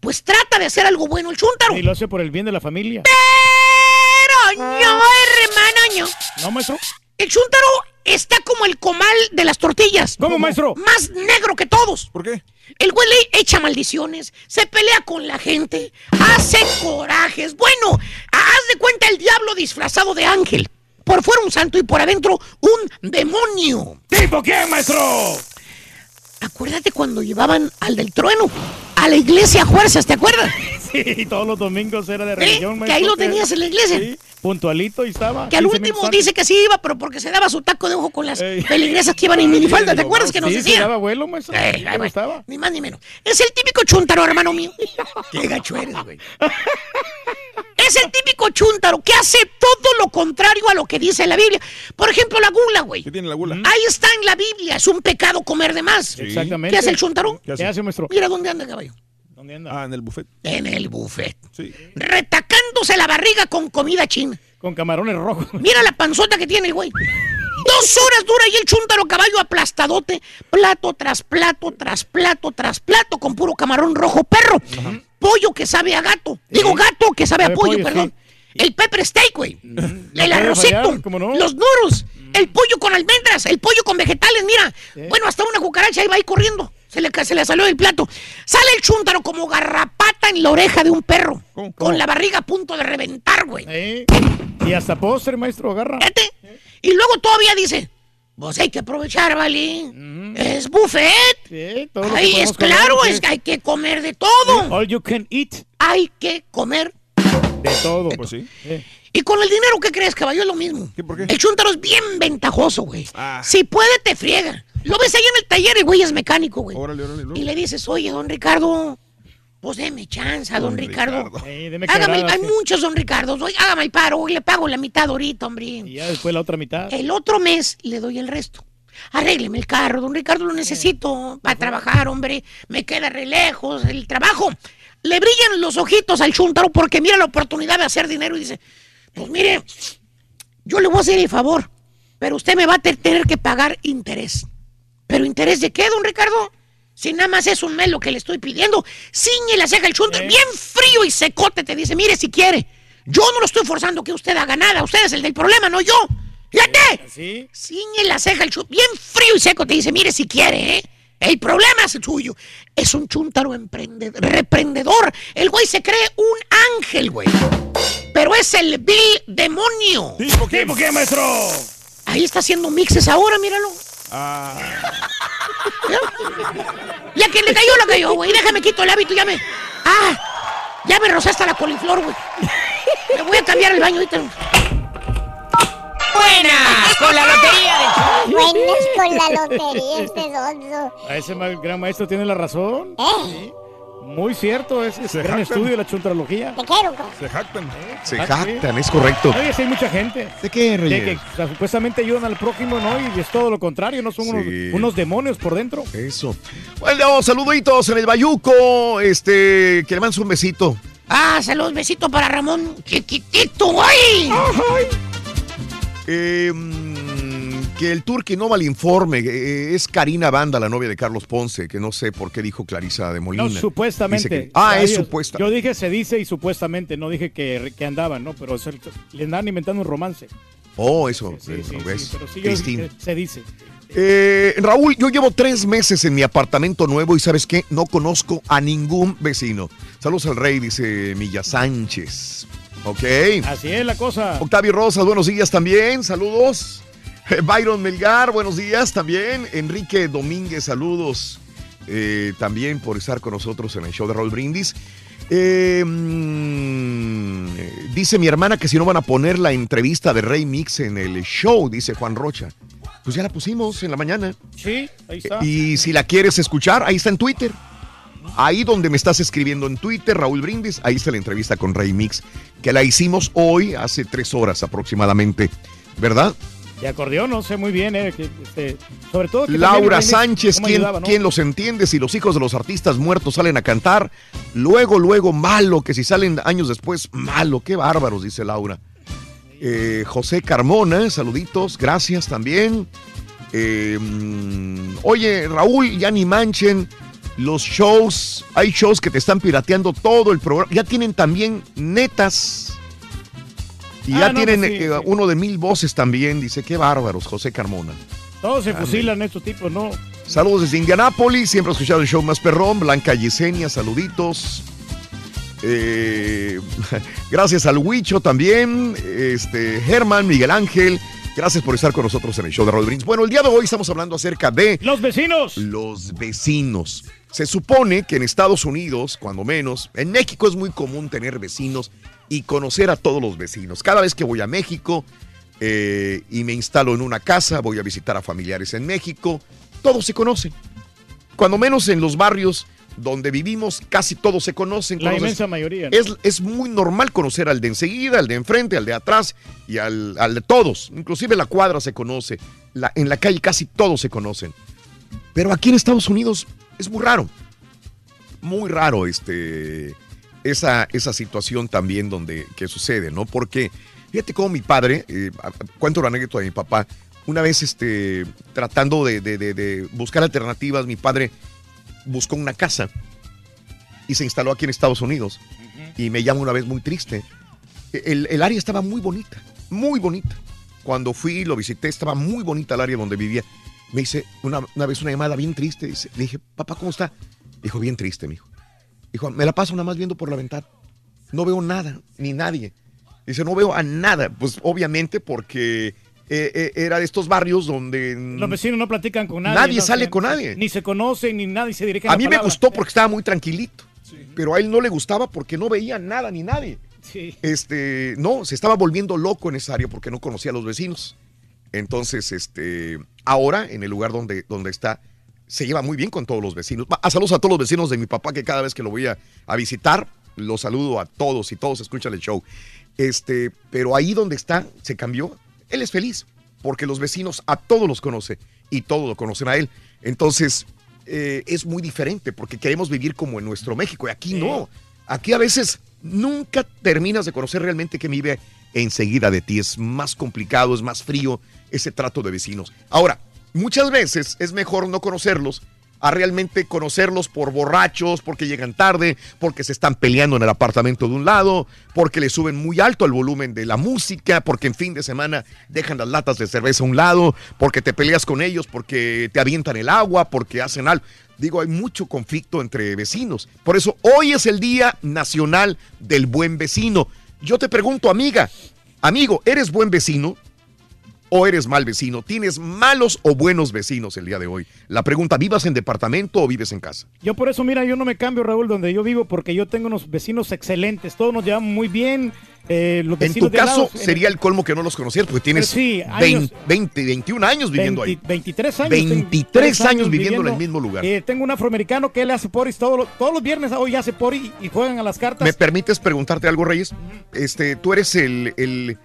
pues trata de hacer algo bueno el chuntaro. Y lo hace por el bien de la familia. Pero no, hermano, no. ¿No, maestro? El chúntaro está como el comal de las tortillas. ¿Cómo, maestro? Más negro que todos. ¿Por qué? El güey le echa maldiciones, se pelea con la gente, hace corajes. Bueno, haz de cuenta el diablo disfrazado de ángel. Por fuera un santo y por adentro un demonio. ¿Tipo quién, maestro? Acuérdate cuando llevaban al del trueno a la iglesia a fuerzas, ¿te acuerdas? Sí, todos los domingos era de ¿Eh? religión, Que maestro. ahí lo tenías en la iglesia. Sí, puntualito y estaba. Que al 15 último dice que sí iba, pero porque se daba su taco de ojo con las feligresas que iban en minifalda. ¿Te acuerdas que nos Sí, sí, decía? daba vuelo, maestro. Eh, Sí, ahí ¿cómo va. estaba? Ni más ni menos. Es el típico chuntaro, hermano mío. Qué gacho eres, güey. Es el típico chuntaro que hace todo lo contrario a lo que dice la Biblia. Por ejemplo, la gula, güey. ¿Qué tiene la gula? Ahí está en la Biblia. Es un pecado comer de más. Exactamente. ¿Qué hace el chuntaro? ¿Qué hace? ¿Qué hace, maestro? Mira dónde anda, caballo. ¿Dónde anda? Ah, en el buffet. En el buffet. Sí. Retacándose la barriga con comida china. Con camarones rojos. Mira la panzota que tiene el güey. Dos horas dura y el chúntaro caballo aplastadote, plato tras plato, tras plato, tras plato, con puro camarón rojo perro. Pollo que sabe a gato. Digo gato que sabe a pollo, pollo, perdón. El pepper steak, güey. El arrocito. Los duros. El pollo con almendras. El pollo con vegetales, mira. Bueno, hasta una cucaracha ahí va ahí corriendo. Se le, se le salió del plato. Sale el chúntaro como garrapata en la oreja de un perro. Con la barriga a punto de reventar, güey. Eh, Y hasta postre, maestro, agarra. Y luego todavía dice, pues hay que aprovechar, ¿vale? Es buffet. Sí, todo lo que Ahí podemos es claro, comer, es que hay que comer de todo. All you can eat. Hay que comer. De todo. Pues sí. Eh, Y con el dinero, ¿qué crees, caballo? Es lo mismo. ¿Qué, por qué? El chúntaro es bien ventajoso, güey. Ah. Si puede, te friega. Lo ves ahí en el taller, el güey es mecánico, güey. Órale, órale. Y le dices, oye, don Ricardo, pues deme chance, don, Don Ricardo. Ricardo. eh, deme Hágame, hay muchos don Ricardos. Oye, hágame el paro, hoy le pago la mitad ahorita, hombre. Y ya después la otra mitad. El otro mes le doy el resto. Arrégleme el carro, don Ricardo, lo necesito para trabajar, hombre. Me queda re lejos el trabajo. Le brillan los ojitos al chuntaro porque mira la oportunidad de hacer dinero y dice, pues mire, yo le voy a hacer el favor, pero usted me va a te- tener que pagar interés. ¿Pero interés de qué, don Ricardo? Si nada más es un mes lo que le estoy pidiendo, ciñe la ceja el chuntaro, bien frío y secote, te dice, mire si quiere. Yo no lo estoy forzando que usted haga nada, usted es el del problema, no yo. Fíjate. ¿Sí? Ciñe la ceja el chuntaro, bien frío y seco, te dice, mire si quiere, ¿eh? El problema es el suyo. Es un chuntaro reprendedor. El güey se cree un ángel, güey. Pero es el vil demonio. ¿Tipo qué? ¿Tipo qué, maestro? Ahí está haciendo mixes ahora, míralo. Ah, Ya que le cayó, la cayó, güey. Déjame quito el hábito, ya me. ¡Ah! Ya me rozaste la coliflor, güey. Me voy a cambiar el baño ahorita. Buenas, con la lotería de Buenas con la lotería este sonso. A ese mal- gran maestro tiene la razón. ¿Eh? Muy cierto, es, gran jactan. estudio de la chuntrología. Te quiero, co. se jactan. Se Ah, jactan, es correcto. Oye, sí hay mucha gente. ¿De qué, Que, Reyes? que, o sea, supuestamente ayudan al prójimo, ¿no? Y es todo lo contrario, no son Sí. unos, unos demonios por dentro. Eso. Bueno, saluditos en el Bayuco. Este, que le mandes un besito. Ah, saludos, besito para Ramón. Chiquitito, güey. Eh, mm, que el Turqui no malinforme. eh, es Karina Banda, la novia de Carlos Ponce, que no sé por qué dijo Clarisa de Molina. No, supuestamente. Que- ah, es supuesta. Yo dije se dice y supuestamente, no dije que, que andaban, ¿no? Pero le andan inventando un romance. Oh, eso. Sí, eh, sí, eh, se dice. Eh, Raúl, yo llevo tres meses en mi apartamento nuevo y ¿sabes qué? No conozco a ningún vecino. Saludos al rey, dice Milla Sánchez. Ok. Así es la cosa. Octavio Rosas, buenos días también. Saludos. Eh, Byron Melgar, buenos días también. Enrique Domínguez, saludos eh, también por estar con nosotros en el show de Raúl Brindis. Eh, mm, dice mi hermana que si no van a poner la entrevista de Rey Mix en el show, dice Juan Rocha. Pues ya la pusimos en la mañana. Sí, ahí está. Y si la quieres escuchar, ahí está en Twitter. Ahí donde me estás escribiendo en Twitter, Raúl Brindis, ahí está la entrevista con Rey Mix, que la hicimos hoy, hace tres horas aproximadamente, ¿verdad? De acordeón, no sé muy bien, eh, que, este, sobre todo... que Laura Sánchez, ¿quién, ayudaba, ¿no? quién los entiende? Si los hijos de los artistas muertos salen a cantar, luego, luego, malo, que si salen años después, malo, qué bárbaros, dice Laura. Eh, José Carmona, saluditos, gracias también. Eh, mm, oye, Raúl, ya ni manchen los shows. Hay shows que te están pirateando todo el programa. Ya tienen también netas. Y Ah, ya no, tienen pues sí, eh, sí. uno de mil voces también. Dice, qué bárbaros, José Carmona. Todos se fusilan estos tipos, ¿no? Saludos desde Indianápolis, siempre he escuchado el show más perrón. Blanca Yesenia, saluditos. Eh, gracias al Huicho también. Este, Germán, Miguel Ángel. Gracias por estar con nosotros en el show de Roll Brindis. Bueno, el día de hoy estamos hablando acerca de Los vecinos. los vecinos. Se supone que en Estados Unidos, cuando menos, en México es muy común tener vecinos y conocer a todos los vecinos. Cada vez que voy a México eh, y me instalo en una casa, voy a visitar a familiares en México, todos se conocen. Cuando menos en los barrios donde vivimos, casi todos se conocen. La conoces- inmensa mayoría. ¿no? es, es muy normal conocer al de enseguida, al de enfrente, al de atrás y al, al de todos. Inclusive la cuadra se conoce. La- en la calle casi todos se conocen. Pero aquí en Estados Unidos es muy raro. Muy raro este, esa, esa situación también donde que sucede, ¿no? Porque fíjate cómo mi padre, eh, cuento la anécdota de mi papá, una vez este, tratando de, de- de- de buscar alternativas, mi padre buscó una casa y se instaló aquí en Estados Unidos. Y me llama una vez muy triste. El, el área estaba muy bonita, muy bonita. Cuando fui y lo visité, estaba muy bonita el área donde vivía. Me dice una, una vez una llamada bien triste. Dice, le dije, papá, ¿cómo está? Dijo, bien triste, mijo. Dijo, me la paso nada más viendo por la ventana. No veo nada, ni nadie. Dice, no veo a nada. Pues obviamente porque eh, eh, era de estos barrios donde... Los vecinos no platican con nadie. Nadie no sale con nadie. Ni se conocen, ni nadie se dirige A mí me gustó porque estaba muy tranquilito. Pero a él no le gustaba porque no veía nada ni nadie. Sí. Este, no, se estaba volviendo loco en esa área porque no conocía a los vecinos. Entonces, este, ahora en el lugar donde, donde está, se lleva muy bien con todos los vecinos. A saludos a todos los vecinos de mi papá que cada vez que lo voy a, a visitar, los saludo a todos y todos escuchan el show. Este, pero ahí donde está, se cambió. Él es feliz porque los vecinos a todos los conoce y todos lo conocen a él. Entonces, eh, es muy diferente porque queremos vivir como en nuestro México y aquí no. Aquí a veces nunca terminas de conocer realmente que vive enseguida de ti. Es más complicado, es más frío ese trato de vecinos. Ahora, muchas veces es mejor no conocerlos a realmente conocerlos por borrachos, porque llegan tarde, porque se están peleando en el apartamento de un lado, porque le suben muy alto el volumen de la música, porque en fin de semana dejan las latas de cerveza a un lado, porque te peleas con ellos, porque te avientan el agua, porque hacen algo. Digo, hay mucho conflicto entre vecinos. Por eso hoy es el Día Nacional del Buen Vecino. Yo te pregunto, amiga, amigo, ¿eres buen vecino? O eres mal vecino? ¿Tienes malos o buenos vecinos el día de hoy? La pregunta, ¿vivas en departamento o vives en casa? Yo por eso, mira, yo no me cambio, Raúl, donde yo vivo, porque yo tengo unos vecinos excelentes. Todos nos llevamos muy bien. eh, los En tu caso, sería el colmo que no los conocieras porque tienes Sí, 20, años. 20, 21 años viviendo 20 ahí. 23 años. 23 años viviendo en el mismo lugar. Eh, tengo un afroamericano que él hace poris todo todos los viernes, hoy hace pori y, y juegan a las cartas. ¿Me permites preguntarte algo, Reyes? Este, ¿Tú eres el, el,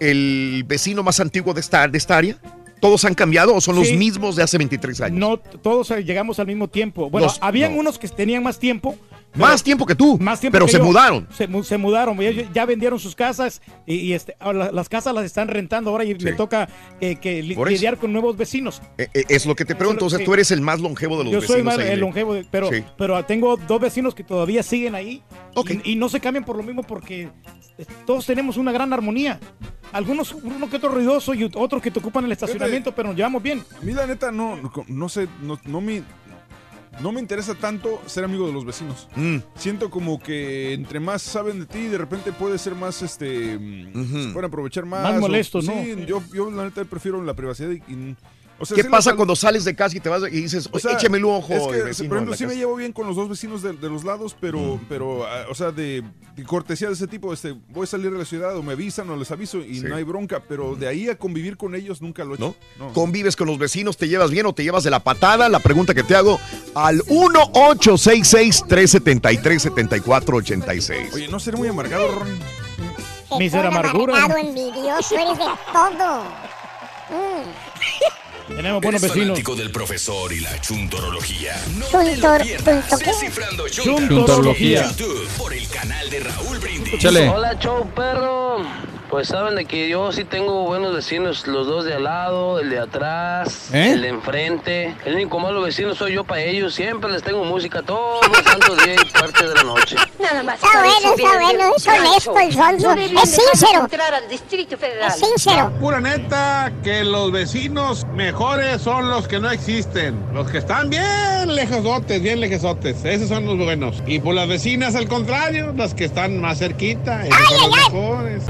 el vecino más antiguo de esta, de esta área? ¿Todos han cambiado o son los mismos de hace 23 años? No, todos eh, llegamos al mismo tiempo. Bueno, Los- habían no. unos que tenían más tiempo, Más tiempo que tú. Más tiempo pero que se yo. mudaron. Se, mu- se mudaron, ya, ya vendieron sus casas y, y, este, ahora las casas las están rentando ahora y le toca eh, que li- lidiar con nuevos vecinos. Eh, eh, es lo que te pregunto. O sea, sí. tú eres el más longevo de los Yo vecinos. soy más ahí el de- longevo, de- pero, Sí. pero tengo dos vecinos que todavía siguen ahí y, y no se cambian por lo mismo porque todos tenemos una gran armonía. Algunos, uno que otro ruidoso y otros que te ocupan el estacionamiento, pero nos llevamos bien. A mí la neta no, no, no sé, no, no me, no me interesa tanto ser amigo de los vecinos. Mm. Siento como que entre más saben de ti, de repente puede ser más, este, mm, se pueden aprovechar más. Más o- molesto, ¿no? Sí, yo, yo la neta prefiero la privacidad y, y- o sea, ¿Qué sí pasa cuando sales de casa y te vas y dices, o sea, écheme el ojo? Es que, el vecino por ejemplo, sí me casa"? llevo bien con los dos vecinos de, de los lados, pero, pero ah, o sea, de, de cortesía de ese tipo, este, voy a salir de la ciudad o me avisan o les aviso y Sí. no hay bronca, pero de ahí a convivir con ellos nunca lo he hecho. No. ¿Convives con los vecinos? ¿Te llevas bien o te llevas de la patada? La pregunta que te hago al 1-866-373-7486. Oye, no seré muy amargado, Ron. Mis Todo amarguras. amargado, envidioso, eres de todo. Mm. Tenemos ¿Eres fanático del profesor y la chuntorología? No te lo Chuntor- pierdas. qué? Descifrando Chuntorología. YouTube por el canal de Raúl Brindis. Hola, show perro. Pues saben de que yo sí tengo buenos vecinos, los dos de al lado, el de atrás, ¿Eh? el de enfrente. El único malo vecino soy yo para ellos. Siempre les tengo música todos los santos días y parte de la noche. Nada más. Está bueno, está bueno. Es honesto el sonso. Es sincero. al Distrito Federal. Es sincero. Pura neta que los vecinos mejores son los que no existen. Los que están bien lejosotes, bien lejosotes. Esos son los buenos. Y por las vecinas al contrario, las que están más cerquita. Esos son los mejores.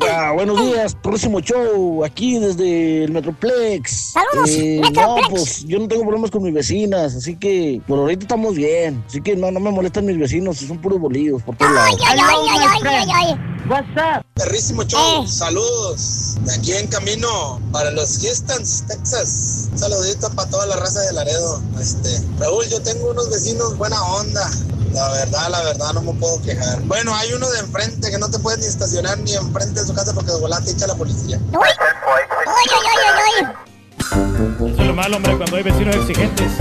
Ah, buenos días, próximo show, aquí desde el Metroplex. Saludos, No, Metroplex. pues yo no tengo problemas con mis vecinas, así que por ahorita estamos bien. Así que no, no me molestan mis vecinos, son puros bolillos por todos lados. Ay, ay, ay, ay, ay, ay. WhatsApp. Perrísimo show, saludos. De aquí en camino para los Houstons, Texas. Un saludito para toda la raza de Laredo. Este, Raúl, yo tengo unos vecinos buena onda. La verdad, la verdad, no me puedo quejar. Bueno, hay uno de enfrente que no te puedes ni estacionar ni enfrente de su casa porque de volante echa la policía. Ay, ay, ay, ay. Eso es malo, hombre, cuando hay vecinos exigentes.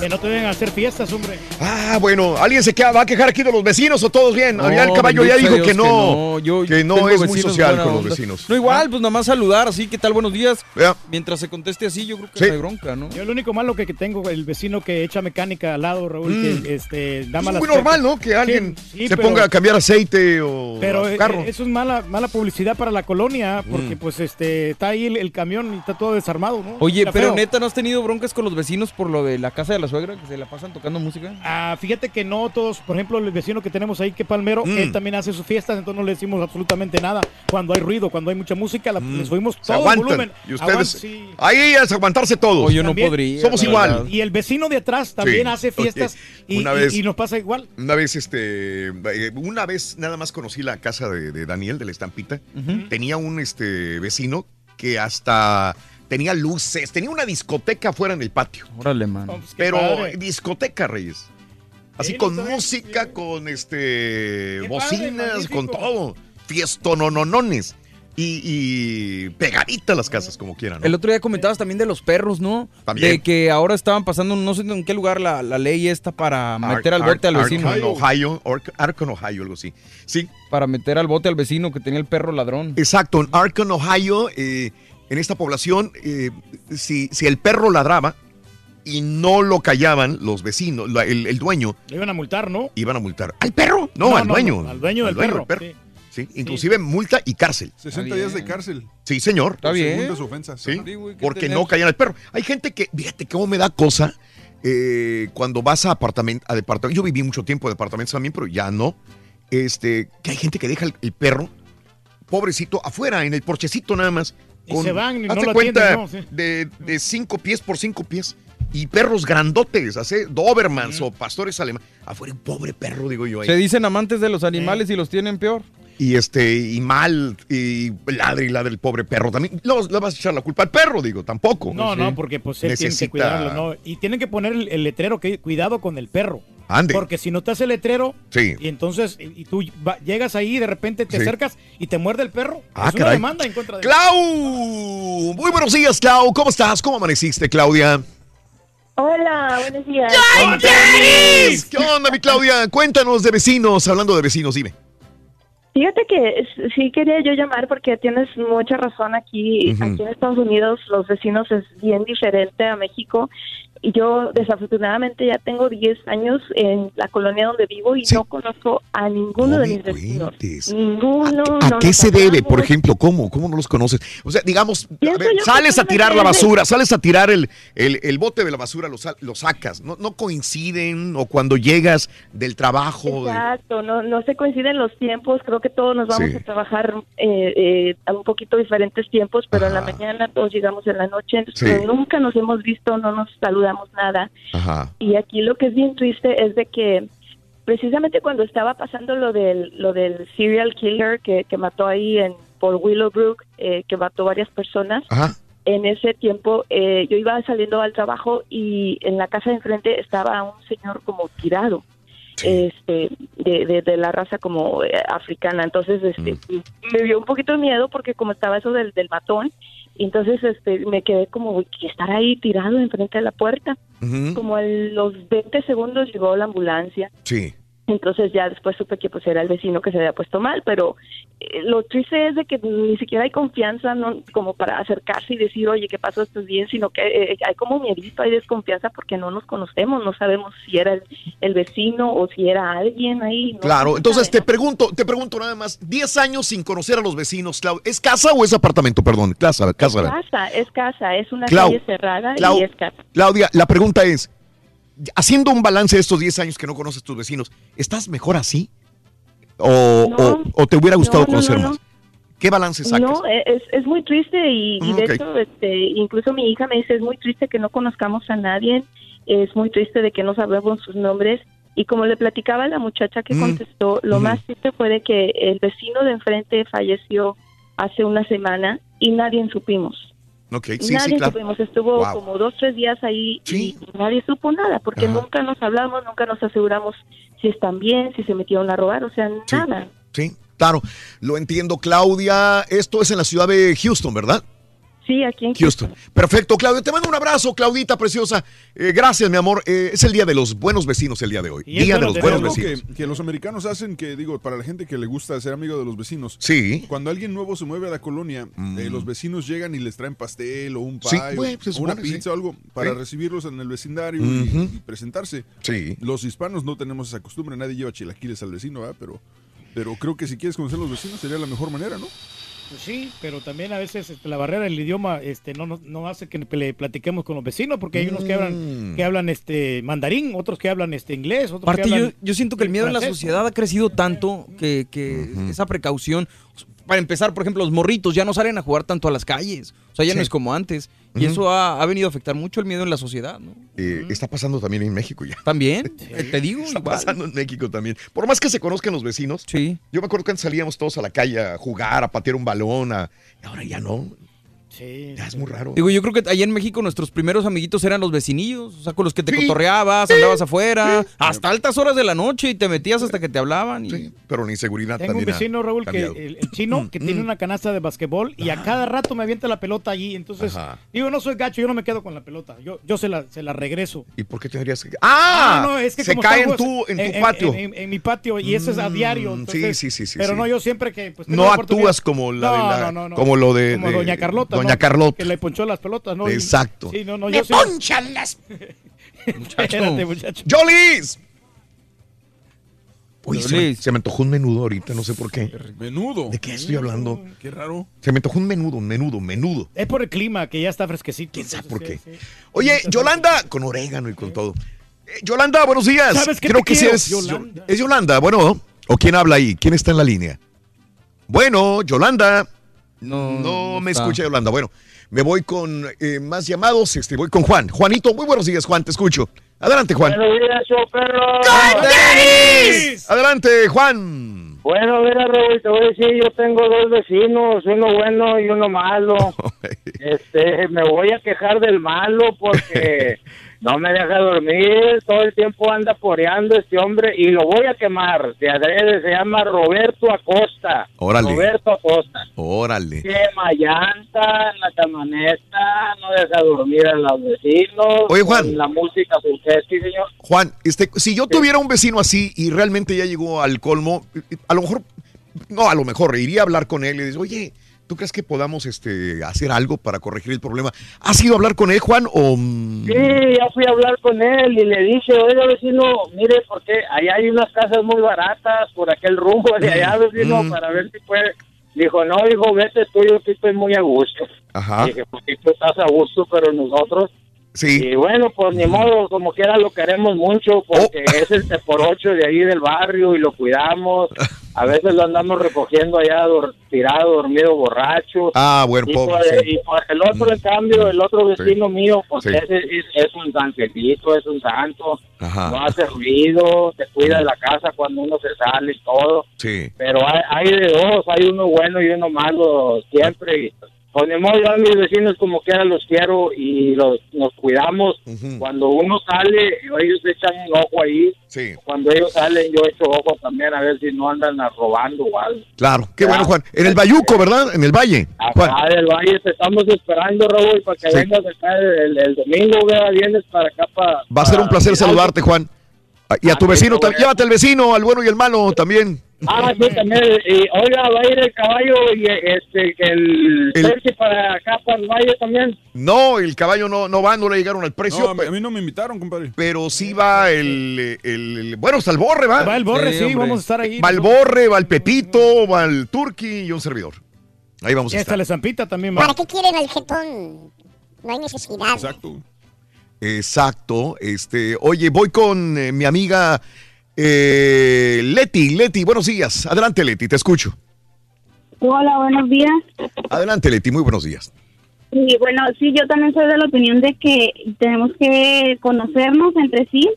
Que no te deben hacer fiestas, hombre. Ah, bueno, ¿alguien se queda- va a quejar aquí de los vecinos o todos bien? No, ya el caballo ya dijo sea que Dios no, Yo que no es muy social con los vecinos. No, igual, pues nada más saludar, así, ¿qué tal? Buenos días. Ya. Mientras se conteste así, yo creo que Sí. no hay bronca, ¿no? Yo lo único malo que, que tengo, el vecino que echa mecánica al lado, Raúl, Mm. que este, da Es malas muy normal, ¿no? Que alguien Sí, sí, se pero- ponga a cambiar aceite o Pero eh, carro. eso es mala, mala publicidad para la colonia, porque Mm. pues este está ahí el, el camión y está todo desarmado, ¿no? Oye, Está pero feo. neta, ¿no has tenido broncas con los vecinos por lo de la casa de la suegra? Que se la pasan tocando música. Ah, fíjate que no todos, por ejemplo, el vecino que tenemos ahí, que Palmero, Mm. él también hace sus fiestas, entonces no le decimos absolutamente nada. Cuando hay ruido, cuando hay mucha música, la, les subimos Mm. Se todo el volumen. Y ustedes, Aguant- sí. ahí es aguantarse todos. También- Somos igual. Y el vecino de atrás también Sí. hace fiestas y, nos pasa igual. Una vez, este, eh, una vez nada más conocí la casa de, de Daniel de la estampita. Tenía un este vecino que hasta tenía luces, tenía una discoteca afuera en el patio. Órale, man. Pero padre. discoteca, Reyes. Así Sí, con no música, con este bocinas, con todo. Fiestonononones. Y, y pegaditas las casas, como quieran. ¿no? El otro día comentabas también de los perros, ¿no? También. De que ahora estaban pasando, no sé en qué lugar, la, la ley esta para meter al Ar- bote al vecino. Arkham, Ohio, Ar- Arkham, Ohio, algo así. Sí. Para meter al bote al vecino que tenía el perro ladrón. Exacto, en Arkham, Ohio, eh, en esta población, eh, si, si el perro ladraba y no lo callaban los vecinos, la- el, el dueño, Le iban a multar, ¿no? iban a multar. ¿Al perro? No, No, al no, dueño. no, al dueño del perro, sí. Sí, inclusive multa y cárcel. 60 días de cárcel. Sí, señor. Por segundas ofensas. Sí, Sí, güey, ¿qué porque tenés? no callan al perro. Hay gente que, fíjate cómo me da cosa eh, cuando vas a apartamento, a departamento. Yo viví mucho tiempo en departamentos también, pero ya no. Este, que hay gente que deja el, el perro, pobrecito, afuera, en el porchecito nada más. Y se van y no hazte lo cuenta atienden, ¿no? Sí. de, de cinco pies por cinco pies. Y perros grandotes, hace Dobermans o pastores alemanes. Afuera un pobre perro, digo yo. ahí. Se dicen amantes de los animales y los tienen peor. Y este, y mal, y ladre y ladre el pobre perro también. No le vas a echar la culpa al perro, digo, tampoco. No, Sí. no, porque pues él tiene que Necesita- cuidarlo, ¿no? Y tienen que poner el, el letrero que cuidado con el perro. Ande. Porque si no te hace letrero, Sí. y entonces, y y tú va- llegas ahí y de repente te Sí. acercas y te muerde el perro. Ah, es una demanda en contra de ¡Clau! Muy buenos días, Clau. ¿Cómo estás? ¿Cómo amaneciste, Claudia? Hola, buenos días. ¿Qué onda, mi Claudia? Cuéntanos de vecinos. Hablando de vecinos, dime. Fíjate que sí quería yo llamar porque tienes mucha razón aquí. Aquí en Estados Unidos los vecinos es bien diferente a México. Y yo desafortunadamente ya tengo 10 años en la colonia donde vivo y no conozco a ninguno de mis vecinos. Ninguno. ¿A no qué se debe, por ejemplo? ¿Cómo? ¿Cómo no los conoces? O sea, digamos, a ver, sales a tirar la basura, sales a tirar el, el, el bote de la basura, lo, lo sacas. ¿No, no coinciden? O cuando llegas del trabajo. de- Exacto, no, no se coinciden los tiempos, creo que todos nos vamos Sí. a trabajar eh, eh, a un poquito diferentes tiempos, pero en la mañana todos llegamos en la noche, entonces Sí. nunca nos hemos visto, no nos saludamos nada. Ajá. Y aquí lo que es bien triste es de que precisamente cuando estaba pasando lo del, lo del serial killer que, que mató ahí en por Willowbrook, eh, que mató varias personas, Ajá. en ese tiempo eh, yo iba saliendo al trabajo y en la casa de enfrente estaba un señor como tirado este de, de, de la raza como eh, africana entonces este me dio un poquito de miedo porque como estaba eso del, del matón y entonces este me quedé como que estar ahí tirado enfrente de la puerta como a los 20 segundos llegó la ambulancia. Sí. Entonces ya después supe que pues era el vecino que se había puesto mal, pero eh, lo triste es de que ni siquiera hay confianza no como para acercarse y decir, oye, ¿qué pasó? ¿Estás bien? Sino que eh, hay como miedito, hay desconfianza porque no nos conocemos, no sabemos si era el, el vecino o si era alguien ahí. ¿no? Claro, entonces te pregunto, te pregunto nada más, 10 años sin conocer a los vecinos, Clau, ¿es casa o es apartamento? Perdón, casa, casa. Casa, es casa, es una Clau, calle cerrada Clau, y es casa. Claudia, la pregunta es, haciendo un balance de estos 10 años que no conoces a tus vecinos, ¿estás mejor así? ¿O, No. o- o te hubiera gustado No, no, conocer no, no. más? ¿Qué balance sacas? No, e, es, es muy triste y, y Mm, de hecho, este, incluso mi hija me dice, es muy triste que no conozcamos a nadie, es muy triste de que no sabemos sus nombres. Y como le platicaba a la muchacha que Mm, contestó, lo más triste fue de que el vecino de enfrente falleció hace una semana y nadie supimos. Ok, sí, nadie sí, claro. supimos, estuvo Wow. como dos, tres días ahí y nadie supo nada, porque Ajá. nunca nos hablamos, nunca nos aseguramos si están bien, si se metieron a robar, o sea, nada. Sí, claro, lo entiendo, Claudia. Esto es en la ciudad de Houston, ¿verdad? Sí, aquí en Houston. Perfecto, Claudia. Te mando un abrazo, Claudita preciosa. Eh, gracias, mi amor. Eh, es el día de los buenos vecinos el día de hoy. Día de los buenos algo vecinos. que, que los americanos hacen que, digo, para la gente que le gusta ser amigo de los vecinos. Sí. Cuando alguien nuevo se mueve a la colonia, eh, los vecinos llegan y les traen pastel o un Sí, pie o se una supone, sí. pizza o algo para Sí. recibirlos en el vecindario y presentarse. Sí. Los hispanos no tenemos esa costumbre, nadie lleva chilaquiles al vecino, ¿verdad? Pero, pero creo que si quieres conocer a los vecinos sería la mejor manera, ¿no? Pues sí, pero también a veces este, la barrera del idioma este, no, no, no hace que le platiquemos con los vecinos, porque hay unos que hablan, que hablan este mandarín, otros que hablan este inglés, otros Aparte, que yo, hablan yo siento que el miedo en la sociedad ha crecido tanto que, que esa precaución. Para empezar, por ejemplo, los morritos ya no salen a jugar tanto a las calles. O sea, ya no es como antes. Y eso ha, ha venido a afectar mucho el miedo en la sociedad, ¿no? Eh, Está pasando también en México ya. También, eh, te digo, Está igual. pasando en México también. Por más que se conozcan los vecinos. Sí. Yo me acuerdo que antes salíamos todos a la calle a jugar, a patear un balón. a- ahora ya no. Sí. Ya es muy raro. Digo, yo creo que allá en México nuestros primeros amiguitos eran los vecinillos, o sea, con los que te Sí, cotorreabas, sí, andabas afuera, hasta altas horas de la noche y te metías hasta que te hablaban. Y... Pero la inseguridad Tengo un también vecino, Raúl, que el, el chino, que tiene una canasta de basquetbol y a cada rato me avienta la pelota allí. Entonces, Ajá. digo, no soy gacho, yo no me quedo con la pelota. Yo, yo se, la, se la regreso. ¿Y por qué tendrías que.? ¡Ah! no, es que se como cae en tu, en tu patio. En, en mi patio, y eso es a diario. Mm, entonces, sí, sí, sí, sí, Pero sí. no, yo siempre que. Pues, No actúas como la de No, la- no, no, no. como lo de- Como de- Doña Carlota. Doña. Carlota. Que le ponchó las pelotas, ¿no? Exacto. sí, no, no, ¡Me yo sí- ponchan las... Espérate, muchacho. ¡Jolis! Uy, se me, Jolis. se me antojó un menudo ahorita, no sé por qué. Menudo. ¿De qué estoy hablando? Qué raro. Se me antojó un menudo, un menudo, menudo. Es por el clima, que ya está fresquecito. ¿Quién sabe por qué? Oye, Yolanda, con orégano y con todo. Eh, Yolanda, buenos días. ¿Sabes qué Creo que sí es Yolanda. Es Yolanda, bueno. ¿O quién habla ahí? ¿Quién está en la línea? Bueno, Yolanda. No, No me está. escucha Yolanda. Bueno, me voy con eh, más llamados. Este, voy con Juan. Juanito, muy buenos días, Juan, te escucho. Adelante, Juan. Buenos días, perro. Adelante, Juan. Bueno, mira, Raúl, te voy a decir, yo tengo dos vecinos, uno bueno y uno malo. Este, me voy a quejar del malo porque No me deja dormir, todo el tiempo anda poreando este hombre y lo voy a quemar. Se adrede, se llama Roberto Acosta. Órale. Roberto Acosta. Órale. Quema llanta en la camioneta, no deja dormir a los vecinos. Oye, Juan. La música, sí, señor. Juan, este, si yo tuviera un vecino así y realmente ya llegó al colmo, a lo mejor, no, a lo mejor iría a hablar con él y decir, oye, ¿tú crees que podamos este, hacer algo para corregir el problema? ¿Has ido a hablar con él, Juan? O, mm, Sí, ya fui a hablar con él y le dije, oiga vecino, mire, porque allá hay unas casas muy baratas por aquel rumbo de allá, vecino, mm. para ver si puede. Dijo, no, hijo, vete tú, yo aquí estoy muy a gusto. Ajá. Dije, pues si tú estás a gusto, pero nosotros... Sí. Y bueno, pues ni modo, como quiera lo queremos mucho, porque Oh. es el por ocho de ahí del barrio y lo cuidamos. A veces lo andamos recogiendo allá dor- tirado, dormido, borracho. Ah, bueno, y, pobre, pues, sí. y pues el otro, en cambio, el otro vecino mío, pues Sí. ese es, es un angelito, es un santo. Ajá. No hace ruido, te cuida de la casa cuando uno se sale y todo. Sí. Pero hay, hay de dos, hay uno bueno y uno malo siempre. Y, pues ni modo, yo a mis vecinos como quiera los quiero y los, nos cuidamos. Cuando uno sale, ellos echan un ojo ahí. Sí. Cuando ellos salen, yo echo ojo también a ver si no andan a- robando o algo. Claro, qué bueno, Juan. En el Bayuco, ¿verdad? En el Valle. Juan. Acá del Valle te estamos esperando, Raúl, para que Sí. vengas acá el, el domingo, vea, vienes para acá para... Va a ser un placer saludarte, Juan. Ah, Y a tu Ah, vecino, sí, ta- bueno. llévate al vecino, al bueno y el malo también. Ah, sí, también. Y, oiga, va a ir el caballo y este, el, El- para acá, para el Valle también. No, el caballo no, no va, no le llegaron al precio. No, a mí- a mí no me invitaron, compadre. Pero sí va el, el- el- bueno, está el Borre, ¿va? Va el Borre, Sí, vamos a estar ahí. Va el Borre, va el Pepito, va el Turqui y un servidor. Ahí vamos a hasta estar. la Zampita también va. ¿Para qué quieren al jetón? No hay necesidad. Exacto. Exacto. Este, oye, voy con eh, mi amiga eh, Leti. Leti, buenos días. Adelante, Leti, te escucho. Hola, buenos días. Adelante, Leti, muy buenos días. Y bueno, sí, yo también soy de la opinión de que tenemos que conocernos entre sí.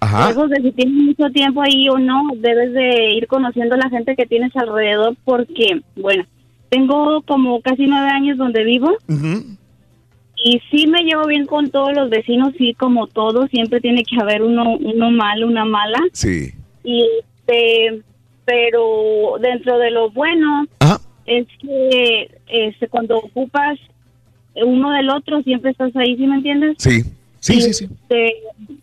Ajá. Lejos de si tienes mucho tiempo ahí o no, debes de ir conociendo a la gente que tienes alrededor porque, bueno, tengo como casi nueve años donde vivo y sí me llevo bien con todos los vecinos, sí, como todos, siempre tiene que haber uno, uno malo, una mala. Sí. y este pero dentro de lo bueno es que este cuando ocupas uno del otro siempre estás ahí ¿sí me entiendes? Sí. Sí, Y, sí, sí. este,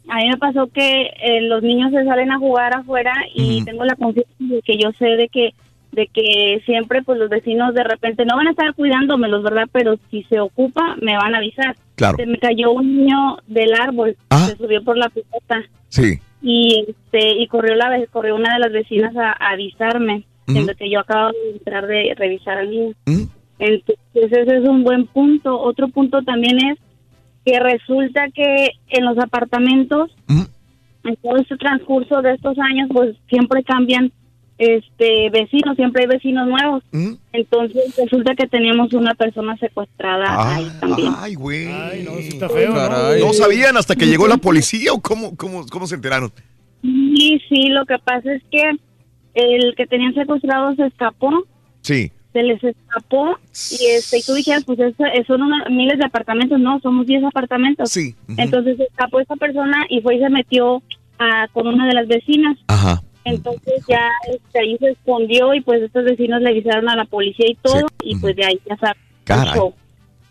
a mí me pasó que eh, los niños se salen a jugar afuera y tengo la confianza de que yo sé de que de que siempre pues los vecinos de repente no van a estar cuidándomelos, ¿verdad? Pero si se ocupa me van a avisar. Claro. Se me cayó un niño del árbol, Ah. se subió por la pilota Sí. y este y corrió la corrió una de las vecinas a, a avisarme diciendo que yo acabo de entrar de revisar al niño entonces ese es un buen punto otro punto también es que resulta que en los apartamentos en todo este transcurso de estos años pues siempre cambian este vecinos siempre hay vecinos nuevos entonces resulta que teníamos una persona secuestrada ahí también Ay, güey. no, sí está feo, ¿no? Caray. ¿no? sabían hasta que llegó la policía o cómo, cómo, cómo se enteraron? Sí, sí, lo que pasa es que el que tenían secuestrado se escapó, Sí. se les escapó y este y tú dijeras, pues es- es- son una- miles de apartamentos, no, somos 10 apartamentos. Sí. Entonces se escapó esta persona y fue y se metió ah, con una de las vecinas. Ajá. Entonces ya este, ahí se escondió y pues estos vecinos le avisaron a la policía y todo y pues de ahí ya sabes.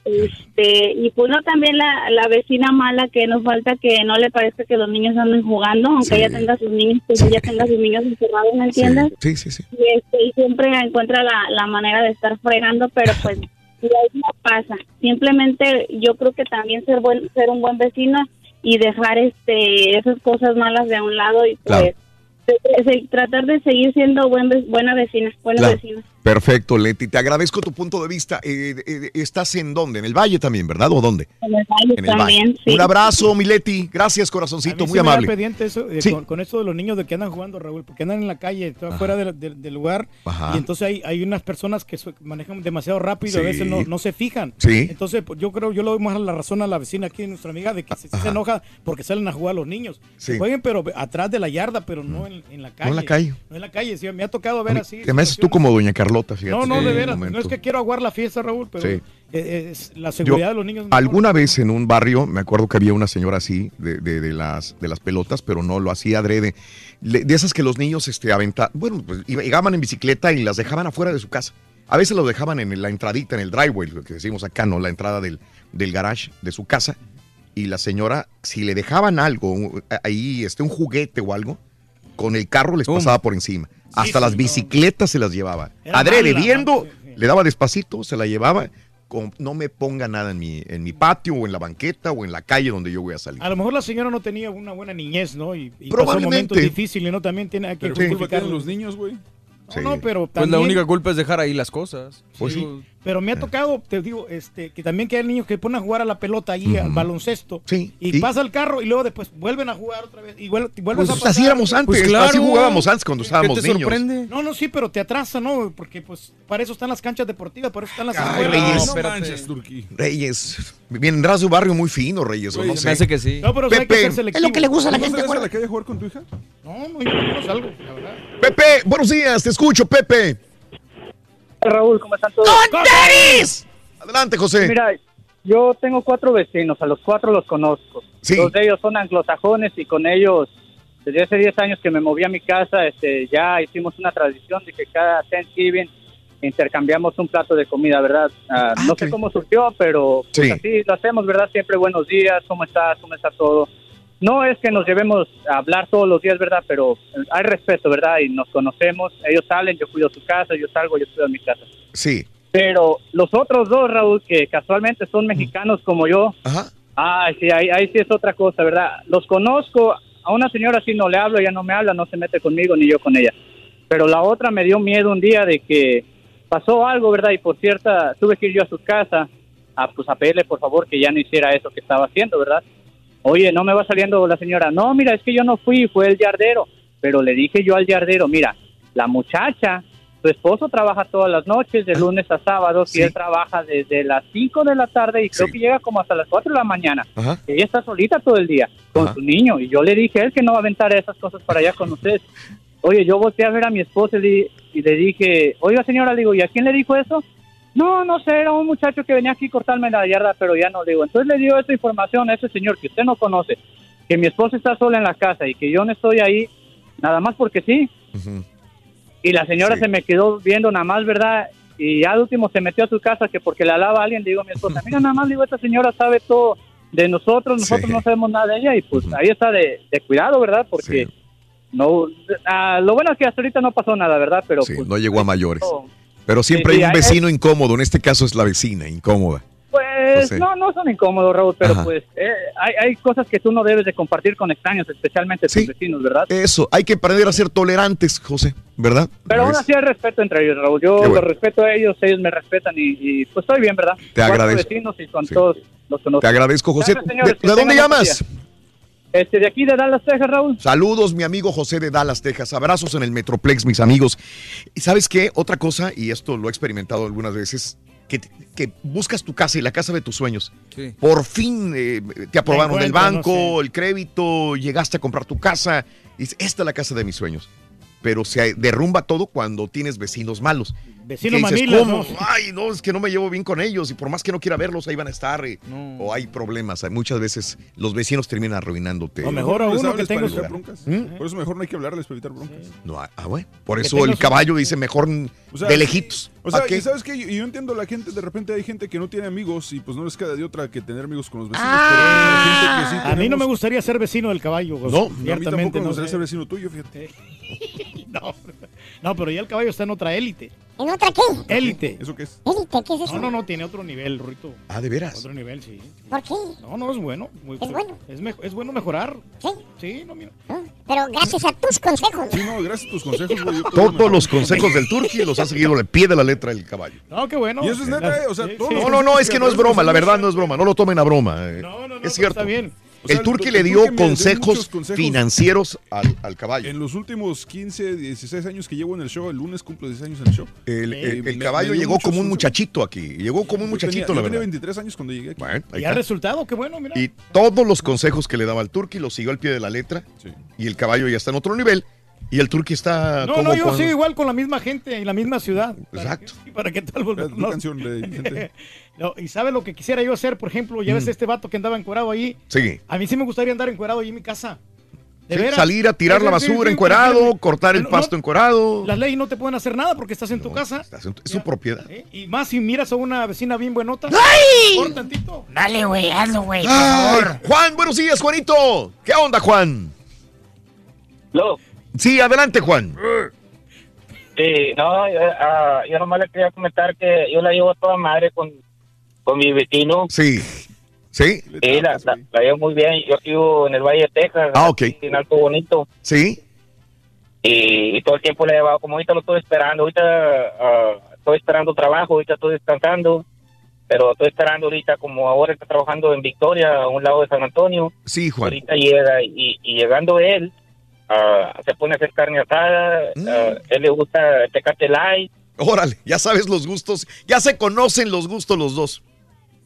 Este, y pues no también la, la vecina mala que nos falta que no le parezca que los niños anden jugando, aunque ella tenga sus niños, pues ella tenga sus niños encerrados, ¿me entiendes? Sí, sí, sí. Y, este, y siempre encuentra la, la manera de estar fregando, pero pues y ahí no pasa. Simplemente yo creo que también ser buen, ser un buen vecino y dejar este esas cosas malas de un lado y pues tratar de seguir siendo buen, buena vecina, buena Claro. vecina. Perfecto, Leti. Te agradezco tu punto de vista. Eh, eh, ¿Estás en dónde? ¿En el Valle también, verdad? ¿O dónde? En el valle En el también, Valle. sí. Un abrazo, mi Leti. Gracias, A corazoncito. mí Muy sí me da amable. pendiente eso, eh, Sí. con, con esto de los niños de que andan jugando, Raúl, porque andan en la calle, están fuera del, lugar, Ajá. y entonces hay, hay unas personas que manejan demasiado rápido, a veces no, no se fijan. Sí. Entonces, pues, yo creo, yo le doy más la razón a la vecina aquí, nuestra amiga, de que se, se enoja porque salen a jugar los niños. Jueguen, pero atrás de la yarda, pero no en, en la calle. en la calle. No en la calle, sí, me ha tocado ver así. Te me haces tú como doña Carlota. Fíjate. No, no, de un veras. No es que quiero aguar la fiesta, Raúl, pero Sí. eh, es la Yo, seguridad de los niños. mejor. alguna vez en un barrio, me acuerdo que había una señora así de, de- de las, de las pelotas, pero no lo hacía adrede. Le- de esas que los niños este, aventaban, bueno, pues llegaban en bicicleta y las dejaban afuera de su casa. A veces lo dejaban en la entradita, en el driveway, lo que decimos acá, ¿no? La entrada del, del garage de su casa. Y la señora, si le dejaban algo, ahí, este, un juguete o algo, con el carro les pasaba por encima. Hasta las bicicletas se las llevaba. Era Adrede, mala, viendo, le daba despacito, se la llevaba. con- no me ponga nada en mi, en mi patio o en la banqueta o en la calle donde yo voy a salir. A lo mejor la señora no tenía una buena niñez, ¿no? Y, y pasó Probablemente. momentos difíciles, ¿no? También tiene hay que Pero ¿qué culpa tienen los niños, güey? No, no, pero Pues la también- única culpa es dejar ahí las cosas. Pues sí, pero me ha tocado, te digo, este, que también que hay niños que ponen a jugar a la pelota allí, al baloncesto, y, y- pasa el carro y luego después vuelven a jugar otra vez y vuel- y vuelves Pues a pasar. así éramos antes, así jugábamos antes cuando estábamos niños. No, no, sí, pero te atrasa, ¿no? Porque pues para eso están las canchas deportivas, por eso están las Ay, escuelas. Reyes. Reyes. Vendrás de un barrio muy fino, Reyes, o no se sé. me hace que sí. No, pero hay que ser. Es lo que le gusta a la ¿No gente, salías a la calle a jugar con tu hija? No, no, yo no salgo, la verdad. Pepe, buenos días, te escucho, Pepe. Raúl, ¿cómo están todos? Adelante, José. Mira, yo tengo cuatro vecinos, a los cuatro los conozco. Dos de ellos son anglosajones y con ellos, desde hace 10 años que me moví a mi casa, este, ya hicimos una tradición de que cada Thanksgiving intercambiamos un plato de comida, ¿verdad? Ah, no sé cómo surgió, pero pues Sí. así lo hacemos, ¿verdad? Siempre buenos días, ¿cómo estás? ¿Cómo está todo? No es que nos llevemos a hablar todos los días, ¿verdad? Pero hay respeto, ¿verdad? Y nos conocemos. Ellos salen, yo cuido su casa, yo salgo, yo cuido mi casa. Sí. Pero los otros dos, Raúl, que casualmente son mexicanos como yo, ay, sí, ahí, ahí sí es otra cosa, ¿verdad? Los conozco, a una señora sí no le hablo, ella no me habla, no se mete conmigo ni yo con ella. Pero la otra me dio miedo un día de que pasó algo, ¿verdad? Y por cierta, tuve que ir yo a su casa a, pues, a pedirle por favor que ya no hiciera eso que estaba haciendo, ¿verdad? Oye, no me va saliendo la señora, no, mira, es que yo no fui, fue el yardero. Pero le dije yo al yardero, mira, la muchacha, su esposo trabaja todas las noches, de lunes a sábados, y él trabaja desde las 5 de la tarde y creo que llega como hasta las 4 de la mañana. Ajá. Ella está solita todo el día con su niño. Y yo le dije a él que no va a aventar esas cosas para allá con ustedes. Oye, yo volteé a ver a mi esposa y le, y le dije, oiga señora, le digo, ¿y a quién le dijo eso? No, no sé, era un muchacho que venía aquí a cortarme la yarda, pero ya no le digo. Entonces le dio esa información a ese señor que usted no conoce, que mi esposa está sola en la casa y que yo no estoy ahí, nada más porque sí. Y la señora se me quedó viendo nada más, ¿verdad? Y ya al último se metió a su casa que porque le alaba a alguien, le digo a mi esposa, mira nada más, digo, esta señora sabe todo de nosotros, nosotros no sabemos nada de ella y pues ahí está de, de cuidado, ¿verdad? Porque no, ah, lo bueno es que hasta ahorita no pasó nada, ¿verdad? Pero Sí, pues, no llegó a mayores. no. Pero siempre Sí, hay un vecino incómodo. En este caso es la vecina incómoda. Pues no, no son incómodos, Raúl, pero Ajá. pues eh, hay, hay cosas que tú no debes de compartir con extraños, especialmente tus vecinos, ¿verdad? Eso, hay que aprender a ser tolerantes, José, ¿verdad? Pero aún así hay respeto entre ellos, Raúl. Yo bueno. los respeto a ellos, ellos me respetan y, y, pues estoy bien, ¿verdad? Te Cuatro agradezco. vecinos y con todos los conozco. Te agradezco, José. Gracias, señores, ¿De, dónde llamas? día. Este, de aquí de Dallas, Texas, Raúl. Saludos, mi amigo José de Dallas, Texas. Abrazos en el Metroplex, mis amigos. Y sabes qué? Otra cosa, y esto lo he experimentado algunas veces, que, que buscas tu casa y la casa de tus sueños. Sí. Por fin eh, te aprobaron del encuentro, banco, el crédito, llegaste a comprar tu casa. Y dices, esta es la casa de mis sueños. Pero se derrumba todo cuando tienes vecinos malos. Vecinos Que mamilas. ¿no? Ay, no, es que no me llevo bien con ellos y por más que no quiera verlos, ahí van a estar. eh, O hay problemas. Hay- Muchas veces los vecinos terminan arruinándote. No les hables para evitar broncas. ¿Mm? Por eso mejor no hay que hablarles para evitar broncas. No, ah, bueno. Por Que eso el caballo dice mejor O sea, de lejitos. O sea, y sabes que yo, yo entiendo a la gente, de repente hay gente que no tiene amigos y pues no les queda de otra que tener amigos con los vecinos. Ah. pero hay gente que sí a mí no me gustaría ser vecino del caballo. José. No, a mí tampoco me no gustaría sé. ser vecino tuyo, fíjate. no, no, pero ya el caballo está en otra élite. ¿En otra qué? Élite. ¿Eso qué es? Élite, ¿qué es eso? No, no, no, tiene otro nivel, Rito. Ah, ¿de veras? Otro nivel, sí. ¿Por qué? No, no, es bueno. muy- ¿Es bueno? Es, me- es bueno mejorar. Sí. Sí, no, mira. Pero gracias a tus consejos. Sí, no, gracias a tus consejos, güey. Todos los consejos del Turqui los ha seguido al pie de la letra del caballo. No, qué bueno. Y eso es neta, eh, o sea, todos los No, no, no, es que no es broma, la verdad no es broma, no lo tomen a broma. eh. es cierto. está bien. O sea, el Turqui le dio Turqui me dio consejos, financieros al, al caballo. En los últimos 15, 16 años que llevo en el show, el lunes cumplo 16 años en el show. El, Eh, el- el me- caballo me llegó como un muchachito aquí. Llegó como un Yo tenía- muchachito, yo la tenía verdad. 23 años cuando llegué aquí. Bueno, Y ha resultado, qué bueno, mira. Y todos los consejos que le daba al Turqui los siguió al pie de la letra. Y el caballo ya está en otro nivel. Y el turqui está No, como no, yo cuando- sigo igual con la misma gente en la misma ciudad. Exacto. ¿Y para qué tal volver? una canción de gente. No, y sabe lo que quisiera yo hacer, por ejemplo, ya ves Mm. este vato que andaba encuerado ahí. Sí. A mí sí me gustaría andar encuerado ahí en mi casa. De Sí, veras. salir a tirar la Sí, sí, basura sí, encuerado, cortar el No, pasto no, encuerado. Las leyes no te pueden hacer nada porque estás en tu casa. Es su propiedad. Y más si miras a una vecina bien buenota. ¡Ay! Corta tantito. Dale, güey, hazlo, güey, por. Juan, buenos días, Juanito. ¿Qué onda, Juan? Sí, adelante, Juan. Sí, no, yo, ah, yo nomás le quería comentar que yo la llevo a toda madre con, con mi vecino. Sí. ¿Sí? Sí, la, la- la llevo muy bien. Yo vivo en el Valle de Texas. Ah, ok. En Alto Bonito. Sí. Y, y todo el tiempo le he llevado, como ahorita lo estoy esperando. Ahorita ah, estoy esperando trabajo, ahorita estoy descansando. Pero estoy esperando ahorita, como ahora está trabajando en Victoria, a un lado de San Antonio. Sí, Juan. Ahorita llega y, y llegando él, ah, se pone a hacer carne asada. ah, él le gusta el Tecate Light. Órale, ya sabes los gustos. Ya se conocen los gustos los dos.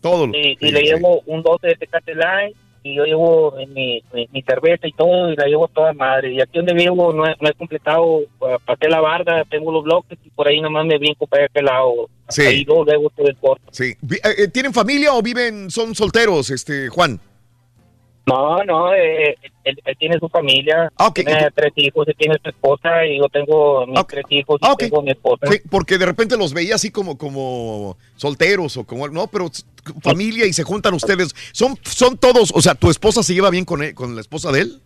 Todos. los- y, y le llevo un 12 de Tecate Light y yo llevo mi, mi, mi cerveza y todo y la llevo toda madre. Y aquí donde vivo no he, no he completado, uh, pasé la barda, tengo los bloques y por ahí nomás me brinco para aquel lado. Sí. Ahí luego, luego todo el corto. Sí. Eh, eh, ¿Tienen familia o viven, son solteros, este, Juan? No, no, eh, él, él tiene su familia, Ah, tiene tres hijos, él tiene su esposa y yo tengo mis tres hijos y tengo mi esposa. Sí, porque de repente los veía así como, como solteros o como, no, pero familia y se juntan ustedes. Son, son todos, o sea, ¿tu esposa se lleva bien con, él- con la esposa de él?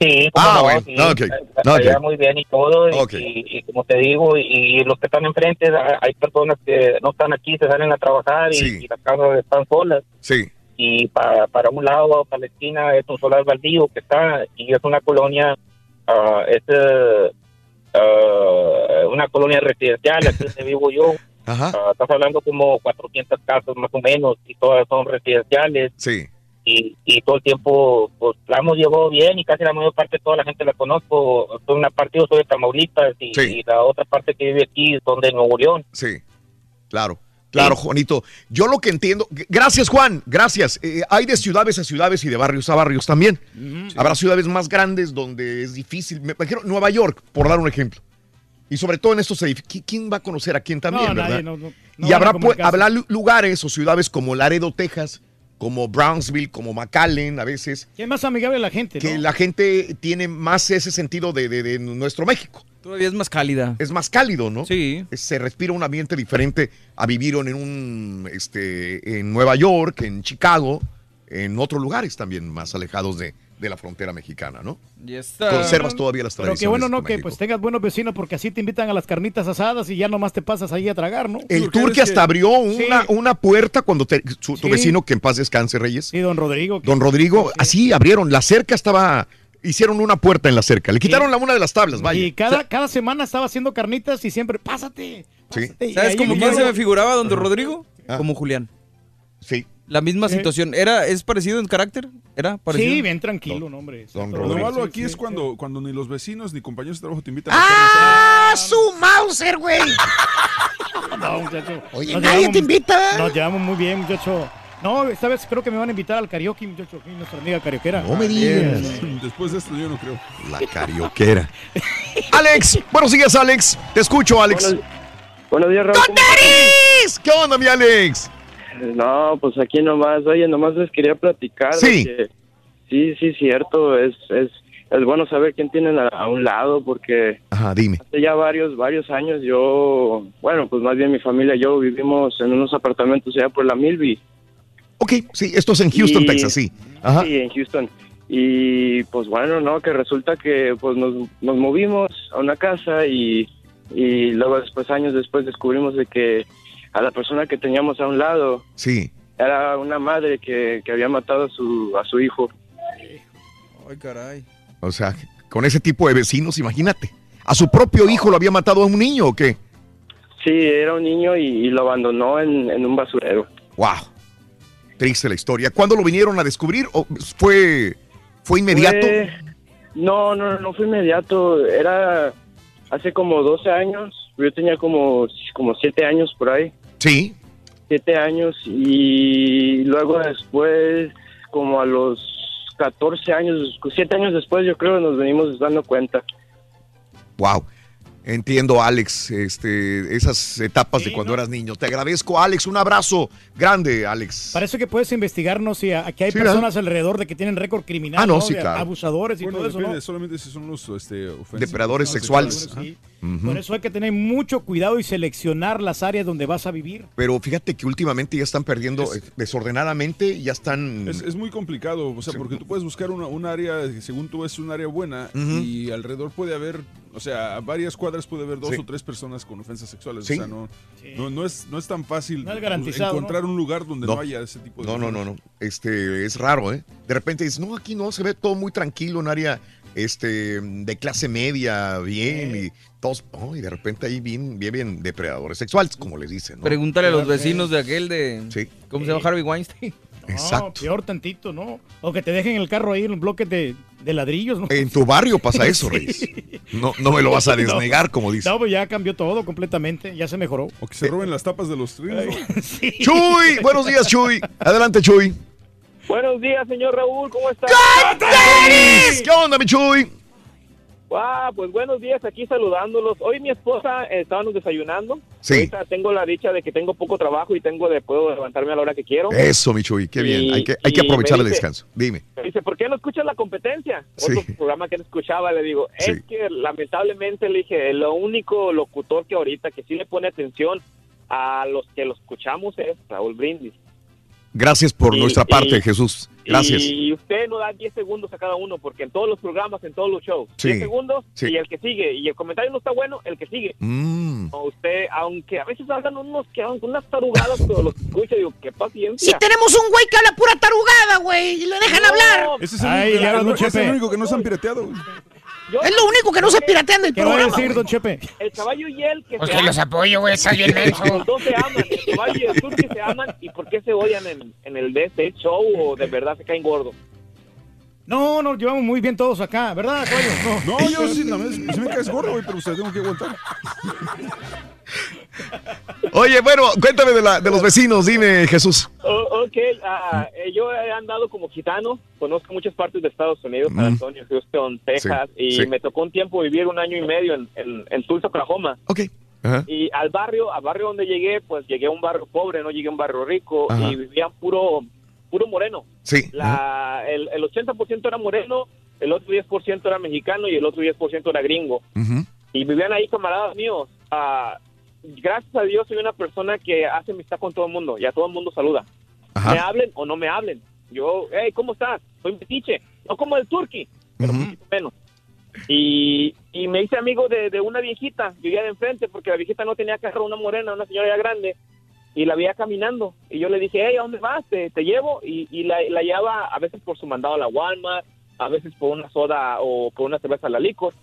Sí, Ah, no, bueno, sí, muy bien y todo. Y, Ok. y- y como te digo, y, y los que están enfrente, hay hay personas que no están aquí, se salen a trabajar y, Sí. y las casas están solas. Sí. Y para, para un lado, Palestina es un solar baldío que está, y es una colonia, ah, es ah, una colonia residencial, aquí donde vivo yo. Ajá. Ah, estás hablando como 400 casas más o menos, y todas son residenciales Sí. y, y todo el tiempo pues la hemos llevado bien y casi la mayor parte de toda la gente la conozco. Soy una parte yo soy de Tamaulipas y, Sí. y la otra parte que vive aquí son de Nuevo León. Sí, claro. Claro, Juanito. Yo lo que entiendo, gracias Juan, gracias. Eh, hay de ciudades a ciudades y de barrios a barrios también. Habrá ciudades más grandes donde es difícil. Me imagino Nueva York, por dar un ejemplo. Y sobre todo en estos edificios. ¿Quién va a conocer a quién también, No, verdad? nadie, no, no, no y habrá, habrá lu- lugares o ciudades como Laredo, Texas, como Brownsville, como McAllen a veces, Que es más amigable la gente, que la gente tiene más ese sentido de, de- de nuestro México. Todavía es más cálida. Es más cálido, ¿no? Sí. Se respira un ambiente diferente a vivir en un este en Nueva York, en Chicago, en otros lugares también más alejados de, de la frontera mexicana, ¿no? Ya está. Conservas todavía las Pero tradiciones. qué bueno, ¿no? Que pues tengas buenos vecinos porque así te invitan a las carnitas asadas y ya nomás te pasas ahí a tragar, ¿no? El Turque hasta abrió una, una puerta cuando te- su- tu Sí. vecino, que en paz descanse, Reyes. Sí, don Rodrigo. Don Rodrigo, así abrieron. La cerca estaba. Hicieron una puerta en la cerca. Le quitaron la una de las tablas, vaya. Y cada, cada semana estaba haciendo carnitas y siempre, pásate. Sí. Y ¿Sabes yo quién se me figuraba, don Rodrigo? Ah. Como Julián. Sí. La misma Sí. situación. ¿Era, ¿Es parecido en carácter? ¿Era parecido? Sí, bien tranquilo, no, hombre. Lo Rodrigo, malo sí, aquí sí, es sí. cuando, cuando ni los vecinos ni compañeros de trabajo te invitan a ¡Ah, su Mauser, güey! No, muchacho. Oye, Nos nadie llevamos- te invita. Nos llevamos muy bien, muchacho. No, esta vez creo que me van a invitar al karaoke, muchacho. aquí nuestra amiga carioquera. No me digas. Después de esto yo no creo. La carioquera. Alex, buenos días, Alex. Te escucho, Alex. Buenos días, Raúl. ¿cómo ¡Alex! ¿Qué onda, mi Alex? No, pues aquí nomás, oye, nomás les quería platicar. Sí. que sí, sí, cierto, es, es, es bueno saber quién tienen a, a un lado porque Ajá, dime. hace ya varios, varios años yo, bueno, pues más bien mi familia y yo vivimos en unos apartamentos allá por la Milby. Ok, sí, esto es en Houston, Y- Texas, sí. Ajá. Sí, en Houston. Y pues bueno, ¿no? Que resulta que pues nos, nos movimos a una casa y, y luego después, años después, descubrimos de que a la persona que teníamos a un lado Sí. era una madre que, que había matado a su, a su hijo. Ay, caray. O sea, con ese tipo de vecinos, imagínate. ¿A su propio hijo lo había matado a un niño o qué? Sí, era un niño y, y lo abandonó en, en un basurero. Wow. Triste la historia. ¿Cuándo lo vinieron a descubrir? ¿O fue, fue inmediato? Fue- no, no, no fue inmediato. Era hace como 12 años. Yo tenía como, como 7 años por ahí. Sí. Siete años y luego después, como a los 14 años, 7 años después, yo creo, nos venimos dando cuenta. Wow. Entiendo, Alex, este, esas etapas de cuando eras niño. Te agradezco, Alex. Un abrazo grande, Alex. Parece que puedes investigarnos si aquí hay Sí, personas alrededor de que tienen récord criminal. Ah, no, sí, De claro. Abusadores y Bueno, todo eso, ¿no? solamente si son los este, ofensivos. Depredadores sexuales. Por eso hay que tener mucho cuidado y seleccionar las áreas donde vas a vivir. Pero fíjate que últimamente ya están perdiendo eh, desordenadamente ya están. Es, es muy complicado, o sea, porque tú puedes buscar una, un área, según tú es un área buena, y alrededor puede haber, o sea, a varias cuadras puede haber dos Sí. o tres personas con ofensas sexuales. Sí. O sea, no, no, no es, no es tan fácil No es garantizado, encontrar ¿no? un lugar donde no, haya ese tipo de No, no, no, no. Este, es raro, ¿eh? De repente dices, no, aquí no, se ve todo muy tranquilo, un área este, de clase media, bien, y todos, oh, y de repente ahí bien, bien, bien depredadores sexuales, como les dicen, ¿no? Pregúntale a los vecinos de aquel de. ¿Cómo se llama Harvey Weinstein? No, peor tantito, ¿no? O que te dejen el carro ahí en los bloques de, de ladrillos, ¿no? En tu barrio pasa eso, Sí. Reyes. No, no me lo vas a No. desnegar, como dice. No, pues ya cambió todo completamente, ya se mejoró. O que se roben las tapas de los trinos. Chuy, buenos días, Chuy. Adelante, Chuy. Buenos días, señor Raúl, ¿cómo está? ¿Qué onda, mi Chuy? Ah, pues buenos días, aquí saludándolos. Hoy mi esposa eh, estábamos desayunando. Sí. Ahorita tengo la dicha de que tengo poco trabajo y tengo de puedo levantarme a la hora que quiero. Eso, mi Chuy, qué bien. Y- Hay que, hay que y aprovechar el descanso. Dime. Me dice, ¿por qué no escuchas la competencia? Sí. Otro programa que no escuchaba, le digo, es que lamentablemente le dije, lo único locutor que ahorita que sí le pone atención a los que lo escuchamos es Raúl Brindis. Gracias por Y- nuestra parte, y- Jesús. Gracias. Y usted no da 10 segundos a cada uno, porque en todos los programas, en todos los shows, Sí, 10 segundos sí. y el que sigue. Y el comentario no está bueno, el que sigue. Mm. No, usted, aunque a veces hablan unos que con unas tarugadas, pero los escucha, digo, qué paciencia. Si tenemos un güey que habla pura tarugada, güey, y lo dejan hablar. Ese es el, único, que- ese es el único que no se han pirateado. Güey. Es lo único que no se piratea en el ¿Qué va a programa. decir, don Chepe? El caballo y él que Pues se que los aman. apoyo, güey, estás bien menso. Los dos se aman, el caballo y el turqui se aman. ¿Y por qué se odian en, en el de este show o de verdad se caen gordos? No, nos llevamos muy bien todos acá, ¿verdad, caballo? No, yo sí, no, me- sí me caes gordo, güey, pero usted tengo que aguantar. Oye, bueno, cuéntame de, la, de los vecinos. Dime, Jesús. Oh, ok, eh, yo he andado como gitano, conozco muchas partes de Estados Unidos, San. Antonio, Houston, Texas, Sí, y sí. me tocó un tiempo vivir un año y medio en, en, en Tulsa, Oklahoma. Ok. Ajá. Y al barrio, al barrio donde llegué, pues llegué a un barrio pobre, no llegué a un barrio rico, Ajá. y vivían puro, puro moreno. Sí. La, el, el 80% era moreno, el otro 10% era mexicano y el otro 10% era gringo. Ujú. Y vivían ahí camaradas míos. Ah, gracias a Dios soy una persona que hace amistad con todo el mundo y a todo el mundo saluda. Me hablen o no me hablen. Yo, hey, ¿cómo estás? Soy metiche. No como el turqui, pero poquito menos. Y, y me hice amigo de, de una viejita, vivía de enfrente porque la viejita no tenía carro, una morena, una señora ya grande, y la veía caminando. Y yo le dije, hey, ¿a dónde vas? Te, te llevo. Y, y la, la llevaba a veces por su mandado a la Walmart, a veces por una soda o por una cerveza a la licor.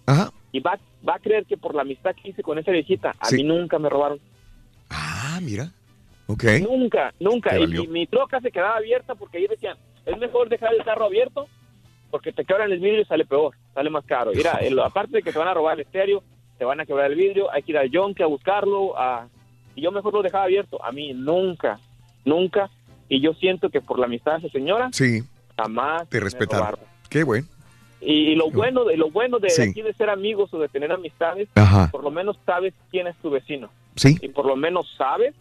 Y va, va a creer que por la amistad que hice con esa viejita, a Sí. mí nunca me robaron. Ah, mira. Ok. Nunca, nunca. Y, mi troca se quedaba abierta porque ahí decían, es mejor dejar el carro abierto porque te quebran el vidrio y sale peor, sale más caro. Mira, el- aparte de que te van a robar el estéreo, te van a quebrar el vidrio, hay que ir al yonke a buscarlo. A... Y yo mejor lo dejaba abierto. A mí nunca, nunca. Y yo siento que por la amistad de esa señora, Sí, jamás te respetaron. Qué bueno. Y, y lo bueno de lo bueno de Sí. aquí de ser amigos o de tener amistades, Ajá. por lo menos sabes quién es tu vecino. Sí. Y por lo menos sabes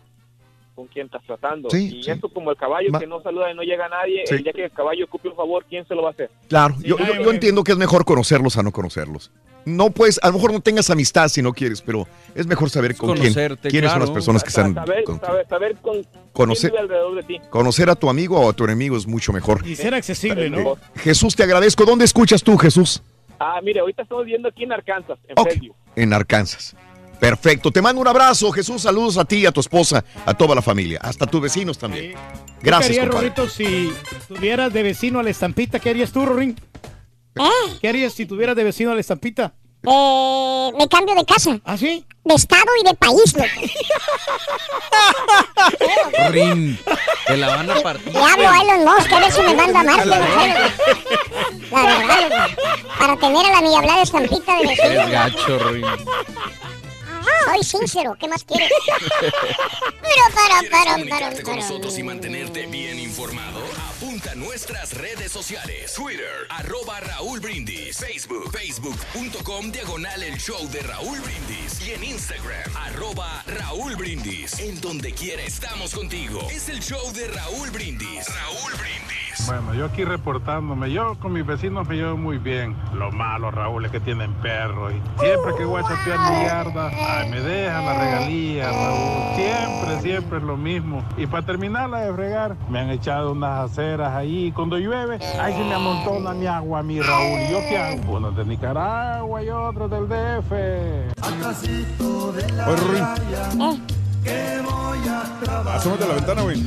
con quién estás tratando. Sí, y sí. esto como el caballo Ma- que no saluda y no llega a nadie, Sí. el día que el caballo ocupe un favor, ¿quién se lo va a hacer? Claro, yo, yo- yo entiendo que es mejor conocerlos a no conocerlos. No puedes, a lo mejor no tengas amistad si no quieres, pero es mejor saber con quién, conocerte, quiénes son claro. las personas que están. saber, con- saber, saber con Conocer- quién vive alrededor de ti. conocer a tu amigo o a tu enemigo es mucho mejor. Y ser accesible, ¿no? Jesús, te agradezco. ¿Dónde escuchas tú, Jesús? Ah, mire, ahorita estamos viendo aquí en Arkansas, en Ok. Bellevue. En Arkansas. Perfecto. Te mando un abrazo, Jesús. Saludos a ti, a tu esposa, a toda la familia, hasta tus vecinos también. Gracias, ¿Qué harías, compadre. Rorrito, si tuvieras de vecino a la estampita? ¿Qué harías tú, Rorín? ¿Qué harías si tuvieras de vecino a la estampita? Eh, me cambio de casa. ¿Ah, sí? De estado y de país, loco. Rin, te la van a partir. Le hablo a Elon Musk a ver si me manda más de mujeres. La verdad, loco. Para tener a la ni hablar estampita de vecino. Eres gacho, Rin. Soy sincero, ¿qué más quieres? Pero para, para, para, Comunicarte con para. nosotros y mantenerte bien informado. Apunta a nuestro nuestras redes sociales. Twitter, arroba Raúl Brindis. Facebook, facebook.com, diagonal el show de Raúl Brindis. Y en Instagram, arroba Raúl Brindis. En donde quiera estamos contigo. Es el show de Raúl Brindis. Raúl Brindis. Bueno, yo aquí reportándome, yo con mis vecinos me llevo muy bien. Lo malo, Raúl, es que tienen perros. Y siempre que voy a chapear mi yarda, me dejan la regalía, Raúl. Siempre, siempre es lo mismo. Y para terminarla de fregar, me han echado unas aceras ahí. Cuando llueve, ahí se me amontona mi agua mí, Raúl. ¿Y yo qué hago? Uno de Nicaragua y otro del DF. Oye, Rorín. Asómate a la ventana, güey.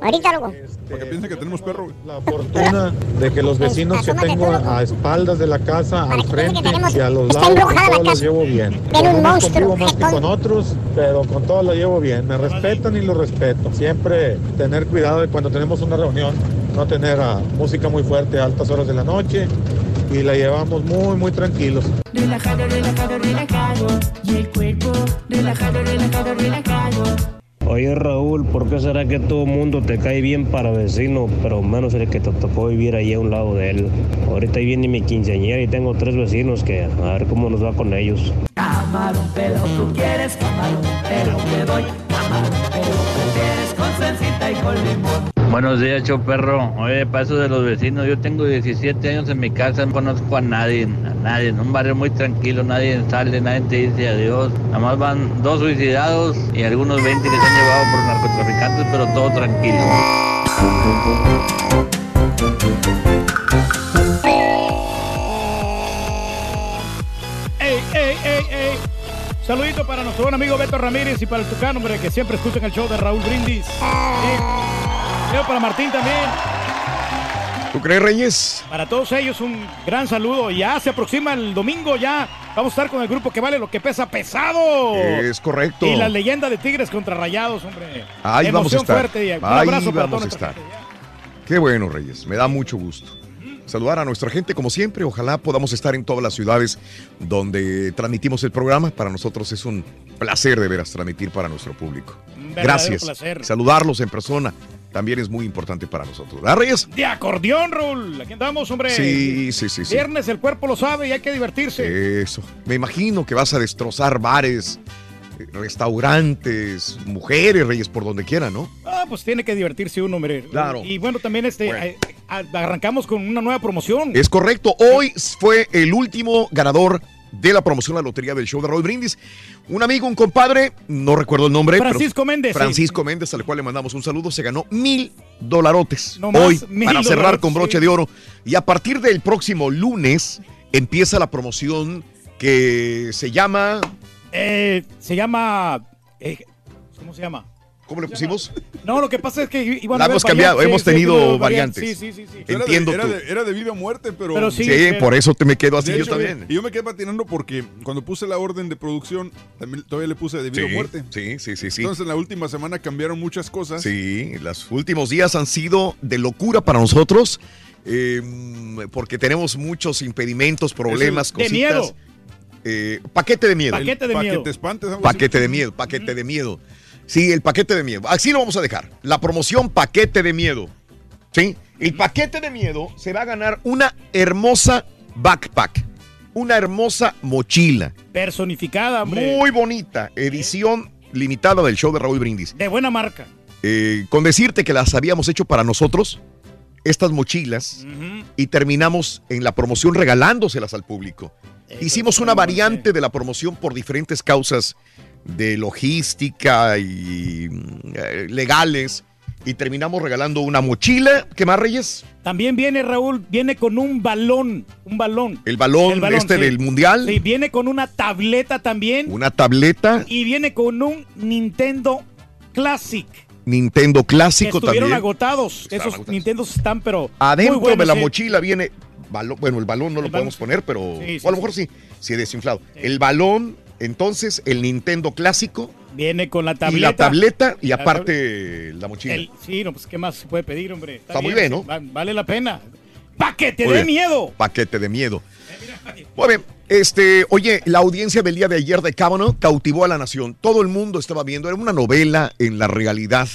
Ahorita, loco. Para que piensen que tenemos perro, güey. La fortuna de que los vecinos que tengo a espaldas de la casa, al frente y a los lados, con todos los llevo bien. Con unos convivo más que con otros, pero con todos los llevo bien. Me respetan y los respeto. Siempre tener cuidado de cuando tenemos una reunión, no tener música muy fuerte a altas horas de la noche y la llevamos muy, muy tranquilos. Relajado, relajado, relajado. Y el cuerpo, relajado, relajado, relajado. Oye Raúl, ¿por qué será que todo mundo te cae bien para vecino, pero menos el que te tocó vivir ahí a un lado de él? Ahorita viene mi quinceañera y tengo tres vecinos que a ver cómo nos va con ellos. Camarón, pero tú quieres camarón, pero te doy camarón, pero prefieres con salsita y con limón. Buenos días, show perro. Oye, paso de los vecinos. Yo tengo 17 años en mi casa, no conozco a nadie, a nadie. Un barrio muy tranquilo, nadie sale, nadie te dice adiós. Nada más van dos suicidados y algunos 20 que se han llevado por narcotraficantes, pero todo tranquilo. ¡Ey, ey, ey, ey! Saludito para nuestro buen amigo Beto Ramírez y para el Tucán, hombre, que siempre escuchan el show de Raúl Brindis. Yo para Martín también. ¿Tú crees, Reyes? Para todos ellos un gran saludo. Ya se aproxima el domingo, ya vamos a estar con el grupo que vale lo que pesa pesado. Es correcto. Y la leyenda de Tigres contra Rayados, hombre. Ahí vamos a Emoción estar. fuerte. y un Ahí abrazo para vamos a estar. Qué bueno, Reyes. Me da mucho gusto. Saludar a nuestra gente como siempre. Ojalá podamos estar en todas las ciudades donde transmitimos el programa. Para nosotros es un placer de veras transmitir para nuestro público. Gracias. placer. Saludarlos en persona también es muy importante para nosotros. ¿Verdad, Reyes? De acordeón, Raúl. Aquí andamos, hombre. Sí, sí, sí, sí. Viernes el cuerpo lo sabe y hay que divertirse. Eso. Me imagino que vas a destrozar bares, eh, restaurantes, mujeres, Reyes, por donde quiera, ¿no? Ah, pues tiene que divertirse uno, hombre. Claro. Y bueno, también este eh, a- arrancamos con una nueva promoción. Es correcto. Hoy fue el último ganador de la promoción de la lotería del show de Raúl Brindis. Un amigo, un compadre, no recuerdo el nombre. pero- Francisco Méndez, sí. Francisco Méndez, al cual le mandamos un saludo. Se ganó mil dolarotes No más, hoy mil para cerrar con broche sí. de oro. Y a partir del próximo lunes empieza la promoción que se llama. Eh, se llama. eh, ¿Cómo se llama? ¿Cómo le pusimos? No, lo que pasa es que iban La a haber hemos cambiado, hemos sí, tenido variantes. Sí, sí, sí. sí. Era de- Entiendo era tú. de, era de vida o muerte, pero... Pero sí, Sí, por eso te me quedo así De yo también. Y yo me quedé patinando porque cuando puse la orden de producción, también todavía le puse de vida o Sí, muerte. Sí, sí, sí, sí. Entonces en la última semana cambiaron muchas cosas. Sí, los últimos días han sido de locura para nosotros eh, porque tenemos muchos impedimentos, problemas, De cositas. miedo. Eh, paquete de miedo. Paquete de miedo. que te espantes. algo así. Paquete de miedo, paquete de miedo. Sí, el paquete de miedo. Así lo vamos a dejar. La promoción paquete de miedo. ¿Sí? El paquete de miedo se va a ganar una hermosa backpack. Una hermosa mochila. Personificada, hombre. Muy bonita. Edición limitada del show de Raúl Brindis. De buena marca. Eh, con decirte que las habíamos hecho para nosotros, estas mochilas, y terminamos en la promoción regalándoselas al público. Hicimos una variante de la promoción por diferentes causas de logística y eh, legales. Y terminamos regalando una mochila. ¿Qué más, Reyes? También viene, Raúl, viene con un balón. Un balón. El balón, El balón, este sí. del mundial. Sí, viene con una tableta también. Una tableta Y viene con un Nintendo Classic. Nintendo clásico estuvieron también. agotados. Estaban Esos agotados. Nintendos están, pero. Adentro muy buenos, de la sí. mochila viene. balo- bueno, el balón no lo balón, podemos poner, pero. Sí, sí, o a lo mejor sí, sí, desinflado. El balón, entonces, el Nintendo clásico. Viene con la Y tableta. la tableta y aparte la mochila. El- sí, no, pues qué más se puede pedir, hombre. Está muy bien, ¿no? va- vale la pena. ¡Pa' que te Muy dé bien. miedo! Paquete de miedo. Muy bien. Este, oye, la audiencia del día de ayer de Kavanaugh cautivó a la nación. Todo el mundo estaba viendo, era una novela en la realidad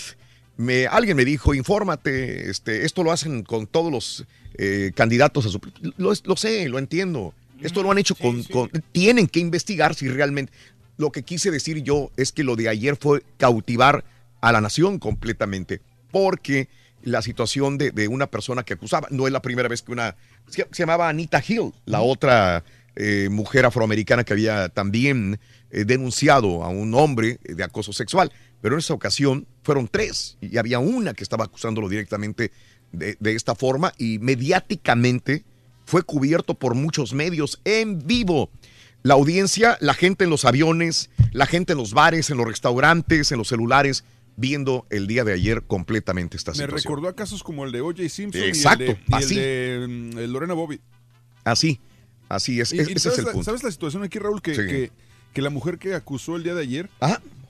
Me, alguien me dijo, infórmate, este, esto lo hacen con todos los eh, candidatos a su... Lo, lo sé, lo entiendo. Esto lo han hecho con, con- Tienen que investigar si realmente... Lo que quise decir yo es que lo de ayer fue cautivar a la nación completamente, porque la situación de, de una persona que acusaba, no es la primera vez que una... Se, se llamaba Anita Hill, la otra eh, mujer afroamericana que había también eh, denunciado a un hombre de acoso sexual, pero en esa ocasión fueron tres y había una que estaba acusándolo directamente de, de esta forma y mediáticamente fue cubierto por muchos medios en vivo. La audiencia, la gente en los aviones, la gente en los bares, en los restaurantes, en los celulares, viendo el día de ayer completamente esta Me situación. recordó a casos como el de O.J. Simpson Exacto, y el de, y el así. de, mm, el Lorena Bobby. Así, así es. Y- es- y ese es ¿sabes, el la, punto. sabes la situación aquí, Raúl? Que, Sí. que, que la mujer que acusó el día de ayer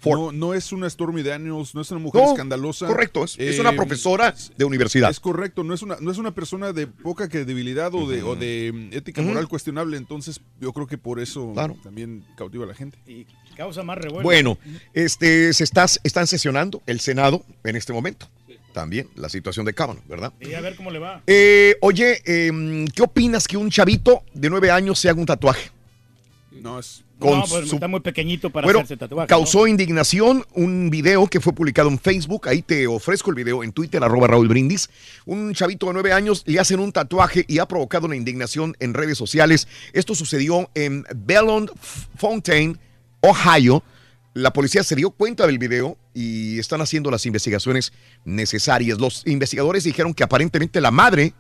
Ford. no, no es una Stormy Daniels, no es una mujer No, escandalosa. correcto, es, es Eh, una profesora de universidad. Es correcto, no es una, no es una persona de poca credibilidad o de, o de ética moral cuestionable, entonces yo creo que por eso también cautiva a la gente. Y causa más revuelo. Bueno, este, se está, están sesionando el Senado en este momento. También la situación de Kavanaugh, ¿verdad? Y a ver cómo le va. Eh, oye, em, ¿qué opinas que un chavito de nueve años se haga un tatuaje? No, es... Con no, pues su- está muy pequeñito para Bueno, hacerse tatuaje. causó indignación un video que fue publicado en Facebook. Ahí te ofrezco el video en Twitter, arroba Raúl Brindis. Un chavito de nueve años le hacen un tatuaje y ha provocado una indignación en redes sociales. Esto sucedió en Bellon Fontaine, Ohio. La policía se dio cuenta del video y están haciendo las investigaciones necesarias. Los investigadores dijeron que aparentemente la madre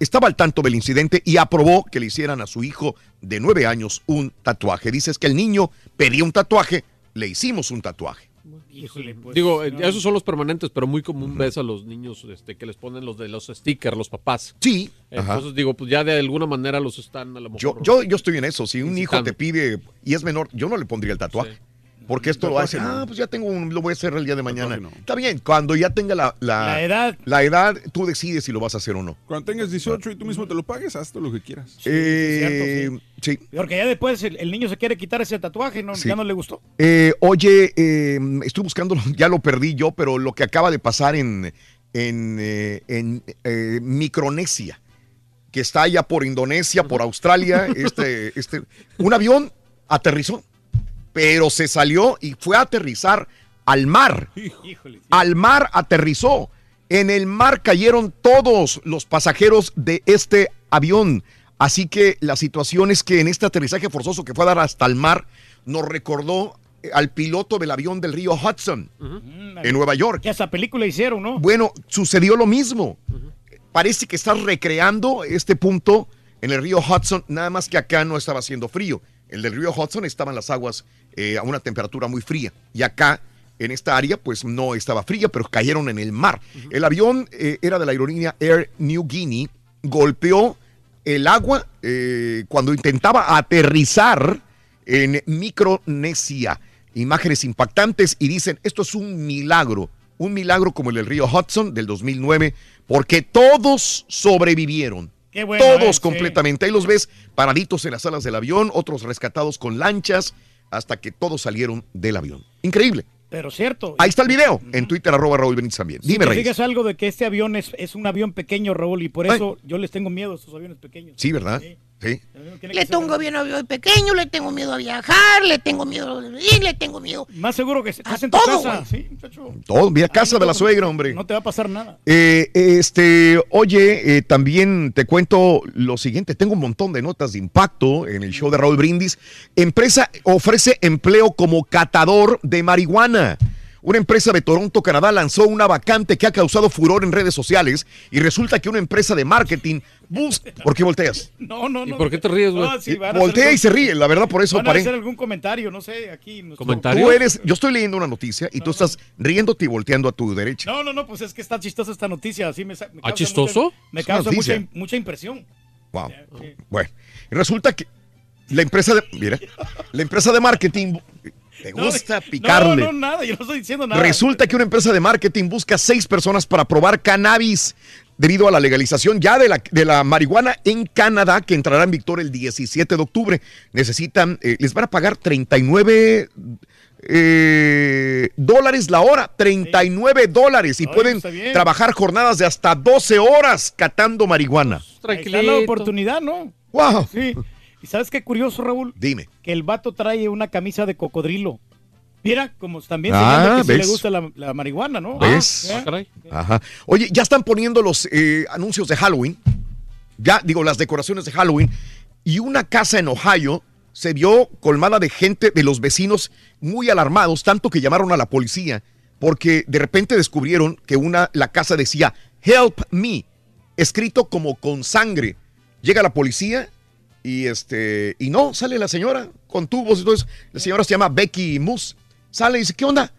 estaba al tanto del incidente y aprobó que le hicieran a su hijo de nueve años un tatuaje. Dices que el niño pedía un tatuaje, le hicimos un tatuaje. Híjole, pues, Digo, eh, no. esos son los permanentes, pero muy común ves a los niños este, que les ponen los de los stickers, los papás. Sí. Entonces digo, pues ya de alguna manera los están a lo mejor. Yo, yo, yo estoy en eso. Si un hijo te pide y es menor, yo no le pondría el tatuaje. Porque esto lo decir, ah, pues ya tengo un, lo voy a hacer el día de mañana. Está bien, cuando ya tenga la, la, La edad. la edad, tú decides si lo vas a hacer o no. Cuando tengas 18 y tú mismo te lo pagues, haz todo lo que quieras. Eh, sí. Porque ya después el, el niño se quiere quitar ese tatuaje, ¿no? Sí. ya no le gustó. Eh, oye, eh, estoy buscando, ya lo perdí yo, pero lo que acaba de pasar en, en, eh, en, eh, Micronesia, que está allá por Indonesia, por Australia, este, este, un avión aterrizó, pero se salió y fue a aterrizar al mar. Al mar aterrizó. En el mar cayeron todos los pasajeros de este avión. Así que la situación es que en este aterrizaje forzoso que fue a dar hasta el mar, nos recordó eh, al piloto del avión del río Hudson en Nueva York. Que esa película hicieron, ¿no? Bueno, sucedió lo mismo. Parece que estás recreando este punto en el río Hudson, nada más que acá no estaba haciendo frío. El del río Hudson estaban las aguas eh, a una temperatura muy fría. Y acá, en esta área, pues no estaba fría, pero cayeron en el mar. El avión eh, era de la aerolínea Air New Guinea, golpeó el agua eh, cuando intentaba aterrizar en Micronesia. Imágenes impactantes y dicen, esto es un milagro, un milagro como el del río Hudson del 2009, porque todos sobrevivieron. Qué bueno, todos eh, sí. completamente. Ahí los ves paraditos en las alas del avión, otros rescatados con lanchas, hasta que todos salieron del avión. Increíble. Pero cierto. Ahí está el video, en Twitter, arroba Raúl Benítez también. Si Dime, te Reyes. algo de que este avión es, es un avión pequeño, Raúl, y por eso yo les tengo miedo a estos aviones pequeños. Sí, ¿verdad? Sí. Le tengo miedo a avión pequeño, le tengo miedo a viajar, le tengo miedo a ir, le tengo miedo. Más seguro que estás en tu todo, casa. Sí, muchacho. Todo, mira, casa de la suegra, hombre. No te va a pasar nada. Eh, este, oye, eh, también te cuento lo siguiente. Tengo un montón de notas de impacto en el show de Raúl Brindis. Empresa ofrece empleo como catador de marihuana. Una empresa de Toronto, Canadá, lanzó una vacante que ha causado furor en redes sociales y resulta que una empresa de marketing busca... ¿Por qué volteas? No, no, no. por qué te ríes, güey? No, sí, van a Voltea y se ríe, la verdad, por eso Van a paré. hacer algún comentario, no sé, aquí. nuestro- Tú eres, yo estoy leyendo una noticia y tú estás riéndote y volteando a tu derecha. No, no, no, pues es que está chistosa esta noticia. Así me, me ¿Ah, chistoso? mucha- me causa mucha, mucha impresión. Wow. Bueno, y resulta que la empresa de, mira, la empresa de marketing, te gusta no, picarle. No, no, nada, yo no estoy diciendo nada. Resulta que una empresa de marketing busca seis personas para probar cannabis. debido a la legalización ya de la, de la marihuana en Canadá, que entrará en victoria el 17 de octubre. Necesitan, eh, les van a pagar 39 eh, dólares la hora, 39 dólares, y pueden trabajar jornadas de hasta 12 horas catando marihuana. Está la oportunidad, ¿no? ¡Wow! Sí. ¿Y sabes qué curioso, Raúl? Dime. Que el vato trae una camisa de cocodrilo. Mira, como también Ah, le gusta la, la marihuana, ¿no? ¿Ves? Ah, ¿eh? Ajá. Oye, ya están poniendo los eh, anuncios de Halloween. Ya, digo, las decoraciones de Halloween. Y una casa en Ohio se vio colmada de gente, de los vecinos muy alarmados, tanto que llamaron a la policía, porque de repente descubrieron que una, la casa decía Help Me, escrito como con sangre. Llega la policía y este, y no, sale la señora con tubos y todo eso. La señora se llama Becky Moose. Sale y dice, ¿qué onda?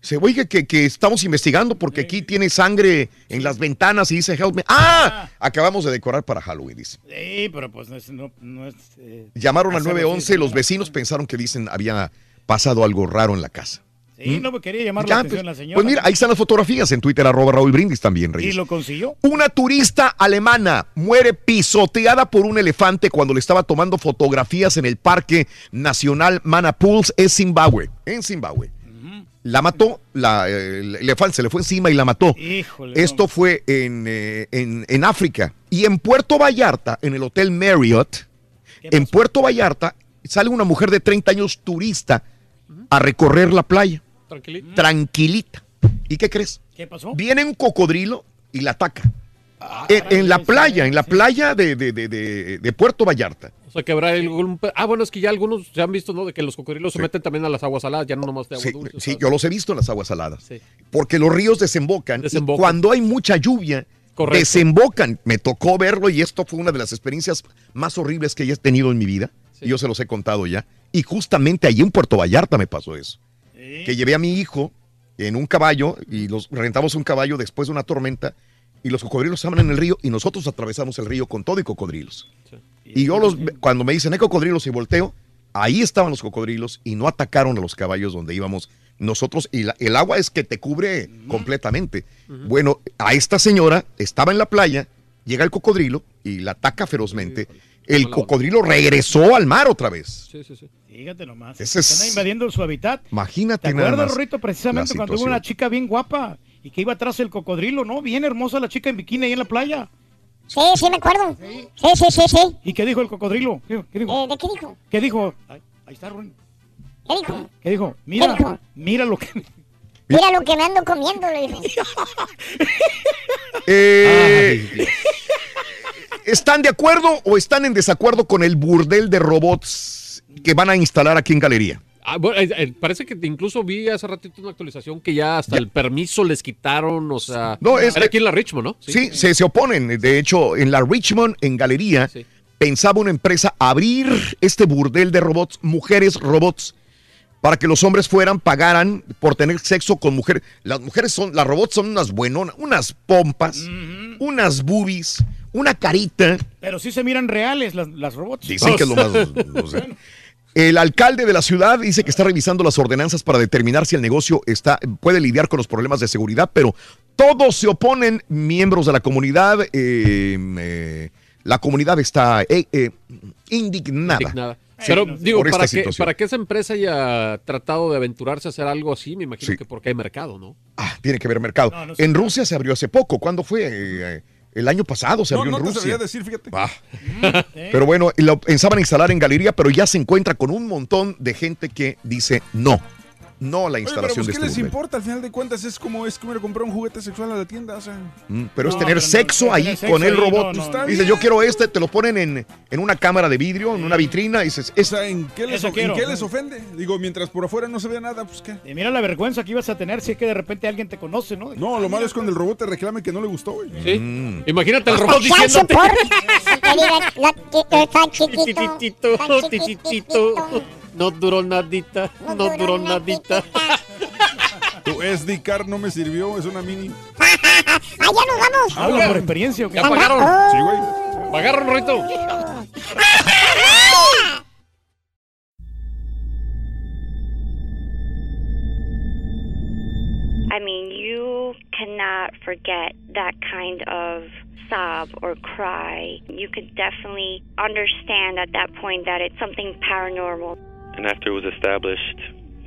Dice, oye, que, que estamos investigando porque aquí tiene sangre en las ventanas y dice Help Me. ¡Ah! Acabamos de decorar para Halloween, dice. Sí, pero pues no es... No, no es eh, Llamaron al hacerlo 911, así, los ¿no? vecinos pensaron que dicen había pasado algo raro en la casa. Sí, no me quería llamar Ya, la pues, atención la señora. pues mira, ahí están las fotografías en Twitter, arroba Raúl Brindis también, ¿Y Reyes. lo consiguió? Una turista alemana muere pisoteada por un elefante cuando le estaba tomando fotografías en el Parque Nacional Manapools en Zimbabue. En Zimbabue. La mató, la, el elefante se le fue encima y la mató. Híjole, Esto fue en, eh, en, en África. Y en Puerto Vallarta, en el Hotel Marriott, en Puerto Vallarta, sale una mujer de 30 años turista a recorrer la playa. Tranquilito. Tranquilita. ¿Y qué crees? ¿Qué pasó? Viene un cocodrilo y la ataca. Ah, en, en la playa, en la playa de, de- de- de- de Puerto Vallarta. O sea, que habrá algún... Ah, bueno, es que ya algunos se han visto, ¿no? De que los cocodrilos se meten también a las aguas saladas, ya no nomás de agua Sí, dulce. sí, yo los he visto en las aguas saladas. Sí. Porque los ríos desembocan, y cuando hay mucha lluvia, Correcto. desembocan. Me tocó verlo y esto fue una de las experiencias más horribles que he tenido en mi vida. Y yo se los he contado ya. Y justamente allí en Puerto Vallarta me pasó eso. Que llevé a mi hijo en un caballo y los rentamos un caballo después de una tormenta y los cocodrilos estaban en el río y nosotros atravesamos el río con todo y cocodrilos. Y yo los, cuando me dicen hay cocodrilos y volteo, ahí estaban los cocodrilos y no atacaron a los caballos donde íbamos nosotros. Y la- el agua es que te cubre completamente. Bueno, a esta señora estaba en la playa, llega el cocodrilo y la ataca ferozmente. El cocodrilo regresó al mar otra vez. Sí, sí, sí. Fíjate nomás. Ese es- Están invadiendo su hábitat. Imagínate ¿Te acuerdas, Rorrito, precisamente cuando hubo una chica bien guapa y que iba atrás del cocodrilo, ¿no? Bien hermosa la chica en bikini ahí en la playa. Sí, sí me acuerdo. Sí, sí, sí, sí. ¿Y qué dijo el cocodrilo? ¿Qué, qué dijo? Eh, ¿De qué dijo? ¿Qué dijo? Ahí, ahí está, Rubén. ¿Qué dijo? ¿Qué dijo? Mira, dijo? mira lo que... Mira lo que me ando comiendo, le dijo. Eh, ¿Están de acuerdo o están en desacuerdo con el burdel de robots que van a instalar aquí en Galería? Ah, bueno, eh, eh, parece que incluso vi hace ratito una actualización que ya hasta el permiso les quitaron, o sea... No, es- Era aquí en la Richmond, ¿no? Sí, se, se oponen. De hecho, en la Richmond, en Galería, pensaba una empresa abrir este burdel de robots, mujeres robots, para que los hombres fueran, pagaran por tener sexo con mujeres. Las mujeres son, las robots son unas buenonas, unas pompas, unas boobies, una carita. Pero sí se miran reales las, las robots. Dicen que es lo más. no sé. El alcalde de la ciudad dice que está revisando las ordenanzas para determinar si el negocio está, puede lidiar con los problemas de seguridad, pero todos se oponen, miembros de la comunidad. eh, eh, la comunidad está eh, eh, indignada. Indignada. Pero digo, para que, para que esa empresa haya tratado de aventurarse a hacer algo así, me imagino Sí. que porque hay mercado, ¿no? Ah, tiene que haber mercado. No, no sé. en Rusia se abrió hace poco. ¿Cuándo fue? El año pasado se No, abrió no en te Rusia. sabría decir, fíjate. Ah. Pero bueno, lo pensaban instalar en galería, pero ya se encuentra con un montón de gente que dice no. No a la Oye, pero instalación pues, ¿qué de les este burdel. importa? Al final de cuentas es como es como ir a comprar un juguete sexual a la tienda, o sea... Mm, Pero es tener pero sexo no, ahí tener con el ahí, robot. no, no, Está Dice, bien. yo quiero este, te lo ponen en, en una cámara de vidrio, en una vitrina, y dices, O sea, ¿en qué, les, ¿en qué les ofende? Digo, mientras por afuera no se vea nada, pues qué. Y mira la vergüenza que ibas a tener si es que de repente alguien te conoce, ¿no? No, lo malo es cuando el robot te reclame que no le gustó, güey. Sí. Mm. Imagínate el robot tititito. No duró nadita, no duró nadita. Tu SD card no me sirvió, es una mini. ¡Ah, ya nos vamos! Habla por experiencia, ¿o qué? ¿Ya pagaron? Sí, güey. ¿Pagaron, Rito? I mean, you cannot forget that kind of sob or cry, you could definitely understand at that point that it's something paranormal. And after it was established,